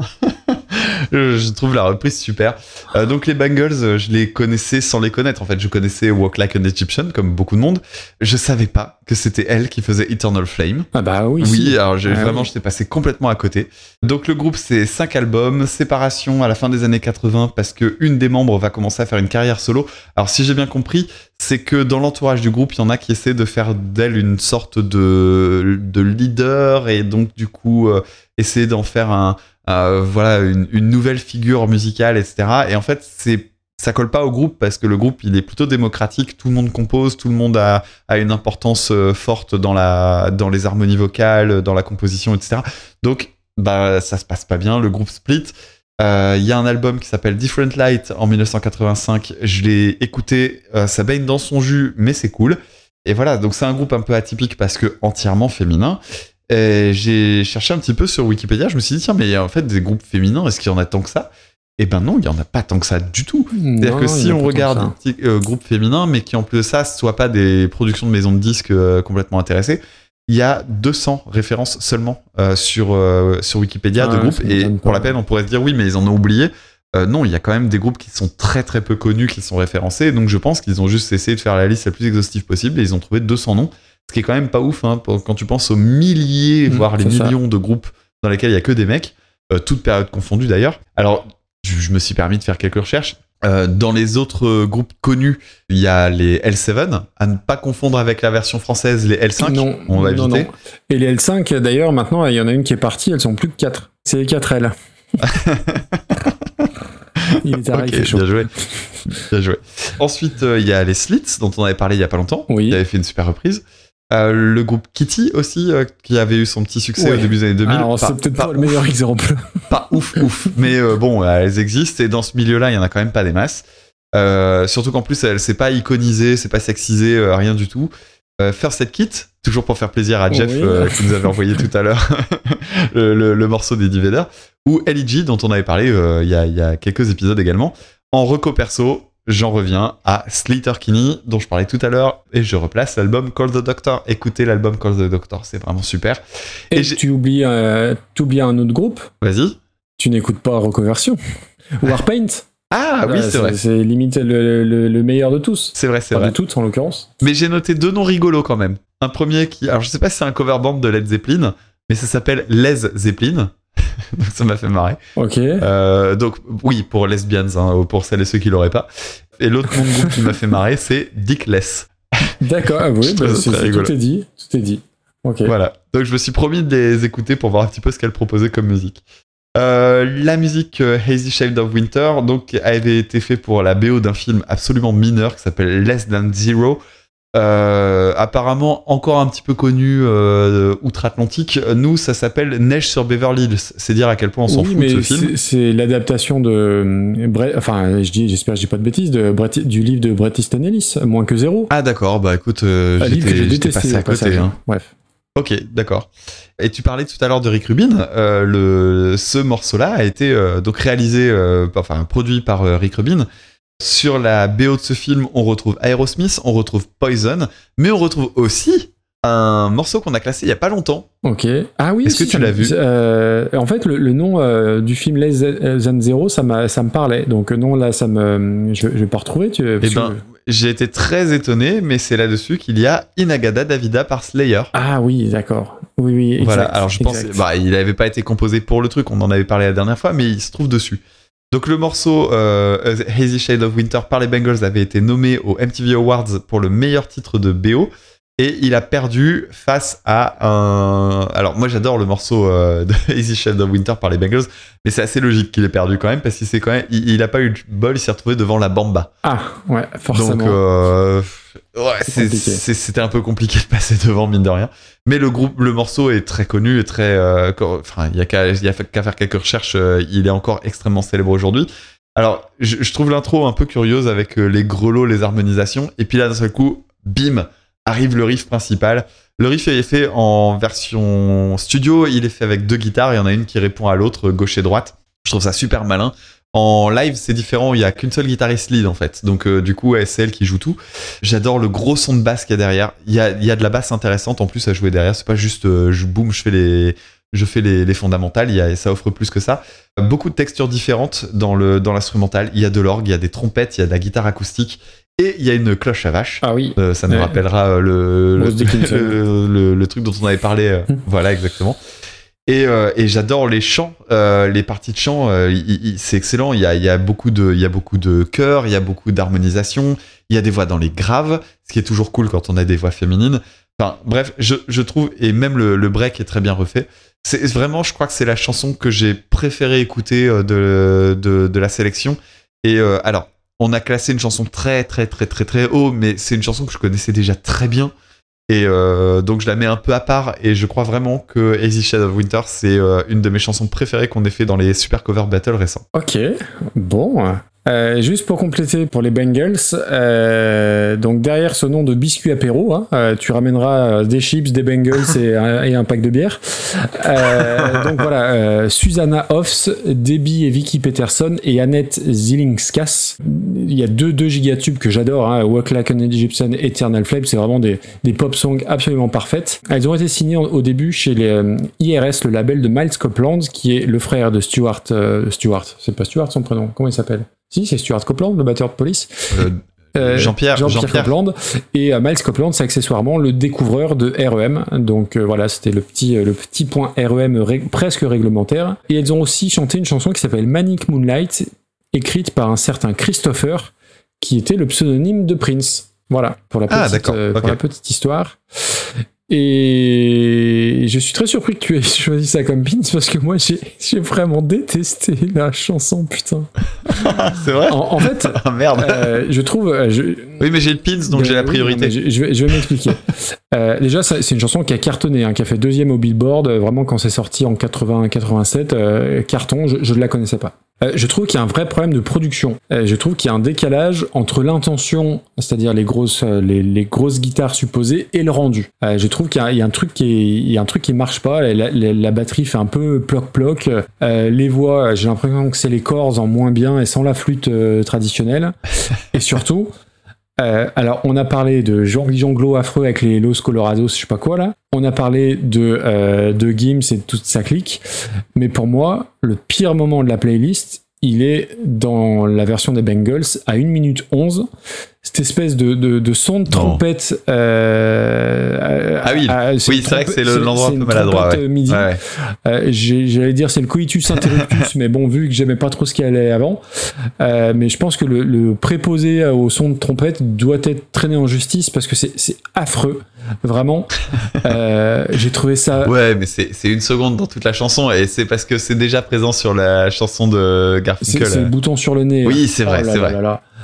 Je trouve la reprise super. Euh, donc les Bangles, euh, je les connaissais sans les connaître. En fait, je connaissais Walk Like an Egyptian, comme beaucoup de monde. Je savais pas que c'était elle qui faisait Eternal Flame. Ah bah oui. Oui, alors j'ai Ah vraiment, oui. j'étais passé complètement à côté. Donc le groupe, c'est cinq albums, séparation à la fin des années 80 parce que une des membres va commencer à faire une carrière solo. Alors si j'ai bien compris, c'est que dans l'entourage du groupe, il y en a qui essaient de faire d'elle une sorte de, de leader et donc du coup euh, essayer d'en faire un, euh, voilà, une, nouvelle figure musicale, etc. Et en fait, c'est ça colle pas au groupe parce que le groupe il est plutôt démocratique, tout le monde compose, tout le monde a, une importance euh, forte dans, la, dans les harmonies vocales, dans la composition, etc. Donc bah, ça se passe pas bien, le groupe split. Euh, Il y a un album qui s'appelle Different Light en 1985, je l'ai écouté, ça baigne dans son jus, mais c'est cool. Et voilà, donc c'est un groupe un peu atypique parce que entièrement féminin. Et j'ai cherché un petit peu sur Wikipédia, je me suis dit, tiens, mais en fait, des groupes féminins, est-ce qu'il y en a tant que ça? Eh ben non, il y en a pas tant que ça du tout. C'est-à-dire que il y si a on regarde petit euh, groupe féminin, mais qui en plus de ça, ce soit pas des productions de maisons de disques euh, complètement intéressées, il y a 200 références seulement euh, sur, sur Wikipédia Ah de ouais, groupes. Et pour la peine, on pourrait se dire oui, mais ils en ont oublié. Non, il y a quand même des groupes qui sont très très peu connus, qui sont référencés. Donc je pense qu'ils ont juste essayé de faire la liste la plus exhaustive possible et ils ont trouvé 200 noms. Ce qui est quand même pas ouf hein, pour- quand tu penses aux milliers, Mmh, voire les ça. millions de groupes dans lesquels il y a que des mecs, euh, toutes périodes confondues d'ailleurs. Alors, je, je me suis permis de faire quelques recherches. Euh, dans les autres euh, groupes connus, il y a les L7, à ne pas confondre avec la version française, les L5. Non, on va non, éviter. non. Et les L5, d'ailleurs, maintenant, il y en a une qui est partie, elles sont plus que 4. C'est les 4 L. il est Ok, arrivé, il fait chaud. bien joué. Bien joué. Ensuite, euh, il y a les Slits, dont on avait parlé il y a pas longtemps. Oui. Il avait fait une super reprise. Euh, le groupe Kitty aussi, euh, qui avait eu son petit succès Ouais. au début des années 2000. Alors, c'est peut-être pas pas, le meilleur exemple. pas ouf ouf mais euh, bon elles existent et dans ce milieu là il y en a quand même pas des masses surtout qu'en plus elle c'est pas iconisé c'est pas sexisé euh, rien du tout First Aid Kit toujours pour faire plaisir à Jeff Oui. qui nous avait envoyé tout à l'heure le, le- le morceau des Divader ou LEG dont on avait parlé il y, a, y a quelques épisodes également en reco perso J'en reviens à Slater Kinney, dont je parlais tout à l'heure, et je replace l'album Call the Doctor. Écoutez l'album Call the Doctor, c'est vraiment super. Et, tu oublies, euh, tu oublies un autre groupe, Vas-y. tu n'écoutes pas Reconversion. Warpaint. Ah oui, c'est vrai. C'est limite le, le- le meilleur de tous. C'est vrai, c'est Enfin, vrai. de toutes, en l'occurrence. Mais j'ai noté deux noms rigolos quand même. Un premier qui, alors je sais pas si c'est un cover band de Led Zeppelin, mais ça s'appelle Les Zeppelin. donc ça m'a fait marrer. Ok. Euh, donc oui, pour lesbians, hein, pour celles et ceux qui l'auraient pas. Et l'autre nom de groupe qui m'a fait marrer, c'est Dickless. D'accord, ah oui, bah, tout est dit. Tout est dit. Ok. Voilà. Donc je me suis promis de les écouter pour voir un petit peu ce qu'elles proposaient comme musique. Euh, la musique euh, Hazy Shade of Winter donc avait été fait pour la BO d'un film absolument mineur qui s'appelle Less Than Zero. Euh, apparemment encore un petit peu connu euh, outre-Atlantique. Nous, ça s'appelle Neige sur Beverly Hills. C'est dire à quel point on s'en oui, fout de ce film. c'est- l'adaptation de. euh, Bre- Enfin, je dis, j'espère que je dis pas de bêtises, de du livre de Bret Easton Ellis, moins que zéro. Ah d'accord, bah écoute, euh, j'étais passé à côté. hein. Bref. Ok, d'accord. Et tu parlais tout à l'heure de Rick Rubin. Euh, le, ce morceau-là a été euh, donc réalisé, euh, enfin produit par Rick Rubin. Sur la BO de ce film, on retrouve Aerosmith, on retrouve Poison, mais on retrouve aussi un morceau qu'on a classé il y a pas longtemps. Ok. Ah oui. Est-ce si, que tu l'as vu euh, En fait, le, le nom euh, du film Less Than Zero, ça, m'a- ça me parlait. Donc euh, non, là, ça me, je, je vais pas retrouver. Tu, Eh ben, j'ai été très étonné, mais c'est là-dessus qu'il y a Inagada Davida par Slayer. Ah oui, d'accord. Oui, oui. Exact, Voilà, alors je pense, bah, il n'avait pas été composé pour le truc, on en avait parlé la dernière fois, mais il se trouve dessus. Donc le morceau euh, Hazy Shade of Winter par les Bengals avait été nommé au MTV Awards pour le meilleur titre de BO, et il a perdu face à un... Alors moi j'adore le morceau euh, de Hazy Shade of Winter par les Bengals, mais c'est assez logique qu'il ait perdu quand même, parce qu'il s'est quand même... Il, il a pas eu de bol, il s'est retrouvé devant la Bamba. Ah, ouais, forcément. Donc, euh, ouais, c'était un peu compliqué de passer devant, mine de rien. Mais le groupe, le morceau est très connu et très. euh, Enfin, il y a qu'à faire quelques recherches. il est encore extrêmement célèbre aujourd'hui. Alors, je, je trouve l'intro un peu curieuse avec les grelots, les harmonisations. Et puis là, d'un seul coup, bim, arrive le riff principal. Le riff est fait en version studio. Il est fait avec deux guitares. Il y en a une qui répond à l'autre, gauche et droite. Je trouve ça super malin. En live, c'est différent. Il y a qu'une seule guitariste lead en fait. Donc euh, du coup, c'est elle qui joue tout. J'adore le gros son de basse qu'il y a derrière. Il y a, de la basse intéressante en plus à jouer derrière. C'est pas juste euh, je boum, je fais les fondamentales. Y a, ça offre plus que ça. Beaucoup de textures différentes dans dans l'instrumental. Il y a de l'orgue, il y a des trompettes, il y a de la guitare acoustique et il y a une cloche à vache. Ah oui. Euh, ça nous Ouais. rappellera euh, le, le, Bruce Dickinson. le, le- le truc dont on avait parlé. euh, voilà, exactement. Et, euh, et j'adore les chants, euh, les parties de chant, il- il- c'est excellent. Il y a, il y a beaucoup de, il y a beaucoup de chœurs, il y a beaucoup d'harmonisation, il y a des voix dans les graves, ce qui est toujours cool quand on a des voix féminines. Enfin, bref, je, je trouve, et même le, le break est très bien refait. C'est vraiment, je crois que c'est la chanson que j'ai préféré écouter de, de, de la sélection. Et euh, alors, on a classé une chanson très, très, très, très, très haut, mais c'est une chanson que je connaissais déjà très bien. Et euh, donc je la mets un peu à part et je crois vraiment que Easy Shade of Winter c'est euh, une de mes chansons préférées qu'on ait fait dans les Super Cover Battle récents. Ok, bon. Euh, juste pour compléter pour les Bengals, euh, donc derrière ce nom de biscuit apéro, hein, euh, tu ramèneras des chips, des Bengals et, un, pack de bière. Donc voilà, Susanna Hoffs, Debbie et Vicky Peterson et Annette Zillingskas. Il y a deux, deux gigatubes que j'adore, hein, Walk Like an Egyptian, Eternal Flame, c'est vraiment des, des pop songs absolument parfaites. Elles ont été signées au début chez les IRS, le label de Miles Copeland, qui est le frère de Stuart. Stuart, c'est pas Stuart son prénom, comment il s'appelle? Si, c'est Stuart Copeland, le batteur de police. Euh, Euh, Jean-Pierre- Jean-Pierre Jean-Pierre. Copeland. Et euh, Miles Copeland, c'est accessoirement le découvreur de REM. Donc euh, voilà, c'était le petit, le petit point REM ré- presque réglementaire. Et elles ont aussi chanté une chanson qui s'appelle Manic Moonlight, écrite par un certain Christopher, qui était le pseudonyme de Prince. Voilà, pour la Ah, petite, euh, pour la petite histoire. Et je suis très surpris que tu aies choisi ça comme pins parce que moi j'ai vraiment détesté la chanson, putain. c'est vrai En, en fait, Ah merde euh, je trouve. euh, je- Oui mais j'ai le pins donc j'ai la oui, priorité. mais je, je vais, je vais m'expliquer. Euh, déjà, c'est une chanson qui a cartonné, hein, qui a fait deuxième au Billboard. euh, Vraiment, quand c'est sorti en 80-87, euh, carton, je ne la connaissais pas. Euh, je trouve qu'il y a un vrai problème de production. Euh, je trouve qu'il y a un décalage entre l'intention, c'est-à-dire les grosses, euh, les, grosses guitares supposées, et le rendu. Je trouve qu'il y, a- un truc qui, est- un truc qui marche pas. La, batterie fait un peu ploc-ploc. Euh, les voix, j'ai l'impression que c'est les cordes en moins bien et sans la flûte traditionnelle. et surtout, euh, alors, on a parlé de Jean Jonglo affreux avec les Los Colorados, je sais pas quoi là. On a parlé de, euh, de Gims et de toute sa clique. Mais pour moi, le pire moment de la playlist, il est dans la version des Bengals à 1 minute 11. Cette espèce de, de, de son de trompette. euh, Ah oui, à- oui, c'est vrai que c'est le- l'endroit un c'est peu une maladroit, ouais. euh, midi. Ouais. Euh, J'allais dire c'est le coitus interruptus, mais bon, vu que j'aimais pas trop ce qu'il y allait avant, euh, mais je pense que le, le préposé au son de trompette doit être traîné en justice parce que c'est affreux, vraiment. Euh, j'ai trouvé ça. Ouais mais c'est une seconde dans toute la chanson et c'est parce que c'est déjà présent sur la chanson de Garfunkel. c'est le bouton sur le nez. Oui, c'est vrai, Oh c'est vrai.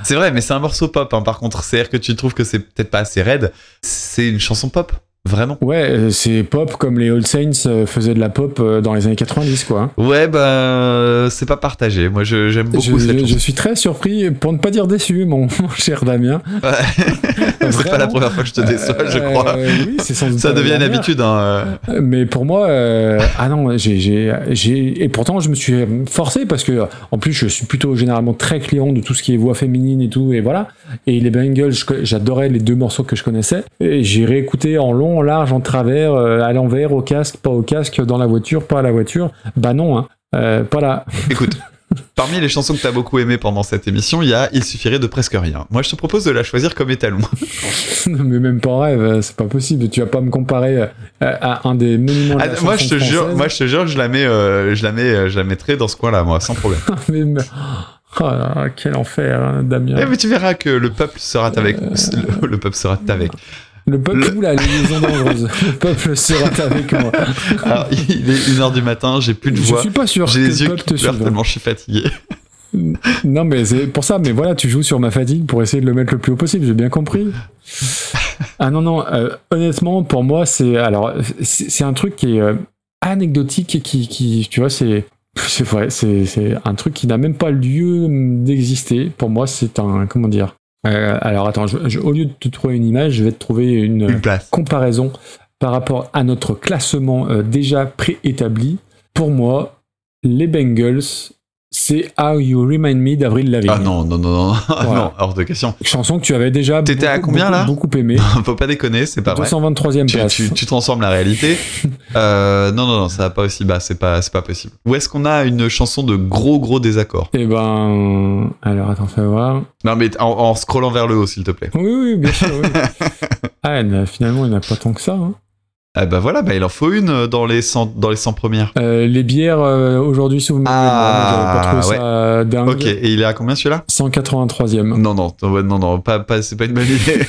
C'est vrai, mais c'est un morceau pop, hein, par contre. C'est-à-dire que tu trouves que c'est peut-être pas assez raide. C'est une chanson pop, vraiment. Ouais, euh, c'est pop comme les All Saints euh, faisaient de la pop euh, dans les années 90, quoi. Ouais, bah, euh, c'est pas partagé. Moi, j'aime beaucoup Je, cette je- suis très surpris, pour ne pas dire déçu, mon, mon cher Damien. c'est pas la première fois que je te déçois, je Euh, crois. oui, c'est sans doute Ça devient une habitude. Hein. euh. Mais pour moi, euh, ah non, j'ai, et pourtant je me suis forcé parce que, en plus, je suis plutôt généralement très client de tout ce qui est voix féminine et tout, et voilà. Et les Bengals, j'adorais les deux morceaux que je connaissais. Et j'ai réécouté en long, en large, en travers, euh, à l'envers, au casque, pas au casque, dans la voiture, pas à la voiture. Bah non, hein. Euh, pas là. Écoute, parmi les chansons que t'as beaucoup aimées pendant cette émission, il y a Il suffirait de presque rien. Moi, je te propose de la choisir comme étalon. Mais même pas en rêve, euh, c'est pas possible. Tu vas pas me comparer à un des monuments de la Ah, moi, je te jure, moi, je te jure, je la mets, euh, je la mets, je la mettrai dans ce coin-là, moi, sans problème. mais, mais- oh quel enfer, hein, Damien. Eh, mais tu verras que le peuple sera avec, le, le peuple sera avec. Le peuple Le- ou la liaison dangereuse Le peuple sera avec moi. Alors, il est 1h du matin, j'ai plus de Je voix. suis pas sûr J'ai les le yeux qui te pleurent tellement je suis fatigué. Non, mais c'est pour ça. Mais voilà, tu joues sur ma fatigue pour essayer de le mettre le plus haut possible. J'ai bien compris. ah non, non. euh, honnêtement, pour moi, c'est alors c'est un truc qui est euh, anecdotique et qui, qui, tu vois, c'est c'est vrai, c'est c'est un truc qui n'a même pas lieu d'exister. Pour moi, c'est un comment dire. Euh, alors attends, je- je- au lieu de te trouver une image, je vais te trouver une, Une place. comparaison par rapport à notre classement euh, déjà préétabli. Pour moi, les Bengals, c'est How You Remind Me d'Avril Lavigne. Ah non, non, non, non, Voilà. non, hors de question. Chanson que tu avais déjà T'étais à beaucoup, combien, là beaucoup, beaucoup aimé. Faut pas déconner, c'est pas vrai. 223e Tu, place. tu, tu transformes la réalité. Euh, non, non, non, ça va pas aussi bas, c'est pas, pas possible. Où est-ce qu'on a une chanson de gros, gros désaccord? Eh ben, alors attends, fais voir. Non, mais en, en scrollant vers le haut, s'il te plaît. Oui, oui, bien sûr. oui. ah, finalement, il n'y en a pas tant que ça. hein. Ah bah voilà, bah il en faut une euh, dans les 100, dans les 100 premières. Euh, les bières euh, aujourd'hui sous ma Ah, j'avais pas trouvé ouais. ça dingue. Ok, et il est à combien celui-là? 183e. Non, non, non, non, non, pas, pas, c'est pas une bonne idée.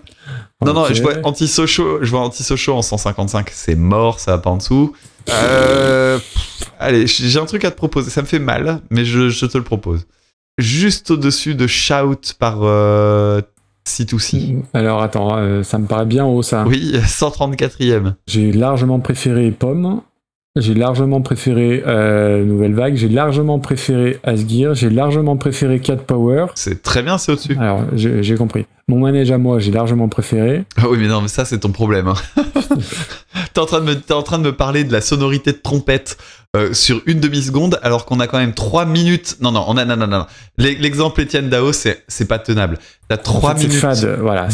non, non, je vois Antisocial, je vois Antisocial en 155, c'est mort, ça va pas en dessous. Euh, pff, allez, j'ai un truc à te proposer, ça me fait mal, mais je, je te le propose. Juste au-dessus de Shout par C2C. Alors attends, euh, ça me paraît bien haut ça. Oui, 134ème. J'ai largement préféré Pomme. J'ai largement préféré euh, Nouvelle Vague. J'ai largement préféré Asgir. J'ai largement préféré Cat Power. C'est très bien, c'est au-dessus. Alors, j'ai compris. Mon manège à moi, j'ai largement préféré. Ah oui, mais non, mais ça, c'est ton problème. hein. t'es, en train de me, t'es en train de me parler de la sonorité de trompette euh, sur une demi-seconde, alors qu'on a quand même 3 minutes. Non, non, on a, non, non, non. non. L'e- L'exemple Étienne Dao, c'est, c'est pas tenable. T'as 3 En fait, minutes fade, voilà,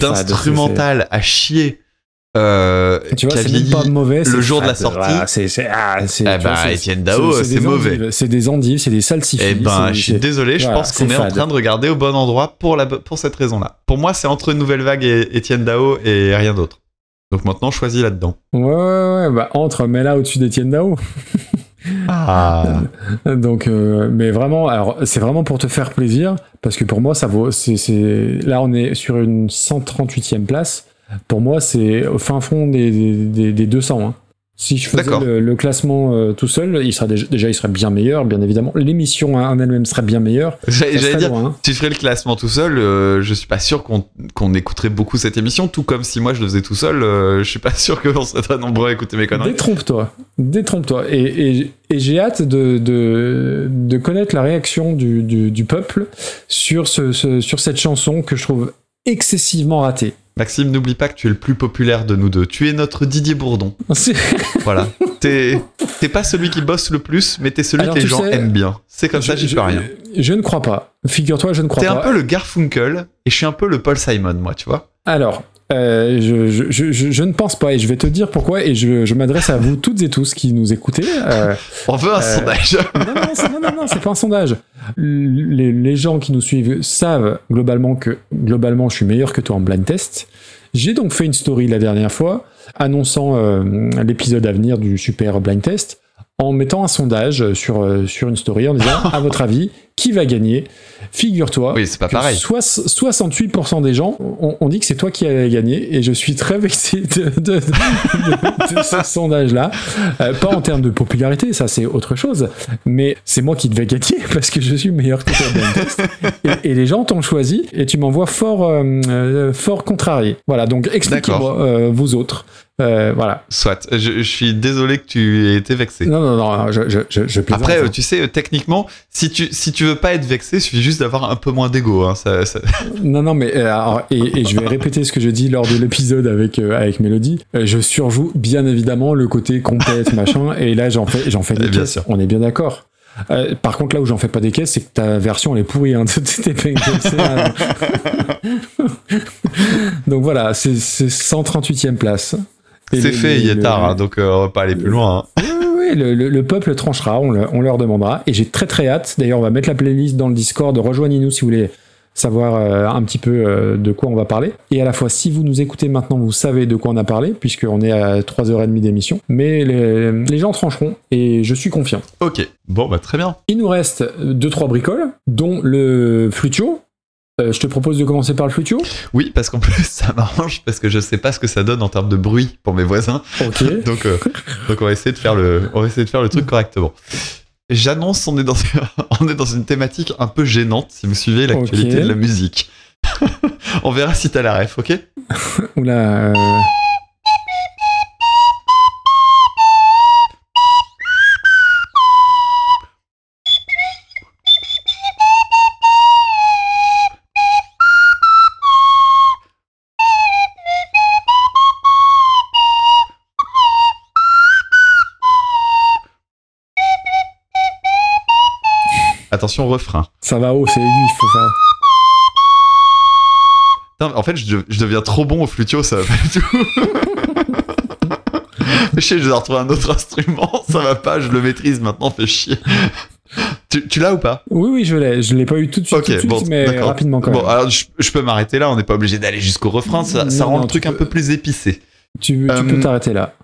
d'instrumental à chier. Euh, Tu vois, c'est même pas mauvais. le jour de la fade. sortie. Voilà, c'est, c'est, ah, c'est, Eh bah, c'est- Étienne Dao, c'est mauvais. C'est des endives, c'est des salsifis. Eh ben, je suis désolé, je voilà, pense qu'on est en train de regarder au bon endroit pour, la, pour cette raison-là. Pour moi, c'est entre Nouvelle Vague et Étienne Dao et rien d'autre. Donc maintenant, choisis là-dedans. Ouais, ouais, ouais, bah, entre, mais là au-dessus d'Étienne Dao. Ah. Donc, euh, mais vraiment, alors c'est vraiment pour te faire plaisir, parce que pour moi, ça vaut. C'est... Là, on est sur une 138e place. Pour moi, c'est au fin fond des, des, des 200. hein. Si je faisais le, le classement euh, tout seul, il serait déjà, déjà, il serait bien meilleur, bien évidemment. L'émission hein, en elle-même serait bien meilleure. J'allais dire, loin, hein. tu ferais le classement tout seul, euh, je suis pas sûr qu'on qu'on écouterait beaucoup cette émission, tout comme si moi je le faisais tout seul, euh, je suis pas sûr qu'on serait très nombreux à écouter mes conneries. Détrompe-toi, détrompe-toi. Et, et- et j'ai hâte de, de, de connaître la réaction du, du, du peuple sur, ce, ce- sur cette chanson que je trouve excessivement ratée. Maxime, n'oublie pas que tu es le plus populaire de nous deux. Tu es notre Didier Bourdon. Voilà. T'es t'es pas celui qui bosse le plus, mais t'es celui Alors, que les gens sais, aiment bien. C'est comme ça, je, j'y je- peux rien. je ne crois pas. Figure-toi, je ne crois T'es pas. un peu le Garfunkel et je suis un peu le Paul Simon, moi, tu vois. Alors, euh, je, je- je- je- je ne pense pas, et je vais te dire pourquoi, et je, m'adresse à vous toutes et tous qui nous écoutez. Euh, On veut un Euh, sondage. non, non, non, non, c'est pas un sondage. Les, les gens qui nous suivent savent globalement que globalement je suis meilleur que toi en blind test. J'ai donc fait une story la dernière fois annonçant l'épisode à venir du super blind test en mettant un sondage sur, euh, sur une story en disant à votre avis, qui va gagner? Figure-toi Oui, c'est pas que pareil. soix- 68% des gens ont, ont dit que c'est toi qui allais gagner et je suis très vexé de, de- de- de ce sondage-là. Euh, pas en termes de popularité, ça c'est autre chose, mais c'est moi qui devais gagner parce que je suis meilleur que toi dans le test. Et, et les gens t'ont choisi et tu m'envoies fort, euh, euh, fort contrarié. Voilà, donc expliquez-moi, euh, vous autres. Euh, voilà. Soit. Je, je suis désolé que tu aies été vexé. Non, non, non, je, je, je. Après, euh, tu sais, euh, techniquement, si tu, si tu veux pas être vexé, il suffit juste d'avoir un peu moins d'ego. Hein, ça, ça- Non, non, mais alors, et, et je vais répéter ce que je dis lors de l'épisode avec euh, avec Mélodie. Je surjoue bien évidemment le côté compète machin, et là j'en fais j'en fais des Bien caisses. sûr. On est bien d'accord. Euh, par contre, là où j'en fais pas des caisses, c'est que ta version elle est pourrie. Hein. Donc voilà, c'est c'est 138e place. C'est fait, il est tard, hein, donc euh, on va pas aller plus loin. hein. oui, le, le- le peuple tranchera, on, le- on leur demandera. Et j'ai très très hâte. D'ailleurs, on va mettre la playlist dans le Discord. Rejoignez-nous si vous voulez savoir euh, un petit peu euh, de quoi on va parler. Et à la fois, si vous nous écoutez maintenant, vous savez de quoi on a parlé, puisqu'on est à 3h30 d'émission. Mais les, les gens trancheront et je suis confiant. Ok, bon, bah très bien. Il nous reste 2-3 bricoles, dont le flutio. Euh, je te propose de commencer par le flutio. Oui, parce qu'en plus, ça m'arrange, parce que je sais pas ce que ça donne en termes de bruit pour mes voisins. Ok. donc, euh, donc on va essayer de faire le, on va essayer de faire le truc correctement. J'annonce, on est dans, on est dans une thématique un peu gênante si vous suivez l'actualité de la musique. on verra si t'as la ref, ok? Oula. euh, Attention, refrain. Ça va haut, c'est aigu, il faut faire. Putain, en fait, je, je deviens trop bon au flutio, ça va pas du tout. je sais, je dois retrouver un autre instrument, ça va pas, je le maîtrise maintenant, fait chier. tu tu l'as ou pas? Oui, oui, je l'ai. Je l'ai pas eu tout de suite, Ok, tout de suite, bon, mais rapidement quand Bon, même. alors je, je peux m'arrêter là, on n'est pas obligé d'aller jusqu'au refrain, ça, rend non, le truc un peux- peu plus épicé. Tu, tu Euh, peux t'arrêter là.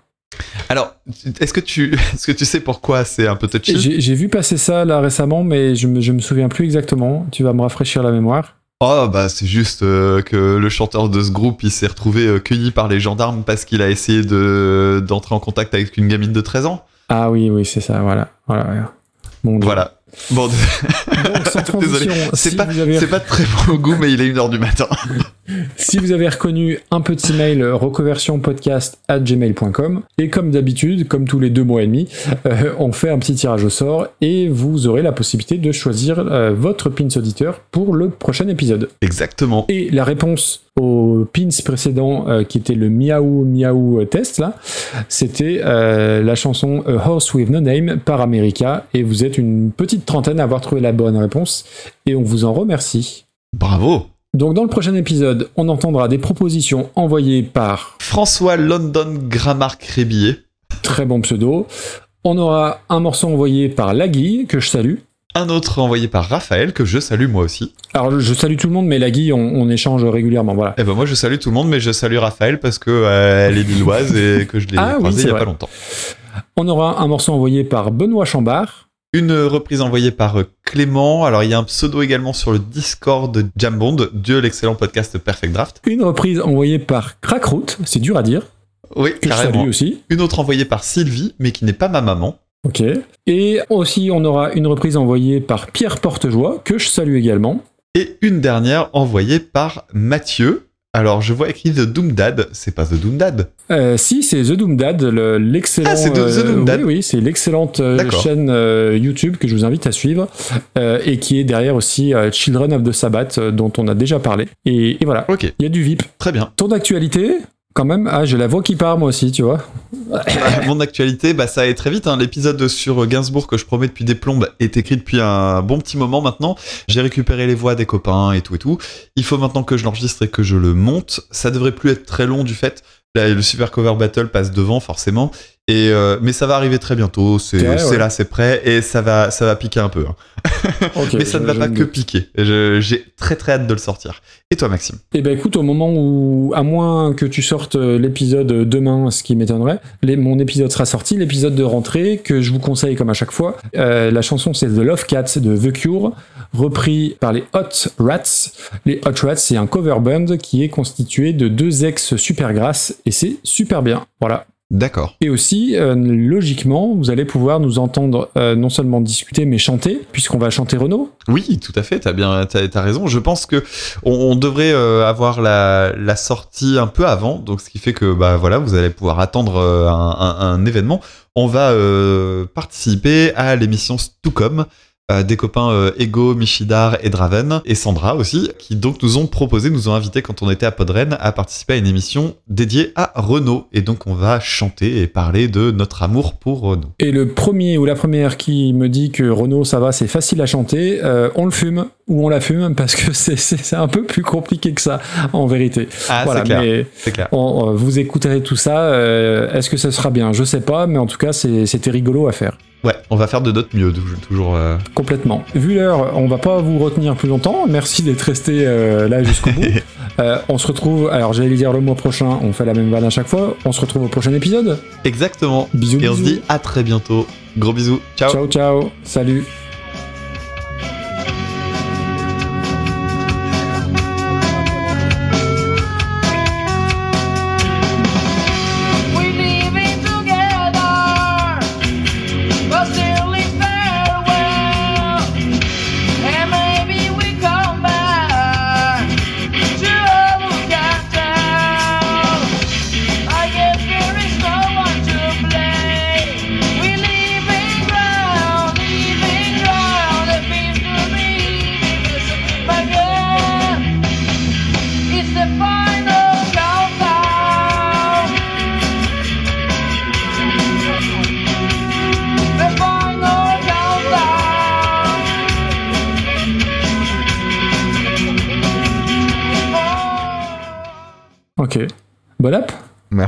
Alors, est-ce que tu, est-ce que tu sais pourquoi c'est un peu touchy? J'ai vu passer ça là récemment, mais je me, je me souviens plus exactement. Tu vas me rafraîchir la mémoire. Oh bah c'est juste euh, que le chanteur de ce groupe il s'est retrouvé euh, cueilli par les gendarmes parce qu'il a essayé de d'entrer en contact avec une gamine de 13 ans. Ah oui, oui, c'est ça, voilà. voilà. Bon, Voilà. Bon, Donc, sans transition, désolé. C'est si pas, avez- de très bon goût, mais il est 1h du matin. Si vous avez reconnu un petit mail euh, reconversionpodcast@gmail.com et comme d'habitude, comme tous les deux mois et demi, euh, on fait un petit tirage au sort et vous aurez la possibilité de choisir euh, votre pins auditeur pour le prochain épisode. Exactement. Et la réponse au pins précédent euh, qui était le miaou miaou test là, c'était euh, la chanson A Horse with No Name par America et vous êtes une petite trentaine à avoir trouvé la bonne réponse et on vous en remercie. Bravo. Donc dans le prochain épisode, on entendra des propositions envoyées par François London Grammar Crébillet. très bon pseudo. On aura un morceau envoyé par Lagui, que je salue. Un autre envoyé par Raphaël, que je salue moi aussi. Alors je salue tout le monde, mais Lagui, on, on échange régulièrement, voilà. Et ben moi je salue tout le monde, mais je salue Raphaël parce que euh, elle est lilloise et que je l'ai Ah croisée il y a vrai. pas longtemps. On aura un morceau envoyé par Benoît Chambard. Une reprise envoyée par Clément. Alors il y a un pseudo également sur le Discord de Jambond, de l'excellent podcast Perfect Draft. Une reprise envoyée par Crackroot, c'est dur à dire, Oui, que je carrément. salue aussi. Une autre envoyée par Sylvie, mais qui n'est pas ma maman. Ok. Et aussi, on aura une reprise envoyée par Pierre Portejoie, que je salue également. Et une dernière envoyée par Mathieu. Alors je vois écrit The Doom Dad, c'est pas The Doom Dad. Euh, si, c'est The Doom Dad, le- l'excellent. Ah, c'est The- Doom Dad. Oui, oui, c'est l'excellente euh, chaîne euh, YouTube que je vous invite à suivre euh, et qui est derrière aussi euh, Children of the Sabbath, euh, dont on a déjà parlé. Et, et voilà, Ok, il y a du VIP. très bien. Ton actualité, quand même, ah, j'ai la voix qui part moi aussi, tu vois. Mon actualité, bah, ça allait très vite. hein. L'épisode sur Gainsbourg que je promets depuis des plombes est écrit depuis un bon petit moment maintenant. J'ai récupéré les voix des copains et tout et tout. Il faut maintenant que je l'enregistre et que je le monte. Ça devrait plus être très long du fait. Le Super Cover Battle passe devant forcément. Et euh, mais ça va arriver très bientôt. C'est Ouais, là, c'est prêt et ça va ça va piquer un peu. hein. Mais ça ne va pas que piquer. J'ai très très hâte de le sortir. Et toi, Maxime? Eh ben écoute, au moment où, à moins que tu sortes euh, l'épisode demain, ce qui m'étonnerait, mon épisode sera sorti, l'épisode de rentrée que je vous conseille comme à chaque fois. Euh, la chanson c'est The Love Cats de The Cure, repris par les Hot Rats. Les Hot Rats, c'est un cover band qui est constitué de deux ex super grasses et c'est super bien. Voilà. D'accord. Et aussi, euh, logiquement, vous allez pouvoir nous entendre euh, non seulement discuter, mais chanter, puisqu'on va chanter Renault. Oui, tout à fait. T'as bien, t'as, t'as raison. Je pense que on, on devrait euh, avoir la, la sortie un peu avant, donc ce qui fait que bah voilà, vous allez pouvoir attendre un, un- un événement. On va participer à l'émission Stucom. Euh, des copains euh, Ego, Michidar et Draven et Sandra aussi, qui donc nous ont proposé, nous ont invités quand on était à Podren à participer à une émission dédiée à Renault. Et donc on va chanter et parler de notre amour pour Renault. Et le premier ou la première qui me dit que Renault ça va, c'est facile à chanter, euh, on le fume ou on la fume parce que c'est- un peu plus compliqué que ça en vérité. Ah, voilà, c'est clair. mais clair. on- vous écouterez tout ça. Est-ce que ça sera bien? Je sais pas, mais en tout cas c'était rigolo à faire. Ouais, on va faire de notre mieux, toujours. euh, Complètement. Vu l'heure, on va pas vous retenir plus longtemps. Merci d'être resté euh, là jusqu'au bout. Euh, on se retrouve, alors j'allais dire le mois prochain, on fait la même vanne à chaque fois. On se retrouve au prochain épisode. Exactement. Bisous, Et on se dit à très bientôt. Gros bisous. Ciao. Ciao, ciao. Salut.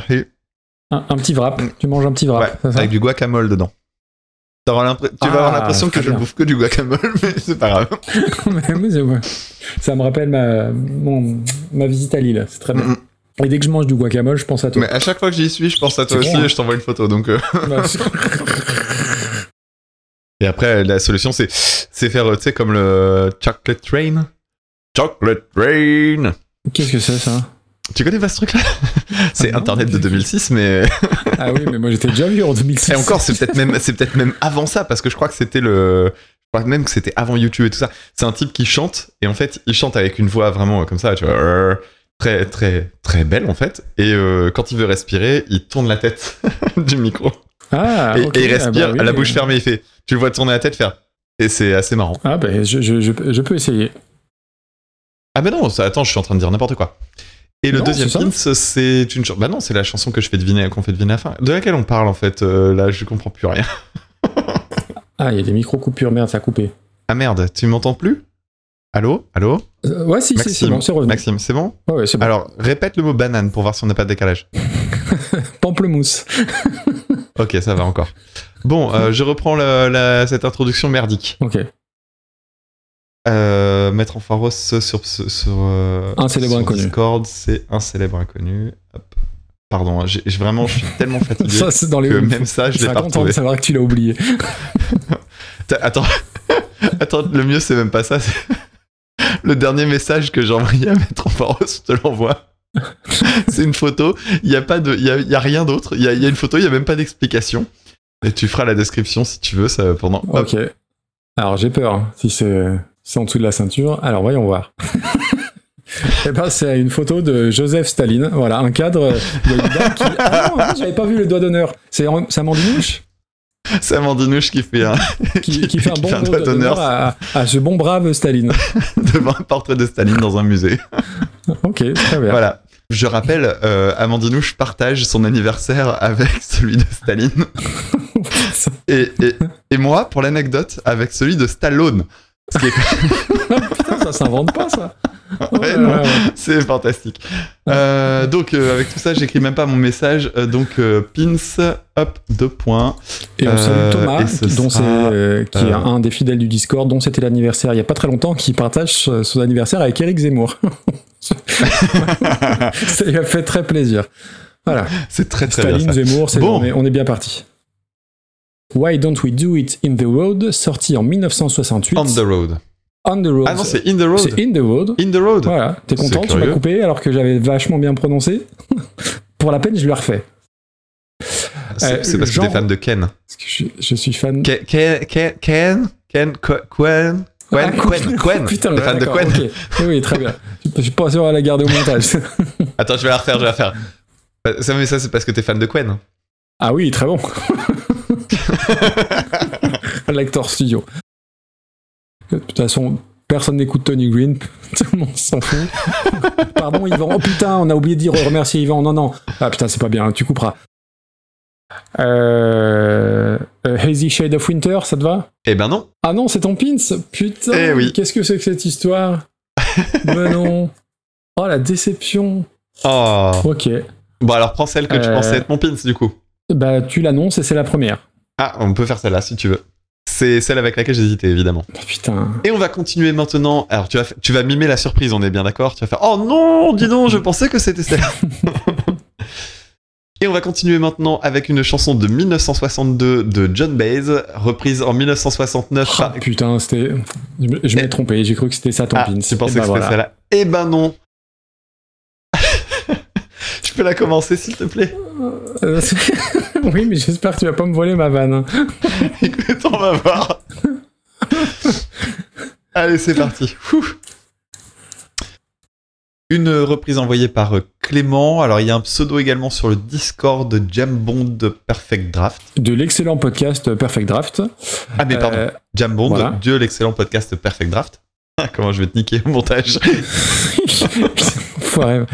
Merci. un, un petit wrap. Tu manges un petit wrap. Ouais, c'est ça avec du guacamole dedans. Tu vas Ah, avoir l'impression que je ne bouffe que du guacamole, mais c'est pas grave. Ça me rappelle ma, mon- ma visite à Lille. C'est très bien. Mm, Et dès que je mange du guacamole, je pense à toi. Mais à chaque fois que j'y suis, je pense à toi aussi bon, hein. et je t'envoie une photo. Donc, euh, Bah, Et après, la solution, c'est, faire, tu sais, comme le Chocolate Train. Chocolate Train Qu'est-ce que c'est ça? Tu connais pas ce truc-là C'est non, Internet de du tout. 2006, mais... Ah oui, mais moi j'étais déjà vieux en 2006. Et encore, c'est peut-être même, c'est peut-être même avant ça, parce que je crois que c'était le, je crois même que c'était avant YouTube et tout ça. C'est un type qui chante, et en fait, il chante avec une voix vraiment euh, comme ça, tu vois, euh, très, très, très belle en fait. Et euh, quand il veut respirer, il tourne la tête du micro. Ah, et, il Ah respire, bah oui. la bouche fermée, il fait, tu le vois tourner la tête faire. Et c'est assez marrant. Ah, bah je, je, je, je peux essayer. Ah, mais non, ça, attends, je suis en train de dire n'importe quoi. Et le Non, deuxième hint, c'est une chanson. Bah non, c'est la chanson que je fais deviner, qu'on fait deviner à la fin. De laquelle on parle en fait euh, Là, je comprends plus rien. Ah, il y a des micro-coupures, merde, ça a coupé. Ah merde, tu m'entends plus? Allô? Allô? Euh, ouais, si, si, c'est bon, c'est revenu. Maxime, c'est bon? Ouais, ouais, c'est bon. Alors, répète le mot banane pour voir si on n'a pas de décalage. Pamplemousse. Ok, ça va encore. Bon, euh, je reprends la- la- cette introduction merdique. Ok. Euh, mettre en pharos sur, sur, sur, euh, Un célèbre sur inconnu. Discord, c'est un célèbre inconnu. Hop. Pardon, hein, j'ai- vraiment, je suis tellement fatigué Ça, c'est dans les. que même ça, je l'ai pas content de retrouvé. savoir que tu l'as oublié. Attends, attends, le mieux c'est même pas ça. Le dernier message que j'ai envoyé à Maître en pharos, je te l'envoie. c'est une photo. Il y a pas de, il y a, il y a rien d'autre. Il y a, il y a une photo. Il y a même pas d'explication. Et tu feras la description si tu veux ça pendant. Hop. Ok. Alors, j'ai peur, hein, si c'est c'est en dessous de la ceinture. Alors, voyons voir. Eh ben, c'est une photo de Joseph Staline. Voilà, un cadre. Il y a une dame qui. Ah non, j'avais pas vu le doigt d'honneur. C'est Amandinouche C'est Amandinouche qui fait un, qui, qui fait un bon doigt d'honneur d'honneur. à, à ce bon brave Staline. devant un portrait de Staline dans un musée. Ok, très bien. Voilà. Je rappelle, euh, Amandinouche partage son anniversaire avec celui de Staline. et, et, et moi, pour l'anecdote, avec celui de Stallone. Est- Putain, ça s'invente pas, ça. Ouais, là non, là, ouais. c'est fantastique. Euh, donc, euh, avec tout ça, j'écris même pas mon message. Euh, donc, pins up deux points. Et on salue Thomas, et ce dont c'est, sera, qui est un des fidèles du Discord, dont c'était l'anniversaire il y a pas très longtemps, qui partage son anniversaire avec Eric Zemmour. ça lui a fait très plaisir. Voilà. C'est très très Staline, bien. Zemmour, c'est Bon. on, est, on est bien parti. Why Don't We Do It in the Road, sorti en 1968. On the road. On the Road. Ah non, c'est in the road. C'est In the Road. In the road. Voilà, t'es content, tu m'as coupé alors que j'avais vachement bien prononcé. Pour la peine, je le refais. C'est Euh, parce que genre- t'es fan de Ken. Parce que je, je suis fan. Ken, Ken, Ken, Ken, Qu- Quen, Ah, Quen, Quen, Quen. Putain, T'es fan de Quen? ok. Oui, très bien. Je suis pas sûr à la garder au montage. Attends, je vais la refaire, je vais la refaire. Euh, Ça, mais ça, c'est parce que t'es fan de Quen. ah oui, très bon. Lector Studio. De toute façon, personne n'écoute Tony Green. Tout le monde s'en fout. Pardon, Yvan. Oh putain, on a oublié de dire remercier Yvan. Non, non. Ah putain, c'est pas bien, tu couperas. Euh, euh, Hazy Shade of Winter, ça te va? Eh ben non. Ah non, c'est ton pins Putain, Eh oui. qu'est-ce que c'est que cette histoire? Mais non. Oh, la déception. Oh. Ok. Bon, alors prends celle que tu Euh. pensais être mon pins, du coup. Bah, tu l'annonces et c'est la première. Ah, on peut faire celle-là si tu veux. C'est celle avec laquelle j'hésitais, évidemment. Oh, putain. Et on va continuer maintenant. Alors, tu vas, tu vas mimer la surprise, on est bien d'accord Tu vas faire Oh non, dis donc, je pensais que c'était celle-là. Et on va continuer maintenant avec une chanson de 1962 de John Baez, reprise en 1969 Oh, par. putain, c'était. Je m'ai trompé, j'ai cru que c'était ça ton Ah, pins. tu pensais Eh que ben c'était voilà. celle-là Eh ben non Je peux la commencer, s'il te plaît Euh, oui, mais j'espère que tu vas pas me voler ma vanne. hein. Écoute, on va voir. Allez, c'est parti. Ouh. Une reprise envoyée par Clément. Alors, il y a un pseudo également sur le Discord de Jambond Perfect Draft. De l'excellent podcast Perfect Draft. Ah, mais pardon. Euh, Jambond, voilà. de l'excellent podcast Perfect Draft. Ah, Comment je vais te niquer au montage Foiré.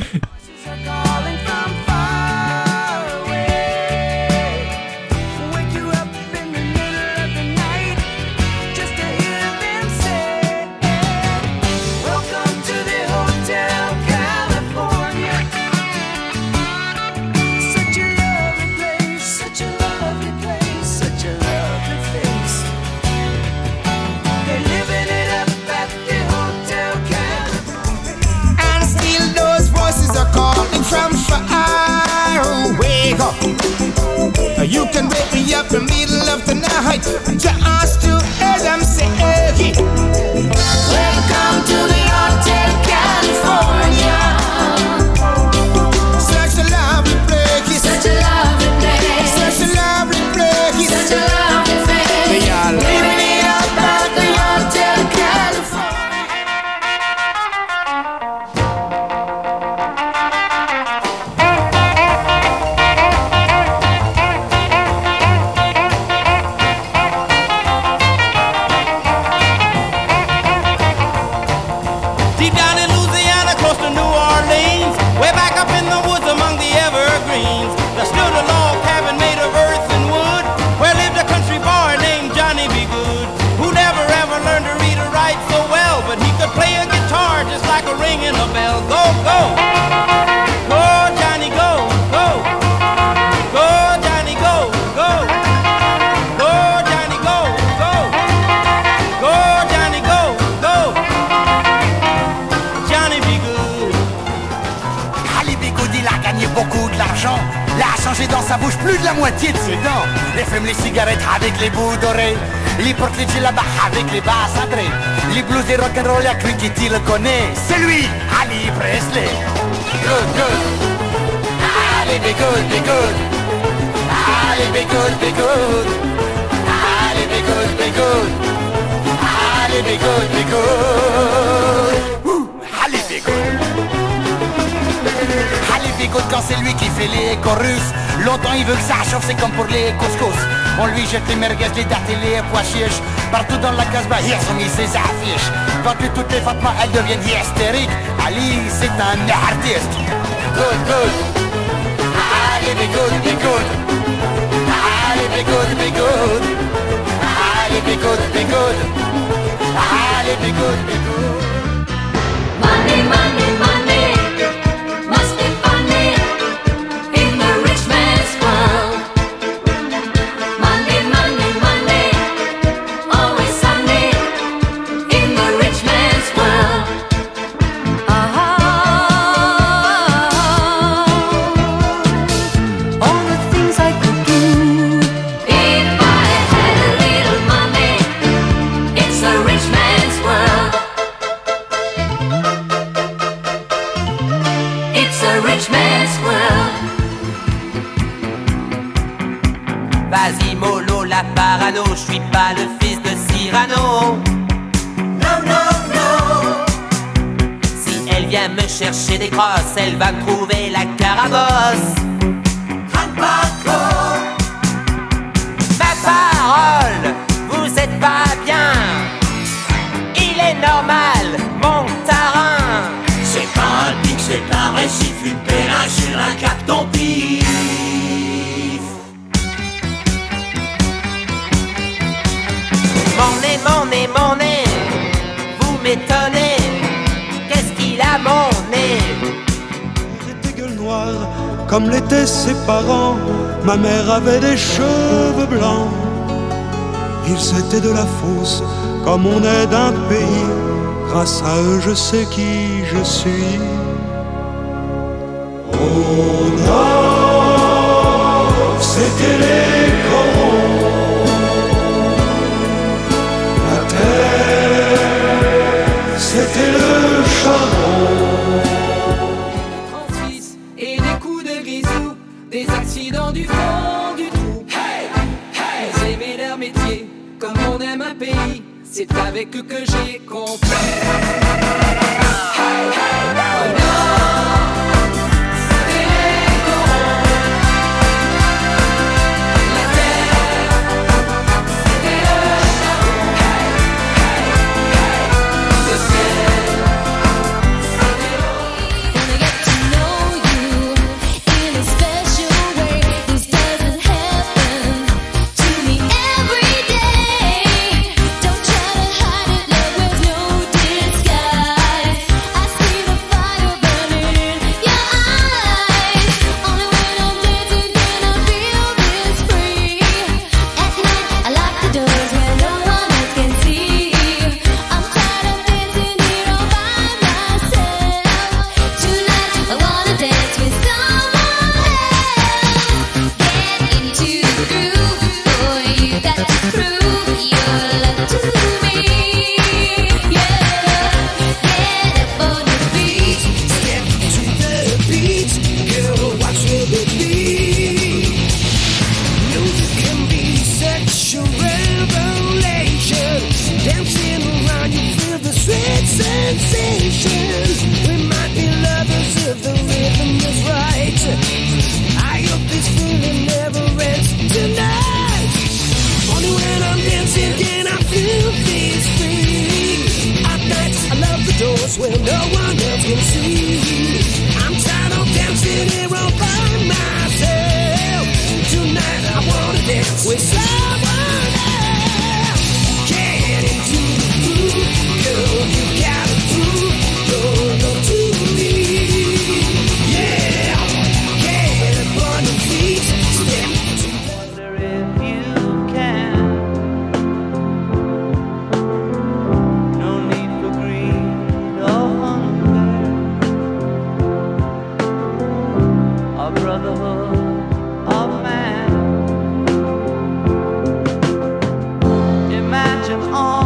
imagine all.